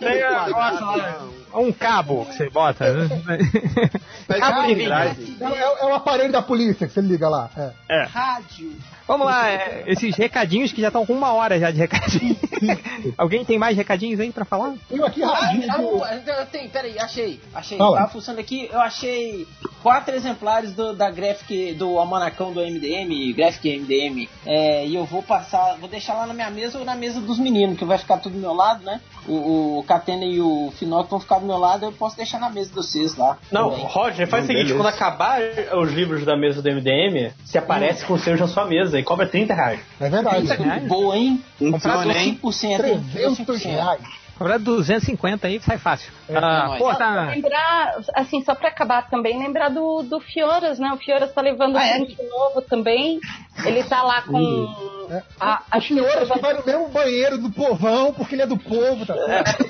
Tem a- nossa, um cabo que você bota. né? cabo de vídeo. É, é- é o aparelho da polícia que você liga lá. É. É. Rádio. Vamos lá, é, esses recadinhos que já estão com uma hora já de recadinho. *laughs* Alguém tem mais recadinhos aí pra falar? Eu aqui Ah, rapidinho. ah, eu tenho, peraí, achei, achei. Fala. Tava fuçando aqui, eu achei quatro exemplares do, da Graphic, do almanacão do MDM, Graphic MDM, é, e eu vou passar, vou deixar lá na minha mesa ou na mesa dos meninos, que vai ficar tudo do meu lado, né? O, o Catena e o Finoc vão ficar do meu lado, eu posso deixar na mesa de vocês lá. Não, também. Roger, faz o seguinte, beleza. quando acabar os livros da mesa do MDM, se aparece com os seus na sua mesa e cobra 30 reais. É verdade. Eita, que boa, hein? Comprar Dou hein? 5%, hein? Dou 300 5%. reais. Cobrar 250 aí sai fácil. É, Ah, pô, Só tá. Lembrar, assim, só pra acabar também, lembrar do, do Fioras, né? O Fioras tá levando Ah, é? um print novo também. Ele tá lá com. É. A, A senhora que vai no mesmo banheiro do povão, porque ele é do povo, tá certo?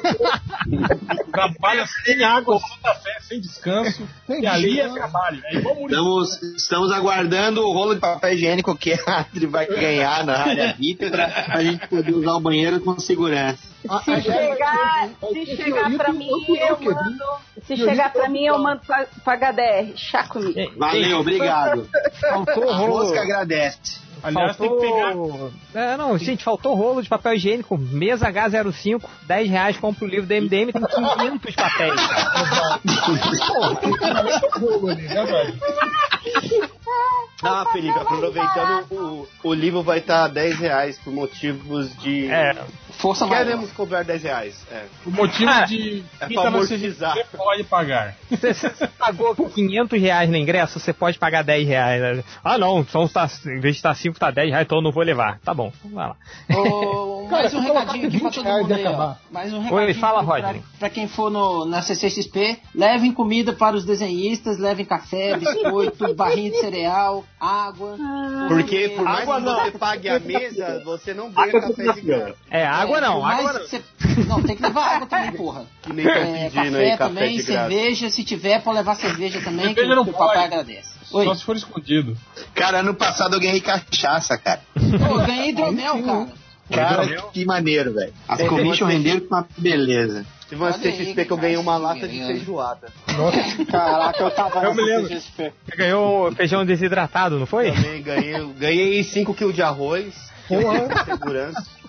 Trabalha sem água, sem café, sem descanso. *laughs* Sem e ali é trabalho. É igual. Estamos, estamos aguardando o rolo de papel higiênico que a Adri vai ganhar na área VIP pra a gente poder usar o banheiro com segurança. se A- chegar, a- se chegar pra mim, eu mando. Se chegar pra mim, eu mando pra, pra HDR. Chá comigo. Valeu, obrigado. Faltou A rolo. mosca agradece. Aliás, tem que pegar. Faltou. É, não, gente, faltou rolo de papel higiênico. Mesa H05, 10 reais, compra o livro do MDM, tem 500 papéis. *laughs* cara. Ah, Felipe, aproveitando, o, o livro vai estar 10 reais por motivos de. É, Força maior. Queremos cobrar 10 reais. É. O motivo Ah, de. é pra tá amortizar. CGC pode pagar. Você, você pagou 500 reais no ingresso, você pode pagar 10 reais. né? Ah, não, só tá, em vez de estar 5, tá 10 reais, então eu não vou levar. Tá bom, vai lá. Ô, *laughs* Mais um recadinho aqui pra 20 todo mundo aí, ó. Mais um Oi, recadinho fala, aqui pra, pra quem for no, na CCXP, levem comida para os desenhistas, levem café, biscoito, barrinha de cereal, água. Porque por mais Água que não. você pague a mesa, você não ganha café de graça. É, água não, por mais água que não. você- Não, tem que levar água também, porra. *laughs* Que nem tá É, pedindo café aí, café também, de graça. cerveja, se tiver, pode levar cerveja também, que, Cerveja não que o papai agradece. Oi. Só se for escondido. Cara, ano passado eu ganhei cachaça, cara. Pô, eu ganhei hidromel, cara. Cara, que maneiro, velho. As commission renderam com uma beleza. Teve uma CXP que eu ganhei uma lata de feijoada. *laughs* Caraca, eu tava Eu me lembro. CXP. Você ganhou feijão desidratado, não foi? Também ganhei, ganhei 5 kg de arroz. Porra. Segurança.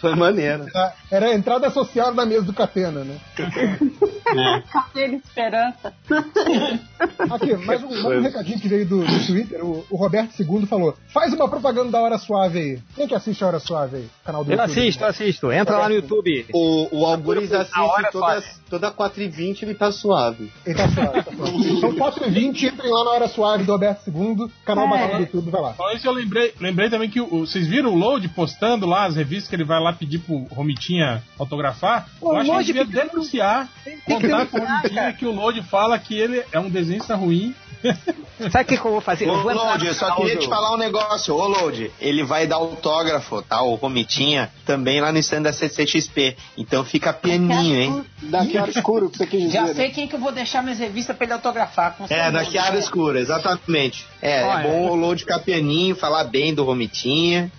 Foi maneiro. Era a entrada associada da mesa do Catena, né? *laughs* Café de esperança. *laughs* Aqui, mais um, mais um recadinho que veio do, do Twitter. O, o Roberto II falou: faz uma propaganda da Hora Suave aí. Quem que assiste a Hora Suave aí? Canal do Eu YouTube. assisto, eu assisto. Entra lá no YouTube. O, o Algures A assiste todas, toda 4h20 ele tá suave. Ele tá suave, tá suave. *laughs* Então, 4h20, entrem lá na Hora Suave do Roberto II, canal É. bacana do YouTube, vai lá. Só isso eu lembrei, lembrei também que o- vocês viram o Load postando lá as revistas que ele vai lá pedir pro Romitinha autografar? O eu acho que Load ele devia denunciar, contar com o Romitinha que o Load fala que ele é um desenhista ruim. *laughs* Sabe o que, que eu vou fazer? Ô, Eu vou eu só queria te falar um negócio. Ô, Load, ele vai dar autógrafo, tá? O Romitinha, também lá no stand da CCXP. Então fica pianinho, hein? Daqui era escuro, que você quis dizer. Já né? sei quem que eu vou deixar minhas revistas pra ele autografar. com É, daqui a área escura, exatamente. É, Olha. é bom o Load ficar pianinho, falar bem do Romitinha.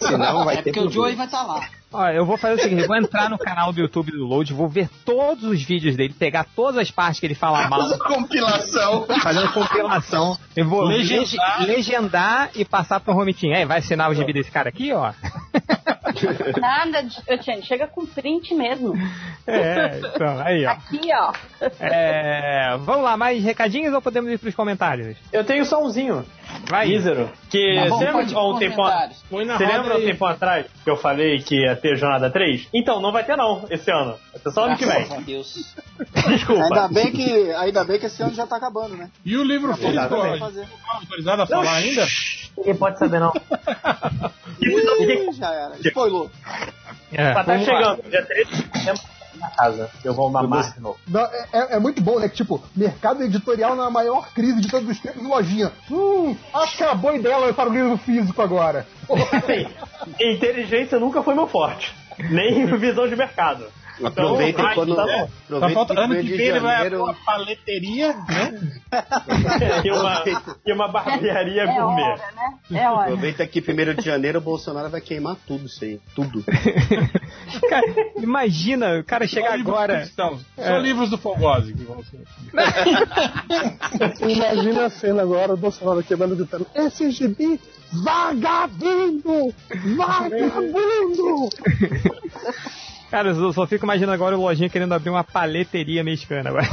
Senão vai É ter porque o Joey problema. vai estar lá. Ó, eu vou fazer o seguinte, eu vou entrar no canal do YouTube do Load, vou ver todos os vídeos dele, pegar todas as partes que ele fala mal, Faz a compilação. fazer uma compilação, eu vou Legendar. legendar, legendar e passar pro Romitinho. É, vai assinar o gibi desse cara aqui, ó. *laughs* Nada de. Chega com print mesmo. É, então, aí, ó. Aqui, ó. É, vamos lá, mais recadinhos ou podemos ir pros comentários? Eu tenho só umzinho. Vai. Mísero. Que Tá bom, você lembra um tempo Você lembra um tempo atrás que eu falei que ia ter Jornada 3? Então, não vai ter não, esse ano. Vai ter só ano que vem. Deus. *laughs* Desculpa. Ainda bem, que, ainda bem que esse ano já tá acabando, né? E o livro físico, autorizado a falar ainda? Ninguém pode saber não. *laughs* Ih, já era. Spoilou. É, Mas tá lá. chegando, dia 13 de setembro na casa. Eu vou mamar de novo. Não, é, é- é muito bom, né? Tipo, mercado editorial na maior crise de todos os tempos lojinha. Hum, acho que uma boa ideia lançar o livro físico agora. Assim, *laughs* inteligência nunca foi meu forte. Nem visão de mercado. Aproveita Então, quando. tá é, Só aproveita falta, ano primeiro que vem ele vai abrir uma paleteria, né? *laughs* e, uma, e uma barbearia É gourmet. hora, né? É hora. Aproveita que primeiro de janeiro o Bolsonaro vai queimar tudo isso aí. Tudo. *laughs* Cara, imagina, o cara chegar agora. Só É. livros do Fogose que vão ser. *laughs* Imagina a cena agora, o Bolsonaro quebrando gritando: Esse gibi, vagabundo! Vagabundo! Cara, eu só fico imaginando agora o lojinha querendo abrir uma paleteria mexicana agora.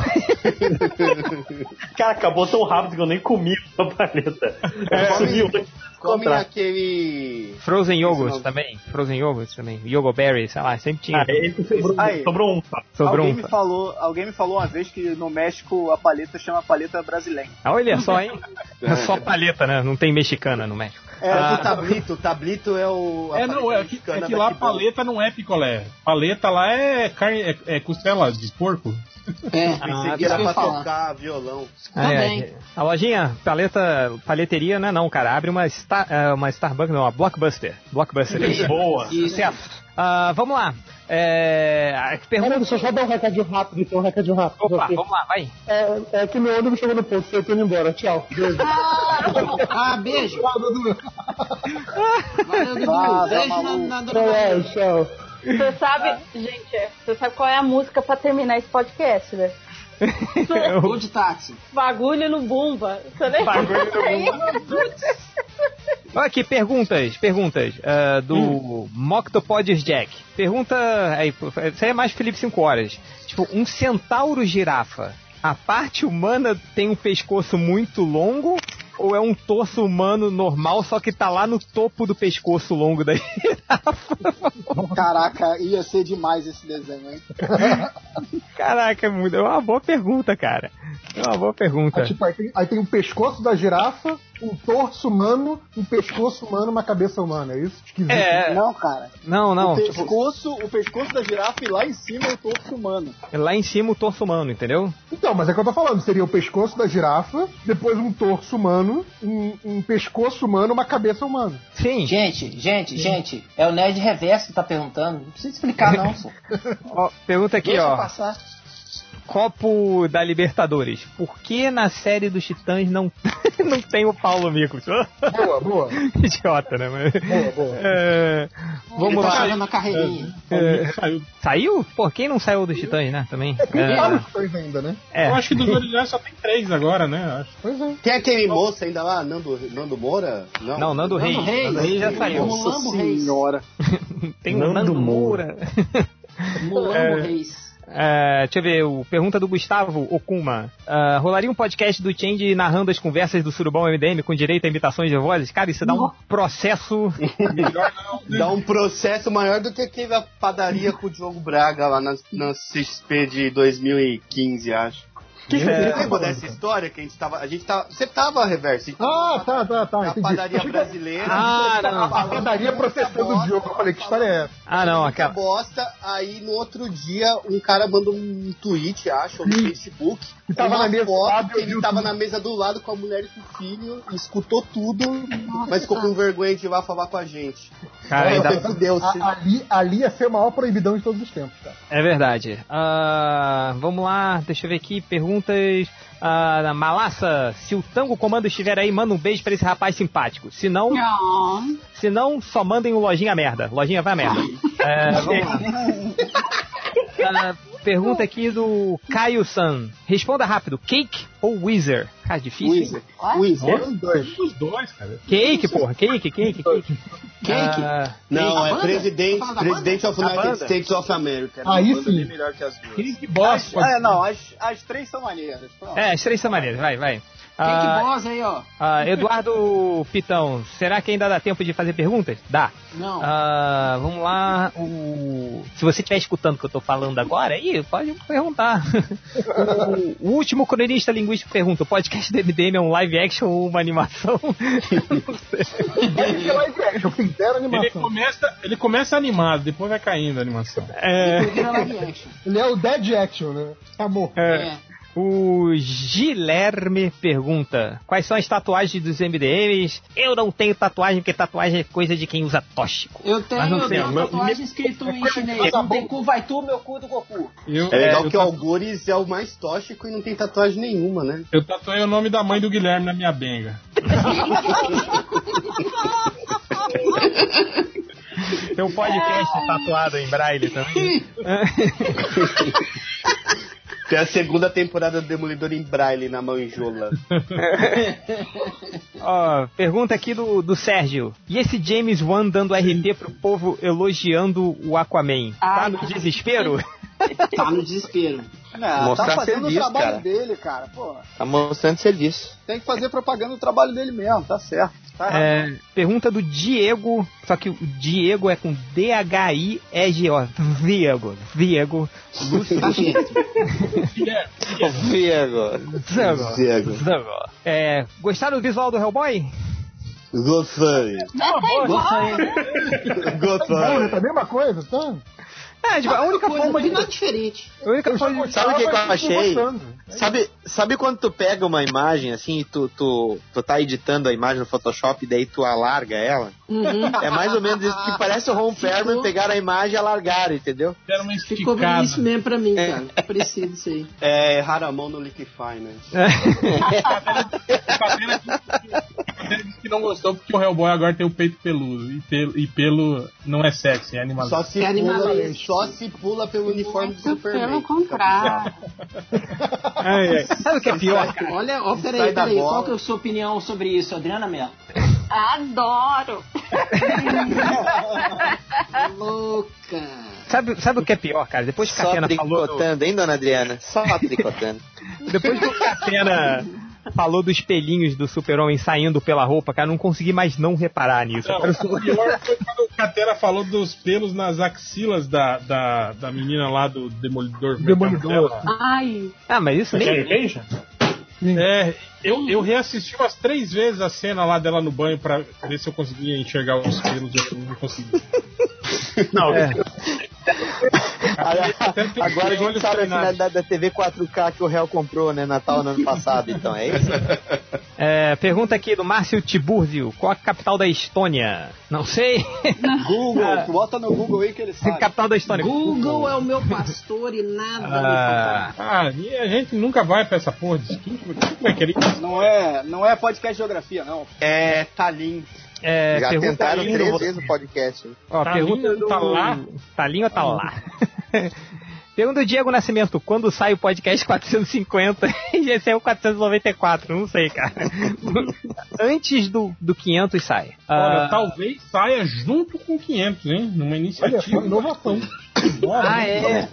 *laughs* Cara, acabou tão rápido que eu nem comi a paleta. É. Hoje. Come aquele. Frozen Yogurt também. Frozen Yogurt também. Yogo Berry, sei lá, sempre tinha. Ah, esse sobrou, Aí. sobrou um. tá? Sobrou alguém, um. me falou, alguém me falou uma vez que no México a paleta chama paleta brasileira. Ah, Olha só, hein? *laughs* É só paleta, né? Não tem mexicana no México. É, Ah, o tablito. O tablito é o. É, não, é que, é que lá paleta não é picolé. Paleta lá é carne, é, é costela de porco. É, Pensei Ah, que era pra falar. tocar violão. Ah, é, Também. é. a lojinha, paleta, paleteria, né? Não, cara. Abre uma, Star, é, uma Starbucks, não, uma Blockbuster. Blockbuster. Boa. Isso. Certo. Ah, vamos lá. É, pergunta... deixa eu só dar um recadinho rápido, então, um recadinho rápido. Opa, vamos lá, vai. É, é que meu ônibus chegou no ponto, eu tô indo embora. Tchau. Beijo. Ah, beijo. Valeu, Dudu. Beijo na, na dona É, Maria. tchau. Você sabe, gente, é, você sabe qual é a música pra terminar esse podcast, né? Gol de táxi. Bagulho no Bumba. Você lembra? Bagulho no Olha aqui, perguntas, perguntas ah, do Hum. Moctopodes Jack. Pergunta, aí, isso aí é mais Felipe 5 horas. Tipo, um centauro girafa, a parte humana tem um pescoço muito longo ou é um torso humano normal, só que tá lá no topo do pescoço longo da *laughs* Caraca, ia ser demais esse desenho, hein? Caraca, é muito- é uma boa pergunta, cara. É uma boa pergunta. Aí, tipo, aí, tem, aí tem o pescoço da girafa, um torso humano, um pescoço humano, uma cabeça humana, é isso? Esquisito. É. Não, cara. Não, não. O tipo, pescoço, o pescoço da girafa e lá em cima é o torso humano. lá em cima o torso humano, entendeu? Então, mas é o que eu tô falando. Seria o pescoço da girafa, depois um torso humano, um, um pescoço humano, uma cabeça humana. Sim. Gente, gente, gente, é o Nerd Reverso que tá perguntando. Não precisa explicar, não, *laughs* só. Ó, pergunta aqui, Deixa ó. passar. Copo da Libertadores. Por que na série dos Titãs não, *laughs* não tem o Paulo Miklos? *laughs* Boa, boa. Idiota, né? Mas- Boa, boa. *laughs* É, vamos Ele tá lá. fazendo a carreirinha. É, Saiu. saiu? Pô, quem não saiu dos Titãs, né? Também. Tem É, vários coisas ainda, né? é. Eu acho que dos originais só tem três agora, né? Acho. Pois é. Tem aquele moço ainda lá, Nando, Nando Moura? Não. Não, Nando Reis. Reis. Nando Reis já saiu. Mulambo Reis. senhora. Tem o Nando Moura. Mulambo Reis. É, deixa eu ver, o, pergunta do Gustavo Okuma. Ah, rolaria um podcast do Change narrando as conversas do Surubão MDM com direito a imitações de vozes? Cara, isso dá um processo. *laughs* Dá um processo maior do que aquele da padaria com o Diogo Braga lá na, na XP de 2015, acho. Que que Você é? lembra dessa história que a gente tava. A gente tava. Você tava, Reverso? Ah, tá, tá, tá. Na entendi. padaria brasileira. Ah, a não. A padaria processando o Diogo. Eu falei, que história é essa? Ah, não, aquela. bosta. Aí no outro dia um cara mandou um tweet, acho, ou no Facebook. E tava na mesa do foto lado, que ele tava tudo. na mesa do lado com a mulher e com o filho, e escutou tudo, mas ficou com vergonha de ir lá falar com a gente. Cara, ainda- Deus, A- ali, ali ia ser o maior proibidão de todos os tempos, cara. É verdade. Ah, vamos lá, deixa eu ver aqui. Perguntas. Ah, Malassa, se o Tango Comando estiver aí, manda um beijo pra esse rapaz simpático. Se não, Não. se não só mandem o Lojinha merda. Lojinha vai a merda. *laughs* É, vamos lá. *laughs* Ah, pergunta aqui do Caio San. Responda rápido: Cake ou Wizard? Cara, difícil. hein? Wizard. Os dois. Os dois, cara. Cake, porra. Cake, cake, cake. Cake? Ah, Não, é? Presidente, Tá Presidente of United banda? States of America. É sim. bem melhor que as duas. Que, bosta. É, não, as, as três são maneiras. Pronto. é, as três são maneiras. Vai, vai. Cake Ah, Boss aí, ó. ah, Eduardo Pitão, será que ainda dá tempo de fazer perguntas? Dá. Não. Ah, vamos lá. O... Se você estiver escutando o que eu tô falando agora, aí pode perguntar. *laughs* o, último cronista linguístico pergunta: o podcast do MDM é um live action ou uma animação? Não sei. Ser live action, tem zero Ele animação. começa, ele começa animado, depois vai caindo a animação. É. Ele é o Dead Action, né? Amor. é. O Gilerme pergunta: Quais são as tatuagens dos MDMs? Eu não tenho tatuagem, porque tatuagem é coisa de quem usa tóxico. Eu Mas tenho, não eu tenho uma meu- tatuagem escrito em chinês. Não tem cu, vai tu, meu cu do Goku. Eu, É legal eu que o Algures é o mais tóxico e não tem tatuagem nenhuma, né? Eu tatuei o nome da mãe do Guilherme na minha benga. Tem um podcast tatuado em braille também. *laughs* Tem a segunda temporada do Demolidor em Braille na manjola. *laughs* Ó, pergunta aqui do, do Sérgio. E esse James Wan dando RT pro povo elogiando o Aquaman? Tá Ai, no desespero? *laughs* *laughs* Tá no desespero. Não, Mostrar tá fazendo serviço, o trabalho cara. dele, cara. Pô, Tá mostrando serviço. tem que fazer propaganda do trabalho dele mesmo, tá certo. Tá. É, pergunta do Diego, só que o Diego é com D-H-I-E-G-O. Diego. Diego. Lúcio. Tá. *laughs* Viego. Diego. Diego. Diego. É, gostaram do visual do Hellboy? Gostei. Porra, tá a mesma coisa, tá? É, tipo, a única Coisa, forma não de. nada diferente. A única forma de. Sabe o que, que eu achei? gostando. Sabe, sabe quando tu pega uma imagem assim e tu, tu, tu tá editando a imagem no Photoshop e daí tu alarga ela? Uhum. É mais ou menos isso que parece o Ron Perlman pegar a imagem e alargar, entendeu? Deram uma Ficou esticada. isso mesmo pra mim, cara. Parecido isso aí. É, Haramon no Liquify, né? *laughs* Cadeira disse que não gostou porque o Hellboy agora tem o peito peludo. E pelo, e pelo não é sexy, é animal. Só se, É pula, só se pula pelo uniforme do Superman. Pelo contrário. Ai, ai. Sabe o que é pior, cara? Olha, ó, peraí, peraí. Qual que é a sua opinião sobre isso, Adriana Mello? Adoro. *laughs* Louca. Sabe, sabe o que é pior, cara? Depois que a Só Catena falou. do- tricotando, hein, dona Adriana? Só tricotando. Depois que o Catena falou dos pelinhos do super-homem saindo pela roupa, cara, não consegui mais não reparar nisso. Não, o pior foi quando o Catera falou dos pelos nas axilas da, da, da menina lá do Demolidor. Demolidor. É dela? Ai. Ah, mas isso nem. É, eu, eu reassisti umas três vezes a cena lá dela no banho pra ver se eu conseguia enxergar os pelos. Eu não consegui. *laughs* Não, É. Agora a gente sabe assim, né, da, da TV 4K que o réu comprou, né? Natal no ano passado, então, é isso? É, pergunta aqui do Márcio Tiburzio. Qual a capital da Estônia? Não sei. *laughs* Google, bota no Google aí que ele sabe. capital da Estônia. Google é o meu pastor e nada me Ah, ah, e a gente nunca vai pra essa porra de quem que quem que querer isso? Não é, não é podcast de geografia, não. É Talim. É, Já pergunta tentaram três vezes o podcast. Ó, Talinho pergunta do... tá lá? Talinho ou tá lá? *laughs* Pergunta do Diego Nascimento, quando sai o podcast 450 *laughs* e esse é o 494? Não sei, cara. *laughs* Antes do, do 500 sai. Olha, Ah, talvez saia junto com 500, hein? Numa iniciativa. Olha, inovação. Ah, é?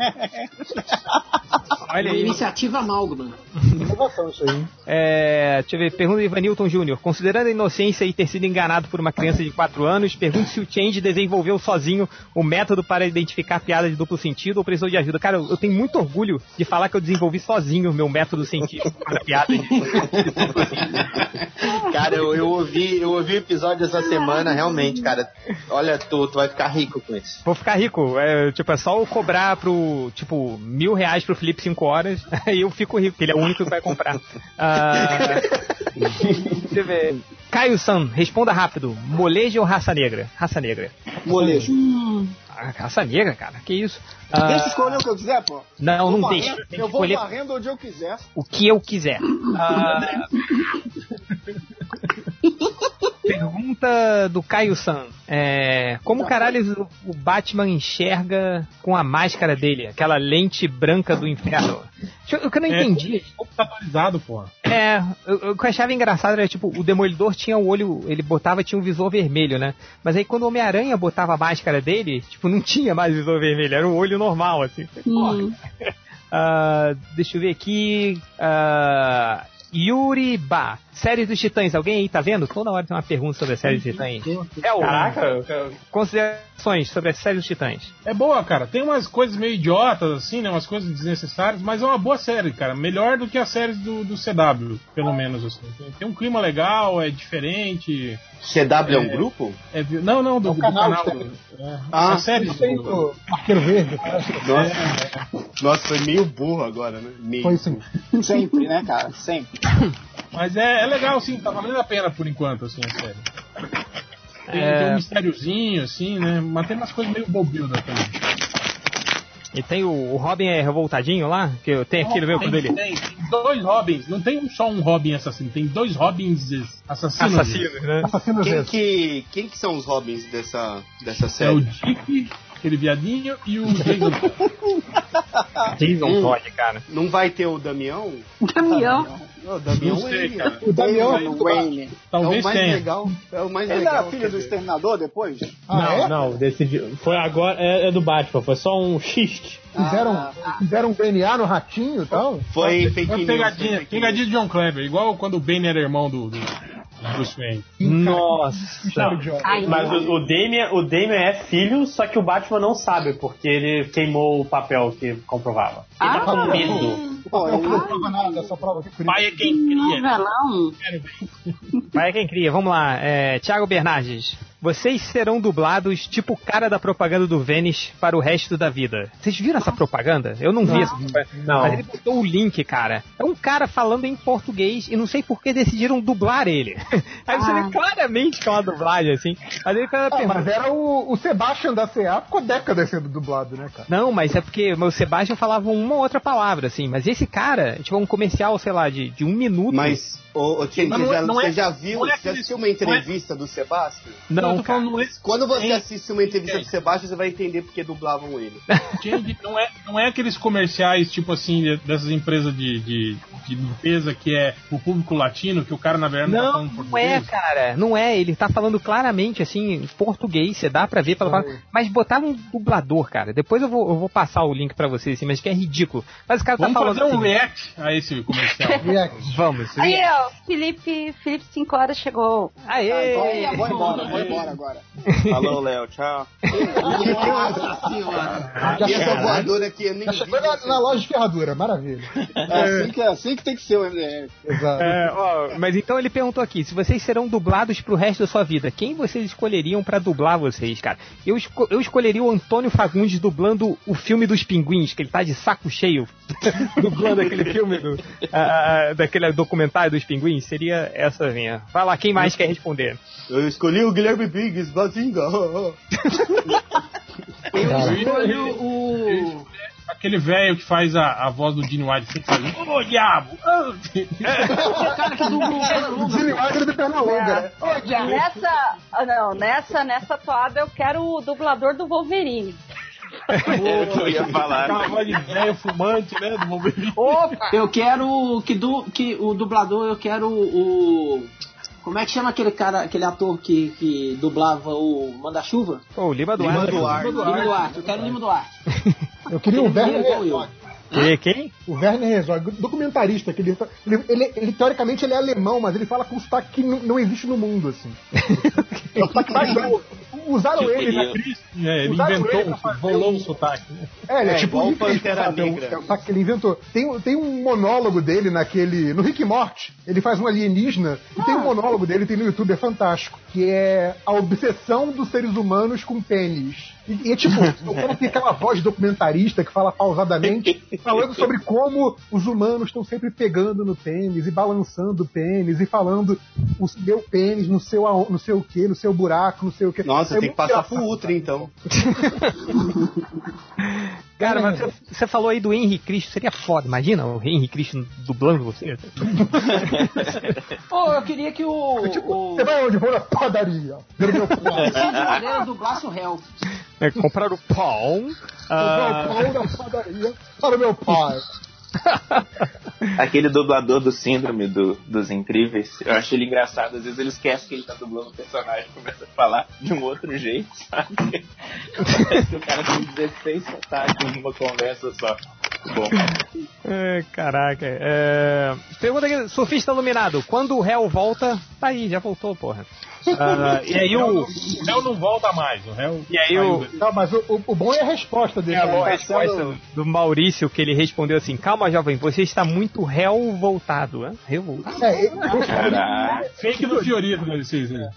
Olha aí. iniciativa amálgama. Inovação isso aí. É, deixa eu ver, pergunta do Ivanilton Júnior. Considerando a inocência e ter sido enganado por uma criança de 4 anos, pergunto se o Change desenvolveu sozinho o método para identificar piadas de duplo sentido ou precisou de ajuda. Cara, eu, eu tenho muito orgulho de falar que eu desenvolvi sozinho o meu método científico para piadas de duplo sentido. Cara, eu, eu ouvi, eu ouvi o episódio essa semana, realmente, cara. Olha, tu, tu vai ficar rico com isso. Vou ficar rico. É, tipo, é só eu cobrar pro, tipo, mil reais pro Felipe 5 horas, *laughs* aí eu fico rico, porque ele é o único que vai comprar. Deixa eu ver. Caio San, responda rápido. Molejo ou raça negra? Raça negra. Molejo. Ah, raça negra, cara? Que isso? Ah, Deixa eu escolher o que eu quiser, pô. Não, não deixa. Eu vou escolher varrendo onde eu quiser. o que eu quiser. Ah, *laughs* Pergunta do Caio San. É, como caralho o Batman enxerga com a máscara dele? Aquela lente branca do inferno. O que eu não É, entendi. computadorizado, porra. É, o o que eu achava engraçado era, tipo, o Demolidor tinha o olho, ele botava, tinha um visor vermelho, né? Mas aí quando o Homem-Aranha botava a máscara dele, tipo, não tinha mais visor vermelho, era um olho normal, assim. Hum. *laughs* Ah, deixa eu ver aqui. ah, Yuri Ba, série dos Titãs. Alguém aí tá vendo? Toda hora tem uma pergunta sobre a série dos Titãs. É o Caraca, Considerações sobre a série dos Titãs. É boa, cara. Tem umas coisas meio idiotas, assim, né? Umas coisas desnecessárias, mas é uma boa série, cara. Melhor do que as séries do, do CW, pelo menos, assim. Tem, tem um clima legal, é diferente. CW é um É. grupo? É não, não, do, do canal canal. do- é, Ah, a série do, Arqueiro Verde. Nossa, nossa, foi meio burro agora, né? Meio. Foi sim. Sempre, né, cara? Sempre. *coughs* Mas é, é legal, sim, tá valendo a pena por enquanto, assim, a série. Tem, É. tem um mistériozinho, assim, né? Mas tem umas coisas meio bobildas também. E tem o, o Robin é revoltadinho lá, que eu tenho aqui no meu tem, dele. tem, tem dois Robins, não tem só um Robin assassino, tem dois Robins assassinos. Assassinos, né? Assassinos Quem vezes. que, quem que são os Robins dessa, dessa É o série? Dick, aquele viadinho, e o Jason. *laughs* Jason Hum. Todd, cara. Não vai ter o Damião? Damião. Não, o Damião Não sei, é cara. O Damião Wayne. É Talvez o mais tenha. legal. É o mais Ele legal. era filho do. Exterminador depois? Ah, é? Não, decidiu. Foi agora. É, é do Batman, foi só um xiste. Fizeram, Ah, fizeram um DNA no ratinho e tal? Foi fake news. foi pegadinha, fake pegadinha de John Kleber, igual quando o Bane era irmão do, do, Bruce Wayne. Nossa. Ai, Mas o, o, Damian, o Damian é filho, só que o Batman não sabe, porque ele queimou o papel que comprovava. Ele tá com medo. Pô, Eu não prova nada, prova que Pai é quem cria. Novelão. Ver. Vai quem cria, vamos lá. É, Thiago Bernardes. Vocês serão dublados tipo o cara da propaganda do Vênis para o resto da vida. Vocês viram essa propaganda? Eu não, vi essa propaganda. Não. Mas ele botou o link, cara. É um cara falando em português e não sei por que decidiram dublar ele. *laughs* Aí você Ah. vê claramente que é uma dublagem, assim. Mas ele cara Ah, pergunta. mas era o, o Sebastian da CA, ficou décadas sendo dublado, né, cara? Não, mas é porque o Sebastião falava uma ou outra palavra, assim. Mas esse cara, tipo, um comercial, sei lá, de, de um minuto. Mas, ô, ô, Mas você, não é- já, não é- você já viu, não é já aquele- assistiu uma não é- entrevista do Sebastião? Não, eu tô falando, não é, Quando você assiste uma entrevista do Sebastião, você vai entender porque dublavam ele. *laughs* Gente, não é, não é aqueles comerciais, tipo assim, de- dessas empresas de, de, de limpeza que é o público latino, que o cara na verdade não, tá Não, falando não português. é, cara. Não é. Ele tá falando claramente, assim, em português. Você dá pra ver pela palavra. Mas botaram um dublador, cara. Depois eu vou, eu vou passar o link pra vocês, assim, mas que é ridículo. Mas o cara Vamos tá falando fazer um assim. react a esse comercial. *laughs* React. Vamos. Aí, ó, Felipe, Felipe 5 horas chegou. Aê! Então, vou embora, vou embora agora. Falou, Léo. Tchau. Nossa senhora. E essa voadora aqui, nem Já chegou na, na loja de ferradura, maravilha. É assim que, é assim que tem que ser o MDM. Exato. É, ó, mas então ele perguntou aqui: se vocês serão dublados pro resto da sua vida, quem vocês escolheriam pra dublar vocês, cara? Eu, esco- eu escolheria o Antônio Fagundes dublando o filme dos pinguins, que ele tá de saco cheio *laughs* dublando aquele filme do, ah, ah, daquele documentário dos pinguins. Seria essa minha. Vai lá, quem mais quer responder? Eu escolhi o Guilherme Biggs, Bazinga. *laughs* Cara. Escolho o. Aquele velho que faz a, a voz do Gene Wilder sempre faz. Ô, diabo! O *laughs* cara que dubla o Pernalonga. Gene Wilder do Pernalonga, né? Nessa, ah, não, nessa, nessa toada eu quero o dublador do Wolverine. Eu ia falar. De velho fumante, né? Do Wolverine. Eu quero que, du, que o dublador, eu quero o. Como é que chama aquele cara, aquele ator que, que dublava o Manda-Chuva? Pô, o Lima Duarte. Lima Duarte. Lima Duarte. Eu quero o Lima Duarte. *laughs* Eu queria o Ele é. Queria quem? O Werner Herzog, documentarista, que ele, ele, ele, ele, teoricamente ele é alemão, mas ele fala com um sotaque que não, não existe no mundo, assim. *laughs* É o sotaque mais. Usaram ele na Cristo, é, ele Usaram inventou, ele um- bolou um- um sotaque. né? É, ele é, É, tipo o o Pantera? É o- Negra. é o sotaque que ele inventou. Tem, um- tem um monólogo dele naquele. No Rick e Morty, ele faz um alienígena e tem um monólogo dele, tem no YouTube, é fantástico. Que é a obsessão dos seres humanos com pênis. E, e é tipo, *laughs* o cara tem aquela voz documentarista que fala pausadamente, falando sobre como os humanos estão sempre pegando no pênis e balançando o pênis e falando o meu pênis no seu, no seu quê, no seu buraco, no seu quê. Nossa, É tem que passar pro Ultra, então. *laughs* Cara, mas você, você falou aí do Henry Cristo, seria foda. Imagina o Henry Cristo dublando você. *laughs* Pô, eu queria que o. o... Você vai onde? Vou na padaria. Ver meu pão. Dublasse o réu. É, comprar o pão. ah, Vou ao pão na padaria para o meu pai. *laughs* Aquele dublador do síndrome do- dos incríveis, eu acho ele engraçado. Às vezes ele esquece que ele tá dublando o personagem e começa a falar de um outro jeito, sabe? Parece *laughs* que o cara tem 16 sotaques numa conversa só. Bom, é, caraca. É... Pergunta aqui, surfista iluminado. Quando o réu volta, tá aí, já voltou, porra. Ah, e aí o. O réu não volta mais. O réu E aí o. Não, mas o, o- o bom é a resposta dele. É a boa Tá resposta sendo- do Maurício, que ele respondeu assim: Calma, jovem, você está muito réu voltado. Né? Réu voltado. É, ele- Caraca. Fake do Fiorito ser isso. né?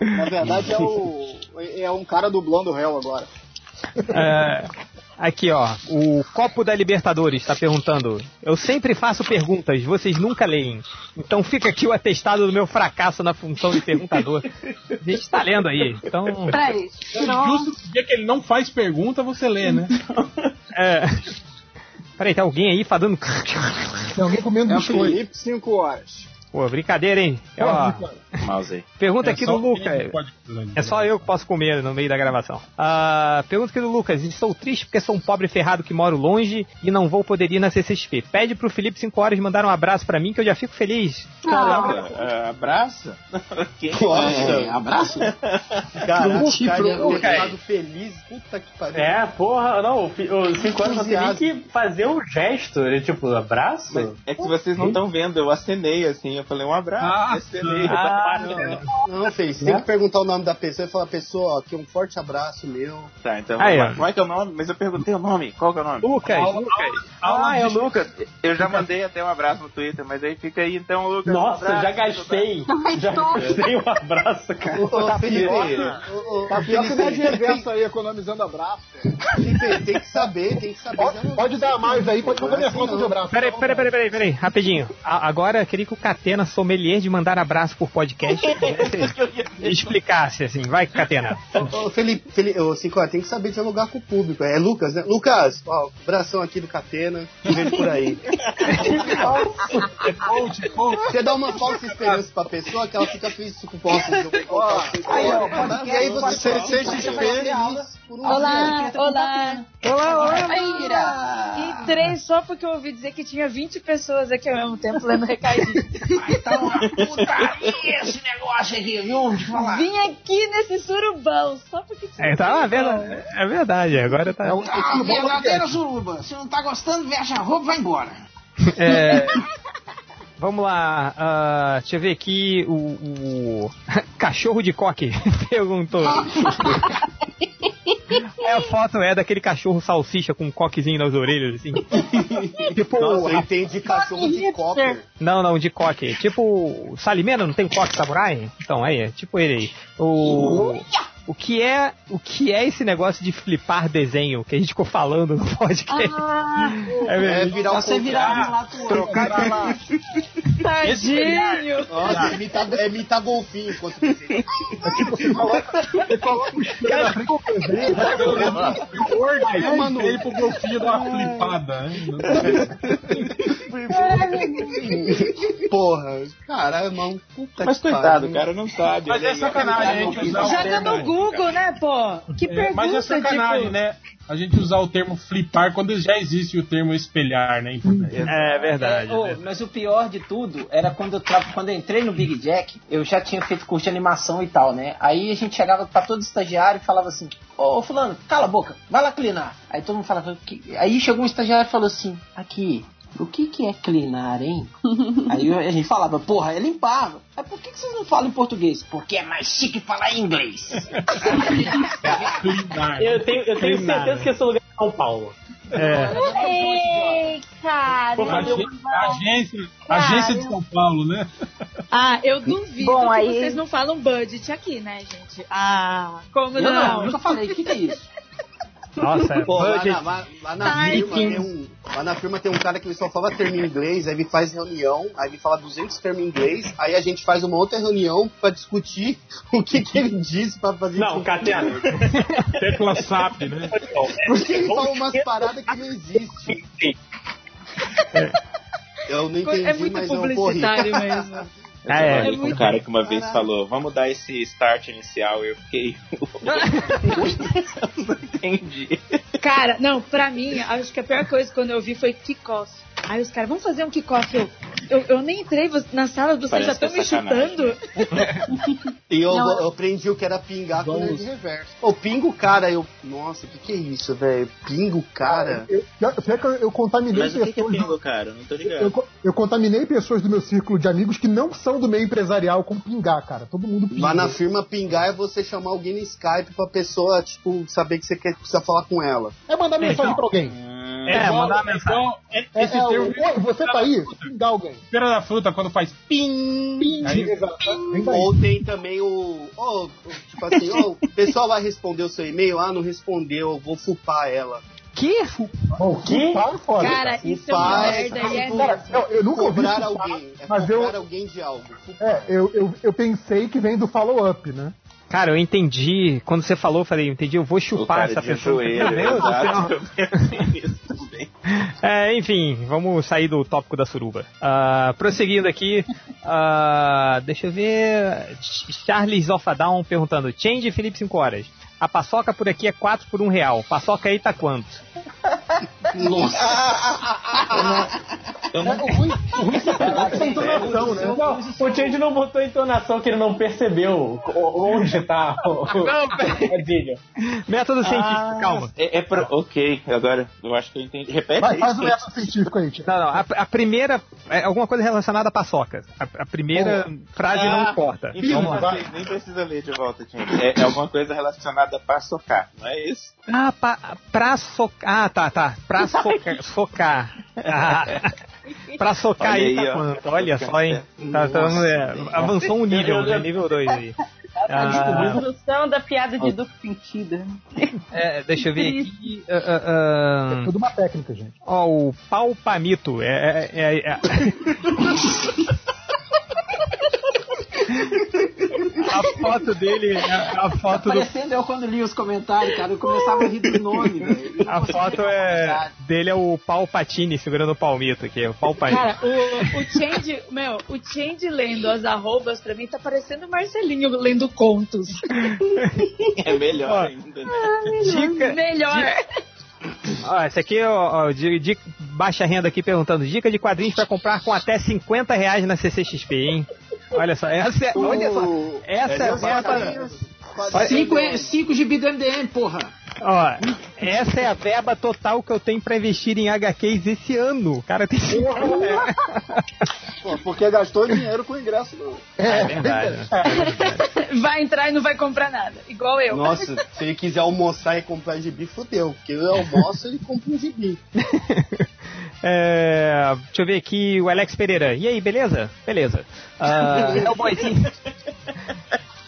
Na verdade é, o, é um cara dublando o réu agora. É, aqui, ó. O Copo da Libertadores está perguntando. Eu sempre faço perguntas, vocês nunca leem. Então fica aqui o atestado do meu fracasso na função de perguntador. A gente tá lendo aí. Então. Peraí. Justo no dia que ele não faz pergunta, você lê, né? É. Peraí, tem alguém aí falando. Tem alguém comendo É o biscoito. Felipe, 5 horas. Pô, brincadeira, hein? Ó, mouse aí. pergunta É aqui do o Lucas. É só eu que posso comer no meio da gravação. Ah, pergunta aqui do Lucas. Estou triste porque sou um pobre ferrado que moro longe e não vou poder ir na CCXP. Pede pro Felipe 5 horas mandar um abraço pra mim que eu já fico feliz. Caramba, *laughs* é, abraço? *laughs* Que É, abraço? Caraca, Chifre, cara, eu cara. ficado feliz. Puta que pariu. É, porra, não, o fi- os 5 anos só tem que fazer um gesto, ele, tipo, abraço. É que vocês não estão vendo, eu acenei assim, eu falei um abraço, acenei. Ah, *laughs* Não, fez. Tem que perguntar o nome da pessoa e falar, pessoa, ó, aqui um forte abraço meu. Tá, então Aí. Como é que é o nome? Mas eu perguntei o nome. Qual que é o nome? Lucas, Ah, é o Lucas. Eu já mandei até um abraço no Twitter, mas aí fica aí então, Lucas. um Nossa, abraço. já gastei. Já gastei um abraço, cara. Ô, Felipe, Tá pior que o Nerd Reverso aí, economizando abraço. Tem que saber, tem que saber. Pode, pode dar mais aí, pode fazer minha conta de abraço. Peraí, peraí, peraí, peraí, peraí, rapidinho. A- agora eu queria que o Catena, sommelier de mandar abraço por podcast, pudesse *laughs* explicasse assim. Vai, Catena. Ô, Felipe, Felipe ô, Cinco, tem que saber dialogar com o público. É Lucas, né? Lucas, ó, abração aqui do Catena, te vejo por aí. *laughs* Você dá uma falsa esperança pra pessoa que ela fica feliz com o posto. E aí você podcast, sente feliz por um Olá, olá. Olá, olá. E três só porque eu ouvi dizer que tinha 20 pessoas aqui ao mesmo tempo lendo recadinho. Tá uma putaria esse negócio aqui, viu? Falar. Vim aqui nesse surubão só porque tinha. É, tá, é verdade, é verdade, agora tá. Ah, verdadeira suruba. Se não tá gostando, veste a roupa e vai embora. É, Vamos lá, ah, deixa eu ver aqui o, o *laughs* cachorro de coque *laughs* perguntou. *laughs* *laughs* É, a foto é daquele cachorro salsicha com um coquezinho nas orelhas, assim. *laughs* tipo. Nossa, eu a- entendi cachorro de cocker. Não, não, de coque. Tipo, Salimena não tem coque samurai? Então, aí, é tipo ele aí. O. O que é, o que é esse negócio de flipar desenho que a gente ficou falando no podcast? É É mesmo. virar o Você virar um pro. Trocar pra lá. Tadinho! Nossa, imitar, é imitar golfinho enquanto desenha. Você coloca, você coloca os na frente do desenho, vai mandei pro golfinho dar uma flipada. né? Porra, caralho, mano. Puta Mas coitado, o cara não sabe. Mas é sacanagem a gente usar o Google, né, pô? Que É, pergunta, mas é sacanagem, tipo... né? A gente usar o termo flipar quando já existe o termo espelhar, né? em português. É verdade. É, ô, mas o pior de tudo era quando eu, tra... quando eu entrei no Big Jack, eu já tinha feito curso de animação e tal, né? Aí a gente chegava pra todo estagiário e falava assim: Ô, ô, Fulano, cala a boca, vai lá clinar. Aí todo mundo falava: "Que-" Aí chegou um estagiário e falou assim: Aqui, o que que é clinar, hein? *laughs* Aí a gente falava: Porra, é limpar. Aí por que, que vocês não falam em português? Porque é mais chique falar em inglês. *laughs* Eu tenho, eu tenho Clinar. certeza que esse lugar é São Paulo. É. Ei, cara. Porra, agência, agência de São Paulo, né? Ah, eu duvido Bom, que aí- vocês não falam budget aqui, né, gente? Ah, como Eu não? não, eu nunca falei, o que, que é isso? Nossa, Pô, lá na, lá- lá na firma tem um, lá na firma tem um cara que ele só fala termo em inglês, aí ele faz reunião, aí ele fala 200 termos em inglês, aí a gente faz uma outra reunião pra discutir *laughs* o que, que ele disse pra fazer Não. Catena. Tecla SAP, né? Porque ele fala umas paradas que não existem. Eu não entendi, É muito mas eu corri. publicitário mesmo. Eu Ah, é. trabalhei com um cara que uma vez falou, vamos dar esse start inicial, e eu fiquei. *laughs* *laughs* não entendi. Cara, não, pra mim, acho que a pior coisa quando eu vi foi kickoff. Aí os caras, vamos fazer um kickoff. Eu, eu, eu nem entrei na sala, vocês Parece já estão é me sacanagem. chutando. E eu, Não, eu aprendi o que era pingar com nerd reverso. Ô, pingo cara, eu. Nossa, o que, que é isso, velho? Pingo cara. Eu, pior pior que eu, eu contaminei Mas o que, que é pessoas. pingo, cara? Não tô eu, ligado. co- eu contaminei pessoas do meu círculo de amigos que não são do meio empresarial com pingar, cara. Todo mundo pinga. Lá na firma pingar é você chamar alguém no Skype pra pessoa, tipo, saber que você quer, precisa falar com ela. É mandar mensagem pra alguém. É, igual- mandar uma mensagem. igual- é- É, esse é, termo. o- "Oi, você tá aí? Alguém. Feira da fruta, quando faz pim. Aí, Exato. Vem daí. Ou tem também o. ó, tipo assim, ó, o pessoal vai responder o seu e-mail, ah, não respondeu, eu vou fupar ela. Que? Bom, Que? Foda. Cara, isso é uma Fupar merda e é tipo, Cara, eu, eu nunca ouvi isso, alguém. É mas eu- alguém de algo. É, eu, eu, eu pensei que vem do follow-up, né? Cara, eu entendi. Quando você falou, eu falei, eu entendi, eu vou chupar essa pessoa. joelho, Meu Deus *laughs* também. É, enfim, vamos sair do tópico da suruba. Ah, prosseguindo aqui, ah, deixa eu ver. Charles of a Down perguntando: Change Felipe 5 horas. A paçoca por aqui é 4 por 1 real. Paçoca aí tá quanto? *laughs* Eu não O ruim, o é *laughs* é entonação, né? Não, o Change não botou entonação que ele não percebeu o- onde tá o, *laughs* o vídeo. Método científico, Ah, calma. É, é pro... Ok, agora eu acho que eu entendi. Repete Vai, aí. faz um método científico aí, tia. Não, não, a, a primeira é alguma coisa relacionada à paçoca. A, a primeira frase não Ah, importa. Então Vamos lá. nem, precisa ler de volta, gente. É, é alguma coisa relacionada para socar, não é isso? Ah, pa, pra socar. Ah, tá, tá. Pra soca, socar. Ah, *laughs* pra socar Olha aí, aí, tá ó. quanto? Olha só, hein? Tá, tá, é, avançou um nível, né? Nível 2 aí. Ah, Construção da piada de duplo sentido. é, deixa eu ver aqui. ah, ah, ah, É tudo uma técnica, gente. Ó, o pau palmito. É, é, é- é- *laughs* A foto dele é a foto do. Parecendo eu quando li os comentários, cara, eu começava a rir do nome, velho. A foto é dele é o pau patini segurando o palmito aqui, é o pau palmito. Cara, o, o Change, meu, o Change lendo as arrobas pra mim tá parecendo o Marcelinho lendo contos. *laughs* É melhor Ó, ainda. né? Dica, Melhor. Ó, esse aqui, ó, ó, de, de baixa renda aqui perguntando: dica de quadrinhos pra comprar com até 50 reais na CCXP, hein? Olha só, essa é, olha só, essa é a. 5 GB do MDM, porra. Ó, essa é a verba total que eu tenho pra investir em HQs esse ano. Cara, tem cinco... *laughs* É. *laughs* Pô, porque gastou dinheiro com o ingresso do. É é, *laughs* é, é, verdade. Vai entrar e não vai comprar nada. Igual eu. Nossa, se ele quiser almoçar e comprar gibi, fodeu. Porque eu almoço e compra um gibi. É, deixa eu ver aqui o Alex Pereira. E aí, beleza? Beleza. Uh, Hellboyzinho.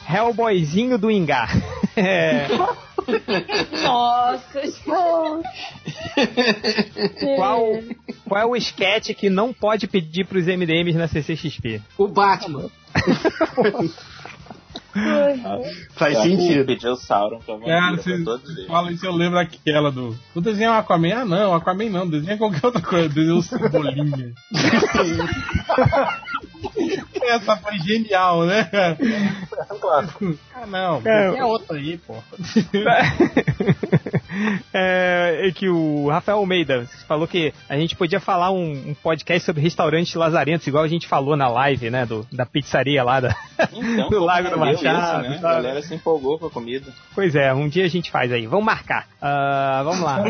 Hellboyzinho do Ingá. *laughs* É, Nossa, *laughs* qual, qual é o sketch que não pode pedir pros MDMs na CCXP? O Batman. *laughs* Faz É, sentido. Pediu o Sauron pra Cara, vampiro você pra todos eles. fala isso, eu lembro aquela do. Vou desenhar o Aquaman? Ah, não, Aquaman não, desenha qualquer outra coisa, desenha o Cebolinha. *laughs* Essa foi genial, né? Ah, não, É. é outra aí, pô. *laughs* É, é que o Rafael Almeida falou que a gente podia falar um, um podcast sobre restaurantes lazarentos, igual a gente falou na live, né? Do, da pizzaria lá da, Então, *laughs* do Lago do isso, Machado. né? A galera se empolgou com a comida. Pois é, um dia a gente faz aí. Vamos marcar. Ah, vamos lá.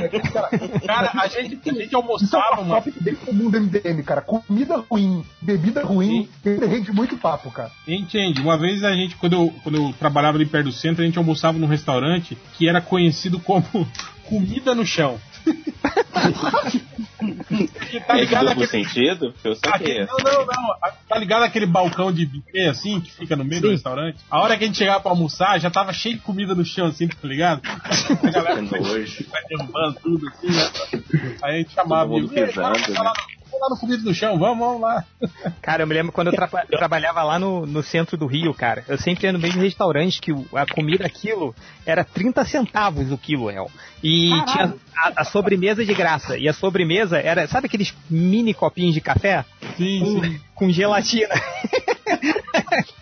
Cara, a gente, a gente almoçava, Isso é mano. um tópico bem comum do MDM, cara. Comida ruim, bebida ruim, rende muito papo, cara. Entende? Uma vez a gente, quando eu, quando eu trabalhava ali perto do centro, a gente almoçava num restaurante que era conhecido como *laughs* comida no chão. *laughs* Tá ligado aquele, sentido? Eu saquei. aquele- não, não, não. Tá ligado aquele balcão de buffet assim que fica no meio do restaurante? A hora que a gente chegava pra almoçar, já tava cheio de comida no chão, assim, tá ligado? *laughs* A galera derrubando tudo assim, né? Aí a gente chamava Todo mundo amigo, "Ei, pisando, vamos né?" Lá no- comida no chão, vamos, vamos lá. *laughs* Cara, eu me lembro quando eu tra- trabalhava lá no, no centro do Rio, cara. Eu sempre ia no mesmo restaurante que a comida quilo era 30 centavos o quilo, El. E tinha a, a sobremesa de graça. E a sobremesa era, sabe aqueles mini copinhos de café? Sim, com, com gelatina. *laughs*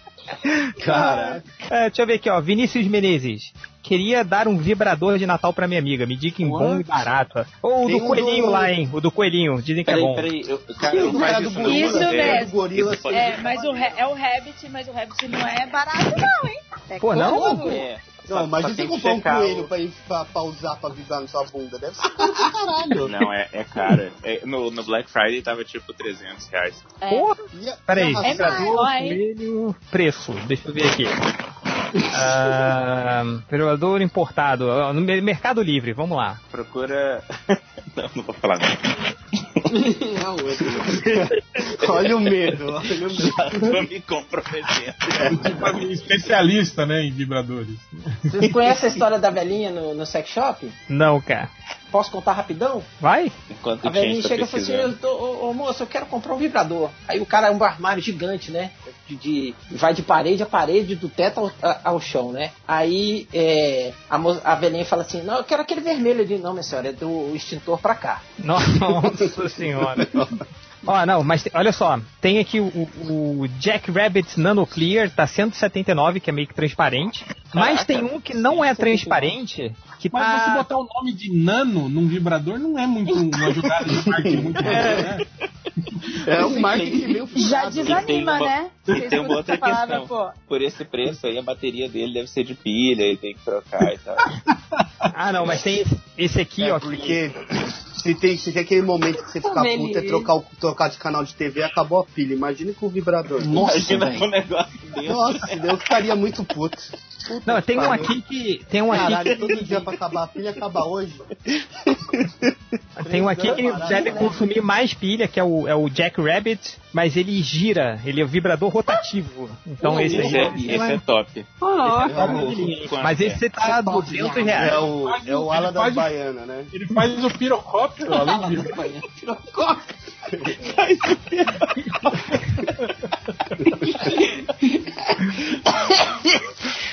Caraca. É, deixa eu ver aqui, ó. Vinícius Menezes. Queria dar um vibrador de Natal pra minha amiga. Me diga em bom e barato. Ou o do um coelhinho do- lá, hein? O do coelhinho. Dizem que é Peraí, bom. peraí. Eu, cara, Tem não do não. Isso É, mesmo. gorila isso pode- É, mas o, é o Rabbit, mas o Rabbit não é barato não, hein? É Pô, não? É. Não, Só- mas você tem que comprar um coelho o- pra, ir, pra, pra usar pra vibrar na sua bunda, deve ser caro pra caralho. Não, é, é cara. É, no, no Black Friday tava tipo 300 reais. É. Porra! Peraí. É hein? Coelho, preço, deixa eu ver aqui. Ah, Vibrador importado, no Mer- Mercado Livre, vamos lá. Procura. *laughs* não, não vou falar não. *laughs* *laughs* Olha o medo, olha o medo. Já tô me comprometendo. Tipo, especialista, né, em vibradores. Vocês conhecem a história da velhinha no, no sex shop? Não, cara. Posso contar rapidão? Vai? Enquanto A velhinha chega e fala assim, eu tô, ô, ô, moço, eu quero comprar um vibrador. Aí o cara é um armário gigante, né? De, de- vai de parede a parede, do teto ao, a- ao chão, né? Aí é, a, a velhinha fala assim, não, eu quero aquele vermelho ali. Não, minha senhora, é do extintor pra cá. Nossa *laughs* senhora. *laughs* Ó, não, mas te- olha só, tem aqui o, o Jack Rabbit Nano Clear, tá 179, que é meio que transparente. Mas tem um que não é transparente, que Mas tá... você botar o nome de nano num vibrador não é muito uma jogada de marketing muito boa, né? É um marketing meio Já. E tem desanima, uma- né? E tem uma outra palavra, questão. pô. Por esse preço aí, a bateria dele deve ser de pilha e tem que trocar e tal. Ah, não, mas tem esse aqui, É, ó. que- porque se tem, se tem aquele momento que você fica puto é trocar, o- trocar de canal de TV acabou a pilha. Imagina com o vibrador. Imagina velho. com um negócio desse. Nossa, eu ficaria muito puto. Puta Não, tem um aqui que... Tem um aqui Caralho, que... todo dia pra acabar a pilha, acaba hoje. Tem um aqui que deve né? consumir mais pilha, que é o, é o Jack Rabbit, mas ele gira, ele é um vibrador rotativo. Então Pô, esse aí esse, é, esse é top. Mas esse tá 200 reais. É o, é o ala da faz o- baiana, né? Ele faz o pirocóptero. Além de Ó,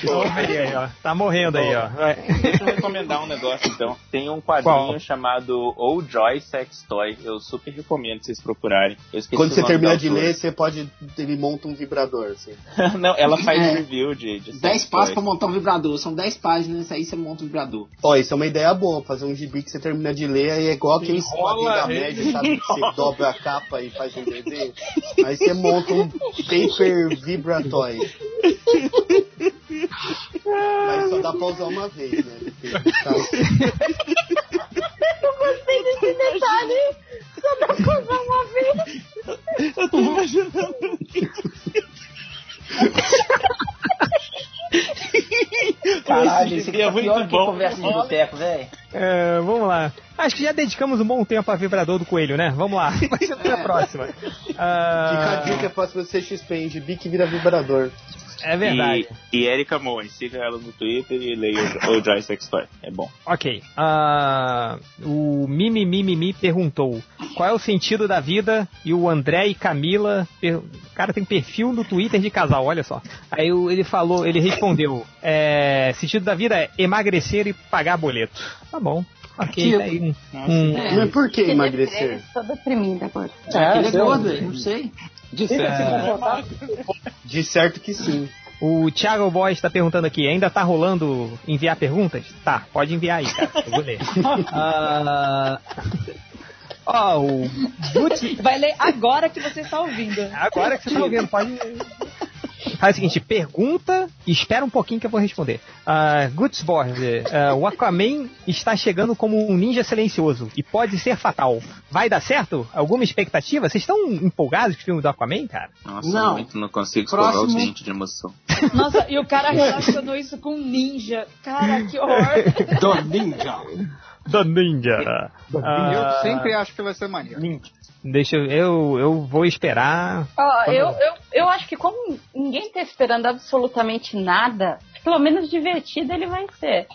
aí, ó. Tá morrendo aí, ó. Vai. Deixa eu recomendar um negócio então. Tem um quadrinho Qual? chamado Oh Joy Sex Toy. Eu super recomendo vocês procurarem. Eu esqueci Quando você da de ler, você pode. Ele monta um vibrador, assim. *laughs* Não, ela faz É. review de, de 10 sex passos pra montar um vibrador. São 10 páginas, aí você monta um vibrador. Ó, isso é uma ideia boa, fazer um gibi que você termina de ler, aí é igual aqueles Enrola quadrinhos da média, sabe? Que você dobra a capa e faz um desenho. Aí você monta um paper vibratório. *laughs* Mas só dá pra usar uma vez, né? *laughs* Eu gostei desse detalhe. Só dá pra usar uma vez. Eu tô imaginando. *laughs* Caralho, Esse isso aqui é muito pior que bom. conversa de boteco, velho. É, vamos lá. Acho que já dedicamos um bom tempo a vibrador do coelho, né? Vamos lá. Vai ser pra próxima. Ah, Fica a dica próxima do CXP, hein? De bique vira vibrador. É verdade. E, e Erika Moen, siga ela no Twitter e leia o, o Joy Sex Toy. É bom. Ok. Ah, o Mimi Mimi perguntou qual é o sentido da vida e o André e Camila. per- O cara tem perfil no Twitter de casal, olha só. Aí ele falou, ele respondeu: é, sentido da vida é emagrecer e pagar boleto. Tá bom. Ok, tá aí um- um- Mas por que emagrecer? Tô deprimida agora. É gordo, velho, não sei. De certo. *laughs* De certo que sim. O Thiago Boy está perguntando aqui, ainda tá rolando enviar perguntas? Tá, pode enviar aí, cara. Eu vou ler. *laughs* Ah, Ó, o Vai ler agora que você está ouvindo. Agora que você tá ouvindo, pode. Faz o seguinte, pergunta e espera um pouquinho que eu vou responder. Uh, Gutsborg, ah, o Aquaman está chegando como um ninja silencioso e pode ser fatal. Vai dar certo? Alguma expectativa? Vocês estão empolgados com o filme do Aquaman, cara? Nossa, Não. muito não consigo escovar o Próximo. dente de emoção. Nossa, e o cara *laughs* relacionou isso com ninja. Cara, que horror. Do Ninja. Do Ninja. Eu Ah, sempre acho que vai ser maneiro. Deixa eu, eu. Eu vou esperar. Quando- eu, eu, eu acho que como ninguém tá esperando absolutamente nada, pelo menos divertido ele vai ser.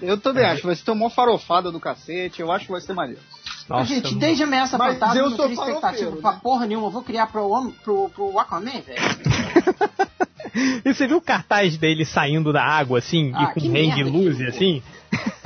Eu também acho, vai ser uma farofada do cacete, eu acho que vai ser maneiro. Nossa, gente, desde ameaça Mas fantasma, eu não sou crio expectativa farofeiro, pra porra nenhuma. Eu vou criar pro, homem- pro, pro Aquaman, velho. *laughs* E você viu o cartaz dele saindo da água, assim, Ah, e com rei de luz, assim?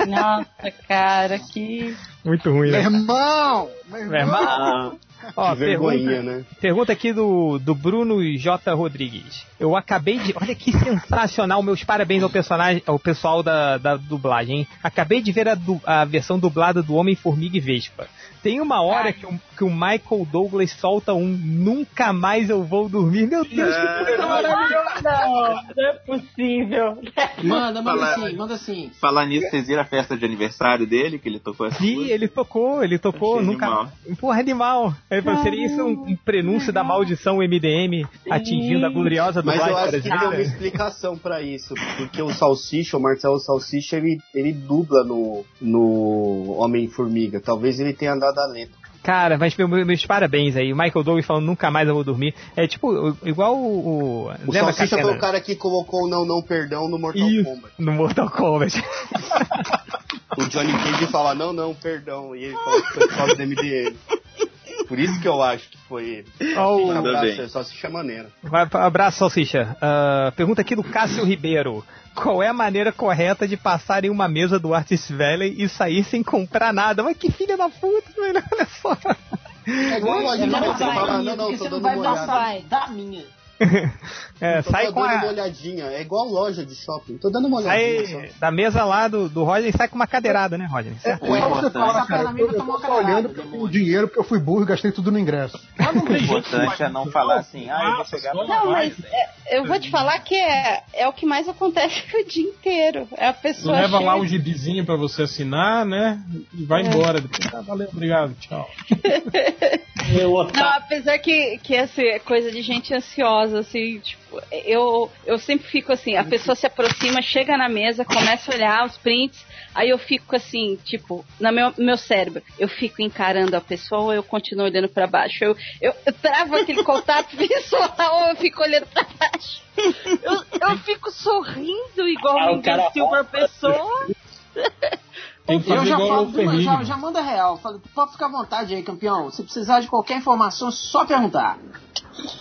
Nossa, cara, que. Muito ruim, né? Meu irmão! Meu Meu irmão! Ó, pergunta, né? pergunta aqui do, do Bruno J. Rodrigues. Eu acabei de. Olha que sensacional, meus parabéns ao personagem, ao pessoal da, da dublagem, hein? Acabei de ver a, du- a versão dublada do Homem-Formiga e Vespa. Tem uma hora que o, que o Michael Douglas solta um Nunca mais eu vou dormir. Meu Deus, que coisa maravilhosa! Não, não é possível. Manda, manda Fala- assim, manda assim. Falar nisso, vocês viram a festa de aniversário dele, que ele tocou essa Sim, música? ele tocou, ele tocou, Achei nunca. animal. Porra, animal. Aí, pô, seria isso um, um prenúncio da maldição MDM atingindo a gloriosa Mas dublagem eu acho que tem uma explicação pra isso. Porque o Salsicha, o Marcelo Salsicha, ele, ele dubla no, no Homem-Formiga. Talvez ele tenha dado a letra. Cara, mas meu- meus parabéns aí. O Michael Douglas falando nunca mais eu vou dormir. É tipo, igual o. o O lembra Salsicha foi o cara que colocou o Não Não Perdão no Mortal Isso, Kombat. no Mortal Kombat. *laughs* O Johnny Cage fala Não Não Perdão. E ele falou que foi por causa do MDM. Por isso que eu acho que foi ele. Ó, o- Um abraço, bem. é Salsicha maneira. Vai, abraço, Salsicha. Ah, pergunta aqui do Cássio Ribeiro. Qual é a maneira correta de passar em uma mesa do Artist Valley e sair sem comprar nada? Mas que filha da puta, velho. Olha só. É igual a Você lojinha, não você vai, fala, amigo, não, não, porque tô você não dando vai uma olhada. passar da minha. *laughs* É, Tô sai só com dando a. uma olhadinha. É igual loja de shopping. Tô dando uma olhadinha. Sai da mesa lá do, do Rodney sai com uma cadeirada, né, Rodney? Certo? É só você Essa cara, eu, eu tô só olhando porque eu tenho dinheiro, porque eu fui burro e gastei tudo no ingresso. *laughs* O importante é não falar assim, ah, eu vou chegar pra Não, mas é, eu vou te falar que é, é o que mais acontece *laughs* o dia inteiro. É a pessoa. Leva lá um gibizinho pra você assinar, né? E vai embora. Depois, ah, valeu, obrigado, tchau. Não, apesar que, que essa é coisa de gente ansiosa, assim, tipo, eu, eu sempre fico assim, a pessoa se aproxima, chega na mesa, começa a olhar os prints, aí eu fico assim, tipo, no meu, meu cérebro, eu fico encarando a pessoa ou eu continuo olhando pra baixo? Eu, eu, eu travo aquele contato *laughs* visual ou eu fico olhando pra baixo? Eu, eu fico sorrindo igual Ah, um imbecil pra pessoa. *laughs* Tem que Eu fazer já igual falo, o Ferrigno. já, já manda real. Falo, pode ficar à vontade aí, campeão. Se precisar de qualquer informação, é só perguntar. *laughs*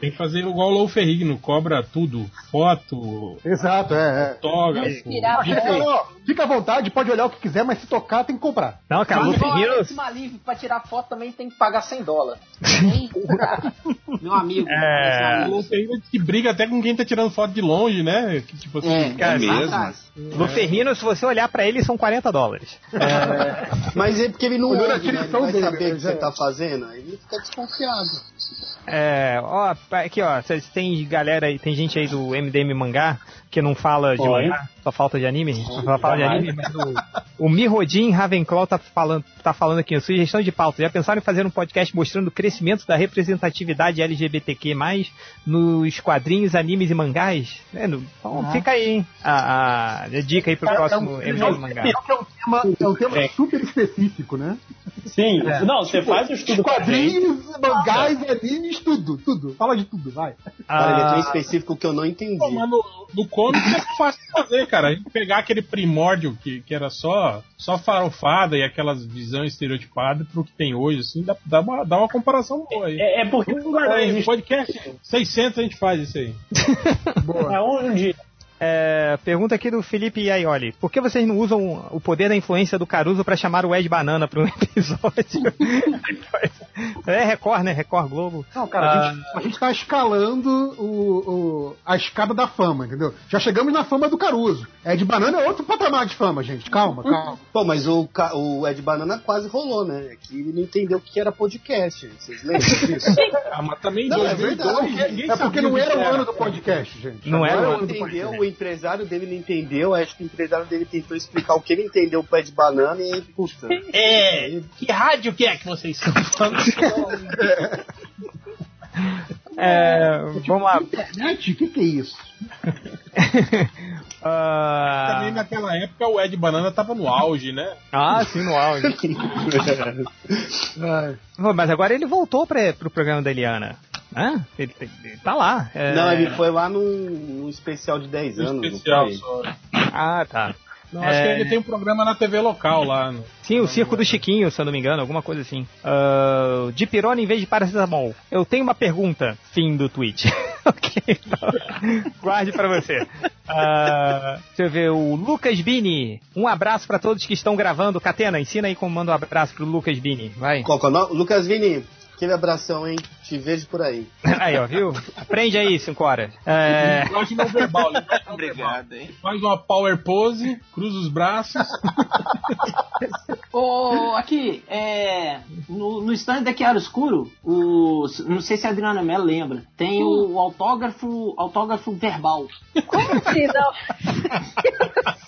Tem que fazer igual o Lou Ferrigno, cobra tudo. Foto, Exato, é. é. Não, não, fica à vontade, pode olhar o que quiser, mas se tocar tem que comprar. Não, cara, igual Heroes. Alex Malif, pra tirar foto também tem que pagar 100 dólares. *laughs* Meu amigo. É. O Lou Ferrigno que briga até com quem tá tirando foto de longe, né? Que, tipo assim, É, Cara, mesmo? Luferrino, se você olhar pra ele, são 40 dólares. Mas é porque ele não ouve, né? Ele vai dele, saber o que você tá fazendo. Aí Ele fica desconfiado. É, ó, aqui ó, cês- tem galera aí, tem gente aí do MDM Mangá que não fala de Oi. mangá, só falta de anime. Só fala de anime, mas o, o Mirodin Ravenclaw tá falando, tá falando aqui, sugestão de pauta. Já pensaram em fazer um podcast mostrando o crescimento da representatividade LGBTQ+, nos quadrinhos, animes e mangás? É, no- então Ah. fica aí, hein? A, a- a dica aí pro próximo é, MD mangá. é um tema, é um tema super específico, né? Sim, É. não, você Tipo, faz o estudo Quadrinhos, mangás, animes, tudo, tudo. Fala de tudo, vai. Cara, ele é Ah. tão específico que eu não entendi. Pô, mas no, no comic é fácil de fazer, cara. A gente pegar aquele primórdio que, que era só, só farofada e aquelas visão estereotipada pro que tem hoje, assim, dá, dá, uma, dá uma comparação boa aí. É, é porque Vamos guardar aí, podcast 600 a gente faz isso aí. *laughs* É um dia. É, pergunta aqui do Felipe Aioli. Por que vocês não usam o poder da influência do Caruso pra chamar o Ed Banana pra um *laughs* episódio? *laughs* é Record, né? Record Globo. Não, cara, a, gente, a gente tá escalando o, o- a escada da fama, entendeu? Já chegamos na fama do Caruso. De banana é outro patamar de fama, gente. Calma, calma. Pô, mas o, o Ed Banana quase rolou, né? É que ele não entendeu o que era podcast. Vocês lembram *laughs* disso? Ah, mas também Não, é 2002, verdade. É porque não era o ano do podcast, gente. Não era o o ano do entendeu, podcast. O empresário dele não entendeu, acho que o empresário dele tentou explicar o que ele entendeu pro Ed Banana e aí, puta. É, que rádio que é que vocês estão falando? *laughs* É, vamos lá. Internet? O que, que é isso? *laughs* Ah, Também naquela época o Ed Banana tava no auge, né? ah, sim, no. Pô, *laughs* Mas agora ele voltou pra, pro programa da Eliana. Hã? Ele, ele tá lá. É... Não, ele foi lá num, num especial de 10 anos. não especial só. Ah, tá. Não, acho que É. ele tem um programa na TV local lá. No... Sim, o Circo do Chiquinho, se eu não me engano, alguma coisa assim. Uh, de pirona em vez de paracetamol. Eu tenho uma pergunta, fim do tweet. *laughs* ok, então. Guarde pra você. Uh, deixa eu ver, o Lucas Bini. Um abraço pra todos que estão gravando. Catena, ensina aí como manda um abraço pro Lucas Bini. Vai. Qual que é o nome? Lucas Vini, aquele abração, hein? Te vejo por aí. Aí, ó, viu? Aprende aí, 5 horas. É... Linguagem não verbal. linguagem não verbal. Obrigado, hein? Faz uma power pose, cruza os braços. *laughs* Ô, aqui, é, no, no stand da Chiaro Escuro, o, não sei se a Adriana Mello lembra, tem o, o autógrafo, autógrafo verbal. Como assim, não? *laughs*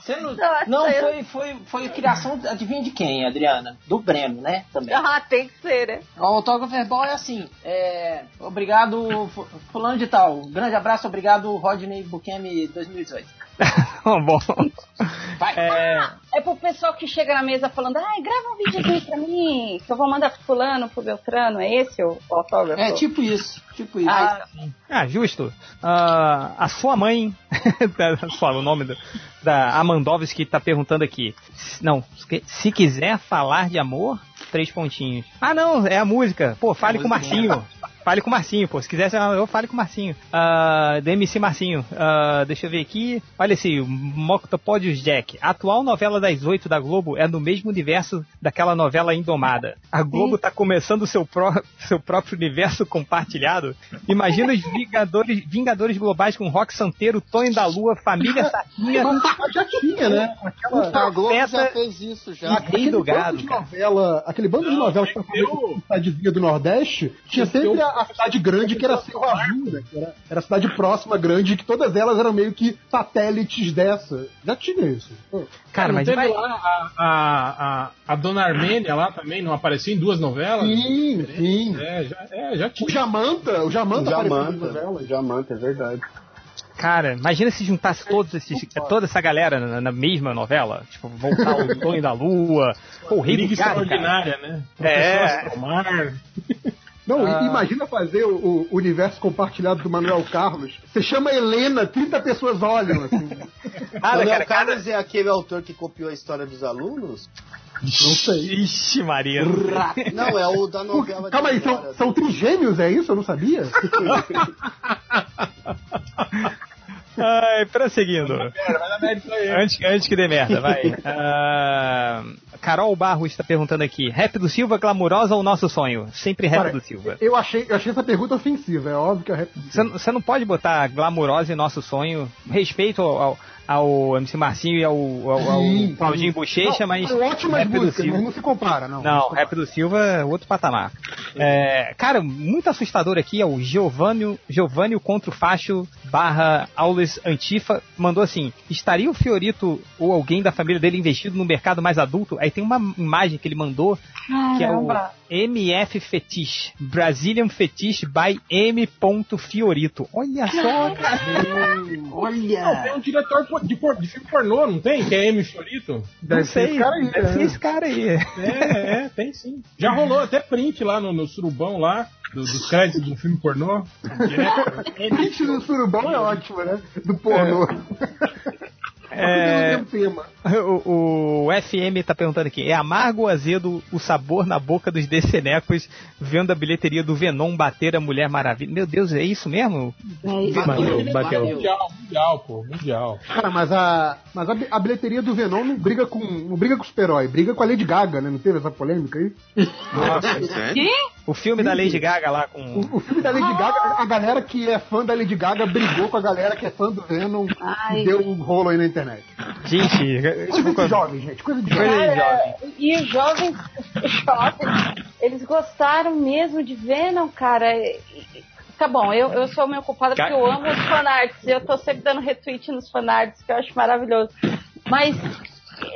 Você não, não foi, foi, foi criação, adivinha de quem, Adriana? Do Breno, né? Também. Ah, tem que ser, né? O autógrafo verbal é assim, é, obrigado fu- fulano de tal, grande abraço, obrigado Rodney Bukemi 2018. *laughs* Bom. Vai. É, É pro pessoal que chega na mesa falando, ai, grava um videozinho pra mim, que eu vou mandar pro fulano, pro Beltrano, é esse o autógrafo? É tipo isso, tipo isso. Ah, Ah, justo. Ah, a sua mãe, *laughs* só o nome do- da Amandovski tá perguntando aqui. Não, se quiser falar de amor, três pontinhos. Ah, não, é a música. Pô, fale com o Marcinho. Fale com o Marcinho, pô. Se quiser, eu fale com o Marcinho. Ah, DMC Marcinho. Ah, deixa eu ver aqui. Olha esse, Moctopodius Jack. A atual novela das oito da Globo é no mesmo universo daquela novela Indomada. A Globo tá começando seu, pró- seu próprio universo compartilhado. Imagina os Vingadores, Vingadores Globais com Rock Santeiro, Tonho da Lua, Família *laughs* Saquinha. Já tinha, né? Aquela A Globo já fez isso já. Do bando gado, de novela, aquele bando de novelas pra fazer com cidadezinha do Nordeste, tinha sempre a, a cidade grande que era Cerro Azul, né? Que era, era a cidade próxima grande, que todas elas eram meio que satélites dessa. Já tinha isso. Pô. Cara, não mas teve vai- lá a, a, a, a Dona Armênia lá também, não aparecia em duas novelas? Sim, sim. É, já, é, já tinha. O Jamanta, o Jamanta apareceu nas Jamanta, novelas. Jamanta, é verdade. Cara, imagina se juntasse todos esses, toda essa galera na, na mesma novela. Tipo, voltar o Tonho da Lua. Pô, o Rei Liga do Gado, cara. Extraordinária, né? É. Professor Astromar. Não, Ah. imagina fazer o, o universo compartilhado do Manuel Carlos. Você chama Helena, 30 pessoas olham, assim. *laughs* Ah, Manuel cara, Carlos é aquele autor que copiou a história dos alunos? Não sei. Ixi, Maria. *laughs* Não, é o da novela Calma aí, são, são trigêmeos, é isso? Eu não sabia? *laughs* Ai, prosseguindo. Antes, antes que dê merda, vai. Ah, Carol Barros está perguntando aqui: Rap do Silva, glamurosa ou nosso sonho? Sempre rap Cara, do Silva. Eu achei, eu achei essa pergunta ofensiva, é óbvio que é rap do Você você não pode botar glamurosa e nosso sonho. Respeito ao, ao, ao MC Marcinho e ao, ao, ao Sim, Claudinho sim. Bochecha, Não, mas. são ótimas rap do músicas, Silva- mas não se compara, não. Não, rap do Silva é outro patamar. É, cara, muito assustador aqui é o Giovanni, Giovanni contra o Facho barra Aules Antifa mandou assim: estaria o Fiorito ou alguém da família dele investido no mercado mais adulto? Aí tem uma imagem que ele mandou que é o Caramba. MF Fetiche, Brazilian Fetiche by M. Fiorito. Olha só, cara. Não, tem um diretor de, por- de filme pornô, não tem? Que é M. Fiorito? Não sei, deve ser esse cara aí. É, é, tem sim. Já rolou até print lá no, no surubão lá, do- dos créditos do filme pornô. *laughs* Print do surubão é ótimo, né? Do pornô. É, *laughs* Tema. *laughs* o, o FM tá perguntando aqui: é amargo ou azedo o sabor na boca dos decenecos vendo a bilheteria do Venom bater a Mulher Maravilha? Meu Deus, é isso mesmo? Bateu, bateu. Mundial, mundial, pô, mundial. Cara, mas a, mas a, a bilheteria do Venom não briga com, não briga com o super-herói, briga com a Lady Gaga, né? Não teve essa polêmica aí? O filme da Lady Gaga lá com. O filme da Lady Gaga, a galera que é fã da Lady Gaga brigou com a galera que é fã do Venom Ai. e deu um rolo aí na internet. Gente, Coisa de jovem, gente, coisa de jovem. Cara, e os jovens, *laughs* os jovens, eles gostaram mesmo de Venom, cara. E- Tá bom, eu, eu sou meio culpada porque eu amo os fanarts. Eu tô sempre dando retweet nos fanarts, que eu acho maravilhoso. Mas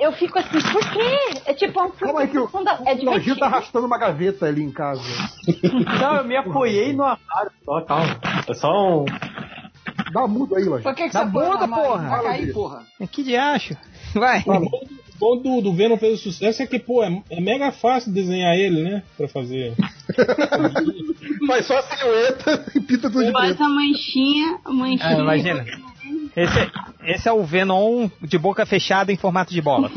eu fico assim, por quê? É tipo um Calma aí que o, funda- é o divertido. tá arrastando uma gaveta ali em casa. *laughs* Não, eu me apoiei no armário só, calma. É só um. Dá mudo aí, Lojinho. Por que, que Dá você muda, porra. Vai cair, porra. Que de acho? Vai. O bom, do, do Venom fez o sucesso é que, pô, é, é mega fácil desenhar ele, né? Pra fazer. *laughs* Faz só a silhueta e pinta tudo de Faz a manchinha, a manchinha. Ah, imagina. Esse, esse é o Venom de boca fechada em formato de bola.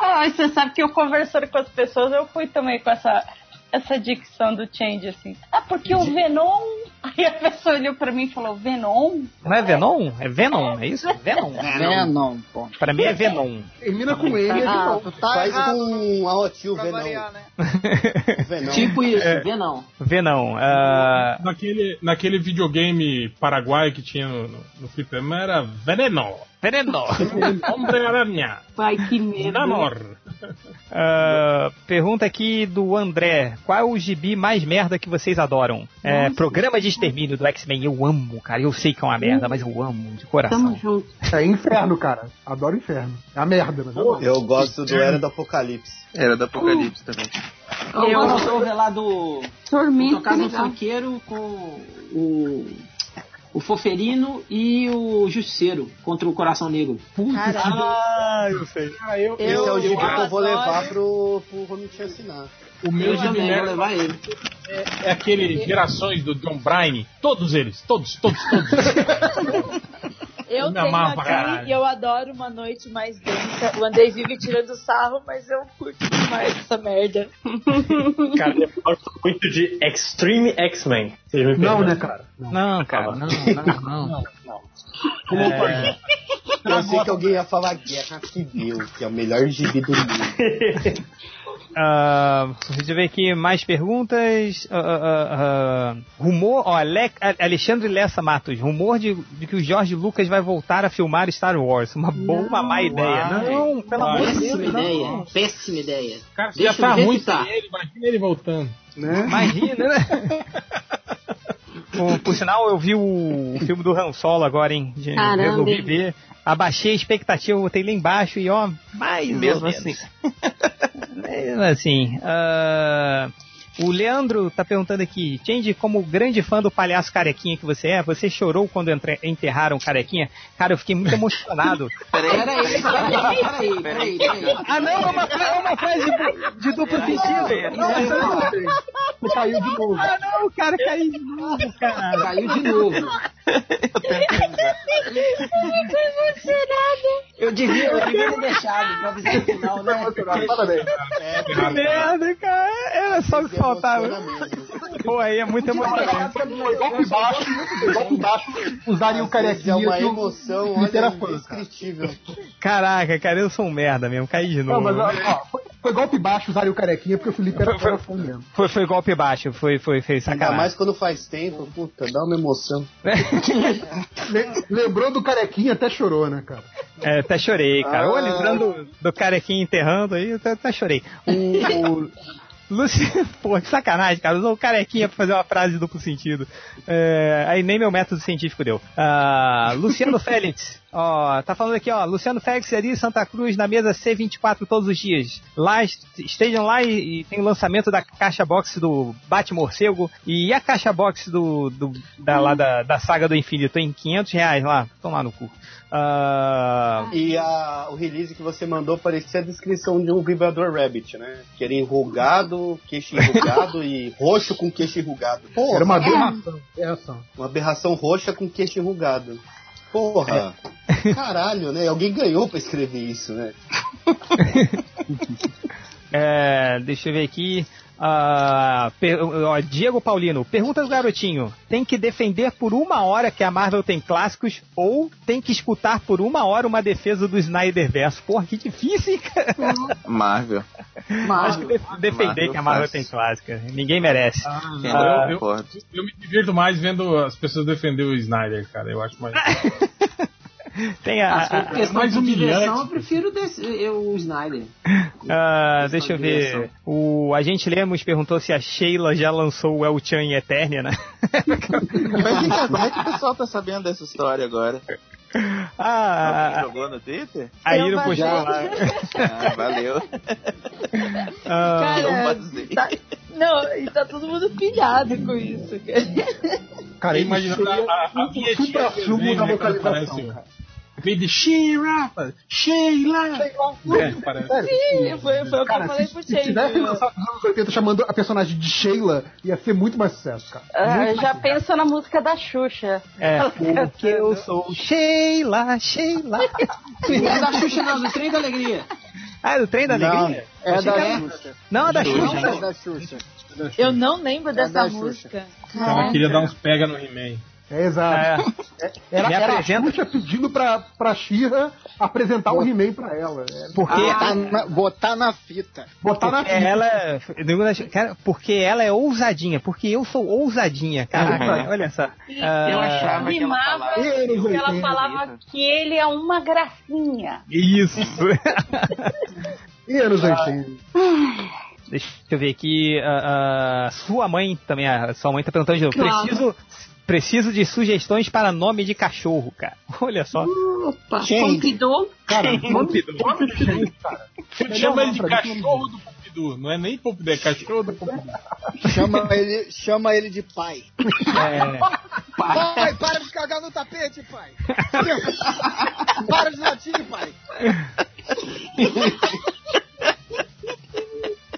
Ah, *laughs* você sabe que eu conversando com as pessoas, eu fui também com essa, essa dicção do change, assim. Ah, porque o Venom. *laughs* Aí a pessoa olhou pra mim e falou: Venom? Não é Venom? É Venom, é isso? Venom. Venom, pô. Pra mim é Venom. Termina com ele, é Ah, tá Faz errado. com a Venom. variar, né? *laughs* Venom. Tipo isso, É. Venom. Venom. ah, Naquele, naquele videogame paraguaio que tinha no, no, no fliperama era Veneno. Veneno. *laughs* Homem-Aranha. Pai, que medo. Namor. Ah, pergunta aqui do André: Qual é o gibi mais merda que vocês adoram? É, programa de extermínio do X-Men. Eu amo, cara. Eu sei que é uma merda, mas eu amo de coração. Tamo junto. É inferno, cara. Adoro inferno. É a merda, mas eu Eu gosto do Era do Apocalipse. Era do Apocalipse também. Eu crossover lá do. Tormento. Tocado no legal. Funkeiro com o. O Foferino e o Justiceiro contra o Coração Negro. Ah, eu sei. Ah, eu, Esse é o gibi que eu vou levar pro, pro Romitinho assinar. o meu Eu também vou levar ele. é aquele Gerações do John Bryan. Todos eles. Todos, todos, todos. *laughs* Eu tenho pra aqui caralho. e eu adoro uma noite mais densa. O Andrei vive tirando sarro, mas eu curto demais essa merda. Cara, eu gosto muito de Extreme X-Men. Vocês me Não, né, cara? Não, cara, não, não, não. *laughs* É... Eu sei que alguém ia falar Guerra Civil, que é o melhor gibi do mundo. *laughs* Ah, deixa eu ver aqui mais perguntas. Ah, ah, rumor, ó, Ale- Alexandre Lessa Matos. Rumor de, de que o Jorge Lucas vai voltar a filmar Star Wars. Uma boa, uma má ideia. Não, pelo amor de Deus. Péssima não. ideia. Péssima ideia. Cara, Deixa já tá ruim tá. ele, imagina ele voltando. Né? Imagina, né? *laughs* Por, por sinal, eu vi o, o filme do Han Solo agora, hein? De- Caramba, Resolvi ver. Abaixei a expectativa, botei lá embaixo e ó, mais Mesmo ou assim. menos. *laughs* Mesmo assim. ah, o Leandro tá perguntando aqui, Change, como grande fã do palhaço carequinha que você é, você chorou quando enterraram o carequinha? Cara, eu fiquei muito emocionado. *laughs* Peraí, peraí, peraí, peraí, peraí. ah, não, é uma, é uma frase de, de duplo sentido. Você caiu de novo. Ah, não, o cara caiu de novo, cara. Caiu de novo. Eu devia, eu devia ter deixado pra avisar no final, né? Parabéns. Que merda, cara. Era só o que faltava. *laughs* Pô, aí é muito emocionante. Foi golpe baixo, foi golpe baixo, usaria o carequinha. É uma emoção, indescritível. Caraca, cara, eu sou um merda mesmo, caí de Não, novo. mas ó, ó, foi, foi golpe baixo usaria o carequinha porque o Felipe era, fã mesmo. Foi, foi golpe baixo, foi, foi, foi Ainda sacanagem. mais quando faz tempo, puta, dá uma emoção. Le- *laughs* lembrou do carequinha, até chorou, né, cara? É, até chorei, cara. Ô, Ah. lembrando do carequinha enterrando aí, até, até chorei. O, o Luciano, *laughs* pô, que sacanagem, cara. Usou o carequinha pra fazer uma frase duplo sentido. É, aí nem meu método científico deu. Ah, Luciano *laughs* Félix. Ó, tá falando aqui, ó, Luciano Félix ali Santa Cruz na mesa C24 todos os dias. Lá, est- estejam lá e, e tem o lançamento da caixa box do Bate Morcego e a caixa box do, do da, lá da, da saga do infinito em 500 reais lá. Tomar no cu. Ah, E a, o release que você mandou parecia a descrição de um vibrador Rabbit, né? Que era enrugado, queixo enrugado e *laughs* roxo com queixo enrugado. Porra, Era uma aberração. Essa. Uma aberração roxa com queixo enrugado. Porra! Caralho, né? Alguém ganhou pra escrever isso, né? *laughs* É, deixa eu ver aqui. Ah, per- ó, Diego Paulino, pergunta do garotinho: tem que defender por uma hora que a Marvel tem clássicos ou tem que escutar por uma hora uma defesa do Snyder Verso? Porra, que difícil, hein, cara? *laughs* Marvel. Acho que def- defender Marvel que a Marvel fácil. tem clássica. Ninguém merece. eu, Ah, eu- eu me divirto mais vendo as pessoas defender o Snyder, cara. Eu acho mais. *laughs* tem a, Ah, for a- por questão mais de humilhante. direção, eu prefiro desse- eu, o Snyder. Ah, deixa eu direção. ver. O agente Lemos perguntou se a Sheila já lançou o El Chan em Eternia, né? *laughs* Mas vem cá, como é que o pessoal tá sabendo dessa história agora? Ah, Alguém jogou no Twitter? Aí não postou lá. Ah, valeu. Ah, Cara, tá, não, e tá todo mundo pilhado com isso, cara. Isso imaginando a, a, a né, quando localização, aparece o- cara. Em vez de Sheila, Sheila. É, parece. Sim, foi, foi o que eu falei se, pro se Change. tivesse lançado nos anos 80 chamando a personagem de Sheila, ia ser muito mais sucesso, cara. Ah, já pensa na música da Xuxa. É, *laughs* porque eu sou Sheila, Sheila. Não *laughs* é da Xuxa, não, do Trem da Alegria. Ah, é do trem da Não, alegria? é Achei da Xuxa. Não, é da Não, Xuxa. é da Xuxa. Eu não lembro dessa da Xuxa. música. Ela queria dar uns pega no He-Man. É, exato. É, era, Me era apresenta- a Xuxa pedindo pra, pra Xirra apresentar o He-Man pra ela. É, Porque, Botar na, botar na fita. botar na porque fita. ela, cara, porque ela é ousadinha, porque eu sou ousadinha, cara. Olha só. Eu Ah, achava que ela falava. Que ela falava que ele é uma gracinha. Isso. E anos 80. Deixa eu ver aqui. ah, ah, sua mãe também, a sua mãe tá perguntando de novo. Claro. Preciso, preciso de sugestões para nome de cachorro, cara. *laughs* Olha só. Opa. Pompidou. Cara, cara. Chama ele de cachorro do Pompidou. Não é nem Pompidou, é cachorro do Pompidou. Chama ele, chama ele de pai. É, Pai, para de cagar no tapete, pai. para de latir, pai.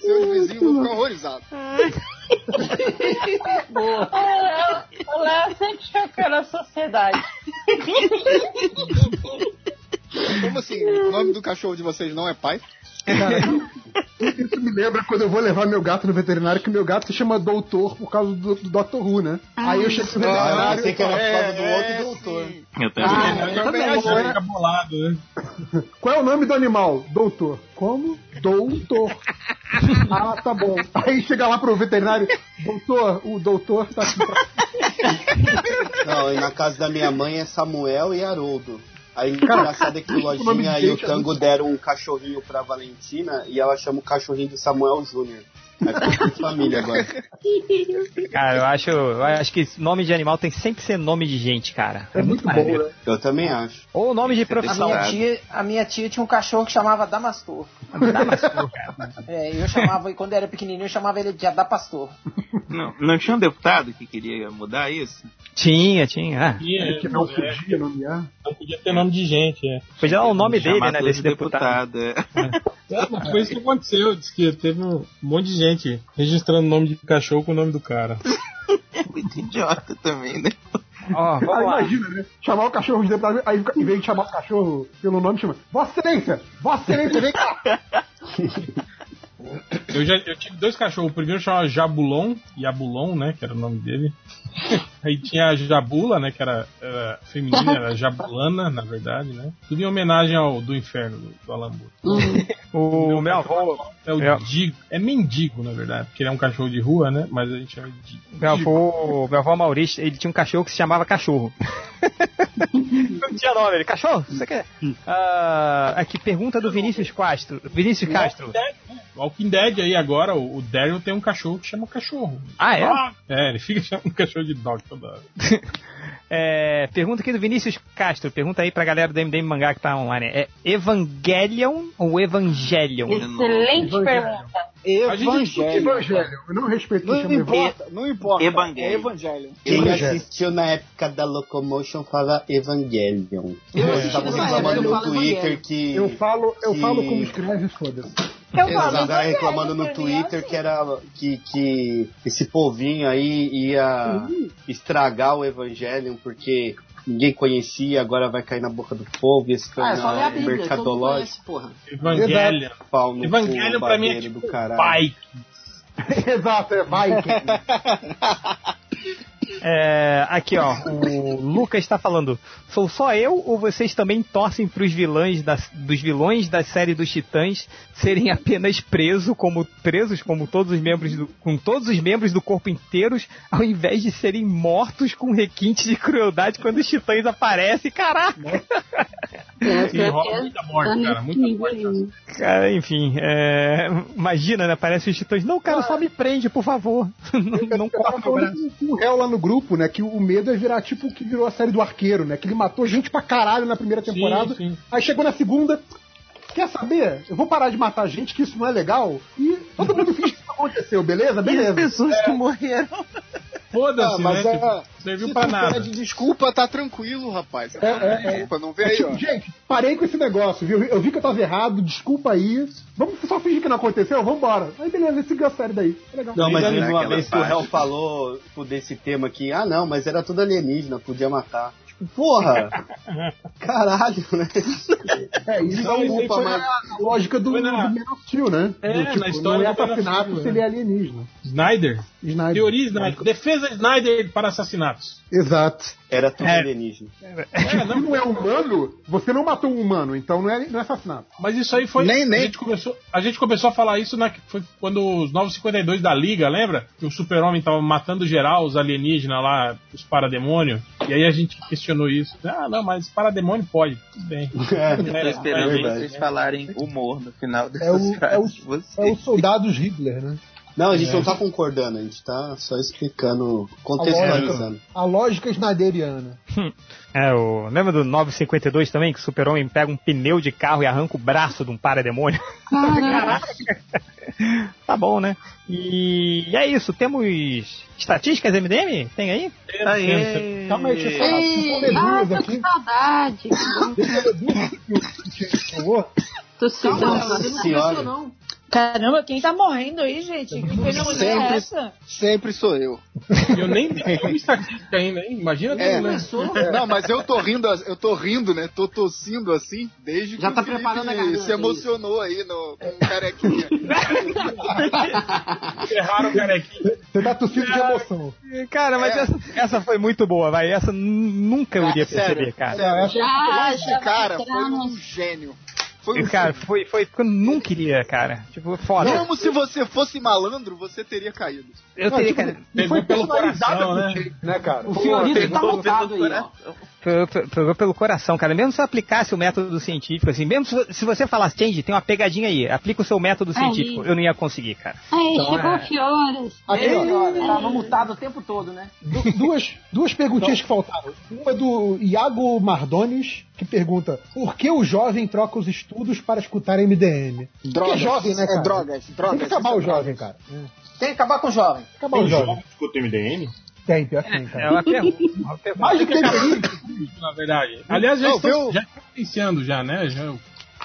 Seus vizinhos vão ficar horrorizados. O Léo sempre chocando a sociedade. Como assim? O nome do cachorro de vocês não é pai? Cara, *laughs* isso me lembra quando eu vou levar meu gato no veterinário, que meu gato se chama Doutor por causa do, do Dr. Who, né? Aí eu chego no Ah, eu veterinário. pensei que era por causa do É, outro é, doutor. sim. Eu também. Ah, Eu também né? fica bolado, né? Qual é o nome do animal? Doutor. Como? Doutor. *laughs* ah, tá bom. Aí chega lá pro veterinário, doutor, o doutor tá aqui. Não, e na casa da minha mãe é Samuel e Haroldo. Aí engraçado é que o *laughs* Lojinha e o Tango muito- deram um cachorrinho pra Valentina e ela chama o cachorrinho de Samuel Júnior. Tudo família agora. cara, eu acho, eu acho que nome de animal tem que sempre ser nome de gente, cara. É muito bom, maneiro. né? Eu também acho. Ou nome de A profissão. minha, tia, a minha tia tinha um cachorro que chamava Damastor. Damastor, cara. É, eu chamava, quando era pequenininho, eu chamava ele de Adapastor. Não, não tinha um deputado que queria mudar isso? Tinha, tinha. Ah, E, Que não podia nomear. Não podia ter nome de gente, é. podia dar o nome dele, né, desse de deputado. é. É, foi isso que aconteceu. Diz que teve um monte de gente registrando o nome de cachorro com o nome do cara. *laughs* Muito idiota também, né? Ó, Ah, imagina, né? Chamar o cachorro de deputado, aí em vez de chamar o cachorro pelo nome, chama Vossa Excelência! Vossa Excelência, vem cá! Eu já eu tive dois cachorros. O primeiro chamava Jabulon, Yabulon, né? Que era o nome dele. *laughs* Aí tinha a Jabula, né? Que era, era feminina, era Jabulana, na verdade, né? Tudo em homenagem ao do inferno do, do Alan Moore. O meu avô. É o Meu- Digo. É mendigo, na verdade, porque ele é um cachorro de rua, né? Mas a gente chama de Digo. Meu avô, meu avô Maurício, ele tinha um cachorro que se chamava cachorro. *laughs* Não tinha nome, ele, cachorro, você quer? Ah, aqui, pergunta do Vinícius Castro. Vinícius Castro. Walking Dead aí agora, o, o Daryl tem um cachorro que chama cachorro. Ah, é? É, ele fica *laughs* chamando um cachorro de dog *laughs* É, pergunta aqui do Vinícius Castro. Pergunta aí pra galera do MDM Mangá que tá online. É Evangelion ou Evangelion? Excelente pergunta. Evangelho. Evangelho. Eu não respeito Não importa, não importa. Evangelho. É Evangelho. Quem assistiu na época da Locomotion fala Evangelion. Eu reclamando no falo Twitter que. Eu falo, eu que- falo como escreve, foda-se. Eu falo tava Evangelho, reclamando no pra mim, Twitter que era que, que esse povinho aí ia estragar o Evangelion porque ninguém conhecia, agora vai cair na boca do povo e se Ah, é só ler a Bíblia, mercadológico. conhece, porra. Evangelion. Pau no Evangelion cu, pra mim é tipo do caralho. pai. *laughs* Exato, é Viking. *laughs* É, aqui, ó. O Lucas está falando. Sou só eu ou vocês também torcem pros vilões das, dos vilões da série dos Titãs serem apenas presos como presos como todos os membros do, com todos os membros do corpo inteiros, ao invés de serem mortos com requintes de crueldade quando os Titãs aparecem? Caraca! E rola muita morte, cara. Muita morte. Cara, enfim, é, imagina, né? Parece os Titãs. Não, cara, só me prende, por favor. *laughs* não não tava corta meu braço. o réu lá no grupo, né? Que o medo é virar tipo o que virou a série do arqueiro, né? Que ele matou gente pra caralho na primeira temporada. sim. Aí chegou na segunda. Quer saber? Eu vou parar de matar gente, que isso não é legal. E todo mundo finge que isso aconteceu, beleza? Beleza. pessoas É. que morreram. Foda-se, Ah, mas né? é- Tipo, serviu Se pra tu nada. pede desculpa, tá tranquilo, rapaz. É, é, é. Desculpa, não É aí, tipo, ó. gente, parei com esse negócio, viu? Eu vi que eu tava errado, desculpa aí. Vamos só fingir que não aconteceu, vambora. Aí beleza, seguiu a série daí. É Legal. Não, mas teve uma vez que o parte. réu falou tipo, desse tema aqui, ah não, mas era tudo alienígena, podia matar. Porra! *laughs* Caralho, né? É, isso Não, é culpa, mas na- a lógica do, na- do Man of Steel, né? É, do, tipo, na história não é assassinato se ele é alienígena. Snyder. Snyder. Teoria Snyder. Defesa Snyder para assassinatos. Exato. Era tudo É. alienígena. É, não, não é humano, você não matou um humano, então não é, não é assassinato. Mas isso aí foi. Nem- nem- A, gente começou, a gente começou a falar isso na, foi quando os 952 da Liga, lembra? Que o Super-Homem tava matando geral, os alienígenas lá, os parademônios. E aí a gente questionou isso. Ah, não, mas parademônio pode. Tudo bem. *laughs* Eu tô É, esperando é vocês falarem humor no final É dessas o, é, o, frases de vocês. é o soldados Hitler, né? Não, a gente É. não tá concordando, a gente tá só explicando, A contextualizando. lógica, a lógica snyderiana. *laughs* É, o, lembra do 952 também? Que o super-homem pega um pneu de carro e arranca o braço de um parademônio? Caraca! *laughs* tá bom, né? E, e é isso, temos estatísticas MDM? Tem aí? Aê. Calma aí, deixa eu falar. Eu ah, tô aqui. com saudade. Deixa eu duas por favor. Tô Calma, sentindo. você não Senhora. começou, não. Caramba, quem tá morrendo aí, gente? Que é Sempre. essa? Sempre sou eu. Eu nem uma estatística ainda, hein? Imagina É. tu, né? Começou. Não, mas eu tô rindo, eu tô rindo, né? Tô tossindo assim, desde Já que tá o preparando a garganta, se emocionou aí no com o carequinha. *laughs* Erraram o carequinha. Você tá tossindo de emoção. Cara, mas É. essa, essa foi muito boa, vai. Essa nunca eu iria sério, perceber, cara. sério, Já, esse já cara foi um gênio. Foi um Cara, foi, foi porque eu nunca iria, cara. Tipo, foda. Mesmo se você fosse malandro, você teria caído. Eu Não, teria, tipo, cara. não foi Pegou pelo coração, do né? jeito, né, cara? O Fiorito tá pegou montado aí, ó. Pegou pelo coração, cara. Mesmo se eu aplicasse o método científico, assim, mesmo se, se você falasse, Change, tem uma pegadinha aí, aplica o seu método Aí. científico, eu não ia conseguir, cara. Aí, Então, chegou é- o Fiores. Aqui, ó, tava mutado o tempo todo, né? Du- duas, duas perguntinhas que faltaram. Uma é do Iago Mardones, que pergunta: por que o jovem troca os estudos para escutar MDM? Porque é jovem, né, cara? É drogas, Tem drogas. que acabar o é jovem, cara. Tem que acabar com o jovem. Acabar o jovem. Escuta o MDM? Tem, pior que tem, É cara. uma *laughs* pergunta. uma pergunta. Mais do que deveria. Na verdade. Aliás, já estão viu? já iniciando já, né? Já, Uma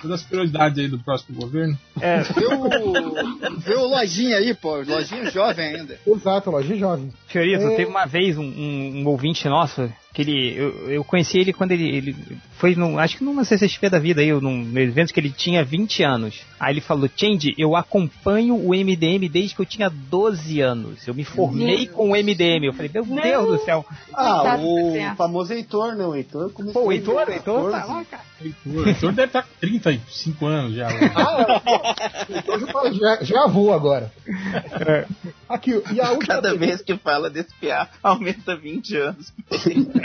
das prioridades aí do próximo governo. É. Vê o, vê o Lojinha aí, pô. Lojinha jovem ainda. Exato, lojinha jovem. Fiorito, É. teve uma vez um, um- um ouvinte nosso que ele. Eu, eu conheci ele quando ele, ele foi num. Acho que numa CCXP da vida aí, num, num evento que ele tinha 20 anos. Aí ele falou, Change, eu acompanho o MDM desde que eu tinha 12 anos. Eu me formei Meu com o MDM. Eu falei, meu Deus do céu. Ah, o famoso Heitor, né? O Heitor começou. Pô, o Heitor, o Heitor tá 14. lá, cara. O Heitor deve estar com 35 anos já. Então já, fala- já, já avô agora. Aqui, e a última Cada vez que fala desse piá, aumenta 20 anos. *laughs*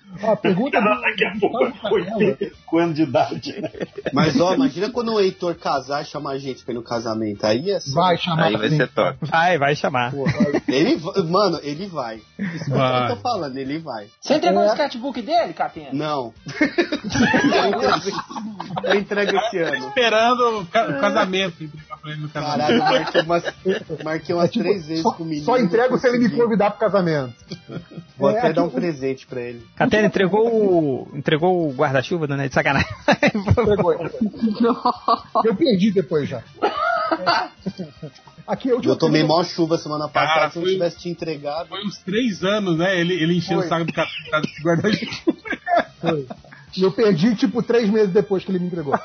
a pergunta *laughs* Daqui a pouco quando de *laughs* idade. Mas ó, imagina quando o Heitor casar e chamar a gente pra ir no casamento. Aí é só- Vai chamar Aí vai ser top. Vai, vai chamar. *laughs* Ele, va- mano, ele vai. Isso que eu tô falando, ele vai. Você entregou o sketchbook dele, Catena? Não. eu entrego esse ano. Esperando o ca- o casamento. entregar pra ele no Caralho, marquei umas, marquei umas três vezes Só, com o menino. só entrego se ele me convidar pro casamento. Vou É, até aqui dar um o- presente pra ele. Entregou o. entregou o guarda-chuva, né? De sacanagem. Entregou. *laughs* Eu perdi depois já. Aqui última Eu tomei maior chuva semana passada, Cara, se eu foi- tivesse te entregado. Foi uns três anos, né? Ele, ele enchendo o Foi. saco do cara do guarda-chuva. Foi. E eu perdi, tipo, três meses depois que ele me entregou. *laughs*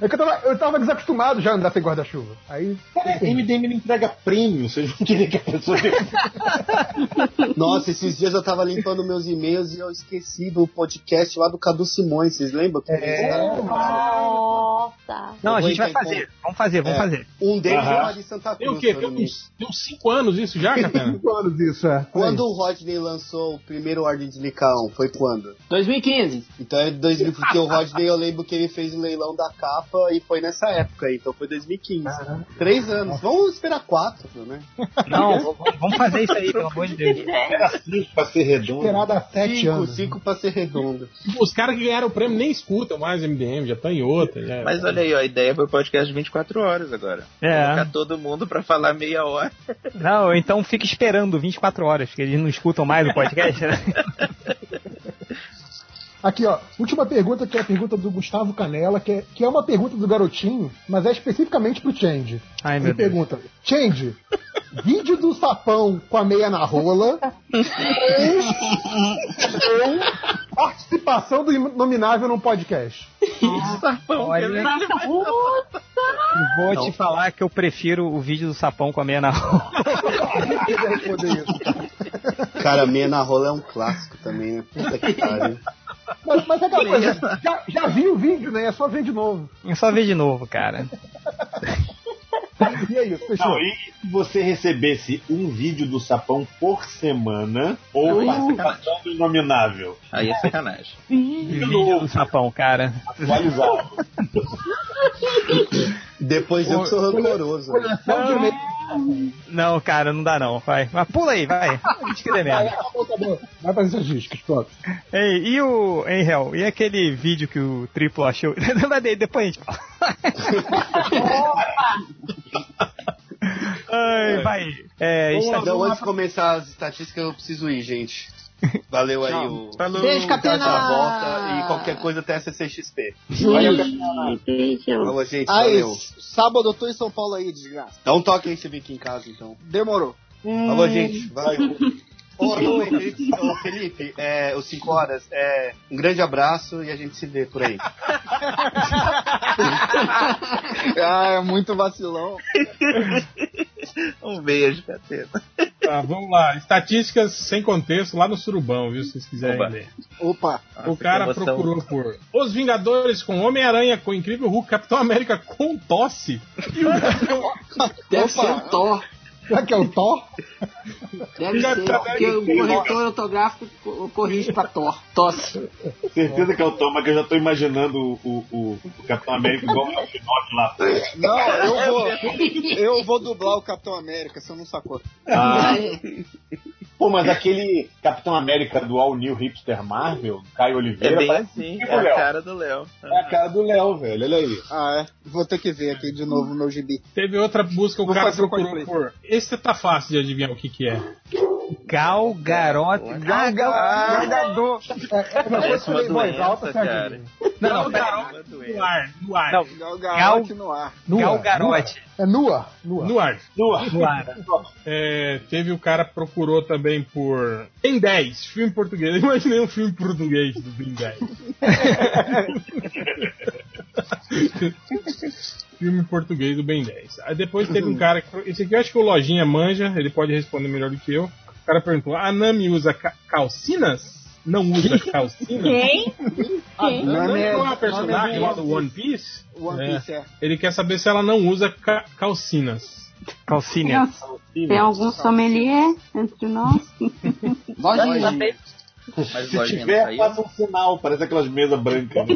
É que eu tava, eu tava desacostumado já a andar sem guarda-chuva. Aí. Cara, MDM não entrega prêmio, vocês não queriam que a pessoa. *laughs* Nossa, esses dias eu tava limpando meus e-mails e eu esqueci do podcast lá do Cadu Simões. Vocês lembram? Que É. Nossa. Não, a Eu gente vai fazer. Vamos fazer, vamos É. fazer. Um deles Aham. é lá de Santa Tem o Cruz. quê? Tem uns, tem uns cinco anos isso já, Catena? Cinco anos isso, é. Quando o Rodney lançou o primeiro Ordem de Licaon? Foi quando? 2015. Então é 2000, porque o Rodney eu lembro que ele fez o leilão da capa e foi nessa época aí, então foi 2015. Três anos. Vamos esperar quatro, né? Não, *laughs* vamos fazer isso aí, pelo amor de Deus. *laughs* Era cinco pra ser redondo. Sete Cinco, anos. cinco pra ser redondo. Os caras que ganharam o prêmio nem escutam mais MDM, já estão em outra. Já. Mas olha aí, ó, a ideia foi podcast de 24 horas agora. É. Colocar todo mundo pra falar meia hora. Não, então fica esperando 24 horas, porque eles não escutam mais o podcast, né? *laughs* Aqui, ó, última pergunta, que é a pergunta do Gustavo Canela, que é, que é uma pergunta do garotinho, mas é especificamente pro Change. Ai, meu Ele Deus. pergunta: Change, vídeo do sapão com a meia na rola ou, participação do Inominável num podcast? Olha, eu vou te falar que eu prefiro o vídeo do sapão com a meia na rola. Cara, meia na rola é um clássico também, né? Puta que pariu. Mas, mas é já, já vi o vídeo, né? É só ver de novo. É só ver de novo, cara. *laughs* E é isso, fechou. Não, e se você recebesse um vídeo do sapão por semana ou Ui. participação do inominável? Aí é sacanagem. *laughs* Vídeo do sapão, cara. Atualizado. *laughs* Depois eu que sou rancoroso. Não, cara, não dá não. Vai. Mas pula aí, vai. *laughs* Diz que Vai, merda. fazer essas discos, pronto. Ei, e o Angel? E aquele vídeo que o Triplo achou? Depois a gente fala. Ai, vai. É, está... lá, então, antes de começar as estatísticas, eu preciso ir, gente. Valeu aí o. Falou. Beijo, Catena! Essa volta e qualquer coisa até a CCXP. Falou, gente. Aí, Valeu. sábado eu tô em São Paulo aí, desgraça. Dá um toque aí se vir aqui em casa, então. Demorou. Falou, gente. Valeu. *laughs* Ô, ô, Felipe, ô, Felipe, é, os 5 horas, é, um grande abraço e a gente se vê por aí. *laughs* ah, é muito vacilão. Um beijo, Catena. Tá, vamos lá. Estatísticas sem contexto lá no Surubão, viu? Se vocês quiserem ler. Opa. O cara procurou por Os Vingadores com Homem-Aranha, com Incrível Hulk, Capitão América com tosse. E *laughs* o Deve Opa. ser o Thor. Será que é o Thor? Deve Já ser, tá porque o bem. corretor ortográfico co- corrige pra Thor. Tosse. Certeza que é o Tom, mas que eu já tô imaginando o, o, o, o Capitão América igual o Alfinote lá. Não, eu vou. Eu vou dublar o Capitão América, você não sacou. Ah. Pô, mas aquele Capitão América do All New Hipster Marvel, Caio É Oliveira, bem parece assim, tipo é a cara do Léo. É a cara do Léo, velho. Olha aí. Ah, é? Vou ter que ver aqui de novo o meu gibi. Teve outra busca, o Vou cara fazer procurou por. Esse tá fácil de adivinhar o que que é. Gal Galgador. *laughs* É, é, mas Parece uma em voz alta, doença, você cara. adivinha. Não, não, Gal Gadot no ar, no ar. Não, Gal Gal- Gadot no ar. Gal Gadot. É nua, nua. No ar. No ar. No ar. É, teve o cara que procurou também por Ben 10, filme português. *laughs* Eu imaginei um filme português do Ben 10. *laughs* *laughs* filme português do Ben 10. Aí depois teve um cara. que- Esse aqui eu acho que o Lojinha manja, ele pode responder melhor do que eu. O cara perguntou: a Nami usa ca- calcinas? Não usa *laughs* calcinas? Quem? A Quem? Nami Nami é- não é uma personagem é lá do One Piece? One Piece, é. Ele quer saber se ela não usa ca- calcinas. Calcínia. Tem algum sommelier entre nós? *laughs* Lojinha. Mas Se tiver, não faça um sinal, parece aquelas mesas brancas.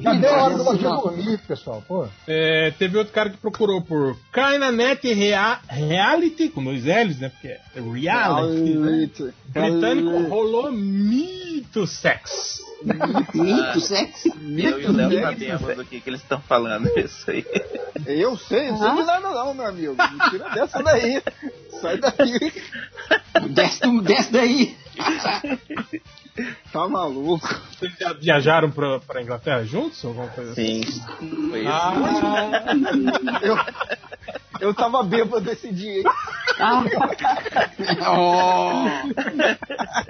Deu a hora do Lojinha dormir, pessoal. Pô. É, teve outro cara que procurou por Kainanet Rea Reality, com dois L's, né? Porque é reality. né? Britânico rolou mito sex. Mito, sexo? Eu e o Léo sabemos do que, que eles estão falando. *laughs* Isso aí. Eu sei, não sei de nada não, meu amigo. Me tira dessa daí. Sai daí. *laughs* Desce, desce daí. *laughs* *laughs* Tá maluco. Vocês já viajaram pra, pra Inglaterra juntos? ou Alguma coisa Sim. assim? Foi isso. Ah, Eu, eu tava bêbado esse dia, hein? Oh.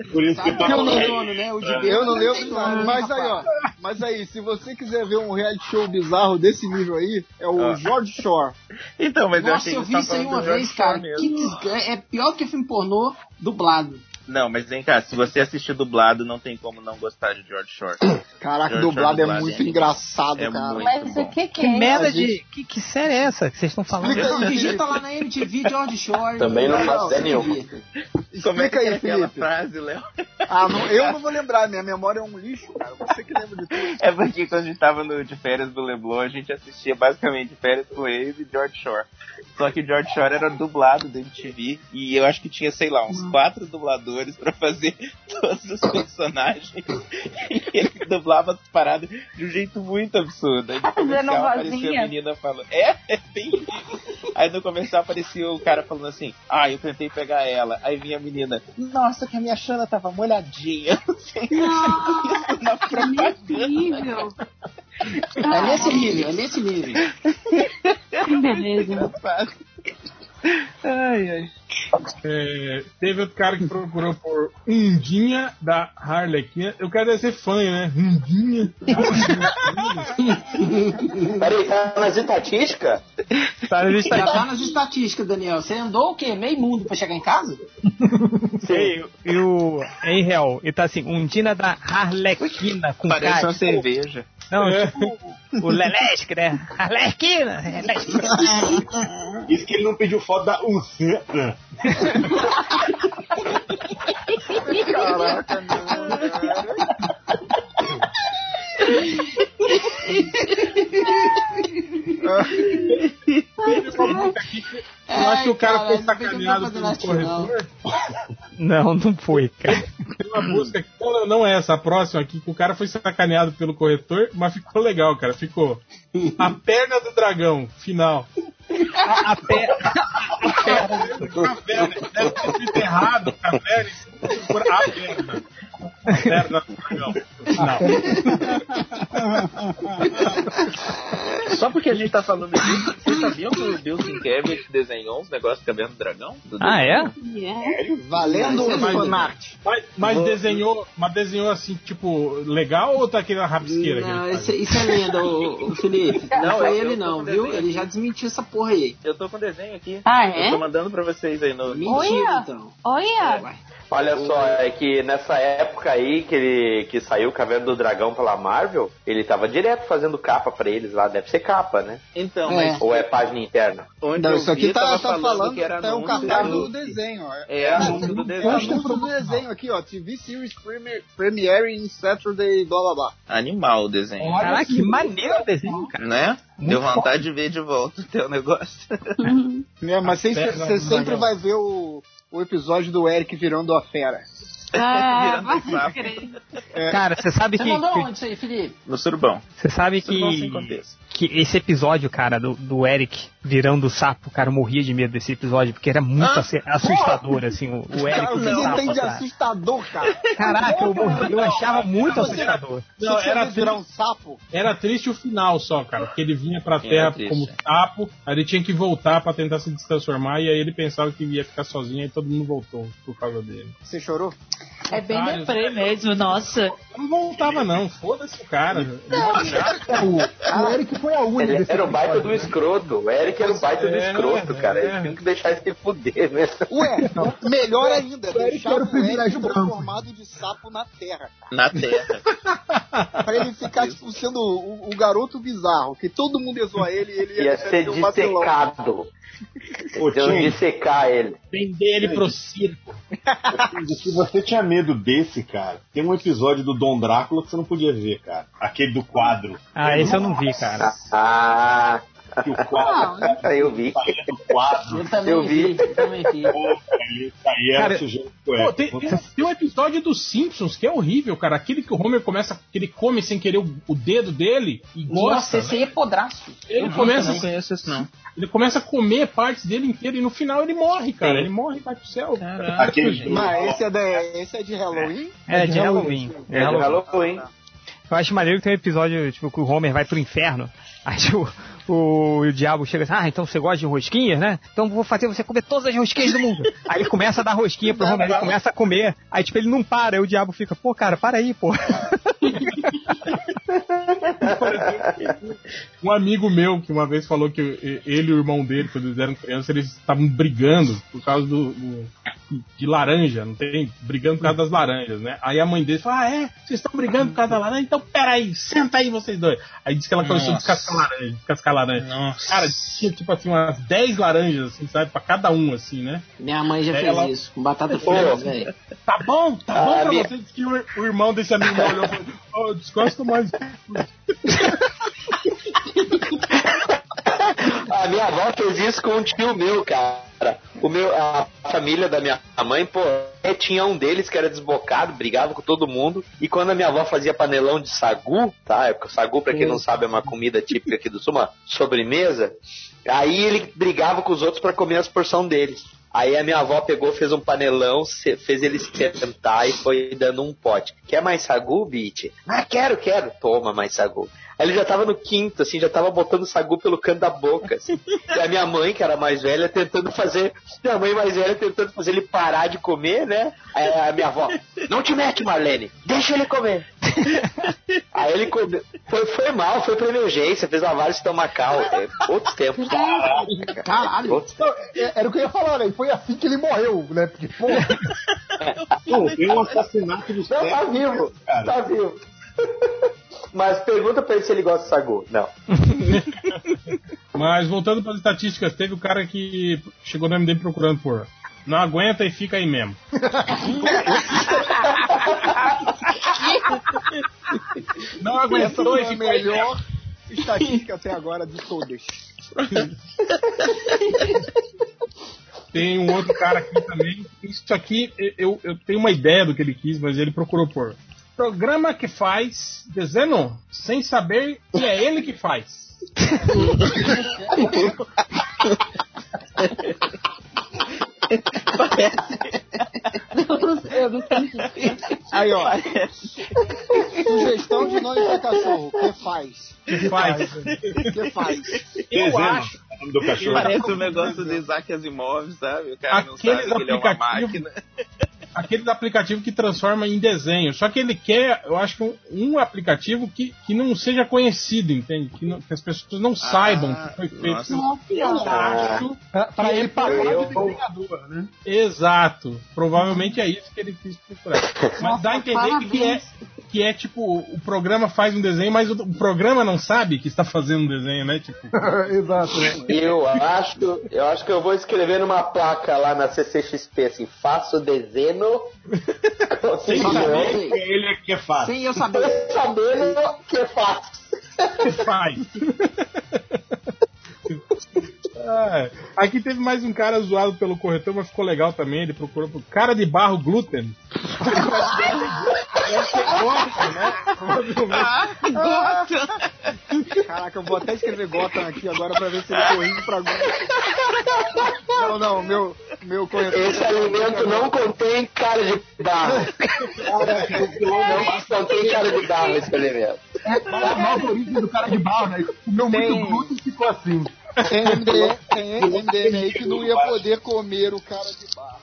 *laughs* Por isso que Sabe tá que eu não dono, né? O de Eu não lembro. Mas aí, ó. Mas aí, se você quiser ver um reality show bizarro desse nível aí, é o Ah. George Shore. Então, mas eu Nossa, eu eles vi isso aí uma vez, cara. Que desgra- É pior que filme pornô dublado. Não, mas vem cá, se você assistir dublado, não tem como não gostar de George Shore. *coughs* Caraca, George dublado Shore é muito engraçado, É cara. muito Mas bom. o que que Que é? merda de. Que, que série é essa que vocês estão falando? Explica digita Felipe. lá na MTV George Shore. Também não faço ideia nenhuma. é Explica que é aí, aquela Felipe. frase, Léo? Ah, não, eu não vou lembrar, minha memória é um lixo, cara. Você que lembra de tudo. É porque quando a gente tava no, de férias do Leblon, a gente assistia basicamente férias com eles e George Shore. Só que George Shore era dublado da MTV e eu acho que tinha, sei lá, uns quatro dubladores pra fazer *laughs* todos os personagens. E ele dublava as paradas de um jeito muito absurdo. Aí no Fazendo comercial aparecia a menina falando, é, é bem isso. Aí no comercial aparecia o cara falando assim, ah, eu tentei pegar ela. Aí vinha a menina, nossa, que a minha Xana tava molhadinha. *laughs* Não sei isso na propaganda. É nesse nível, é nesse nível. Que *laughs* beleza. Ai, ai. É, teve outro cara que procurou por Undinha da Harlequina. Eu quero ser fã, né? Undinha. Peraí, tá nas estatísticas? Tá na Já tá nas estatísticas, Daniel. Você andou o quê? Meio mundo pra chegar em casa? E, e o. Em real, ele tá assim, Undina da Harlequina com Parece K, uma tipo- cerveja. Não, É. tipo o Lelesque, né? Harlequina. Isso *laughs* que ele não pediu foto da Unceta. Caraca, não. Eu acho que o cara Ai, foi cara, sacaneado pelo corretor. Não, não foi, cara. Tem uma busca aqui, não, é essa, a próxima aqui, que o cara foi sacaneado pelo corretor, mas ficou legal, cara. Ficou a perna do dragão, final. A, a pé. Caverna, deve ter escrito errado, caverna, por a perna. A perna do dragão, final. Só porque a gente tá falando disso, vocês sabiam que o Bill Sienkiewicz desenhou uns negócios de caverna do dragão? Do Ah, é? Valendo Mas- fanart. Mas, mas desenhou, mas desenhou assim, tipo, legal ou tá aqui na rabisqueira? que Não, isso, faz? isso é lenda, ô, ô, Felipe. Não, Não, foi eu- ele eu não, viu? desenho Ele já desmentiu essa porra aí. Eu tô com desenho aqui. Ah, Eu é? tô mandando pra vocês aí no. Mentira, Olha. então. Olha. Olha só, é que nessa época aí que ele que saiu Caverna do Dragão pela Marvel, ele tava direto fazendo capa pra eles lá, deve ser capa, né? Então, É. mas Ou é página interna? onde Não, isso aqui vi, tá, tá falando, que era tá um cartaz do- do desenho, ó. É, anúncio do É desenho. anúncio do desenho aqui, ó. TV Series Premier, Premiere in Saturday, blá blá blá. Animal o desenho. Caraca, que maneiro o desenho, cara. Né? Deu vontade de ver de volta o teu negócio. É, mas você sempre vai ver o, o episódio do Eric virando a fera. Ah, *laughs* vai crer. Cara, você sabe Você que. mandou que- onde isso aí, Felipe? No surubão. Você sabe Surubão sem que. Que esse episódio, cara, do, do Eric virando sapo, cara, eu morria de medo desse episódio, porque era muito Ah, assustador, assim, o, o Eric Cara, do você não sapo, tem de cara. assustador, cara. Caraca, eu, morri- eu achava muito Você- assustador. Não, era virar um sapo? Era triste o final só, cara. Porque ele vinha pra Terra triste. como sapo, aí ele tinha que voltar pra tentar se transformar, e aí ele pensava que ia ficar sozinho, e todo mundo voltou por causa dele. Você chorou? É bem deprê mesmo, nossa. Não voltava, não. Foda-se o cara. O Eric foi a única Ele era o baita do episódio. escroto. O Eric era o baita do É, escroto, cara. é. Eles tinham que deixar ele se fuder mesmo. Ué, melhor ainda, O Eric deixar era o o privilégio Eric transformado de sapo na terra. Na Terra. *laughs* Pra ele ficar, tipo, sendo o, o garoto bizarro, que todo mundo ia zoar ele e ele ia, ser ser dissecado. Ô, Iam Tim, dissecar ele. Vender ele pro circo. se você tinha medo desse, cara, tem um episódio do Dom Drácula que você não podia ver, cara. Aquele do quadro. Ah, esse eu não vi, cara. Ah, Que o quadro. eu vi. o quadro. Eu também Eu vi. vi, eu também vi. Pô, aí- aí era sujeito Pô, tem, um episódio dos Simpsons que é horrível, cara. Aquele que o Homer começa, que ele come sem querer o, o dedo dele e gosta. Nossa, esse aí é podraço. Ele começa, não conheço isso, não. ele começa a comer partes dele inteiro e no final ele morre, cara. Ele morre e vai pro céu. Aquele Mas esse é, da, esse é de Halloween? É, de Halloween. É de Halloween. Eu acho maneiro que tem um episódio, tipo, que o Homer vai pro inferno. Aí, tipo, o, o diabo chega assim, ah, então você gosta de rosquinhas, né? Então vou fazer você comer todas as rosquinhas do mundo. *laughs* Aí ele começa a dar rosquinha pro Homer, ele começa a comer. Aí, tipo, ele não para, aí o diabo fica, pô, cara, para aí, pô. *laughs* Um amigo meu que uma vez falou que ele e o irmão dele, quando eles eram crianças, eles estavam brigando por causa do, do- de laranja, não tem? Brigando por causa das laranjas, né? Aí a mãe dele falou: Ah, é? Vocês estão brigando por causa da laranja? Então peraí, senta aí vocês dois. Aí disse que ela começou a Nossa. descascar laranja, descascar laranja. Cara, tinha tipo assim, umas 10 laranjas, assim, sabe? Pra cada um, assim, né? Minha mãe já É, fez ela- isso, com batata frita, velho. Tá bom, tá bom Ah, pra minha- você. Diz que o, o irmão desse amigo olhou e falou: Oh, desgosto mais. *laughs* A minha avó fez isso com um tio meu, cara. O meu, a família da minha mãe, pô, é, tinha um deles que era desbocado, brigava com todo mundo. E quando a minha avó fazia panelão de sagu, tá? O sagu, pra quem não sabe, é uma comida típica aqui do sul, uma sobremesa. Aí ele brigava com os outros pra comer as porções deles. Aí a minha avó pegou, fez um panelão, fez ele sentar e foi dando um pote. Quer mais sagu, Beat? Ah, quero, quero. Toma mais sagu. Aí ele já tava no quinto, assim, já tava botando sagu pelo canto da boca, assim. E a minha mãe, que era mais velha, tentando fazer. Minha mãe mais velha tentando fazer ele parar de comer, né? Aí a minha avó, não te mete, Marlene, deixa ele comer. *laughs* Aí ele comeu. Foi, foi mal, foi pra emergência, fez lavagem estomacal. É, outros tempos. Caralho. Outros- Não, é- era o que eu ia falar, né? E foi assim que ele morreu, né? Porque, pô, *laughs* tem um assassinato dos Não, tá vivo. Tá vivo. *laughs* Mas pergunta pra ele se ele gosta de sagu. Não. *laughs* Mas voltando para as estatísticas, teve o cara que chegou no MDM procurando por. Não aguenta e fica aí mesmo. *laughs* Não Essa aguentou e a ficou aí melhor estatística até agora de todas. Tem um outro cara aqui também. Isso aqui, eu, eu tenho uma ideia do que ele quis, mas ele procurou por. Programa que faz desenho sem saber que é ele que faz. Eu não entendi. Aí, ó. Sugestão de nome pra cachorro. Que faz? Que faz? Que faz? Eu acho. o do cachorro. Parece um negócio do Isaac Asimov, sabe? O cara não Aqueles sabe que ele é uma máquina. Aquele aplicativo que transforma em desenho. Só que ele quer, eu acho que um, um aplicativo que, que não seja conhecido, entende? Que, não- que as pessoas não saibam que foi feito. nossa. Eu acho pra, ele parar eu- de desenhador, né? Exato. Provavelmente é isso que ele quis procurar. *laughs* Mas dá a entender parabéns. que é, que é tipo, o programa faz um desenho, mas o, programa não sabe que está fazendo um desenho, né? Tipo, *laughs* Exato, né? Eu acho, eu acho que eu vou escrever numa placa lá na CCXP assim, faço desenho. Sem saber que ele é que é fácil. Sem eu saber. *laughs* sabendo que faço. que faz. *laughs* É, aqui teve mais um cara zoado pelo corretor, mas ficou legal também. Ele procurou por cara de barro glúten. Deve ser né? Ah, Caraca, eu vou até escrever Gotham aqui agora pra ver se ele corrige pra Gotham. Não, não, meu, meu corretor. Esse alimento não contém cara de barro. não contém cara de barro esse alimento. A nova origem do cara de barro, né? Comeu muito glúten e ficou assim. Tem MDM, tem MDM aí que não ia poder comer o cara de barro.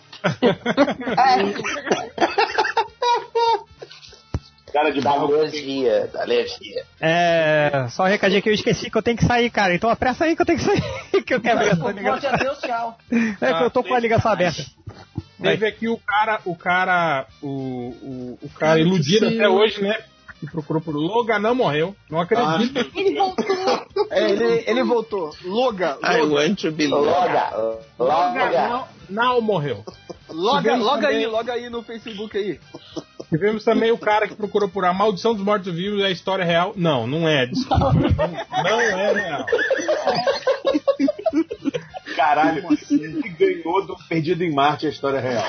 Cara de barro. Alergia, alergia. É. Só um recadinho que eu esqueci que eu tenho que sair, cara. Então apressa aí que eu tenho que sair. *laughs* que eu quero ver essa Pode ligação. adeus, tchau. É que eu tô com a ligação aberta. Teve aqui o cara, o cara, o, o, o cara iludido até hoje, né? Que procurou por Logan, não morreu. Não acredito. Ele voltou. É, ele, ele voltou. Loga, I loga. want to be Loga, Logan não, não morreu. Loga, loga aí, também- loga aí no Facebook aí. Tivemos também o cara que procurou por A Maldição dos Mortos-Vivos é a história real. Não, não é, desculpa. *laughs* Não, não é real. *laughs* Caralho, ele ganhou do Perdido em Marte a história real.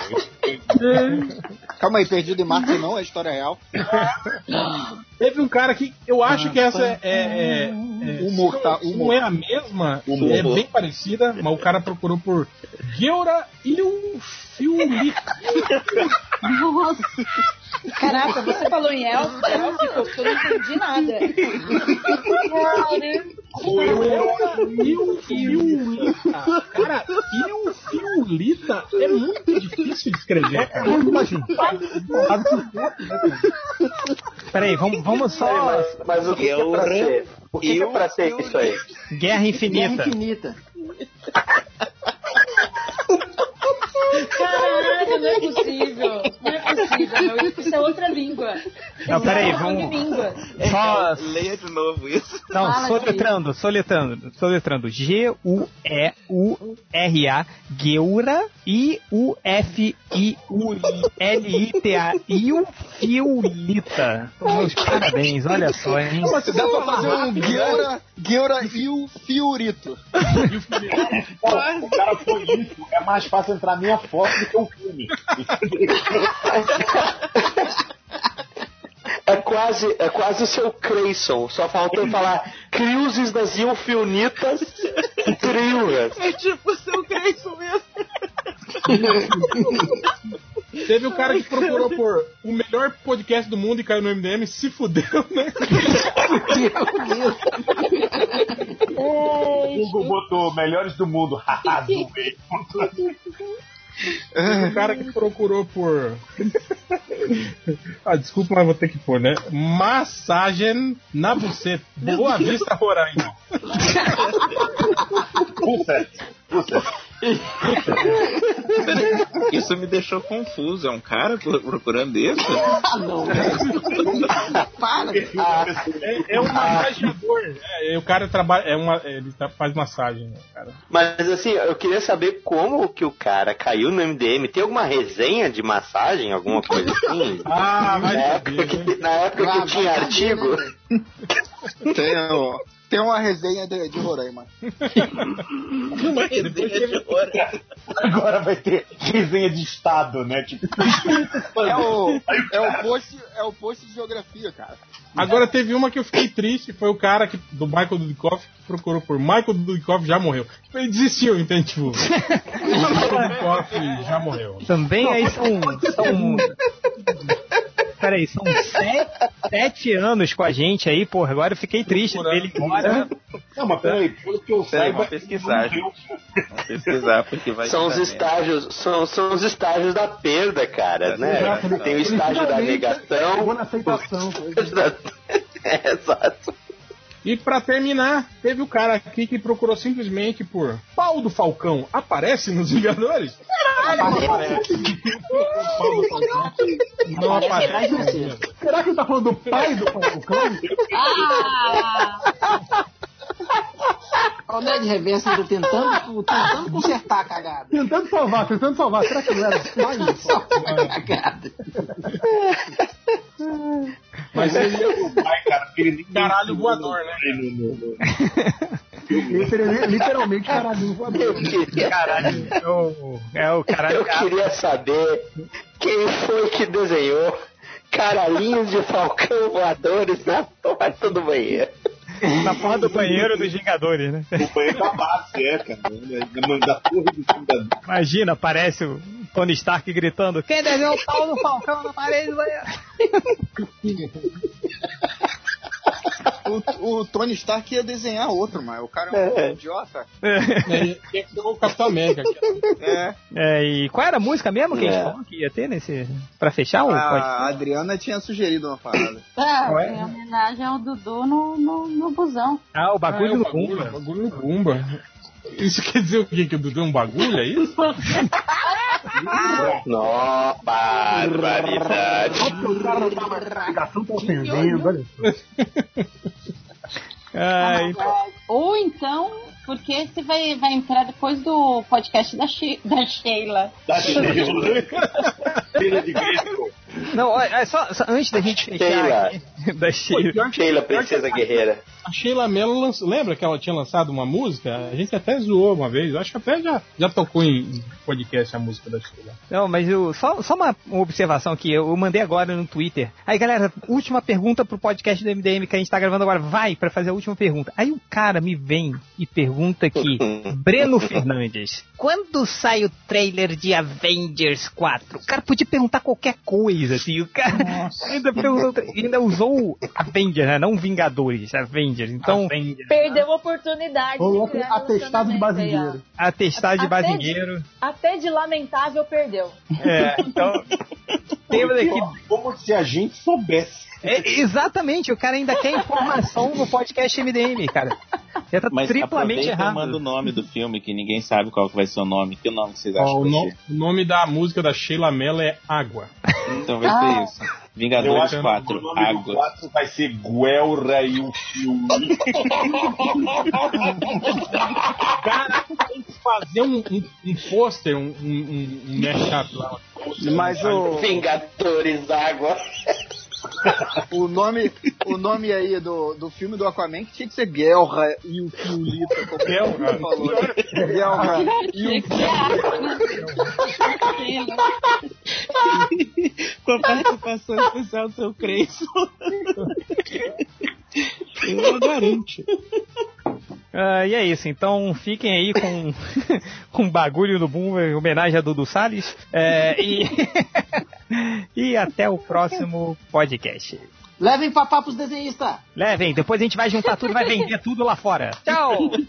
Calma aí, Perdido em Marte não é história real. Teve um cara que eu acho que essa é. é, é Humor, tá? Humor. Não é a mesma, Humor. é bem parecida, mas o cara procurou por Geura Ilfiuli. *laughs* Nossa. Caraca, você falou em elfo, élfico, porque eu não entendi nada. Ilfiulita. Cara, Ilfiulita é muito difícil de escrever. Cara. Peraí, vamos, vamos só. Mas, mas o que, que é pra ser? O que, que é pra ser isso aí? Guerra Infinita. Guerra infinita. Caralho, não é possível. Não é possível, meu. Isso é outra língua. Não, peraí, é outra vamos- língua. Só. Leia de novo isso. Não, Fala, soletrando, soletrando, soletrando. G-U-E-U-R-A, Geura, I-U-F-I-U-L-I-T-A, Ilfiulita. Meus parabéns, olha só, hein? Mas dá pra fazer um Geura, Geura e o Fiorito. *laughs* o cara foi isso. É mais fácil entrar minha foto do que o filme. *laughs* É quase, é quase o seu Creyson. Só faltou falar Criuses das Ilfionitas e Triuras. É tipo o seu Grayson mesmo. *laughs* Teve o cara que procurou por o melhor podcast do mundo e caiu no MDM, se fudeu, né? O Google botou melhores do mundo. *laughs* Haha, o cara que procurou por. *laughs* ah, desculpa, mas vou ter que pôr, né? Massagem na buceta. Boa Vista, Roraima. *laughs* Puta, puta. *laughs* Isso me deixou confuso. É um cara pro- procurando isso? Ah, não. *laughs* Para. É, é um massageador. É, o cara trabalha. É uma, ele tá- faz massagem, né, cara? Mas assim, eu queria saber como que o cara caiu no MDM. Tem alguma resenha de massagem, alguma coisa assim? *laughs* Ah, na época que, na época que Ah, tinha vai artigo. Tem, ó, tem uma resenha de, de Roraima. *laughs* Uma resenha de hora. Agora vai ter resenha de estado, né? Tipo, É o, é o, post, é o post de geografia, cara. Agora teve uma que eu fiquei triste, foi o cara que, do Michael Dudikoff que procurou por Michael Dudikoff já morreu. Tipo, ele desistiu, entende? Tipo, *laughs* Michael Dudikoff já morreu. Também aí são. são... *laughs* Peraí, são sete, sete anos com a gente aí, porra. Agora eu fiquei triste de ver ele embora. Não, mas peraí, pelo que eu Peraí, saiba. vou pesquisar. Pesquisar, porque vai São os estágios, são, são os estágios da perda, cara, né? Exato. Tem o estágio da negação. Chegou na aceitação. o estágio da- *laughs* É, exato. E pra terminar, teve o cara aqui que procurou simplesmente por pau do Falcão. Aparece nos Vingadores? Não aparece. Pau do Falcão. Não aparece. Será que ele tá falando do pai do Falcão? Olha o Ned Reverso ainda tentando, tentando consertar a cagada. Tentando salvar, tentando salvar. Será que não era pai do Falcão? cagada. Mas ele é o Ai, cara, ele nem caralho voador, né? Esse é literalmente caralho voador. Eu queria, Caralho, é o, é o caralho. eu queria saber quem foi que desenhou caralhinhos de falcão voadores na porta do banheiro. Na porra do banheiro dos Vingadores, né? O banheiro da base, é, cara. Da, da porra do Vingador. Imagina, aparece o Tony Stark gritando: Quem desenhou o pau do Falcão na parede do banheiro? *laughs* O, o Tony Stark ia desenhar outro, mas o cara é um É. idiota. Tinha que ser o Capitão América. É. É, e qual era a música mesmo que a gente É. falou que ia ter nesse. Pra fechar o A? Adriana tinha sugerido uma parada. Ah, é? em homenagem ao Dudu no, no, no busão. Ah, o bagulho Ah, é o no Bumba. bagulho no Bumba. Isso quer dizer o quê? Que o Dudu é um bagulho, é isso? *laughs* Nossa, barbaridade. A ligação tá ofendendo, olha. Ai, Ou então, porque você vai, vai entrar depois do podcast da, She- da Sheila. Da Sheila. Filha de Cristo. Não, é só, só antes da gente fechar Sheila. da Sheila. Sheila, princesa guerreira. A Sheila Mello lançou, lembra que ela tinha lançado uma música? A gente até zoou uma vez, eu acho que até já, já tocou em podcast a música da Sheila. Não, mas eu, só, só uma, uma observação aqui, eu mandei agora no Twitter. Aí, galera, última pergunta pro podcast do MDM que a gente tá gravando agora. Vai pra fazer a última pergunta. Aí o cara me vem e pergunta aqui, *laughs* Breno Fernandes, quando sai o trailer de Avengers 4? O cara podia perguntar qualquer coisa, assim. O cara ainda, perguntou, ainda usou Avengers, né? Não Vingadores, Avengers. Então, Perdeu a oportunidade Ou de criar atestado de bazingueiro. atestado de Até de- bazingueiro. Até de lamentável perdeu. É, então. *laughs* Temos aqui Como se a gente soubesse. É, exatamente, o cara ainda quer informação no podcast MDM, cara. Já tá Mas triplamente e errado. manda o nome do filme, que ninguém sabe qual que vai ser o nome. Que nome vocês acham Ó, o, no- ser? o nome da música da Sheila Mello é Água. Então vai Ah. ser Eu Vingadores acho que 4, o nome do Água. 4 vai ser Guelra e o filme. Cara, tem que fazer um, um, um pôster, um, um, um, um mashup lá. Mas o, Vingadores Água. O nome, o nome aí do, do filme do Aquaman que tinha que ser Guerra e o Fiulita, como Guerra. Guerra e o Com a participação especial do seu Crespo. Eu garanto. Ah, e é isso, então fiquem aí com, *laughs* com bagulho no boom, em homenagem a Dudu Salles. É, e, *laughs* e até o próximo podcast. Levem papá pros desenhistas. Levem, depois a gente vai juntar tudo e vai vender tudo lá fora. Tchau! *laughs*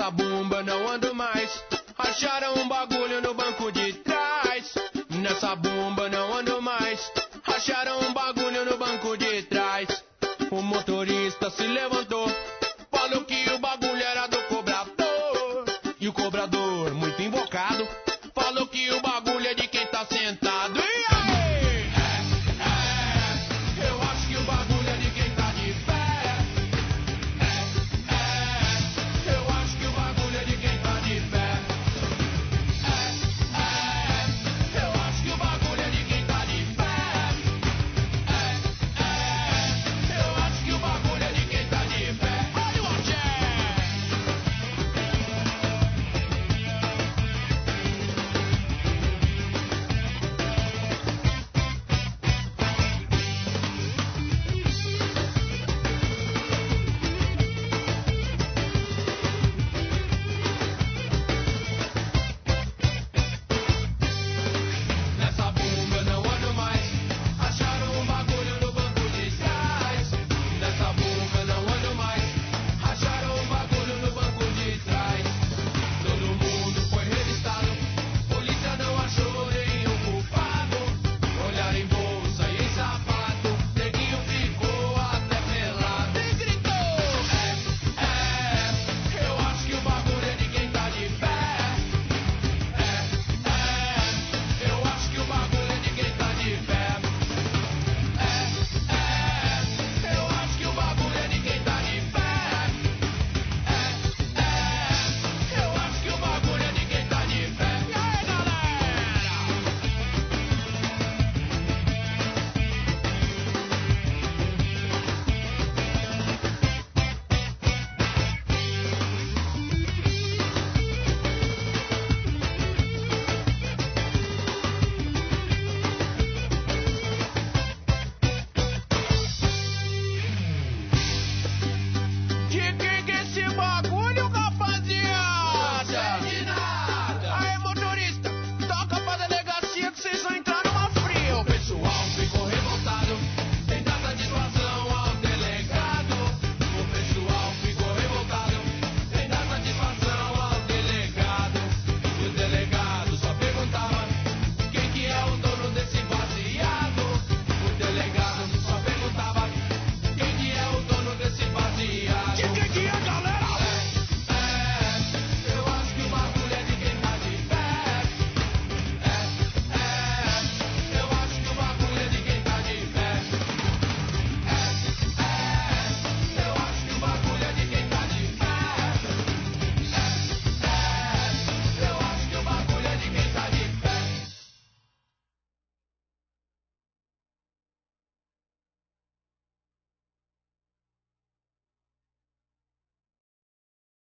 Nessa bomba não ando mais. Acharam um bagulho no banco de trás. Nessa bomba não ando mais. Acharam um bagulho no banco de trás. O motorista se levantou.